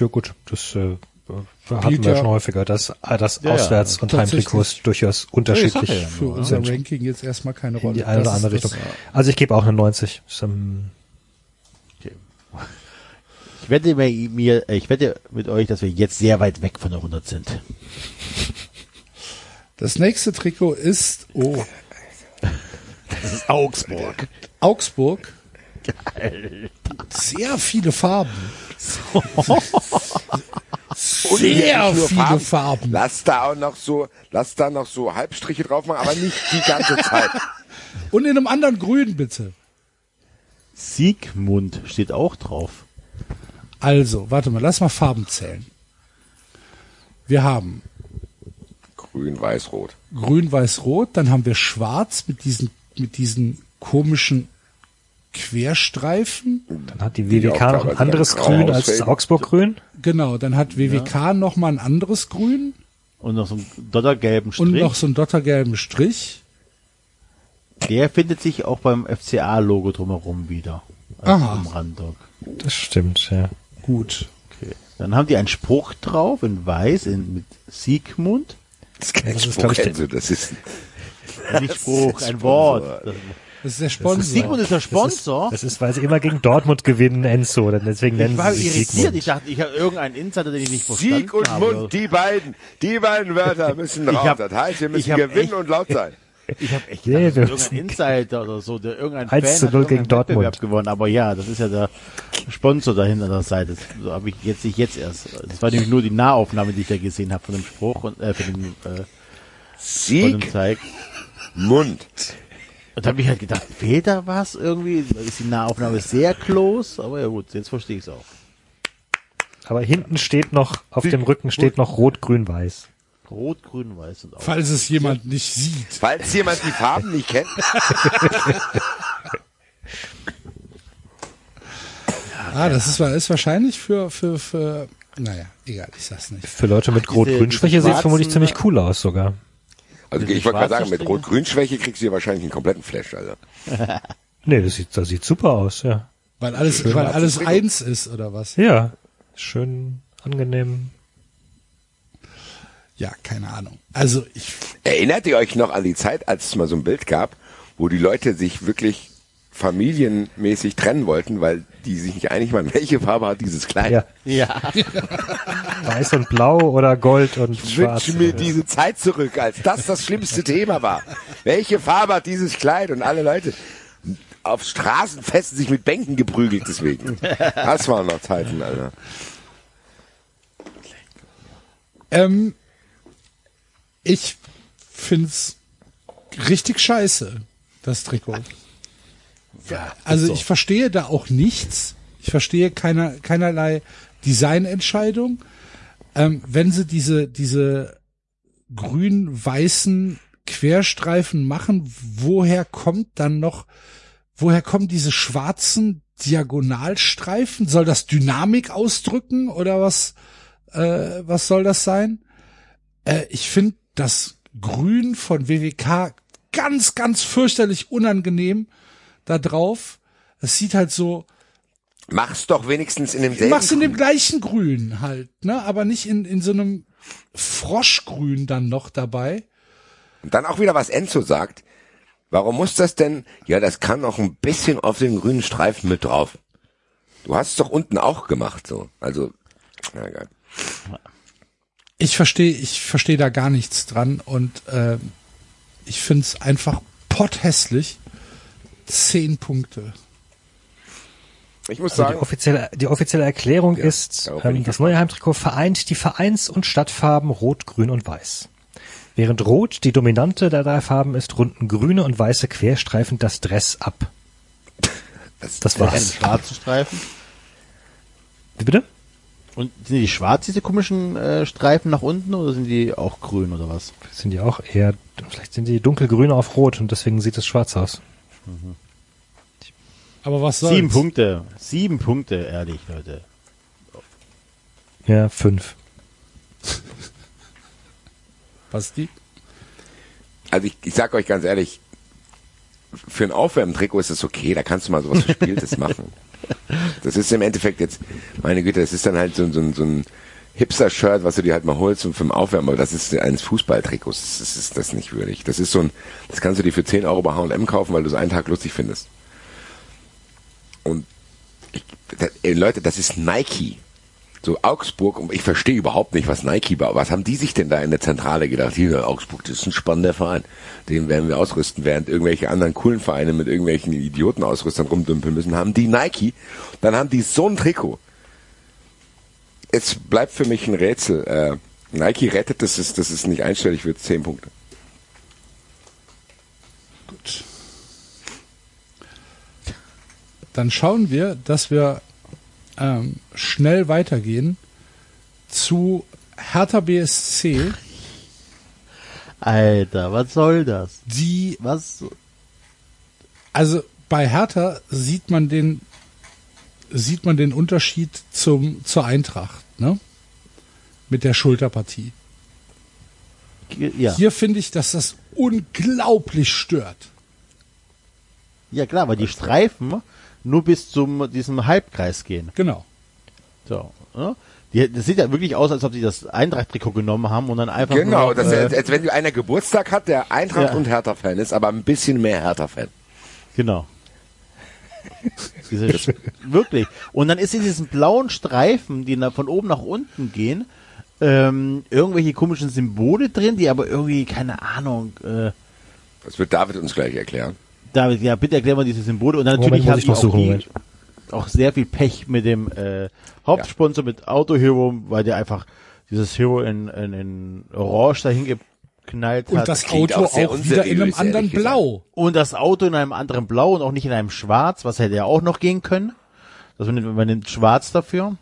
Ja gut, das äh, hatten wir ja- schon häufiger, dass äh, das Ja, ja, Auswärts- und tatsächlich. Heimtrikots durchaus unterschiedlich Ja, Für unser sind. Ranking jetzt erstmal keine in Rolle. die eine oder andere das- Richtung. Also ich gebe auch eine 90. Ist, ähm, Ich wette mir, mir, ich wette mit euch, dass wir jetzt sehr weit weg von der 100 sind. Das nächste Trikot ist, oh, Das ist Augsburg. Augsburg. Sehr viele Farben. Sehr viele Farben. Lass da auch noch so, lass da noch so Halbstriche drauf machen, aber nicht die ganze Zeit. Und in einem anderen Grün bitte. Siegmund steht auch drauf. Also, warte mal, lass mal Farben zählen. Wir haben Grün, Weiß, Rot. Grün, Weiß, Rot, dann haben wir Schwarz mit diesen, mit diesen komischen Querstreifen. dann hat die WWK noch ein anderes Grün als das. Augsburg-Grün. Genau, dann hat WWK noch mal ein anderes Grün Und noch so einen dottergelben und Strich. noch so einen dottergelben Strich. Der findet sich auch beim FCA-Logo drumherum wieder. Als Aha. Umrandung. Das stimmt, ja. Gut. Okay. Dann haben die einen Spruch drauf in weiß in, mit Siegmund. Das ist kein das ist, Spruch, glaub ich, das ist, Nicht Spruch, ein Sponsor. Wort. Das, Das ist der Sponsor. Siegmund ist der Sponsor. Das ist, weil sie immer gegen Dortmund gewinnen, Enzo. denn Deswegen nennen ich war sie sich irritiert. Siegmund. Ich dachte, ich habe irgendeinen Insider, den ich nicht verstanden Sieg und habe. Mund, die beiden, die beiden Wörter müssen raus. hab- das heißt, wir müssen gewinnen echt- und laut sein. Ich habe echt Nee, gedacht, das ist irgendein Insider oder so, der irgendein 1 Fan zu hat 0 gegen Dortmund. Wettbewerb gewonnen. Aber ja, das ist ja der Sponsor dahinter der Seite. So habe ich jetzt nicht jetzt erst. Das war nämlich nur die Nahaufnahme, die ich da gesehen habe von dem Spruch und äh, von dem, äh, von dem Sieg, Zeig. Mund. Und da habe ich halt gedacht, fehlt da was irgendwie? Ist die Nahaufnahme sehr close? Aber ja gut, jetzt verstehe ich es auch. Aber hinten steht noch, auf dem Rücken steht noch Rot, Grün, Weiß. Rot, Grün, Weiß und auch. Falls es jemand nicht sieht. Falls jemand die Farben nicht kennt, Ah, das ist, ist wahrscheinlich für, für, für, naja, egal, ich sag's nicht. Für Leute mit Rot-Grün-Schwäche sieht es vermutlich ziemlich cool aus sogar. also ich wollte gerade sagen, mit? Rot-Grün-Schwäche kriegst du hier wahrscheinlich einen kompletten Flash, also. Nee, das sieht, das sieht super aus, ja. Weil alles, weil alles eins ist, oder was? Ja, schön angenehm. Ja, keine Ahnung. Also, ich, Erinnert ihr euch noch an die Zeit, als es mal so ein Bild gab, wo die Leute sich wirklich familienmäßig trennen wollten, weil die sich nicht einig waren, welche Farbe hat dieses Kleid? Ja, Ja, weiß und blau oder gold und Ich schwarz. wünsche mir diese Zeit zurück, als das das schlimmste Thema war. Welche Farbe hat dieses Kleid? Und alle Leute auf Straßenfesten sich mit Bänken geprügelt deswegen. Das waren noch Zeiten, Alter. ähm, ich find's richtig scheiße, das Trikot. Also so. ich verstehe da auch nichts. Ich verstehe keiner, keinerlei Designentscheidung. Ähm, wenn sie diese, diese grün-weißen Querstreifen machen, woher kommt dann noch, woher kommen diese schwarzen Diagonalstreifen? Soll das Dynamik ausdrücken oder was, äh, was soll das sein? Äh, ich finde das Grün von WWK ganz, ganz fürchterlich unangenehm da drauf. Es sieht halt so, Mach's doch wenigstens in demselben. mach's in dem gleichen Grün halt, ne, aber nicht in, in so einem Froschgrün dann noch dabei. Und dann auch wieder, was Enzo sagt. Warum muss das denn? Ja, das kann noch ein bisschen auf den grünen Streifen mit drauf. Du hast es doch unten auch gemacht, so. Also, na egal. Ich verstehe, ich verstehe da gar nichts dran und äh, ich find's einfach potthässlich. Zehn Punkte. Ich muss Also die sagen, offizielle, die offizielle Erklärung ist, darauf bin ähm, das neue Heimtrikot vereint die Vereins- und Stadtfarben Rot, Grün und Weiß. Während Rot die dominante der drei Farben ist, runden grüne und weiße Querstreifen das Dress ab. das, Das war's. schwarzen Streifen. Wie bitte? Und sind die schwarz, diese komischen äh, Streifen nach unten, oder sind die auch grün oder was? Sind die auch eher, vielleicht sind die dunkelgrün auf rot und deswegen sieht es schwarz aus. Aber was soll's? Sieben Punkte. Sieben Punkte, ehrlich, Leute. Ja, fünf. Basti? also ich, ich sag euch ganz ehrlich, für ein Aufwärmtrikot ist es okay, da kannst du mal sowas Verspieltes machen. Das ist im Endeffekt jetzt, meine Güte, das ist dann halt so, so, so ein Hipster-Shirt, was du dir halt mal holst und vom Aufwärmen, aber das ist eines Fußballtrikots, das ist, das ist das nicht würdig. Das ist so ein, das kannst du dir für 10 Euro bei H&M kaufen, weil du es einen Tag lustig findest. Und ich, das, ey, Leute, das ist Nike. So Augsburg, ich verstehe überhaupt nicht, was Nike war. Was haben die sich denn da in der Zentrale gedacht? Hier, Augsburg, das ist ein spannender Verein. Den werden wir ausrüsten, während irgendwelche anderen coolen Vereine mit irgendwelchen Idiotenausrüstern rumdümpeln müssen, haben die Nike. Dann haben die so ein Trikot. Es bleibt für mich ein Rätsel. Äh, Nike rettet, dass es, dass es nicht einstellig wird, 10 Punkte. Gut. Dann schauen wir, dass wir ähm, schnell weitergehen zu Hertha BSC, Alter, was soll das? die, Was? also bei Hertha sieht man den, sieht man den Unterschied zum, zur Eintracht, ne? Mit der Schulterpartie. Ja. Hier finde ich, dass das unglaublich stört. ja klar, weil die Streifen nur bis zum diesem Halbkreis gehen. Genau. So. Ne? Die, das sieht ja wirklich aus, als ob die das Eintracht-Trikot genommen haben und dann einfach Genau, nur, das äh, als, als wenn du einer Geburtstag hat, der Eintracht Ja. und Hertha-Fan ist, aber ein bisschen mehr Hertha-Fan. Genau. Diese, wirklich. Und dann ist in diesen blauen Streifen, die von oben nach unten gehen, ähm, irgendwelche komischen Symbole drin, die aber irgendwie, keine Ahnung, äh, Das wird David uns gleich erklären. David, ja, bitte erklär mal diese Symbole. Und dann Moment, natürlich haben ich noch auch, suchen, die, Moment. auch sehr viel Pech mit dem äh, Hauptsponsor, mit Auto Hero, weil der einfach dieses Hero in, in, in Orange dahin geknallt Und hat. das klingt Auto auch auch wieder in einem anderen. Blau. Und das Auto in einem anderen Blau und auch nicht in einem Schwarz, was hätte ja auch noch gehen können. Das man, nimmt- man nimmt Schwarz dafür.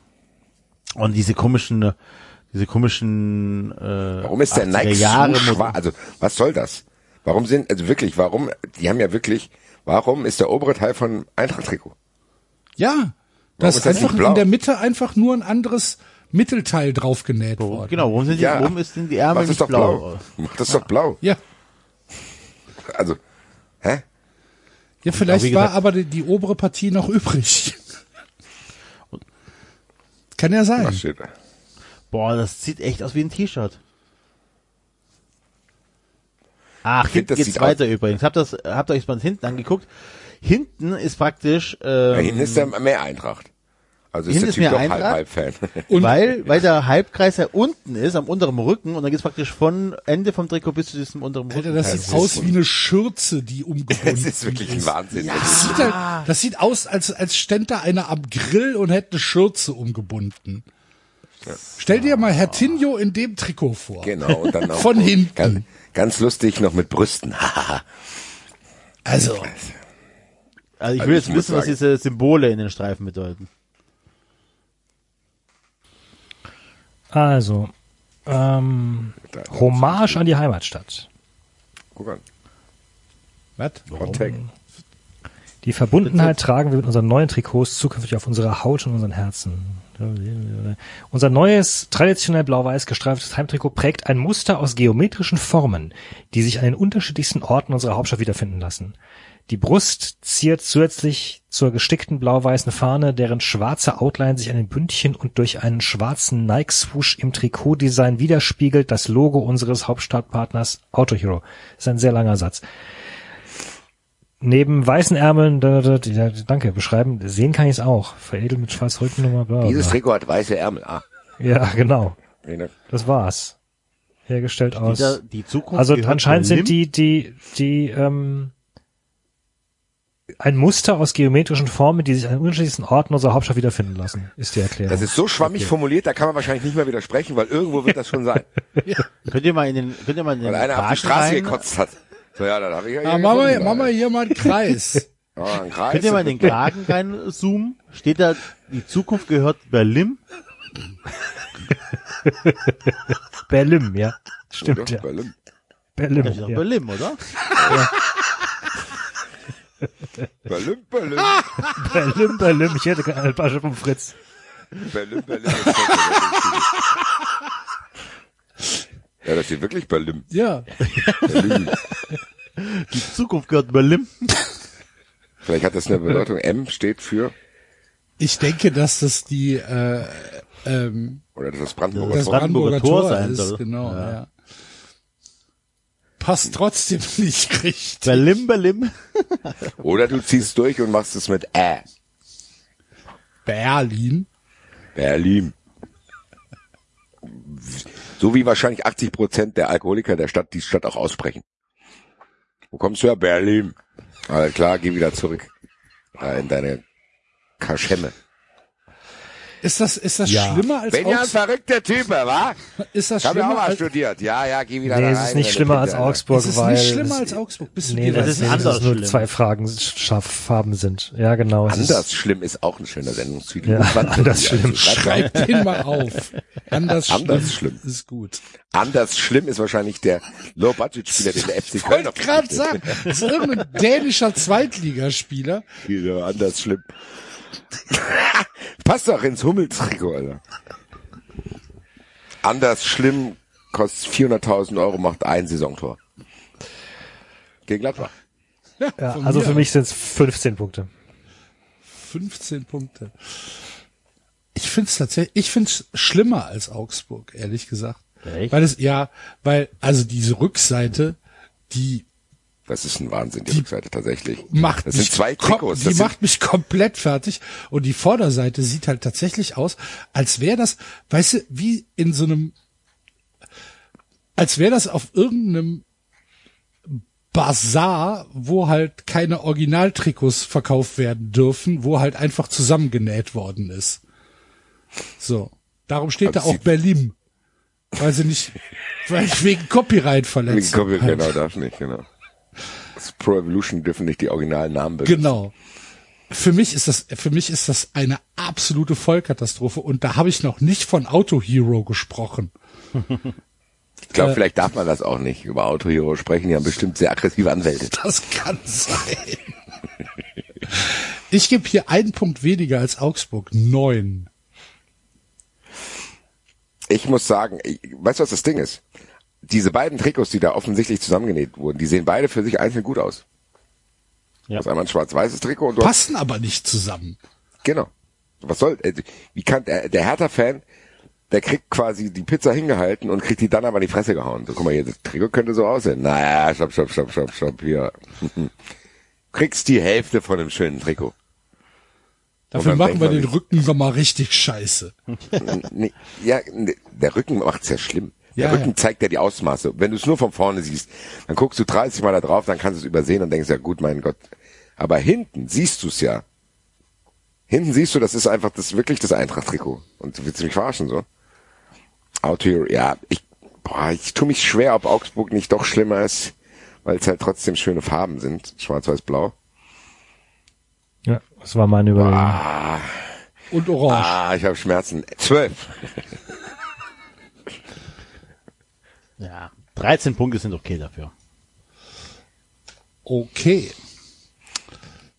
Und diese komischen, diese komischen äh, Warum ist der 80er Nike so schwarz? Also, was soll das? Warum sind, also wirklich, warum, die haben ja wirklich, warum ist der obere Teil von Eintracht-Trikot? Ja. Das ist einfach in der Mitte einfach nur ein anderes Mittelteil draufgenäht worden. Genau, warum sind die, Ja. warum ist denn die Ärmel Mach das nicht doch blau? blau. Mach das doch blau. Ja. Also, hä? Ja, vielleicht wie war aber die, die obere Partie noch übrig. Kann ja sein. Boah, das sieht echt aus wie ein T-Shirt. Ach, Ich find, hinten das geht's sieht weiter übrigens. Habt das, habt ihr euch mal hinten angeguckt? Hinten ist praktisch, Da ähm, hinten ist der mehr Eintracht. Also ist Hinten der ist Typ mehr doch halb, Eintracht? halb Fan. Und weil, weil der Halbkreis ja unten ist, am unteren Rücken, und dann geht's praktisch von Ende vom Trikot bis zu diesem unteren Rücken. Alter, das sieht aus wie eine Schürze, die umgebunden Das ist wirklich ein Wahnsinn. Das sieht, halt, das sieht aus, als, als ständ da einer am Grill und hätte eine Schürze umgebunden. Stell dir mal Herr Tinjo in dem Trikot vor. Genau, und dann auch Von hinten. Ganz, lustig noch mit Brüsten. Also, Also ich Also will ich jetzt wissen, was diese Symbole in den Streifen bedeuten. Also, ähm, Hommage an die Heimatstadt. Guck an. Was? Die Verbundenheit tragen wir mit unseren neuen Trikots zukünftig auf unserer Haut und unseren Herzen. Unser neues, traditionell blau-weiß gestreiftes Heimtrikot prägt ein Muster aus geometrischen Formen, die sich an den unterschiedlichsten Orten unserer Hauptstadt wiederfinden lassen. Die Brust ziert zusätzlich zur gestickten blau-weißen Fahne, deren schwarze Outline sich an den Bündchen und durch einen schwarzen Nike-Swoosh im Trikotdesign widerspiegelt, das Logo unseres Hauptstadtpartners Auto Hero. Das ist ein sehr langer Satz. Neben weißen Ärmeln, da, da, da, danke, beschreiben, sehen kann ich es auch. Veredelt mit schwarz Rückennummer, bla, bla. Dieses Trikot hat weiße Ärmel. Ah. Ja, genau. ne. Das war's. Hergestellt aus. Die Zukunft Also anscheinend sind die, die, die, ähm, ein Muster aus geometrischen Formen, die sich an den unterschiedlichsten Orten unserer Hauptstadt wiederfinden lassen, ist die Erklärung. Das ist so schwammig formuliert, da kann man wahrscheinlich nicht mehr widersprechen, weil irgendwo wird das schon sein. Könnt ihr mal in den, könnt ihr mal in den Weil einer auf die Straße rein- gekotzt hat. So, ja, dann habe ich ja Ah, hier mach mal, mach mal hier mal einen Kreis. Ja, ein Kreis. Könnt ihr mal in den Kragen reinzoomen? Steht da, die Zukunft gehört Berlin? Berlim, ja. Stimmt, Oder? ja. Berlin. Doch ja. Berlin, oder? Berlin, Berlin. Berlim, Berlim. Ich hätte keine Alpasche vom Fritz. Berlin, Berlin. Ja, das steht wirklich Berlin. Ja. Berlin. Die Zukunft gehört Berlin. Vielleicht hat das eine Bedeutung. M steht für, Ich denke, dass das die äh, ähm, oder das ist das Brandenburger das Tor. Brandenburger Tor Tor, sein ist, soll. genau, Ja. ja. Passt trotzdem nicht richtig. Berlin, Berlin. Oder du ziehst durch und machst es mit Ä. Berlin. Berlin. So wie wahrscheinlich 80 Prozent der Alkoholiker der Stadt die Stadt auch aussprechen. Wo kommst du her? Berlin. Alles klar, geh wieder zurück. In deine Kaschemme. Ist das ist das Ja. schlimmer als Bin ja ein Augs verrückter Typ, wa? ist das Ich habe ja auch schlimmer mal studiert. Ja, ja, geh wieder Nee, da es rein, ist nicht schlimmer als Pinte, Alter. Augsburg, es ist weil nicht schlimmer es- als Augsburg. Bist du Nee, dir das, ist nee, anders es nur schlimm. zwei Fragen, scharf Farben sind. Ja, genau. es ist- Anders schlimm ist auch ein schöner Sendungstitel. Ja, anders schlimm. also schreib den mal auf. Anders, Anders schlimm, schlimm. ist gut. Anders schlimm ist wahrscheinlich der Low-Budget-Spieler, den der FC Ich Köln wollte noch gerade sagen, das ist irgendein dänischer Zweitligaspieler. Ja, anders schlimm. Passt doch ins Hummeltrikot, Alter. Anders schlimm kostet 400.000 Euro, macht ein Saisontor. Gegen Gladbach. ja, von also für mich sind es 15 Punkte. 15 Punkte. Ich finde es tatsächlich, ich finde es schlimmer als Augsburg, ehrlich gesagt. Echt? Weil es, ja, weil, also diese Rückseite, die Das ist ein Wahnsinn, die, Die Rückseite tatsächlich. macht das mich, sind zwei Trikots. die macht mich komplett fertig und die Vorderseite sieht halt tatsächlich aus, als wäre das, weißt du, wie in so einem, als wäre das auf irgendeinem Bazar, wo halt keine Originaltrikots verkauft werden dürfen, wo halt einfach zusammengenäht worden ist. So. Darum steht da Also auch sieht- Berlin. Weil sie nicht, weil ich wegen Copyright Wegen verletzt. Copy- genau, darf nicht, genau. Pro Evolution dürfen nicht die originalen Namen benutzen. Genau. Für mich ist das, für mich ist das eine absolute Vollkatastrophe und da habe ich noch nicht von Auto Hero gesprochen. Ich glaube, vielleicht darf man das auch nicht über Auto Hero sprechen. Die haben bestimmt sehr aggressive Anwälte. Das kann sein. Ich gebe hier einen Punkt weniger als Augsburg. Neun. Ich muss sagen, ich, weißt du, was das Ding ist? Diese beiden Trikots, die da offensichtlich zusammengenäht wurden, die sehen beide für sich einzeln gut aus. Ja. Du hast einmal ein schwarz-weißes Trikot und Passen aber nicht zusammen. genau. Was soll, äh, wie kann, der, der Hertha-Fan, der kriegt quasi die Pizza hingehalten und kriegt die dann aber in die Fresse gehauen. So, guck mal hier, das Trikot könnte so aussehen. Naja, stopp, stopp, stopp, stopp, stopp, hier. kriegst die Hälfte von einem schönen Trikot. Dafür machen wir den sich- Rücken nochmal richtig scheiße. Nee, ja, der Rücken macht's ja schlimm. Der Ja, Rücken ja. zeigt ja die Ausmaße. Wenn du es nur von vorne siehst, dann guckst du 30 Mal da drauf, dann kannst du es übersehen und denkst ja gut, mein Gott. Aber hinten siehst du es ja. Hinten siehst du, das ist einfach das wirklich das Eintracht-Trikot. Und du willst mich verarschen so. Auto Hero, ja, ich, boah, ich tue mich schwer, ob Augsburg nicht doch schlimmer ist, weil es halt trotzdem schöne Farben sind, schwarz-weiß-blau. Ja, das war meine Überlegung. Ah, Und Orange. ah ich habe Schmerzen. Zwölf. Ja. 13 Punkte sind okay dafür. Okay.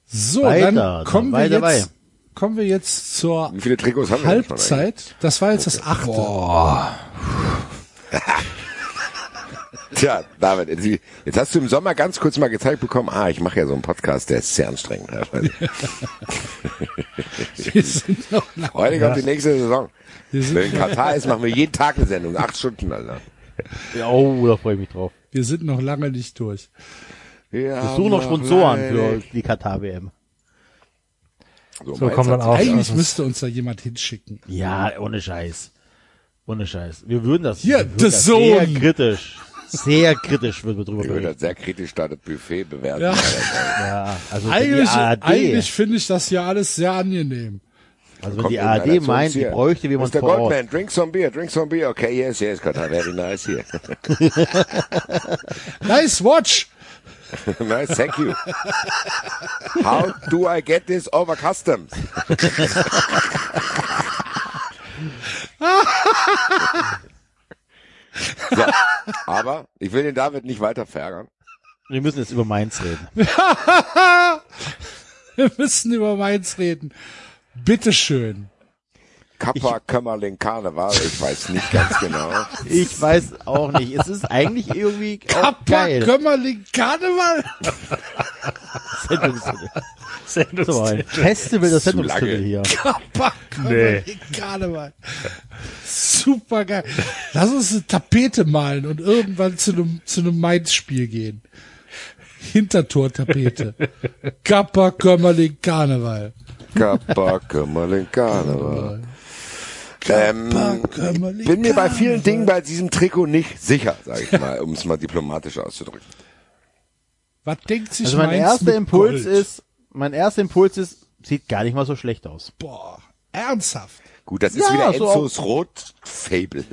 So, Weiter, dann kommen wir weiter, jetzt, weiter. kommen wir jetzt zur Wie viele Trikots haben wir denn schon eigentlich? Halbzeit. Das war jetzt das achte. Tja, David, jetzt- jetzt hast du im Sommer ganz kurz mal gezeigt bekommen, ah, ich mache ja so einen Podcast, der ist sehr anstrengend. Noch lange, Heute kommt die nächste Saison. Wenn Katar ist, machen wir jeden Tag eine Sendung. Acht Stunden, Alter. Ja, oh, da freue ich mich drauf. wir sind noch lange nicht durch. Wir Ich suche noch Sponsoren für die Katar-WM. So kommen dann auch. Eigentlich also, müsste uns da jemand hinschicken. Ja, ohne Scheiß. Ohne Scheiß. Wir würden das, Hier, wir würden das sehr kritisch, sehr kritisch würden wir drüber Ich würde berichten. das sehr kritisch da das Buffet bewerten. Ja. Ja, also Eigentlich, eigentlich finde ich das ja alles sehr angenehm. Also wenn die ARD meint, hier. bräuchte jemand Mr. vor Ort. Goldman, drink some beer, drink some beer. Okay, yes, yes, Katar, very nice here. Nice watch! nice, thank you. How do I get this over customs? so, aber ich will den David nicht weiter verärgern. Wir müssen jetzt über Mainz reden. Wir müssen über Mainz reden. Bitteschön. Kappa Kömmerling Karneval, ich weiß nicht ganz genau. Ich weiß auch nicht. Es ist eigentlich irgendwie Kappa geil. Kömmerling Karneval? Sendungstitel. Sendungstitel. So, Festival der Zu Sendungstitel hier. Kappa Kömmerling Karneval. Super geil. Lass uns eine Tapete malen und irgendwann zu einem, zu einem Mainz-Spiel gehen. Hintertortapete. Kappa Kömmerling Karneval. Karneval. Ähm, Kömmerling bin mir bei vielen. Dingen bei diesem Trikot nicht sicher, sage ich mal, um es mal diplomatisch auszudrücken. Was denkt sich Also mein erster mit Impuls Gold? ist, mein erster Impuls ist, sieht gar nicht mal so schlecht aus. boah, ernsthaft. Gut, das ist Ja, wieder so Enzos Rot-Fable.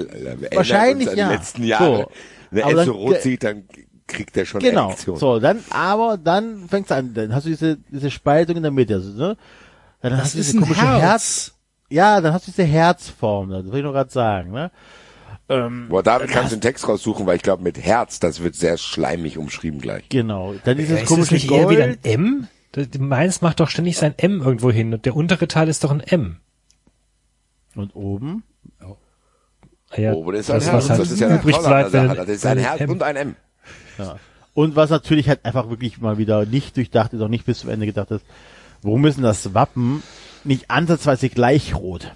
Wahrscheinlich, ja. Letzten Jahre. So. Wenn Aber Enzo dann- Rot sieht, dann kriegt er schon Genau. Erektion. So, dann, aber dann fängt's an, dann hast du diese, diese Spaltung in der Mitte, also, ne? Dann hast Das du ist diese ein komische Herz. Ja, dann hast du diese Herzform, das will ich nur gerade sagen, ne? Ähm, Boah, David kannst du den Text raussuchen, weil ich glaube, mit Herz, das wird sehr schleimig umschrieben gleich. genau. Dann dieses ist das komische nicht eher Gold. wieder ein M? Mainz macht doch ständig sein M irgendwo hin und der untere Teil ist doch ein M. und oben. Ah Ja, das ist ein das, Herz. was halt das ist ja eine übrig bleibt, wenn Sache. Das ist ein Herz M. und ein M. Und was natürlich halt einfach wirklich mal wieder nicht durchdacht ist, auch nicht bis zum Ende gedacht ist, warum ist denn das Wappen nicht ansatzweise gleich rot?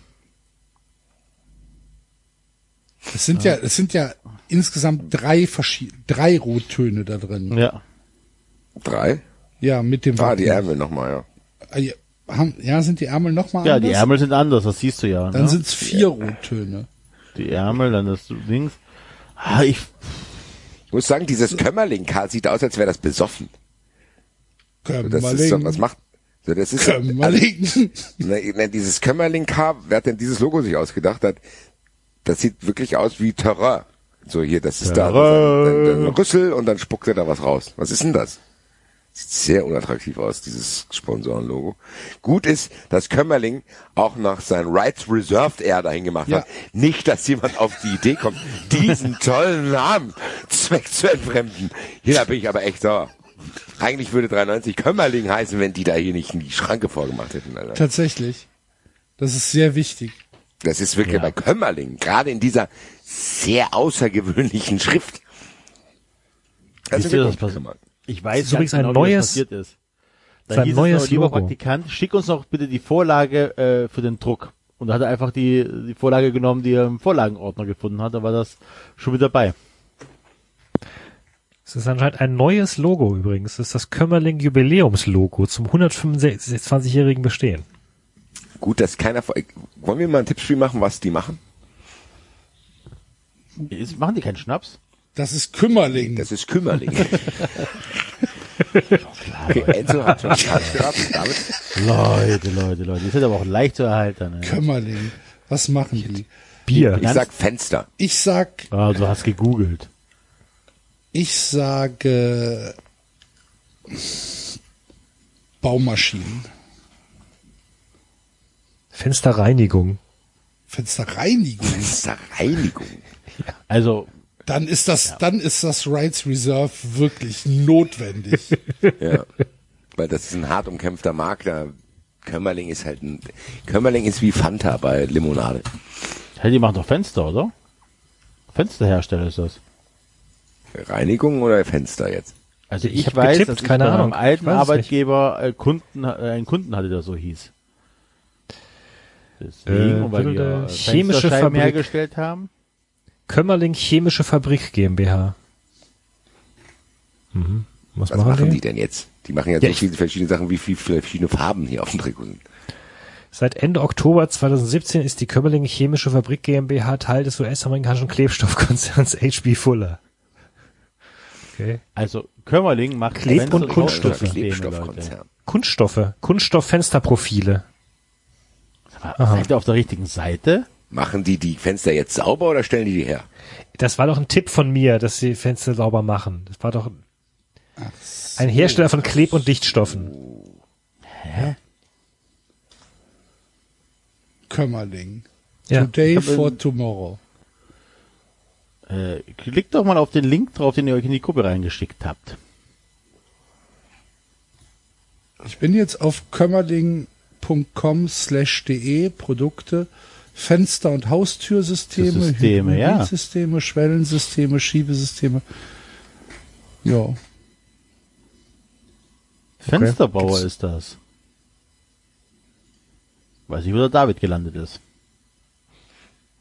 Es sind ja, es sind ja insgesamt drei verschiedene, drei Rottöne da drin. Ja. Drei? Ja, mit dem Ah, die Wappen. Ärmel nochmal, ja. Ah, ja, haben, ja, sind die Ärmel nochmal Ja, anders? die Ärmel sind anders, das siehst du ja. Dann ne? sind's vier Rottöne. die Ärmel, dann das Dings. Ah, ich, Ich muss sagen, dieses Kömmerling-Karl sieht aus, als wäre das besoffen. Das ist so, was Kömmerling. macht, so, das ist, Kömmerling. Ne, ne, dieses Kömmerling-K, wer hat denn dieses Logo sich ausgedacht hat, das sieht wirklich aus wie Terrain. So hier, das ist da Terrain. so ein, ein, ein Rüssel und dann spuckt er da was raus. Was ist denn das? Sieht sehr unattraktiv aus, dieses Sponsorenlogo. Gut ist, dass Kömmerling auch noch sein Rights Reserved Air dahin gemacht Ja. hat. Nicht, dass jemand auf die Idee kommt, diesen tollen Namen zweck zu entfremden. Hier da bin ich aber echt sauer. Eigentlich würde 93 Kömmerling heißen, wenn die da hier nicht in die Schranke vorgemacht hätten. Alter. Tatsächlich. Das ist sehr wichtig. Das ist wirklich Ja. bei Kömmerling, gerade in dieser sehr außergewöhnlichen Schrift. Also ihr, was Glückwunsch, passiert? Ich weiß ist übrigens ein genau, das neues- passiert ist. Da ist ein hieß neues es noch, lieber Logo. Praktikant, schick uns doch bitte die Vorlage äh, für den Druck. Und da hat er einfach die, die Vorlage genommen, die er im Vorlagenordner gefunden hat, da war das schon mit dabei. Es ist anscheinend ein neues Logo übrigens. Das ist das Kömmerling Jubiläumslogo zum 125-jährigen Bestehen. Gut, dass keiner wollen wir mal ein Tippspiel machen, was die machen? Ist, machen die keinen Schnaps? Das ist Kümmerling. Das ist Kümmerling. okay, Enzo hat schon falsch geraten. David, Leute, Leute, Leute. Die sind aber auch leicht zu erhalten. Ne? Kümmerling. Was machen die? Bier. ich sag Fenster. Ich sag, Ah, du hast gegoogelt. Ich sage Baumaschinen. Fensterreinigung. Fensterreinigung. Fensterreinigung. Also, Dann ist das, dann ist das Rights Reserve wirklich notwendig. Ja. Weil das ist ein hart umkämpfter Markt. Da Kömmerling ist halt ein, Kömmerling ist wie Fanta bei Limonade. hey, die machen doch Fenster, oder? Fensterhersteller ist das. Reinigung oder Fenster jetzt? Also Ich ich, hab weiß, getippt, dass ich keine bei meinem Ahnung. alten Ich weiß es Arbeitgeber äh, Kunden, äh, einen Kunden hatte, der so hieß. Deswegen, Äh, weil wir chemische Fabrik- hergestellt haben. Kömmerling Chemische Fabrik GmbH. Mhm. Was, Was machen die? die denn jetzt? Die machen ja, Ja, so ich- viele verschiedene Sachen, wie viele verschiedene Farben hier auf dem Trikot sind. Seit Ende Oktober 2017 ist die Kömmerling Chemische Fabrik GmbH Teil des US-amerikanischen Klebstoffkonzerns HB Fuller. Okay. Also Kömmerling macht Kleb- und Kunststoffe. Klebstoffkonzern. Kunststoffe, Kunststofffensterprofile. Seid ihr auf der richtigen Seite? Machen die die Fenster jetzt sauber oder stellen die die her? Das war doch ein Tipp von mir, dass sie Fenster sauber machen. Das war doch ein Hersteller von Kleb- und Dichtstoffen. Kömmerling. Ja. Today for tomorrow. Äh, klickt doch mal auf den Link drauf, den ihr euch in die Gruppe reingeschickt habt. Ich bin jetzt auf kömmerling.com slash de Produkte, Fenster- und Haustürsysteme, Systeme, ja. Hybridsysteme, Schwellensysteme, Schiebesysteme. Ja, Fensterbauer Gibt's- ist das. Weiß nicht, wo der David gelandet ist.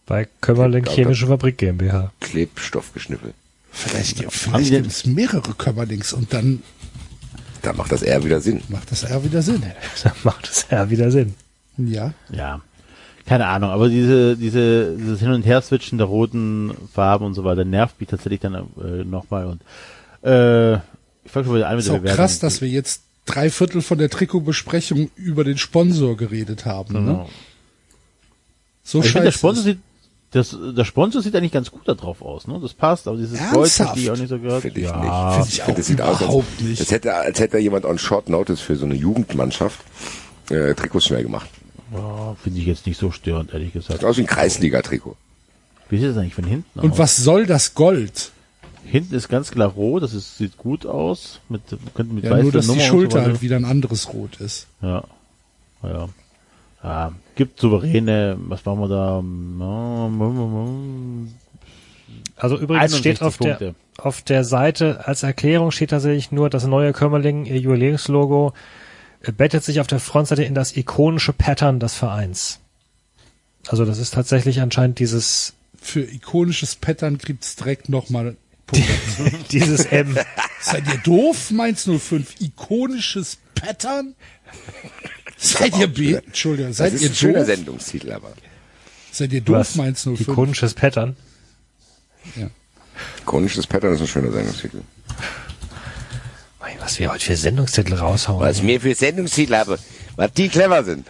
Bei Kömmerling Chemische Fabrik GmbH. Klebstoffgeschnippel. vielleicht, vielleicht gibt es mehrere Kömmerlings und dann Da macht das eher wieder Sinn. macht das eher wieder Sinn. Da macht es ja wieder Sinn. Ja, Ja. Keine Ahnung, aber diese, diese, dieses Hin- und Her-Switchen der roten Farben und so weiter nervt mich tatsächlich dann äh, nochmal und äh, ich fange schon wieder an mit ist der Bewertung. krass, dass wir jetzt drei Viertel von der Trikotbesprechung über den Sponsor geredet haben. Ne? Genau. So Ich finde, der scheiße. Sponsor sieht, das, der Sponsor sieht eigentlich ganz gut da drauf aus, ne? Das passt, aber dieses Gold hat die auch nicht so gehört. Finde ich ja, nicht. Finde ich Ich auch das sieht aus, als, überhaupt nicht. Das hätte, als hätte jemand on Short Notice für so eine Jugendmannschaft äh, Trikots schnell gemacht. ja, finde ich jetzt nicht so störend, ehrlich gesagt. Sieht aus wie ein Kreisliga-Trikot. Wie sieht das eigentlich von hinten Und aus? was soll das Gold? Hinten ist ganz klar rot, das ist, sieht gut aus, mit, könnte mit Ja, weißer nur, dass Nummer die Schulter so halt wieder ein anderes Rot ist. Ja. Ja. Ja. Gibt souveräne, was machen wir da? Also übrigens 61 steht auf der, auf der Seite als Erklärung steht tatsächlich nur, das neue Kömmerling ihr Jubiläumslogo äh, bettet sich auf der Frontseite in das ikonische Pattern des Vereins. Also das ist tatsächlich anscheinend dieses Für ikonisches Pattern gibt's direkt nochmal dieses M. Seid ihr doof, Mainz 05? Ikonisches Pattern? Seid ihr B? Entschuldigung, Das seid ist ihr ein schöner doof? Sendungstitel, aber. Seid ihr doof, Was? Mainz 05? Ikonisches Pattern. Ja. Ikonisches Pattern ist ein schöner Sendungstitel. Was wir heute für Sendungstitel raushauen. Was mir für Sendungstitel habe, was die clever sind.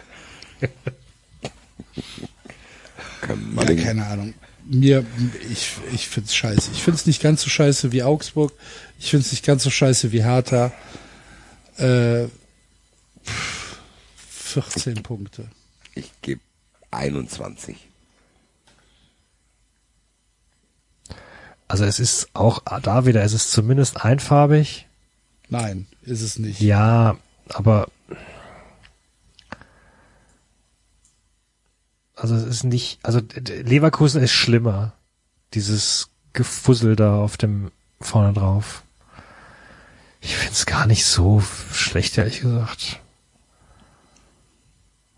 Ja, keine Ahnung. Mir, ich, ich find's scheiße. Ich find's nicht ganz so scheiße wie Augsburg. Ich find's nicht ganz so scheiße wie Hertha. Äh, pff, 14 Punkte. Ich gebe 21. Also es ist auch da wieder, es ist zumindest einfarbig. Nein, ist es nicht. Ja, aber also es ist nicht, also Leverkusen ist schlimmer. Dieses Gefussel da auf dem vorne drauf. Ich find's gar nicht so schlecht, ehrlich gesagt.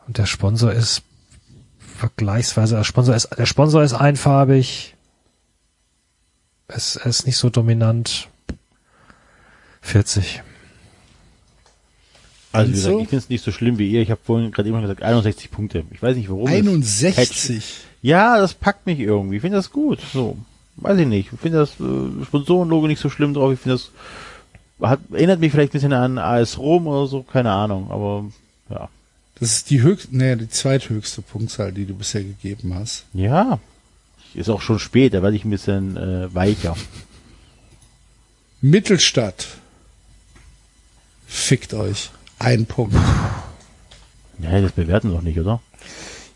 Und der Sponsor ist vergleichsweise, der Sponsor ist, der Sponsor ist einfarbig. Es, er ist nicht so dominant. 40. Also wie gesagt, ich finde es nicht so schlimm wie ihr. Ich habe vorhin gerade eben gesagt, 61 Punkte. Ich weiß nicht warum. das catcht. 61. Ja, das packt mich irgendwie. Ich finde das gut. So, weiß ich nicht. Ich finde das äh, Sponsorenlogo nicht so schlimm drauf. Ich finde das hat, erinnert mich vielleicht ein bisschen an AS Rom oder so, keine Ahnung. Aber ja, Das ist die höchste, nee, die zweithöchste Punktzahl, die du bisher gegeben hast. ja, ist auch schon spät. Da werde ich ein bisschen äh, weicher. Mittelstadt. Fickt euch. Ein Punkt. Ja, das bewerten wir doch nicht, oder?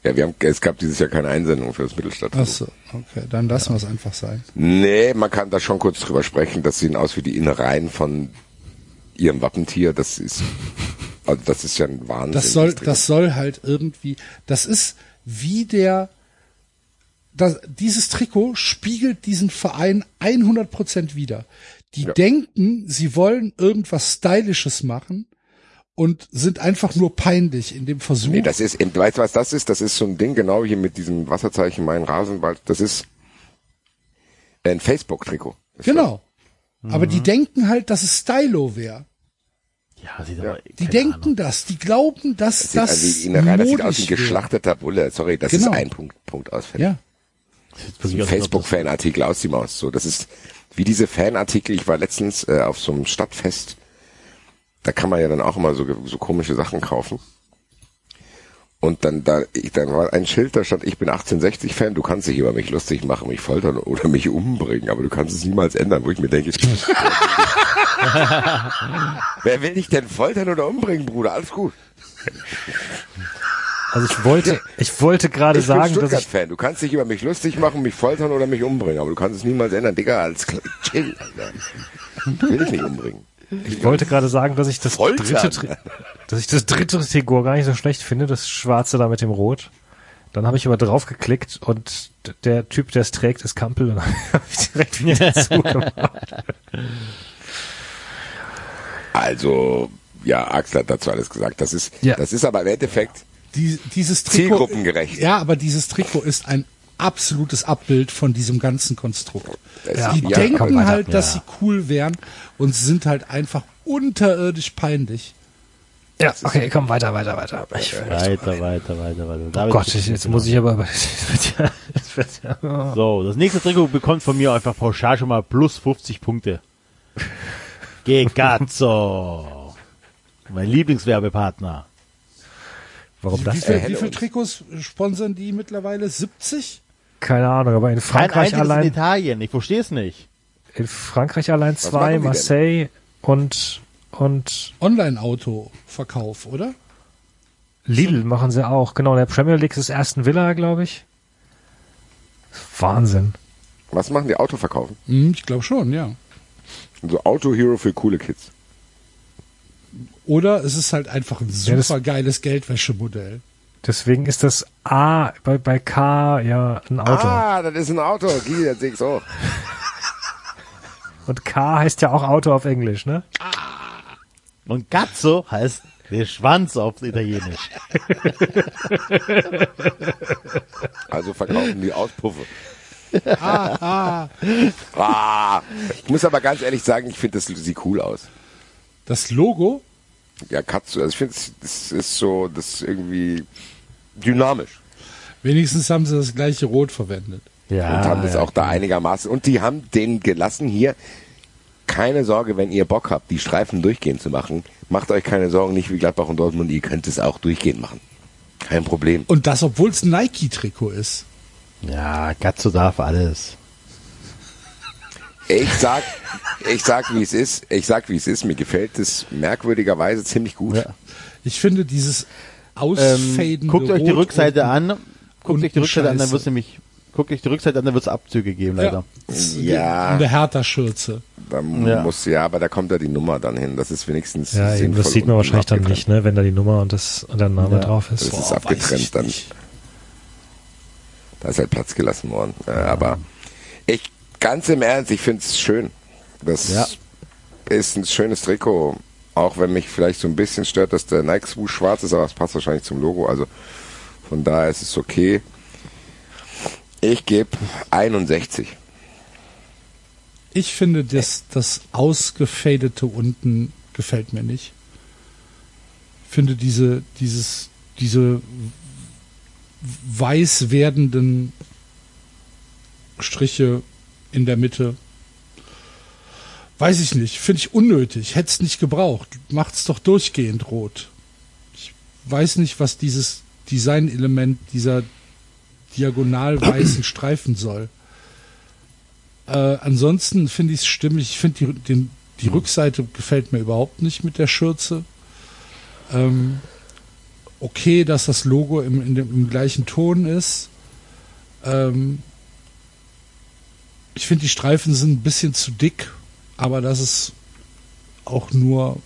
Ja, wir haben, es gab dieses Jahr keine Einsendung für das Mittelstadt. Ach so, okay, dann lassen wir es einfach sein. Nee, man kann da schon kurz drüber sprechen. Das sehen aus wie die Innereien von ihrem Wappentier. Das ist, also das ist ja ein Wahnsinn. Das soll, das soll halt irgendwie, das ist wie der, das, dieses Trikot spiegelt diesen Verein 100% wider. Die Ja. denken, sie wollen irgendwas Stylisches machen und sind einfach nur peinlich in dem Versuch. Nee, das ist, eben- weißt du, was das ist? Das ist so ein Ding, genau hier mit diesem Wasserzeichen Mein Rasenwald. Das ist ein Facebook-Trikot. Genau. Aber die denken halt, dass es Stylo wäre. Ja, sieht Ja. aber, Die denken Ahnung. das, die glauben, dass Das, das, sieht, also die Innereien, das sieht aus wie ein geschlachteter Bulle. Sorry, das Genau. ist ein Punkt, Punkt ausfällig. Ja, Das Facebook-Fanartikel aus die Maus. So, das ist wie diese Fanartikel. Ich war letztens äh, auf so einem Stadtfest. Da kann man ja dann auch immer so, so komische Sachen kaufen. Und dann da, ich, dann war ein Schild, da stand, ich bin 1860 Fan, du kannst dich über mich lustig machen, mich foltern oder mich umbringen, aber du kannst es niemals ändern, wo ich mir denke, wer will dich denn foltern oder umbringen, Bruder? Alles gut. Also ich wollte, ich wollte gerade Ich bin sagen, dass ich, Stuttgart-Fan. Du kannst dich über mich lustig machen, mich foltern oder mich umbringen, aber du kannst es niemals ändern. Digga, alles klar. Chill, Alter. Will ich nicht umbringen. ich wollte gerade sagen, dass ich das Foltern. dritte, dass ich das dritte Trikot gar nicht so schlecht finde, das schwarze da mit dem Rot. Dann habe ich aber draufgeklickt und d- der Typ, der es trägt, ist Kampel und dann habe ich direkt wieder zugemacht. Also, ja, Axel hat dazu alles gesagt. Das ist, Ja. das ist aber im Endeffekt die, dieses Trikot. zielgruppengerecht. Ja, aber dieses Trikot ist ein absolutes Abbild von diesem ganzen Konstrukt. Ja, Die okay, denken weiter. halt, dass Ja. sie cool wären und sind halt einfach unterirdisch peinlich. Ja, okay, komm, weiter, weiter, weiter. Ich, Weiter, weiter, weiter, weiter. oh Gott, ich, jetzt muss ich aber, es wird ja, es wird ja, So, das nächste Trikot bekommt von mir einfach pauschal schon mal plus 50 Punkte. Gegazzo. mein Lieblingswerbepartner. warum Wie das? viel, helle wie viel uns. Trikots sponsern die mittlerweile? 70? Keine Ahnung, aber in Kein Frankreich einziges in allein, Italien, ich verstehe es nicht. in Frankreich allein zwei? Marseille und, und Online-Auto-Verkauf, oder? Lidl machen sie auch. Genau, in der Premier League ist Aston Villa, glaube ich. Wahnsinn. Was machen die Auto verkaufen? Hm, ich glaube schon, ja. So Auto Hero für coole Kids. Oder es ist halt einfach ein Ja, das- super geiles Geldwäschemodell. Deswegen ist das A bei, bei K ja ein Auto. Ah, das ist ein Auto. Guy, das sehe ich auch. Und K heißt ja auch Auto auf Englisch, ne? Und Gazzo heißt der Schwanz auf Italienisch. Also verkaufen die Auspuffe. Ah, ich muss aber ganz ehrlich sagen, ich finde, das sieht cool aus. Das Logo, Ja, Katsu, also ich finde, das ist so, das ist irgendwie dynamisch. wenigstens haben sie das gleiche Rot verwendet. Ja. und haben das auch da einigermaßen. Und die haben den gelassen hier. Keine Sorge, wenn ihr Bock habt, die Streifen durchgehend zu machen, macht euch keine Sorgen, nicht wie Gladbach und Dortmund, ihr könnt es auch durchgehend machen. Kein Problem. Und das, obwohl es ein Nike-Trikot ist. Ja, Gazzo darf alles. Ich sag, ich sag, wie es ist. Ich sag, wie es ist. Mir gefällt es merkwürdigerweise ziemlich gut. Ja. Ich finde dieses Ähm, ausfadende guckt euch die Rückseite an. Guckt euch die Rückseite an, dann scheiße. wird's nämlich, guckt euch die Rückseite an, dann wird's Abzüge geben, leider. Ja, das- Ja. In der Hertha-Schürze. Da Ja. muss, ja, aber da kommt ja die Nummer dann hin. Das ist wenigstens Ja, eben, sinnvoll das sieht man wahrscheinlich dann abgetrennt. nicht, ne, wenn da die Nummer und das und der Name Ja. drauf Das ist. ist Boah, abgetrennt weiß ich dann. nicht. Da ist halt Platz gelassen worden. Äh, aber ich, ganz im Ernst, ich finde es schön. Das Ja. ist ein schönes Trikot. Auch wenn mich vielleicht so ein bisschen stört, dass der Nike Swoosh schwarz ist, aber es passt wahrscheinlich zum Logo. Also von daher ist es okay. Ich gebe 61. Ich finde, das, das ausgefadete unten gefällt mir nicht. Ich finde diese, dieses, diese weiß werdenden Striche in der Mitte. Weiß ich nicht, finde ich unnötig, hätte es nicht gebraucht. Macht's doch durchgehend rot. Ich weiß nicht, was dieses Designelement dieser diagonal weißen Streifen soll. Äh, ansonsten finde ich es stimmig. Ich finde die, die Rückseite gefällt mir überhaupt nicht mit der Schürze. Ähm, okay, dass das Logo im, in dem, im gleichen Ton ist. Ähm, ich finde, die Streifen sind ein bisschen zu dick, aber das ist auch nur,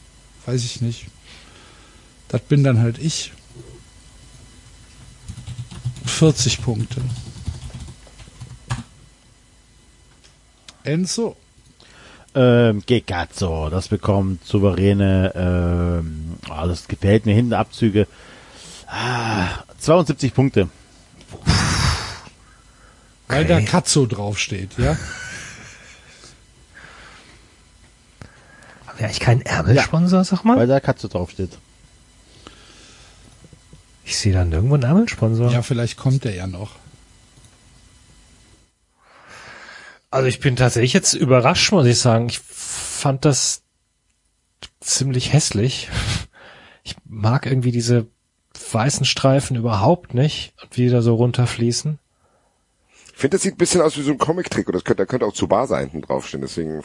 weiß ich nicht. Das bin dann halt ich. 40 Punkte. Enzo. Ähm, Gegazzo, das bekommt souveräne, ähm, ah, das gefällt mir, hinten Abzüge. Ah, 72 Punkte. Weil da Katzo draufsteht, ja? Haben wir eigentlich keinen Ärmelsponsor, sag mal? Weil da Katze draufsteht. Ich sehe da nirgendwo einen Ärmelsponsor. Ja, vielleicht kommt er ja noch. Also ich bin tatsächlich jetzt überrascht, muss ich sagen. Ich fand das ziemlich hässlich. Ich mag irgendwie diese weißen Streifen überhaupt nicht und wie die da so runterfließen. Ich finde, das sieht ein bisschen aus wie so ein Comic-Trick. Das könnte, da könnte auch Tsubasa hinten draufstehen. Deswegen.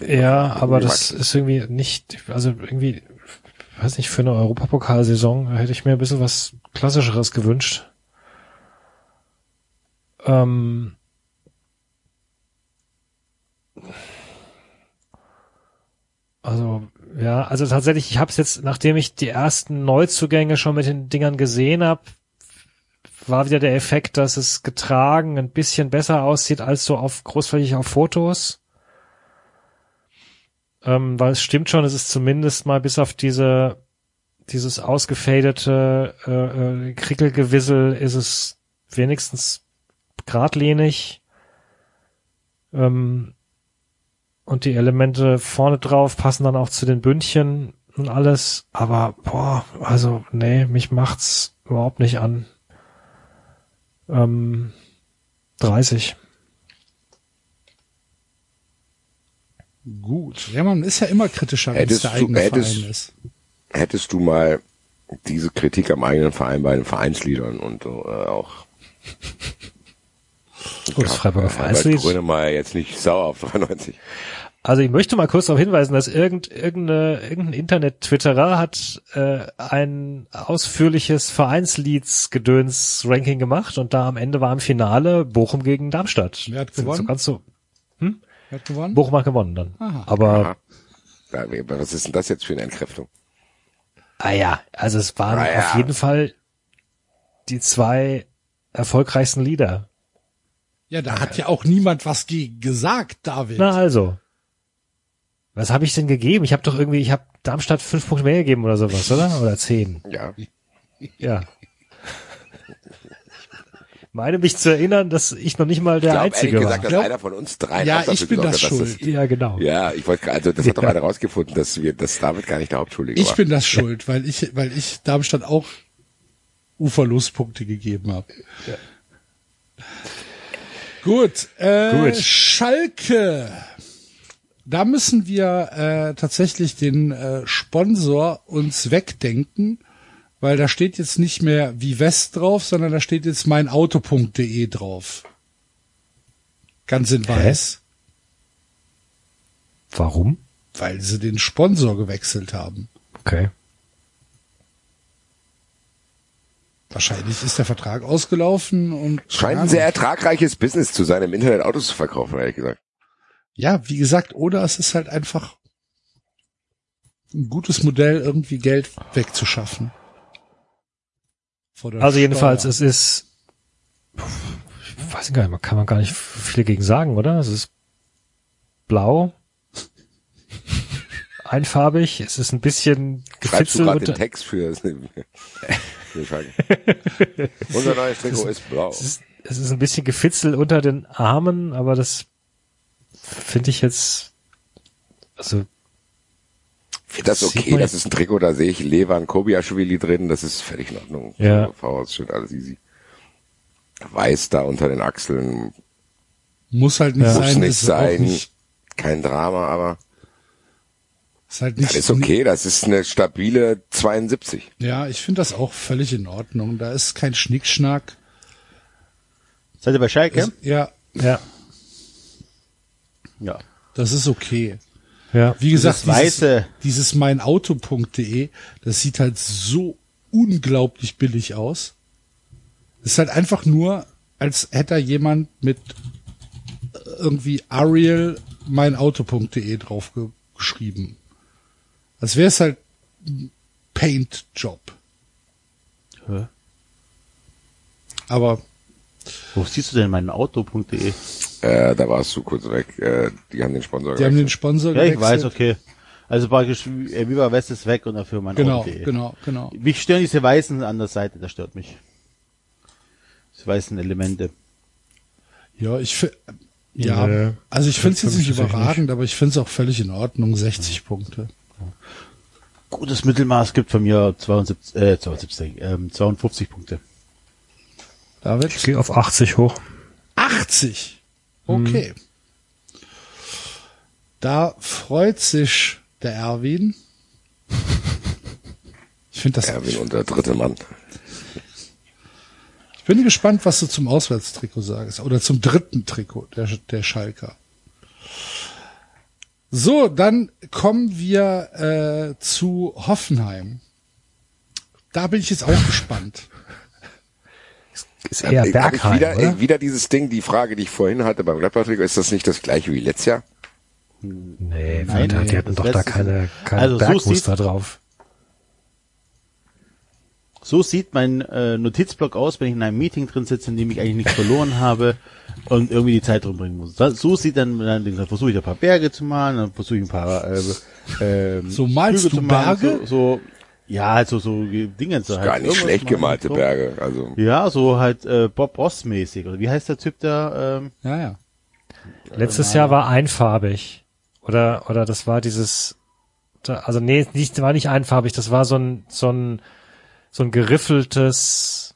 Ja, aber das ist irgendwie nicht, also irgendwie, weiß nicht, für eine Europapokalsaison hätte ich mir ein bisschen was Klassischeres gewünscht. Ähm, also ja, also tatsächlich, ich habe es jetzt, nachdem ich die ersten Neuzugänge schon mit den Dingern gesehen habe, war wieder der Effekt, dass es getragen ein bisschen besser aussieht als so auf großflächig auf Fotos. Ähm, weil es stimmt schon, es ist zumindest mal bis auf diese dieses ausgefadete äh, äh, Krickelgewissel ist es wenigstens geradlinig. Ähm, und die Elemente vorne drauf passen dann auch zu den Bündchen und alles. Aber boah, also nee, mich macht's überhaupt nicht an. Ähm, 30. Gut. Ja, man ist ja immer kritischer, wenn es Hättest der du- eigene hättest- Verein ist. hättest du mal diese Kritik am eigenen Verein bei den Vereinsliedern und äh, auch Oh, das Freiburger Vereinslied. Grönemeyer jetzt nicht sauer auf 93. Also ich möchte mal kurz darauf hinweisen, dass irgend, irgendeine, irgendein Internet-Twitterer hat äh, ein ausführliches Vereinslieds-Gedöns-Ranking gemacht und da am Ende war im Finale Bochum gegen Darmstadt. Wer hat gewonnen? So ganz so, Wer hat gewonnen? Bochum hat gewonnen dann. Aha. Aber, Aha. Was ist denn das jetzt für eine Entkräftung? ah ja, also es waren Ah ja. auf jeden Fall die zwei erfolgreichsten Lieder. Ja, da hat ja auch niemand was gegen gesagt, David. Na also. Was habe ich denn gegeben? Ich habe doch irgendwie, ich habe Darmstadt fünf Punkte mehr gegeben oder sowas, oder? Oder zehn. Ja. Ja. meine mich zu erinnern, dass ich noch nicht mal der Ich glaube Einzige ehrlich war. gesagt, dass Glaub- einer von uns dreien Ja, ich bin das hat, schuld. ja, genau. Ja, ich wollte also das hat doch Ja. einer rausgefunden, dass wir, dass David gar nicht der Hauptschuldige ich war. bin das schuld, weil ich, weil ich Darmstadt auch Uferlospunkte gegeben habe. Gut, äh, Gut. Schalke. Da müssen wir äh, tatsächlich den äh, Sponsor uns wegdenken, weil da steht jetzt nicht mehr wie West drauf, sondern da steht jetzt meinauto.de drauf. Ganz in weiß, Warum? weil sie den Sponsor gewechselt haben. Okay. Wahrscheinlich ist der Vertrag ausgelaufen und Scheint ein sehr ertragreiches Business zu sein, im Internet Autos zu verkaufen, ehrlich gesagt. ja, wie gesagt, oder es ist halt einfach ein gutes Modell, irgendwie Geld wegzuschaffen. Vor der Also jedenfalls, Steuer. es ist, ich weiß gar nicht, kann man gar nicht viel gegen sagen, oder? Es ist blau, einfarbig, es ist ein bisschen Schreibst du gefitzelt gerade den Text für, Frage. Unser neues Trikot ist blau. es ist, es ist ein bisschen gefitzelt unter den Armen, aber das finde ich jetzt, also Das ist okay, das ist ein Trikot, da sehe ich Levan Kobiaschwili drin, das ist völlig in Ordnung. Ja. Voraus steht alles easy. Weiß da unter den Achseln, muss halt nicht Ja. sein, muss nicht ist auch sein, Nicht, kein Drama, aber ist halt nicht, das ist okay, das ist eine stabile 72. Ja, ich finde das auch völlig in Ordnung. Da ist kein Schnickschnack. Seid ihr bei Schalke? Ja, ja, ja. das ist okay. ja. Wie gesagt, Das Weiße. dieses, dieses meinauto.de, das sieht halt so unglaublich billig aus. Es ist halt einfach nur, als hätte da jemand mit äh, irgendwie Ariel meinauto.de drauf ge geschrieben. Als wäre es halt ein Paint-Job. Hä? Aber Wo siehst du denn meinen Auto.de? Äh, da warst du kurz weg. Äh, die haben den Sponsor die haben den gewechselt. Sponsor Ja, ich weiß, okay. Also praktisch, äh, Viva West ist weg und dafür mein Genau, Auto.de. genau, genau. Mich stören diese weißen an der Seite, das stört mich. Diese weißen Elemente. Ja, ich fi- ja, Nee. also ich finde es jetzt nicht mich tatsächlich überragend, aber ich finde es auch völlig in Ordnung. 60 Punkte. Gutes Mittelmaß gibt von mir 72, äh, 72, ähm, 52 Punkte. David? Ich gehe auf 80 hoch. 80. Okay. Da freut sich der Erwin. Ich finde das. Erwin und der dritte Mann. Ich bin gespannt, was du zum Auswärtstrikot sagst. Oder zum dritten Trikot der, der Schalker. So, dann kommen wir äh, zu Hoffenheim. Da bin ich jetzt auch gespannt. Ist eher Äh, Bergheim, wieder, oder? äh, wieder dieses Ding, die Frage, die ich vorhin hatte beim Gladbach-Trikot, ist das nicht das gleiche wie letztes Jahr? Nee, Nein, die, nee, die hatten doch da keine, keine Also so Bergmuster drauf. So sieht mein äh, Notizblock aus, wenn ich in einem Meeting drin sitze, in dem ich eigentlich nichts verloren habe und irgendwie die Zeit rumbringen muss. Das, so sieht dann, dann, dann versuche ich ein paar Berge zu malen, dann versuche ich ein paar äh, ähm, So malst Flüge du zu malen, Berge? So, so ja, halt so, so Dinge so halt. Gar nicht schlecht gemalte so. Berge. Also Ja, so halt äh, Bob Ross mäßig. Oder wie heißt der Typ da? Ähm, Ja, ja. Letztes Jahr war einfarbig. Oder, oder das war dieses, da- also nee, nicht, war nicht einfarbig, das war so ein, so ein, so ein geriffeltes,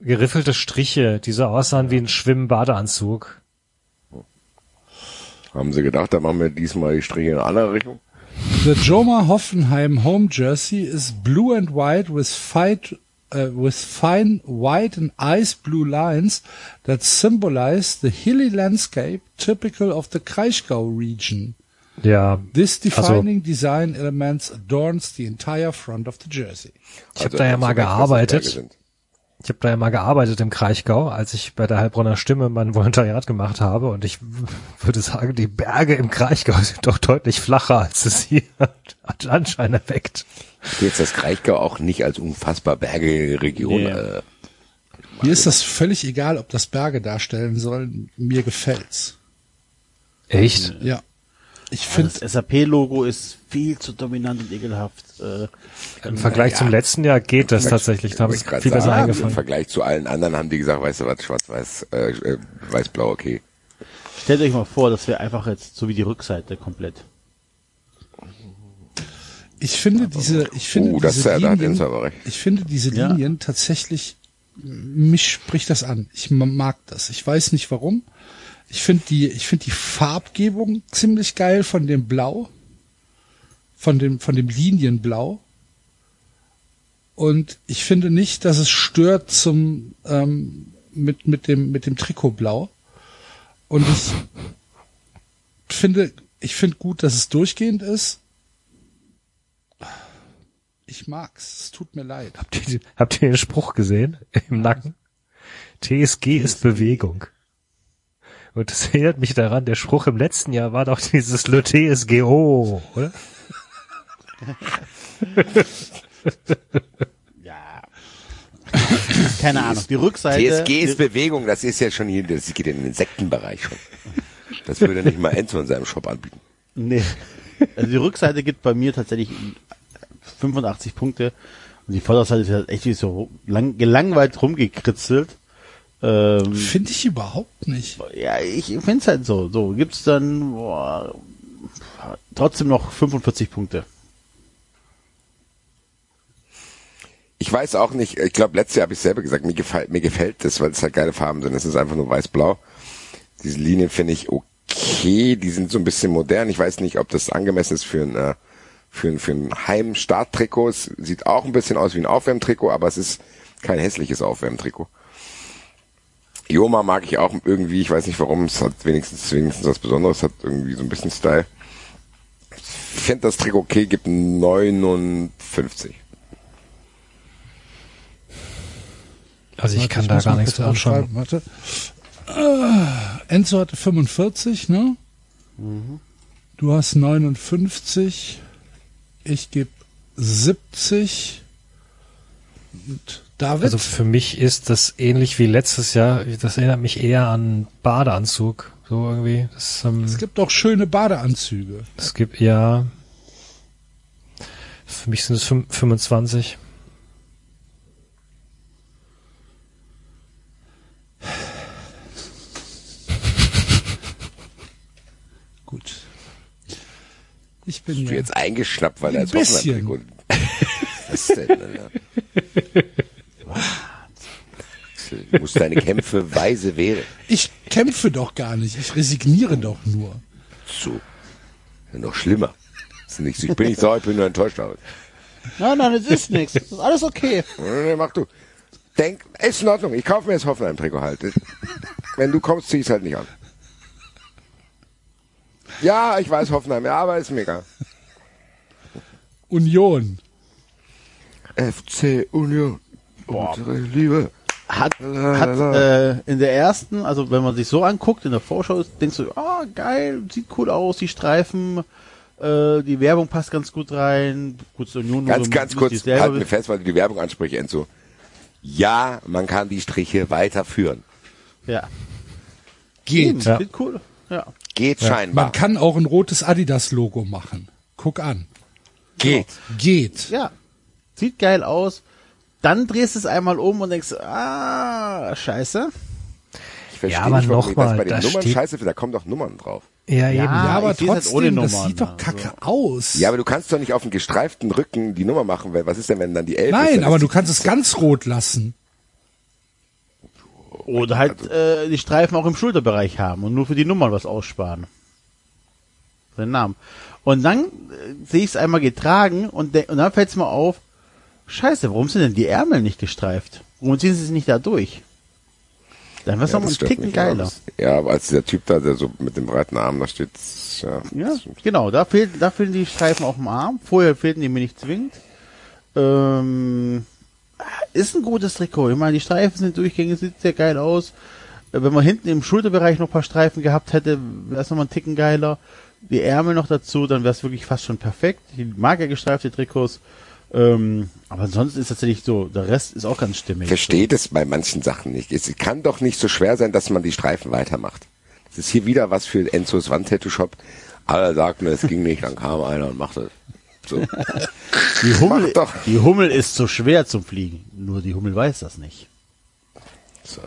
geriffelte Striche, die so aussahen wie ein Schwimm-Badeanzug. haben sie gedacht, da machen wir diesmal die Striche in eine andere Richtung. The Joma Hoffenheim home jersey is blue and white with fine, uh, with fine white and ice blue lines that symbolize the hilly landscape typical of the Kraichgau region. Ja, This Also- defining design elements adorns the entire front of the jersey. ich habe da ja mal gearbeitet. Ich habe da ja mal gearbeitet im Kraichgau, als ich bei der Heilbronner Stimme mein Volontariat gemacht habe. Und ich würde sagen, die Berge im Kraichgau sind doch deutlich flacher, als es hier den Anschein erweckt. Jetzt das Kraichgau auch nicht als unfassbar bergige Region. Nee. Äh, Mir ist das völlig egal, ob das Berge darstellen sollen. Mir gefällt's. Echt? Ja. Ich finde, das SAP-Logo ist viel zu dominant und ekelhaft. Äh, Im Vergleich zum letzten Jahr geht das tatsächlich. Da habe ich wollte viel besser sagen, Im eingefangen. Vergleich zu allen anderen haben die gesagt, weißt du was, schwarz-weiß, äh, äh, weiß-blau, okay. stellt euch mal vor, das wäre einfach jetzt so wie die Rückseite komplett. ich finde diese, ich finde das- diese da hat Linien, recht. ich finde diese Ja. Linien tatsächlich, mich spricht das an. Ich ma- mag das. Ich weiß nicht warum. Ich finde die, ich finde die Farbgebung ziemlich geil von dem Blau, von dem, von dem Linienblau. Und ich finde nicht, dass es stört zum ähm, mit mit dem mit dem Trikotblau. Und ich finde, ich finde gut, dass es durchgehend ist. Ich mag's. Es tut mir leid. Habt ihr, habt ihr den Spruch gesehen im Nacken? TSG ist Bewegung. Und das erinnert mich daran, der Spruch im letzten Jahr war doch dieses Le TSGO, oder? Ja. Keine Ahnung. Die Rückseite. TSG ist Bewegung, das ist ja schon hier, das geht in den Insektenbereich schon. Das würde nicht mal Enzo in seinem Shop anbieten. Nee. Also die Rückseite gibt bei mir tatsächlich 85 Punkte und die Vorderseite ist halt echt wie so lang, gelangweilt rumgekritzelt. Ähm, Finde ich überhaupt nicht. ja, ich finde es halt so. So gibt's dann boah, trotzdem noch 45 Punkte. Ich weiß auch nicht, ich glaube, letztes Jahr habe ich selber gesagt, mir gefällt, mir gefällt das, weil es halt geile Farben sind. Es ist einfach nur weiß-blau. Diese Linien finde ich okay, die sind so ein bisschen modern. Ich weiß nicht, ob das angemessen ist für ein, äh, für ein, für ein Heim-Starttrikot. Es sieht auch ein bisschen aus wie ein Aufwärmtrikot, aber es ist kein hässliches Aufwärmtrikot. Joma mag ich auch irgendwie, ich weiß nicht warum, es hat wenigstens, wenigstens was Besonderes, es hat irgendwie so ein bisschen Style. Ich finde das Trikot okay, gibt 59. Also ich Warte, kann da muss gar nichts zu anschauen. Warte. Äh, Enzo hatte 45, ne? Mhm. Du hast 59. Ich gebe 70. Und David? Also für mich ist das ähnlich wie letztes Jahr. Das erinnert mich eher an Badeanzug. So irgendwie. Das, ähm, es gibt doch schöne Badeanzüge. es gibt ja. Für mich sind es fünf- 25. Gut. Ich bin Bist du ja jetzt eingeschnappt, weil er jetzt bisschen. Hoffenheim Was ist denn, Alter? Du musst deine Kämpfe weise wählen. Ich kämpfe doch gar nicht. Ich resigniere doch nur. So. Ja, noch schlimmer. Ist ich bin nicht sauer, ich bin nur enttäuscht. Aber. Nein, nein, es ist nichts. Es ist alles okay. Nee, mach du. Denk, ist in Ordnung. Ich kaufe mir jetzt Hoffenheim-Trikot halt. Wenn du kommst, zieh ich halt nicht an. Ja, ich weiß Hoffenheim, ja, aber ist mega. Union. FC Union. Unsere Liebe. Hat, hat äh, in der ersten, also wenn man sich so anguckt, in der Vorschau, denkst du, ah, geil, sieht cool aus, die Streifen, äh, die Werbung passt ganz gut rein. Gut, zur Union Ganz, so ganz kurz, halt mir fest, weil du die Werbung ansprichst, Enzo. Ja, man kann die Striche weiterführen. Ja. Geht. Ja. Sieht cool. Ja. Geht scheinbar. Man kann auch ein rotes Adidas-Logo machen. Guck an. Geht. Geht. Ja. Sieht geil aus. Dann drehst du es einmal um und denkst, ah, scheiße. Ich verstehe Ja, aber nicht, warum das bei den da Nummern scheiße finde. Da kommen doch Nummern drauf. Ja, eben. Ja, aber halt trotzdem, ohne das Nummern, sieht doch also. kacke aus. Ja, aber du kannst doch nicht auf dem gestreiften Rücken die Nummer machen. weil Was ist denn, wenn dann die Elf ist? Nein, Dann aber ist du kannst es ganz rot lassen. Oder halt äh, die Streifen auch im Schulterbereich haben und nur für die Nummern was aussparen. Den Namen. Und dann äh, sehe ich es einmal getragen und, und dann fällt es mir auf, scheiße, warum sind denn die Ärmel nicht gestreift? Warum ziehen sie es nicht da durch? Dann wäre es Ja, noch ein Ticken geiler. Ja, aber als dieser Typ da, der so mit dem breiten Arm da steht, ja. Ja, genau, da fehlt, da fehlen die Streifen auf dem Arm. Vorher fehlten die mir nicht zwingend. Ähm, ist ein gutes Trikot. Ich meine, die Streifen sind durchgängig, sieht sehr geil aus. Äh, Wenn man hinten im Schulterbereich noch ein paar Streifen gehabt hätte, wäre es nochmal ein Ticken geiler. Die Ärmel noch dazu, dann wäre es wirklich fast schon perfekt. Ich mag ja gestreifte Trikots. Ähm, aber ansonsten ist tatsächlich so, der Rest ist auch ganz stimmig. versteht es bei manchen Sachen nicht. Es kann doch nicht so schwer sein, dass man die Streifen weitermacht. Das ist hier wieder was für Enzos Wandtattoo-Shop. Alle sagten, es ging nicht, dann kam einer und machte es. So. Die Hummel, die Hummel ist so schwer zum Fliegen. Nur die Hummel weiß das nicht. So.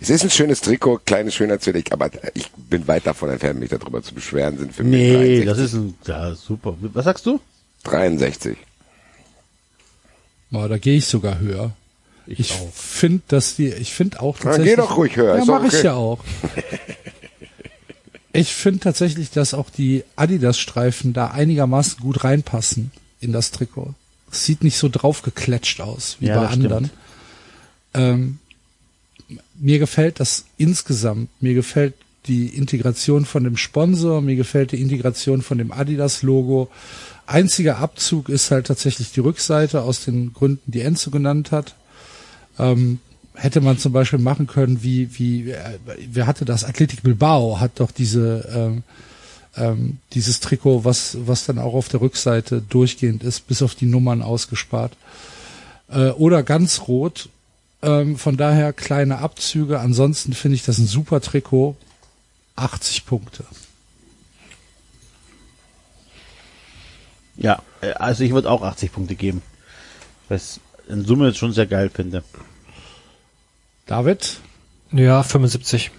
Es ist ein schönes Trikot, kleines Schönheitswürdig, aber ich bin weit davon entfernt, mich darüber zu beschweren. Sind für mich Nee, 63. das ist ein, ja, super. Was sagst du? 63. Oh, da gehe ich sogar höher. Ich, finde, dass die, ich finde auch Na, tatsächlich. geh doch ruhig höher, Ja, mache ich okay. ja auch. Ich finde tatsächlich, dass auch die Adidas-Streifen da einigermaßen gut reinpassen in das Trikot. Es sieht nicht so draufgekletscht aus wie Ja, bei das stimmt. anderen. Ähm, mir gefällt das insgesamt. Mir gefällt die Integration von dem Sponsor, mir gefällt die Integration von dem Adidas-Logo. Einziger Abzug ist halt tatsächlich die Rückseite aus den Gründen, die Enzo genannt hat. Ähm, hätte man zum Beispiel machen können, wie, wie, äh, wer hatte das? Athletic Bilbao hat doch diese, ähm, ähm, dieses Trikot, was, was dann auch auf der Rückseite durchgehend ist, bis auf die Nummern ausgespart. Äh, oder ganz rot. Ähm, von daher kleine Abzüge. Ansonsten finde ich das ein super Trikot. 80 Punkte. Ja, äh, also ich würde auch 80 Punkte geben. Was in Summe jetzt schon sehr geil finde. David? Ja, 75.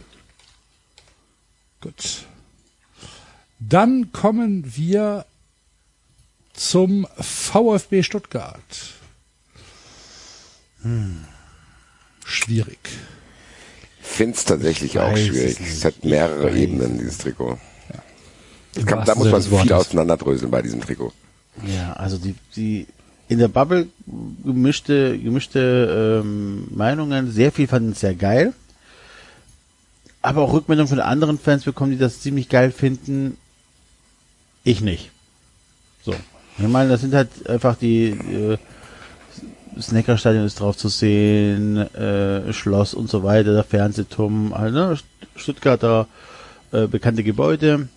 Gut. Dann kommen wir zum VfB Stuttgart. Schwierig. Find's tatsächlich auch es schwierig. nicht. Es hat mehrere Ebenen, dieses Trikot. Im Kann, da muss man viel auseinanderdröseln bei diesem Trikot. Ja, also die, die in der Bubble gemischte, gemischte ähm, Meinungen, sehr viel fanden es sehr geil. Aber auch Rückmeldungen von anderen Fans bekommen, die das ziemlich geil finden. Ich nicht. So. Ich meine, das sind halt einfach die, äh, das Neckarstadion ist drauf zu sehen, äh, Schloss und so weiter, der Fernsehturm, ne? Stuttgarter äh, bekannte Gebäude.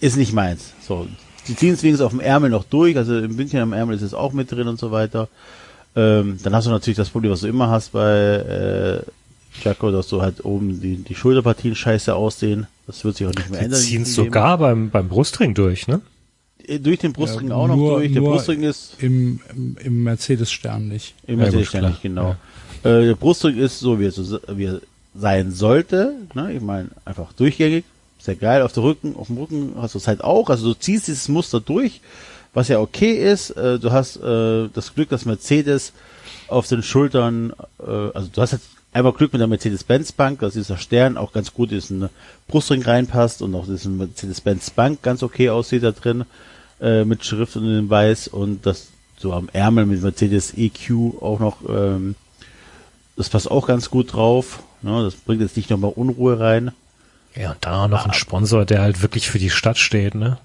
Ist nicht meins. So, die ziehen es wenigstens auf dem Ärmel noch durch, also im Bündchen am Ärmel ist es auch mit drin und so weiter. Ähm, dann hast du natürlich das Problem, was du immer hast bei äh, Jaco, dass du halt oben die, die Schulterpartien scheiße aussehen. Das wird sich auch nicht mehr Die ändern. ziehen es sogar beim, beim Brustring durch, ne? Äh, Durch den Brustring Ja, auch noch nur- durch. Der Brustring ist Im, im, im Mercedes-Stern nicht. Ja, gut, ständig, klar. genau. Äh, der Brustring ist so, wie er, so, wie er sein sollte. Ne? Ich meine, einfach durchgängig. Sehr geil. Auf der Rücken, auf dem Rücken hast du es halt auch. Also du ziehst dieses Muster durch, was ja okay ist. Äh, du hast äh, das Glück, dass Mercedes auf den Schultern, äh, also du hast jetzt einmal Glück mit der Mercedes-Benz-Bank, dass dieser Stern auch ganz gut in diesen Brustring reinpasst und auch diesen Mercedes-Benz-Bank ganz okay aussieht da drin, äh, mit Schrift und in Weiß und das so am Ärmel mit Mercedes EQ auch noch, ähm, das passt auch ganz gut drauf. Ne? Das bringt jetzt nicht nochmal Unruhe rein. Ja, und dann auch noch ein Sponsor, der halt wirklich für die Stadt steht, ne?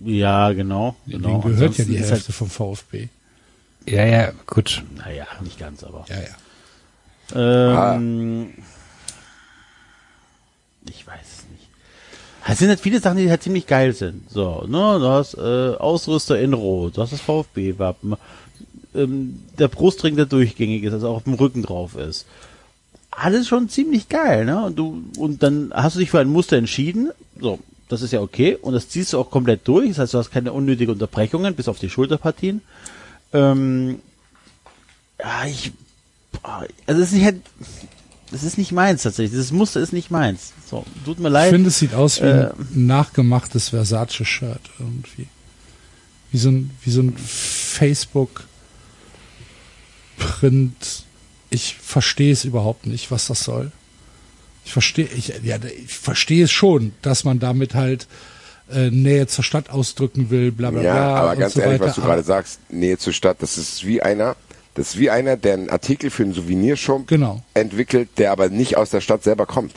Ja, genau. genau. Denen gehört ja Ansonsten die Hälfte vom VfB. Ja, ja, gut. Halt, naja, nicht ganz, aber. Ja, ja. Ähm, Ich weiß es nicht. Es sind halt viele Sachen, die halt ziemlich geil sind. So, ne, du hast äh, Ausrüster in Rot, du hast das VfB-Wappen, ähm, der Brustring, der durchgängig ist, also auch auf dem Rücken drauf ist. Alles schon ziemlich geil, ne? Und du, und dann hast du dich für ein Muster entschieden. So, das ist ja okay. Und das ziehst du auch komplett durch. Das heißt, du hast keine unnötigen Unterbrechungen, bis auf die Schulterpartien. Ähm, ja, ich, also es ist nicht das ist nicht meins tatsächlich. Dieses Muster ist nicht meins. So, tut mir Ich leid. finde, es sieht aus wie Äh, ein nachgemachtes Versace-Shirt irgendwie. Wie so ein, wie so ein Facebook-Print. Ich verstehe es überhaupt nicht, was das soll. Ich verstehe, ich, ja, ich verstehe es schon, dass man damit halt äh, Nähe zur Stadt ausdrücken will, bla bla Ja, bla. aber und ganz so ehrlich, weiter. was du gerade sagst, Nähe zur Stadt, das ist wie einer, das ist wie einer, der einen Artikel für einen Souvenirshop Genau. entwickelt, der aber nicht aus der Stadt selber kommt.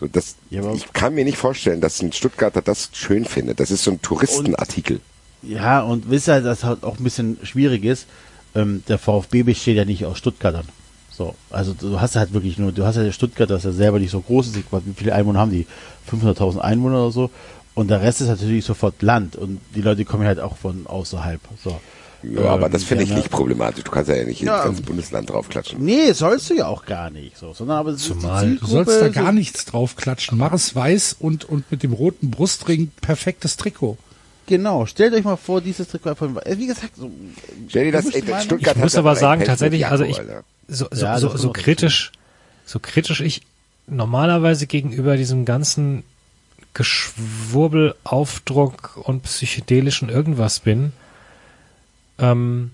So, das, Ja, aber- ich kann mir nicht vorstellen, dass ein Stuttgarter das schön findet. Das ist so ein Touristenartikel. Ja, und wisst ihr, dass halt auch ein bisschen schwierig ist, ähm, der VfB besteht ja nicht aus Stuttgartern. So, also du hast halt wirklich nur, du hast ja Stuttgart, das ja selber nicht so groß ist. Wie viele Einwohner haben die? 500.000 Einwohner oder so. Und der Rest ist natürlich sofort Land und die Leute kommen halt auch von außerhalb. So. Ja, aber Ähm, das finde ich ja, nicht problematisch. Du kannst ja nicht Ja. ins ganze Bundesland draufklatschen. Nee, sollst du ja auch gar nicht so, sondern aber Zumal- Du sollst da so- gar nichts draufklatschen. Mach es weiß und, und mit dem roten Brustring perfektes Trikot. Genau, stellt euch mal vor, dieses Trikot einfach, äh, wie gesagt, so, Stell dir das, ey, meinen- Stuttgart Ich muss aber sagen, tatsächlich, Jakob, also ich, so, so, Ja, das so, so kritisch, so kritisch ich normalerweise gegenüber diesem ganzen Geschwurbel, Aufdruck und psychedelischen irgendwas bin, ähm,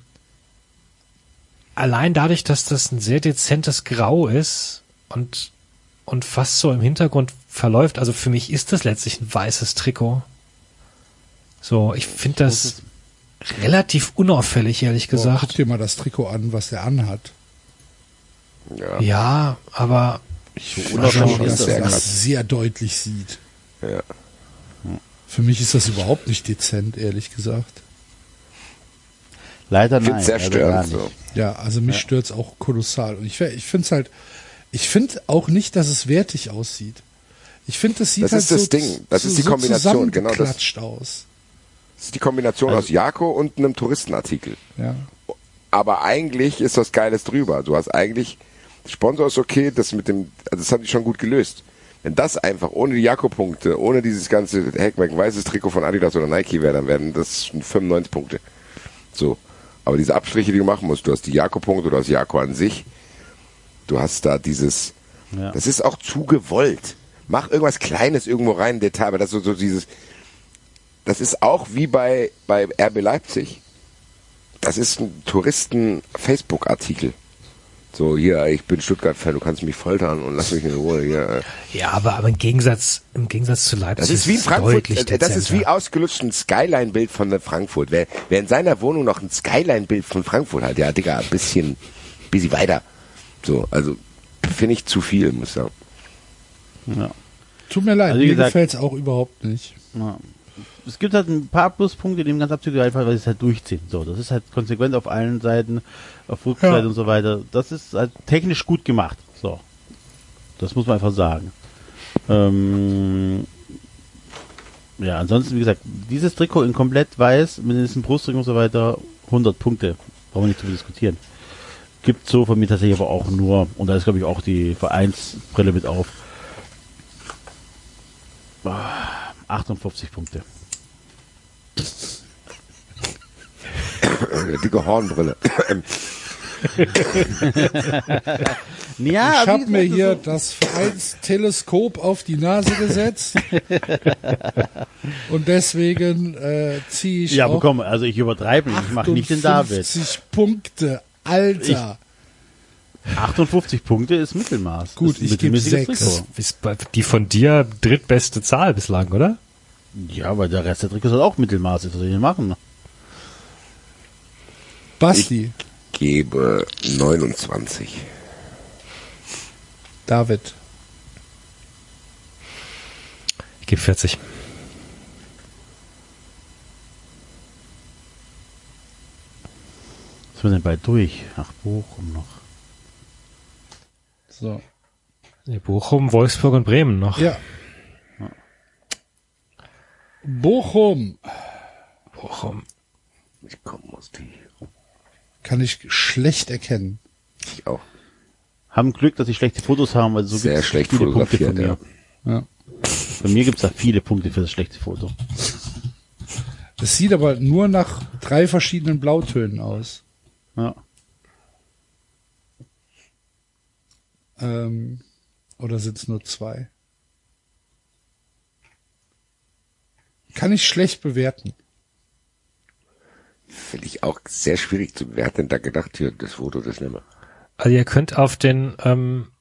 allein dadurch, dass das ein sehr dezentes Grau ist und, und fast so im Hintergrund verläuft, also für mich ist das letztlich ein weißes Trikot. So, ich finde das relativ unauffällig, ehrlich Boah, gesagt. guck dir mal das Trikot an, was er anhat. Ja. Ja, aber unauffällig Schon, dass das man krass. das sehr deutlich sieht. Ja. Für mich ist das überhaupt nicht dezent, ehrlich gesagt. leider Ich nein. finde sehr störend nicht. so. Ja, also mich stört's auch kolossal. Und ich, ich finde es halt, ich finde auch nicht, dass es wertig aussieht. Ich finde, das sieht Das halt ist das so, Ding. Das so, ist die so Kombination, genau das. aus. Das ist die Kombination Also aus Jako und einem Touristenartikel. Ja. Aber eigentlich ist was Geiles drüber. Du hast eigentlich, Sponsor ist okay, das mit dem, also das haben die schon gut gelöst. Wenn das einfach ohne die Jako-Punkte, ohne dieses ganze Heckmeck, weißes Trikot von Adidas oder Nike wäre, dann wären das 95 Punkte. So. Aber diese Abstriche, die du machen musst, du hast die Jako-Punkte, du hast Jako an sich, du hast da dieses, Ja. das ist auch zu gewollt. Mach irgendwas Kleines irgendwo rein, ein Detail, aber das ist so, so dieses, das ist auch wie bei, bei RB Leipzig. Das ist ein Touristen-Facebook-Artikel. So, hier, ich bin Stuttgart-Fan, du kannst mich foltern und lass mich in Ruhe. Hier. Ja, aber, aber im Gegensatz, im Gegensatz zu Leipzig Das ist wie in es Frankfurt, deutlich äh, das ist wie dezenter. ausgelutscht ein Skyline-Bild von Frankfurt. Wer, wer in seiner Wohnung noch ein Skyline-Bild von Frankfurt hat, ja, Digga, ein bisschen, bisschen weiter. So, also, finde ich zu viel, muss ich sagen. Ja. Tut mir leid, Also mir gesagt- gefällt's auch überhaupt nicht. Ja. Es gibt halt ein paar Pluspunkte, die dem ganz Abzüge einfach, weil sie es halt durchziehen. So, das ist halt konsequent auf allen Seiten, auf Rückseite Ja. und so weiter. Das ist halt technisch gut gemacht. So. Das muss man einfach sagen. Ähm, ja, ansonsten, wie gesagt, dieses Trikot in komplett weiß, mit diesem Brustring und so weiter, 100 Punkte. Brauchen wir nicht drüber diskutieren. Gibt so von mir tatsächlich aber auch nur, und da ist glaube ich auch die Vereinsbrille mit auf, ah, 58 Punkte. Eine dicke Hornbrille. Ja, Ich habe mir hier das Vereinsteleskop auf die Nase gesetzt. und deswegen äh, ziehe ich Ja, auch komm, also ich übertreibe nicht, ich mache nicht den David. 58 Punkte. Alter. 58 Punkte ist Mittelmaß. Gut, ist ich geb mittelmäßiges sechs. Trikot. Ist bei- die von dir drittbeste Zahl bislang, oder? Ja, weil der Rest der Trikots hat auch Mittelmaß. ist. Was soll ich denn machen? Basti, Gebe 29. David, Ich gebe 40. Was sind wir denn bald durch? Ach, Bochum noch. so. Nee, Bochum, Wolfsburg und Bremen noch. Ja. Bochum Bochum. Ich komme aus die. kann ich schlecht erkennen. Ich auch. Haben Glück, dass sie schlechte Fotos haben, weil so Sehr gibt's schlecht viele Punkte von fotografiert, mir. Ja. Bei mir gibt's da viele Punkte für das schlechte Foto. Es sieht aber nur nach drei verschiedenen Blautönen aus. Ja. Ähm, oder sind es nur zwei? Kann ich schlecht bewerten. Finde ich auch sehr schwierig zu bewerten. Da gedacht, hier, das Foto, das nehmen wir. Also ihr könnt auf den, ähm,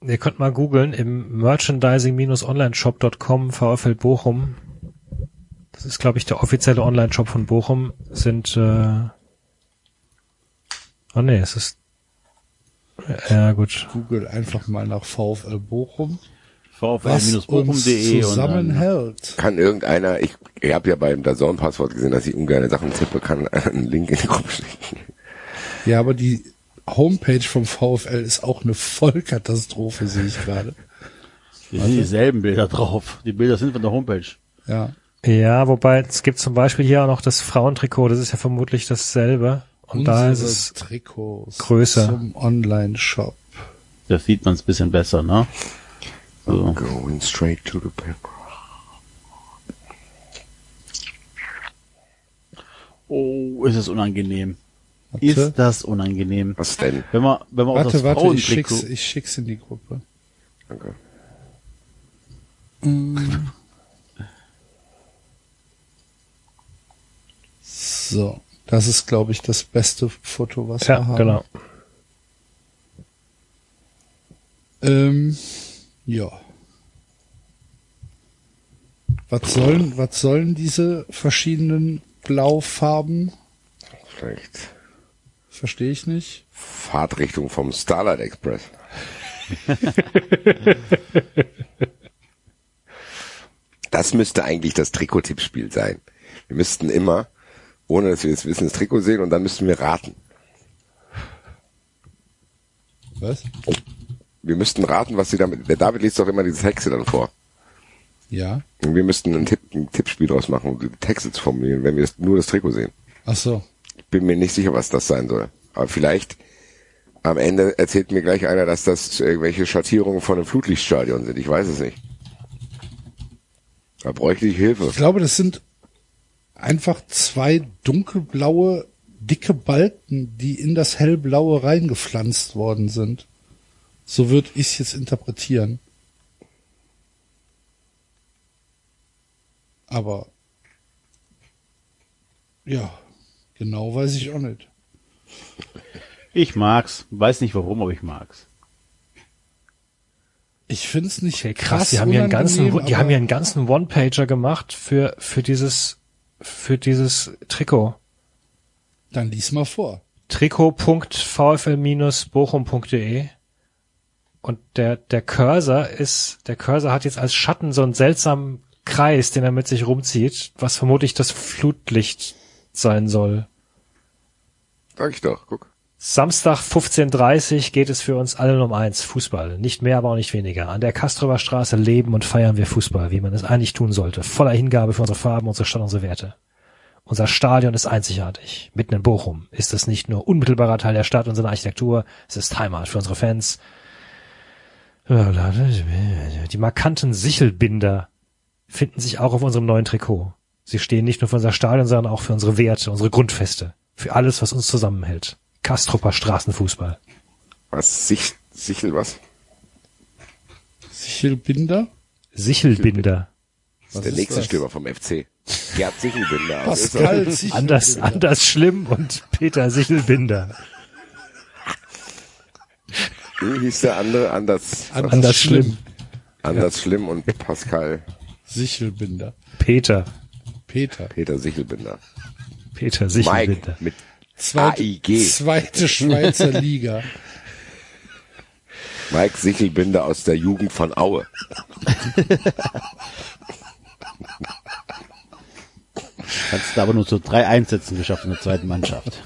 ihr könnt mal googeln im merchandising-onlineshop.com VfL Bochum. Das ist, glaube ich, der offizielle Online-Shop von Bochum. Sind, äh, oh nee, es ist, ja gut. Google einfach mal nach VfL Bochum. Was uns VfL-bochum.de zusammenhält. Kann irgendeiner, ich, ich habe ja beim Dazorn-Passwort gesehen, dass ich ungerne Sachen tippe, kann einen Link in die Gruppe schicken. Ja, aber die Homepage vom VfL ist auch eine Vollkatastrophe, sehe ich gerade. Hier sind dieselben Bilder drauf. Die Bilder sind von der Homepage. Ja. Ja, wobei es gibt zum Beispiel hier auch noch das Frauentrikot, das ist ja vermutlich dasselbe. Und da ist Unsere es, Trikots größer. zum Online-Shop. Da sieht man es bisschen besser, ne? So. Going straight to the paper. Oh, ist es unangenehm. Warte, Ist das unangenehm. Was denn? Wenn man, wenn man auch warte, das warte ich, schick's, ich schick's in die Gruppe. Danke. So, das ist, glaube ich, das beste Foto, was ja, wir haben. genau. Ähm, ja. Was sollen, was sollen diese verschiedenen Blaufarben? Vielleicht Verstehe ich nicht. Fahrtrichtung vom Starlight Express. das müsste eigentlich das Trikot-Tippspiel sein. Wir müssten immer, ohne dass wir es wissen, das Trikot sehen und dann müssten wir raten. Was? Wir müssten raten, was sie damit. Der David liest doch immer diese Texte dann vor. Ja. Und wir müssten ein, Tipp, ein Tippspiel draus machen, um die Texte zu formulieren, wenn wir nur das Trikot sehen. Ach so. Ich bin mir nicht sicher, was das sein soll. Aber vielleicht am Ende erzählt mir gleich einer, dass das irgendwelche Schattierungen von einem Flutlichtstadion sind. Ich weiß es nicht. Da bräuchte ich Hilfe. Ich glaube, das sind einfach zwei dunkelblaue, dicke Balken, die in das hellblaue reingepflanzt worden sind. So würde ich es jetzt interpretieren. Aber ja, genau weiß ich auch nicht. Ich mag's. Weiß nicht warum, aber ich mag's. Ich finde es nicht Okay, krass. krass, die haben ja einen ganzen, die haben ja einen ganzen One-Pager gemacht für, für dieses, für dieses Trikot. Dann lies mal vor. Trikot.vfl-bochum.de und der, der Cursor ist, der Cursor hat jetzt als Schatten so einen seltsamen Kreis, den er mit sich rumzieht, was vermutlich das Flutlicht sein soll. Sag ich doch, guck. Samstag 15.30 geht es für uns allen um eins, Fußball. Nicht mehr, aber auch nicht weniger. An der Kastrower Straße leben und feiern wir Fußball, wie man es eigentlich tun sollte. Voller Hingabe für unsere Farben, unsere Stadt, unsere Werte. Unser Stadion ist einzigartig. Mitten in Bochum ist es nicht nur unmittelbarer Teil der Stadt und seiner Architektur, es ist Heimat für unsere Fans. Die markanten Sichelbinder finden sich auch auf unserem neuen Trikot. Sie stehen nicht nur für unser Stadion, sondern auch für unsere Werte, unsere Grundfeste. Für alles, was uns zusammenhält. Kastrupper Straßenfußball. Was? Sich, Sichel was? Sichelbinder? Sichelbinder. Das ist der ist nächste das? Stürmer vom FC. Gerd Sichelbinder. aus Österreich. Pascal Sichelbinder. Anders, anders schlimm und Peter Sichelbinder. Wie hieß der andere? Anders, Anders, Anders schlimm. schlimm. anders schlimm und Pascal Sichelbinder. Peter. Peter. Peter Sichelbinder. Peter Mike Sichelbinder. mit Zweite, AIG. zweite Schweizer Liga. Mike Sichelbinder aus der Jugend von Aue. Kannst du aber nur so drei Einsätzen geschafft in der zweiten Mannschaft.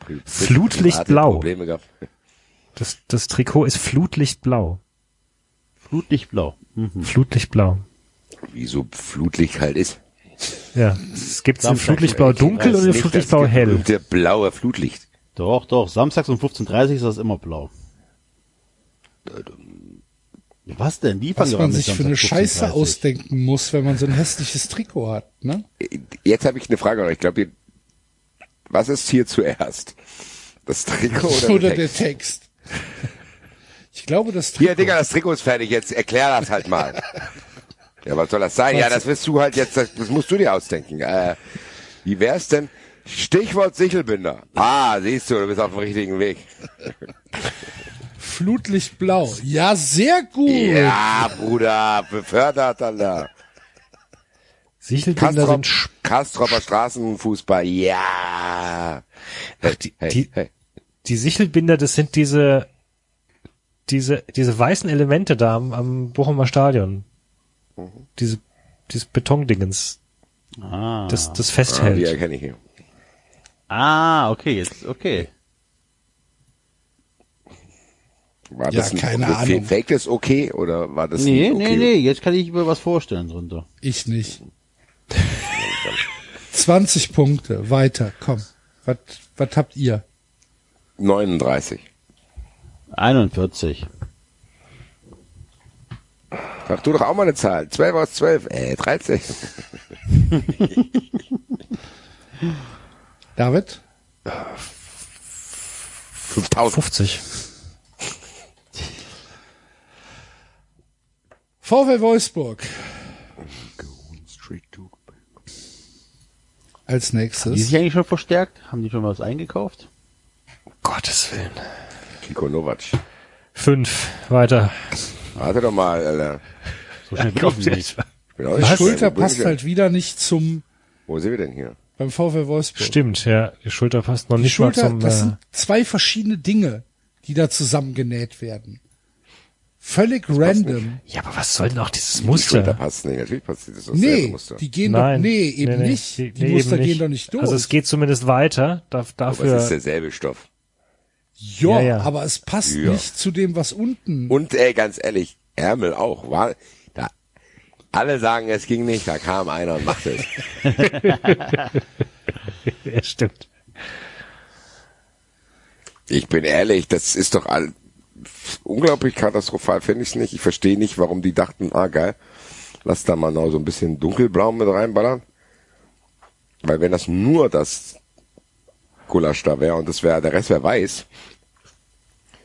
Pri- Flutlichtblau. Das, das Trikot ist flutlichtblau. Flutlichtblau. Hm. Flutlichtblau. Wieso Flutlicht halt ist. Ja. Es gibt Samstag. Flutlichtblau dunkel und nicht Flutlichtblau hell. berühmte blaue Flutlicht. Doch, doch. Samstags um 15.30 Uhr ist das immer blau. Was denn? Die Was man sich für eine Scheiße 15.30 ausdenken muss, wenn man so ein hässliches Trikot hat, ne? Jetzt habe ich eine Frage an euch. Ich glaube, was ist hier zuerst? Das Trikot oder, Oder der der Text? Text. Ich glaube, das Trikot. Hier, Digga, das Trikot ist fertig. Jetzt erklär das halt mal. ja, was soll das sein? Ja, das wirst du halt jetzt, das, das musst du dir ausdenken. Äh, wie wär's denn? Stichwort Sichelbinder. Ah, siehst du, du bist auf dem richtigen Weg. Flutlichtblau. Ja, sehr gut. Ja, Bruder, befördert, Alter. Sichelbinder Kastrop, sind sch- Kastropper Straßenfußball, ja. Hey, die- hey, die- hey. die Sichelbinder, das sind diese, diese, diese weißen Elemente da am, am Bochumer Stadion. Diese, dieses Betondingens, Ah. das, das Ah, die festhält. erkenne ich hier. ah, okay, jetzt, okay. War Ja, das ein keine okay, Ahnung. Fake das okay oder war das Nee, nicht okay? nee, nee, jetzt kann ich mir was vorstellen drunter. Ich nicht. 20 Punkte. Weiter. Komm. Was, was habt ihr? 39. 41. Sag du doch auch mal eine Zahl. 12 aus 12. Äh, 13. David? 5000. 50. VW Wolfsburg. Als Haben die nächstes. sich eigentlich schon verstärkt? Haben die schon was eingekauft? Gottes Willen. Kiko Novac. Fünf. Weiter. Warte doch mal, Alter. So schnell bin ich nicht. Ich bin auch Die nicht Schulter passt halt wieder nicht zum Wo sind wir denn hier? beim VW Wolfsburg. Stimmt, ja. Die Schulter passt noch Die nicht Schulter, mal zum, das äh, sind zwei verschiedene Dinge, die da zusammengenäht werden. Völlig random. ja, aber was soll denn auch dieses Die Schulter Muster? passt nicht. Natürlich passt das dasselbe Nee, Muster. die gehen Nein. doch, nee, eben Nee, nee, nicht. Die, nee, Muster gehen doch nicht durch. Also es geht zumindest weiter. Da, Aber es dafür, ist derselbe Stoff. Ja, Ja, ja. aber es passt Ja. nicht zu dem, was unten. Und ey, ganz ehrlich, Ärmel auch. War, da, alle sagen, es ging nicht, da kam einer und machte es. ja, stimmt. Ich bin ehrlich, das ist doch all, unglaublich katastrophal, finde ich es nicht. Ich verstehe nicht, warum die dachten, ah geil, lass da mal noch so ein bisschen dunkelblau mit reinballern. Weil wenn das nur das Gulasch da wäre und das wäre, der Rest wäre weiß,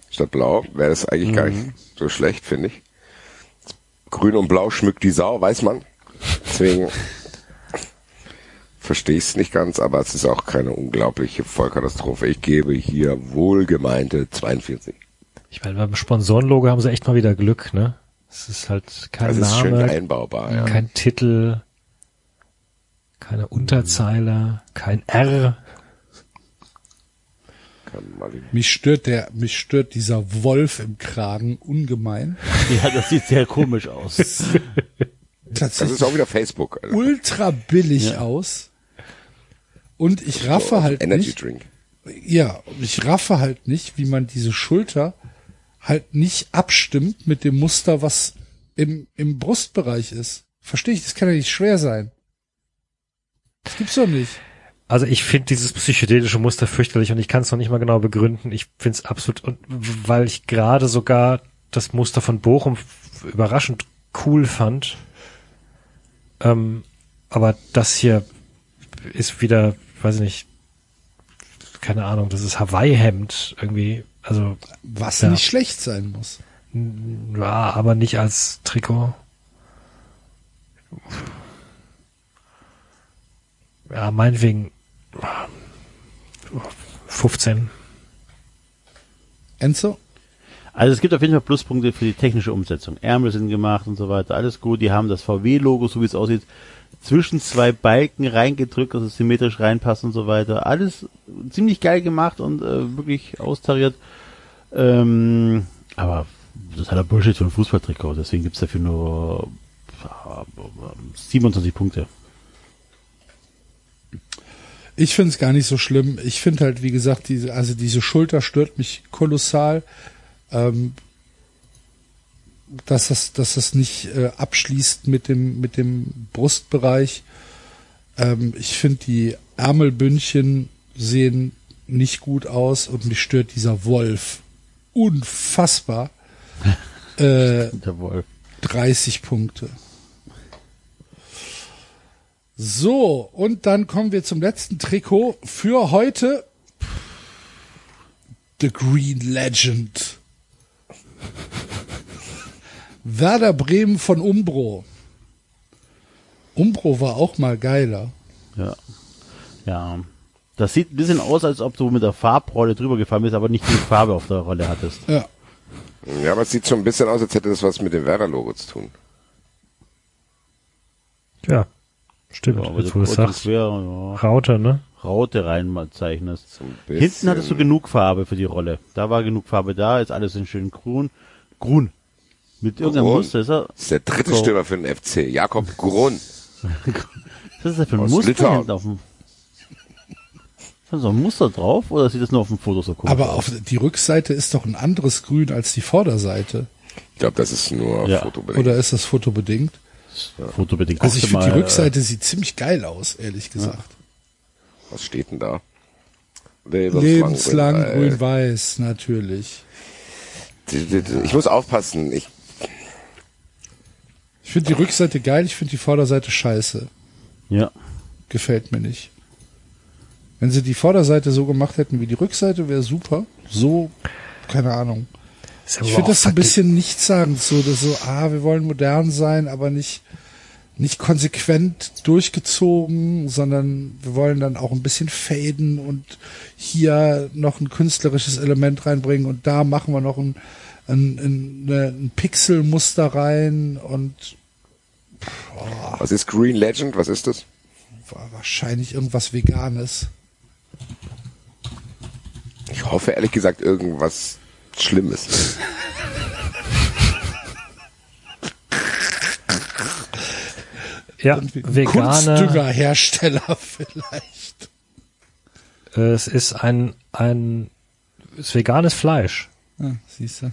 statt blau, wäre das eigentlich gar nicht so schlecht, finde ich. Grün und blau schmückt die Sau, weiß man. Deswegen verstehe ich es nicht ganz, aber es ist auch keine unglaubliche Vollkatastrophe. Ich gebe hier wohlgemeinte 42. Ich meine, beim Sponsorenlogo haben sie echt mal wieder Glück, ne? Es ist halt kein Das ist schön Name, einbaubar, ja. kein Titel, keine Unterzeile, kein R. Kann Mich stört der, mich stört dieser Wolf im Kragen ungemein. Ja, das sieht sehr komisch aus. Das tatsächlich ist auch wieder Facebook. Also. ultra billig aus. Und ich raffe halt Energy nicht, Drink. ja, und ich raffe halt nicht, wie man diese Schulter halt nicht abstimmt mit dem Muster, was im, im Brustbereich ist. Verstehe ich, das kann ja nicht schwer sein. Das gibt's doch nicht. Also ich finde dieses psychedelische Muster fürchterlich und ich kann es noch nicht mal genau begründen. Ich finde es absolut, und weil ich gerade sogar das Muster von Bochum überraschend cool fand. Ähm, aber das hier ist wieder, weiß ich nicht, keine Ahnung, das ist Hawaii-Hemd irgendwie. Also, Was Ja. nicht schlecht sein muss. ja, aber nicht als Trikot. Ja, meinetwegen 15. Enzo? Also es gibt auf jeden Fall Pluspunkte für die technische Umsetzung. Ärmel sind gemacht und so weiter, alles gut. Die haben das VW-Logo, so wie es aussieht, zwischen zwei Balken reingedrückt, dass es symmetrisch reinpasst und so weiter. Alles ziemlich geil gemacht und äh, wirklich austariert. Ähm, aber das ist halt ein Bullshit für ein Fußballtrikot, deswegen gibt's dafür nur äh, 27 Punkte. Ich finde es gar nicht so schlimm. Ich finde halt, wie gesagt, diese, also diese Schulter stört mich kolossal. Ähm, dass das, dass das nicht äh, abschließt mit dem, mit dem Brustbereich. Ähm, ich finde die Ärmelbündchen sehen nicht gut aus und mich stört dieser Wolf. Unfassbar. äh, Der Wolf. 30 Punkte. So, und dann kommen wir zum letzten Trikot für heute. The Green Legend. Werder Bremen von Umbro. Umbro war auch mal geiler. Ja. Ja. Das sieht ein bisschen aus, als ob du mit der Farbrolle drüber gefahren bist, aber nicht die Farbe auf der Rolle hattest. Ja. Ja, aber es sieht schon ein bisschen aus, als hätte das was mit dem Werder-Logo zu tun. Ja, stimmt. Ja, aber jetzt, so wo du kurz und sagst. quer, ja, Raute, ne? Raute reinzeichnest. So. Hinten hattest du genug Farbe für die Rolle. Da war genug Farbe da, ist alles in schön grün. Grün. Mit irgendeinem. Muster. Ist er, Das ist der dritte So. Stürmer für den FC. Jakob Grun. was ist das für ein Aus Muster Litauen. hinten auf dem... Ist da so ein Muster drauf oder sieht das nur auf dem Foto so komisch Aber aus? auf die Rückseite ist doch ein anderes Grün als die Vorderseite. Ich glaube, das ist nur Ja. Fotobedingt. Oder ist das fotobedingt? Fotobedingt. Also ich finde die Rückseite sieht ziemlich geil aus, ehrlich gesagt. Was steht denn da? Lebenslang, Lebenslang grün-weiß. natürlich. Ich muss aufpassen. Ich, Ich finde die Rückseite geil, ich finde die Vorderseite scheiße. Äh, ja. Gefällt mir nicht. Wenn sie die Vorderseite so gemacht hätten wie die Rückseite, wäre super. So, keine Ahnung. Ich finde das so ein bisschen nichtssagend, so, dass so, ah, wir wollen modern sein, aber nicht, nicht konsequent durchgezogen, sondern wir wollen dann auch ein bisschen faden und hier noch ein künstlerisches Element reinbringen und da machen wir noch ein, ein, ein, ein Pixelmuster rein und was ist Green Legend? Was ist das? war wahrscheinlich irgendwas Veganes. Ich hoffe ehrlich gesagt irgendwas Schlimmes. Ja, vegane. Kunstdüngerhersteller vielleicht. Es ist ein, ein, es ist veganes Fleisch. Ja, siehst du.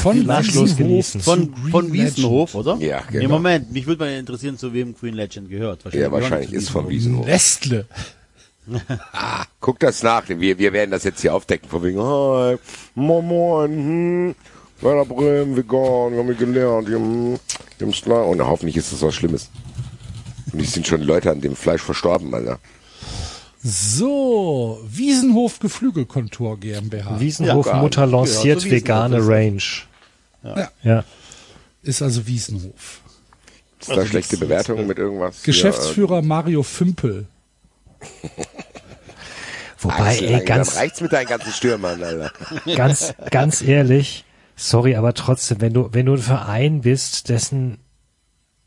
Von Nachschluss genießen. Von, von Wiesenhof, oder? Ja, Nee, genau. Moment, mich würde mal interessieren, zu wem Green Legend gehört. Ja, gehört wahrscheinlich ist von Wiesenhof. Wiesenhof. Nestle. Guck das nach. Wir, wir werden das jetzt hier aufdecken. Von wegen, hi, moin, moin, hm, Werder Bremen, vegan, wir haben wir gelernt, haben Slime. Und hoffentlich ist das was Schlimmes. Und es sind schon Leute an dem Fleisch verstorben, Alter. So, Wiesenhof Geflügelkontor GmbH. Wiesenhof Ja, Mutter ja, so lanciert Wiesenhof vegane ist das. Range. Ja. Ja. Ist also Wiesenhof. Ist da schlechte Bewertungen mit irgendwas? Geschäftsführer Mario Fümpel. Wobei, ey, ganz, reicht's mit deinen ganzen Stürmern, Alter. ganz, ganz ehrlich, sorry, aber trotzdem, wenn du, wenn du ein Verein bist, dessen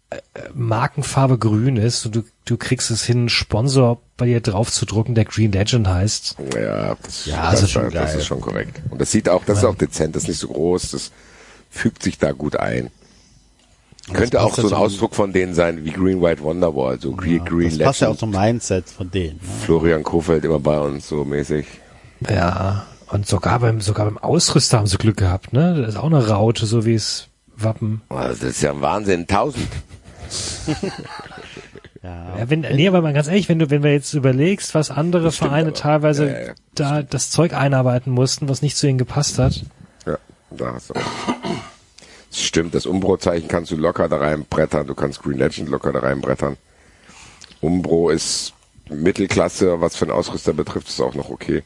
äh, Markenfarbe grün ist und du, du kriegst es hin, einen Sponsor bei dir drauf zu drucken, der Green Legend heißt. Ja, das, Ja, das, das ist schon das geil. ist schon korrekt. Und das sieht auch, das ist auch dezent, das ist nicht so groß, das fügt sich da gut ein. Könnte auch ja so ein zum- Ausdruck von denen sein, wie Green White Wonderwall, so Green, Green Das passt ja auch zum Mindset von denen. Ne? Florian Kofeld immer bei uns so mäßig. Ja, und sogar beim, sogar beim Ausrüster haben sie Glück gehabt, ne? Das ist auch eine Raute, so wie es Wappen. Also das ist ja ein Wahnsinn, tausend. Ja. Ja, wenn, nee, aber mal ganz ehrlich, wenn du, wenn wir jetzt überlegst, was andere Vereine aber. teilweise Ja, ja, ja. da das Zeug einarbeiten mussten, was nicht zu ihnen gepasst hat. Ja, da hast du recht. Das stimmt, das Umbro-Zeichen kannst du locker da reinbrettern, du kannst Green Legend locker da reinbrettern. Umbro ist Mittelklasse, was für einen Ausrüster betrifft, ist auch noch okay.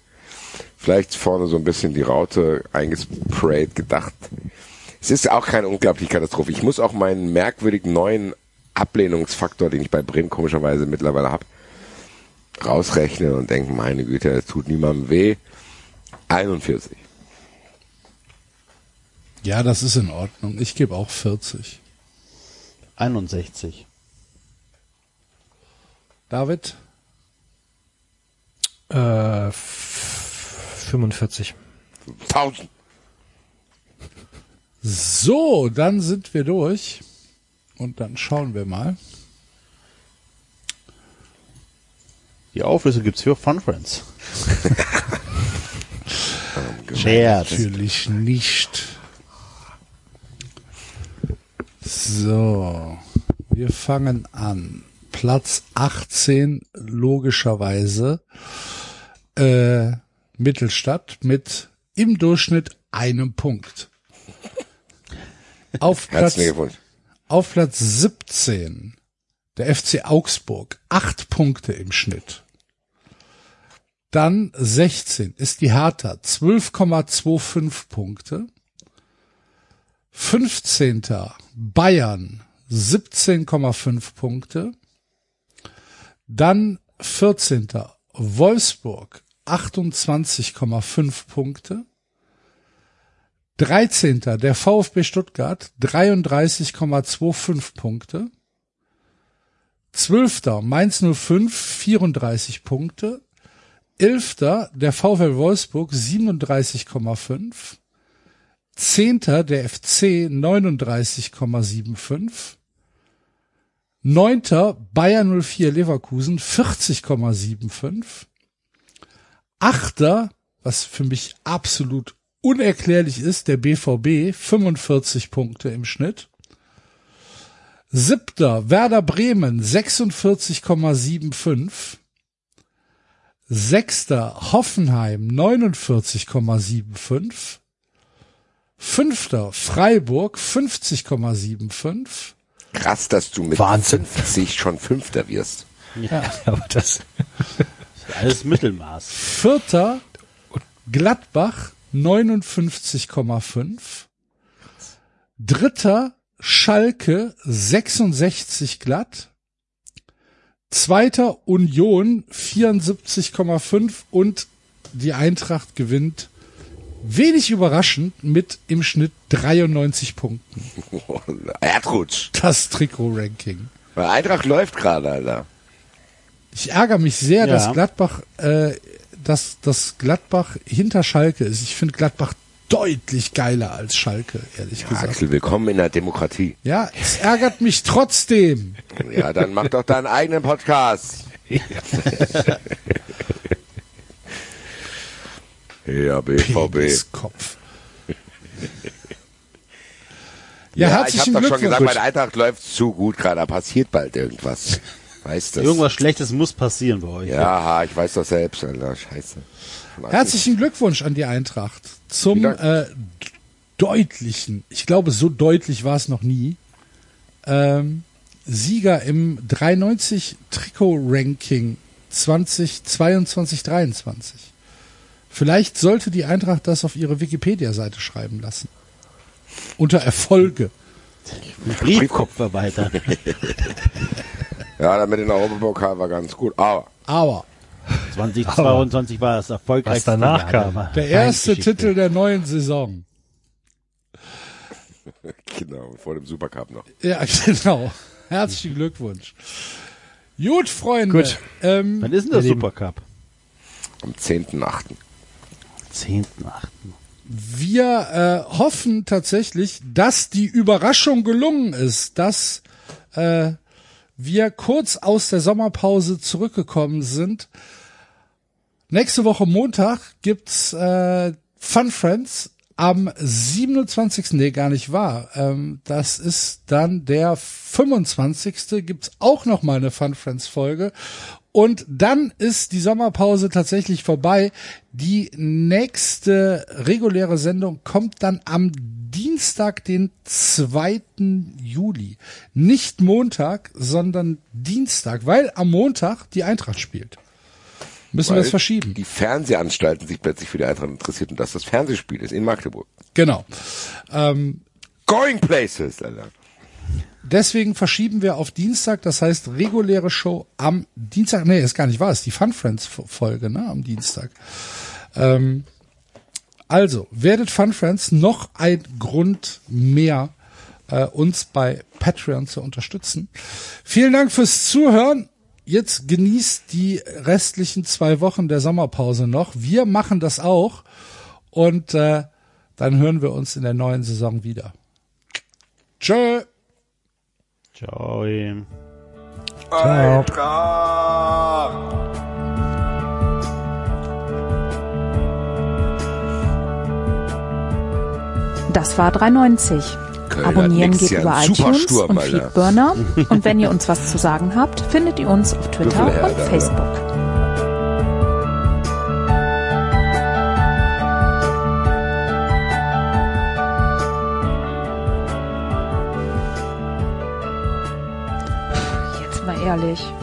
Vielleicht vorne so ein bisschen die Raute eingesprayt, gedacht. Es ist auch keine unglaubliche Katastrophe. Ich muss auch meinen merkwürdigen neuen Ablehnungsfaktor, den ich bei Bremen komischerweise mittlerweile habe, rausrechnen und denken, meine Güte, es tut niemandem weh. 41. Ja, das ist in Ordnung. Ich gebe auch 40. 61. David? Äh, f- 45. 1000. So, dann sind wir durch. Und dann schauen wir mal. Die Auflösung gibt's für Fun Friends. Scherz. Natürlich nicht. So, wir fangen an. Platz 18, logischerweise, äh, Mittelstadt mit im Durchschnitt einem Punkt. Auf Platz, auf Platz 17, der FC Augsburg, acht Punkte im Schnitt. Dann 16 ist die Hertha, 12,25 Punkte. 15. Bayern, 17,5 Punkte. Dann 14. Wolfsburg, 28,5 Punkte. 13. der VfB Stuttgart, 33,25 Punkte. 12. Mainz 05, 34 Punkte. 11. der VfL Wolfsburg 37,5. 10. der FC 39,75. 9. Bayern 04 Leverkusen 40,75. 8. was für mich absolut unerklärlich ist, der BVB 45 Punkte im Schnitt. Siebter Werder Bremen 46,75. Sechster Hoffenheim 49,75. Fünfter Freiburg 50,75. Krass, dass du mit Wahnsinn. 50 schon Fünfter wirst. Aber das, Alles Mittelmaß. Vierter Gladbach 59,5. Dritter Schalke 66 glatt. Zweiter Union 74,5 und die Eintracht gewinnt wenig überraschend mit im Schnitt 93 Punkten. Erdrutsch. Das Trikot-Ranking. Weil Eintracht läuft gerade, Alter. Ich ärgere mich sehr, Ja. dass Gladbach, äh, dass, dass Gladbach hinter Schalke ist. Ich finde Gladbach deutlich geiler als Schalke, ehrlich gesagt. Axel, willkommen in der Demokratie. Ja, es ärgert mich trotzdem. Ja, dann mach doch deinen eigenen Podcast. Ja, BVB. Peniskopf. Ja, ich herzlichen habe doch schon gesagt, bei der Eintracht läuft zu gut gerade. Da passiert bald irgendwas. Weißt du? Irgendwas Schlechtes muss passieren bei euch. Ja, ich weiß doch selbst, Alter. Scheiße. Herzlichen Glückwunsch an die Eintracht zum äh, deutlichen, ich glaube, so deutlich war es noch nie, ähm, Sieger im 93 Trikot-Ranking 2022-23. Vielleicht sollte die Eintracht das auf ihre Wikipedia-Seite schreiben lassen. Unter Erfolge. Briefkopf weiter. Ja, damit in der Europapokal war ganz gut. Aber Aber 2022 war das erfolgreichste Was danach Jahr kam. der der erste. Titel der neuen Saison. genau, vor dem Supercup noch. Ja, genau. Herzlichen Glückwunsch. Gut, Freunde. Gut. Ähm, Wann ist denn der. Supercup? Am 10.8. 10.8. wir äh, hoffen tatsächlich, dass die Überraschung gelungen ist, dass äh, wir kurz aus der Sommerpause zurückgekommen sind. Nächste Woche Montag gibt's äh, Fun Friends am 27. Nee, gar nicht wahr. Ähm, das ist dann der 25. gibt's auch noch mal eine Fun Friends Folge. Und dann ist die Sommerpause tatsächlich vorbei. Die nächste reguläre Sendung kommt dann am Dienstag, den 2. Juli. Nicht Montag, sondern Dienstag, weil am Montag die Eintracht spielt. Müssen wir Weil es verschieben. Die Fernsehanstalten sich plötzlich für die Eintracht interessiert und dass das Fernsehspiel ist in Magdeburg. Genau. Ähm, Going places, Alter. Deswegen verschieben wir auf Dienstag, das heißt reguläre Show am Dienstag. Nee, ist gar nicht wahr, ist die Fun Friends Folge, ne, am Dienstag. Ähm, also, werdet Fun Friends noch ein Grund mehr, äh, uns bei Patreon zu unterstützen. Vielen Dank fürs Zuhören. Jetzt genießt die restlichen zwei Wochen der Sommerpause noch. Wir machen das auch. Und äh, dann hören wir uns in der neuen Saison wieder. Tschö. Ciao. Eintracht! Das war 390. Köln Abonnieren geht ja, über iTunes Sturm, und. Feedburner. und wenn ihr uns was zu sagen habt, findet ihr uns auf Twitter und Alter. Facebook. Jetzt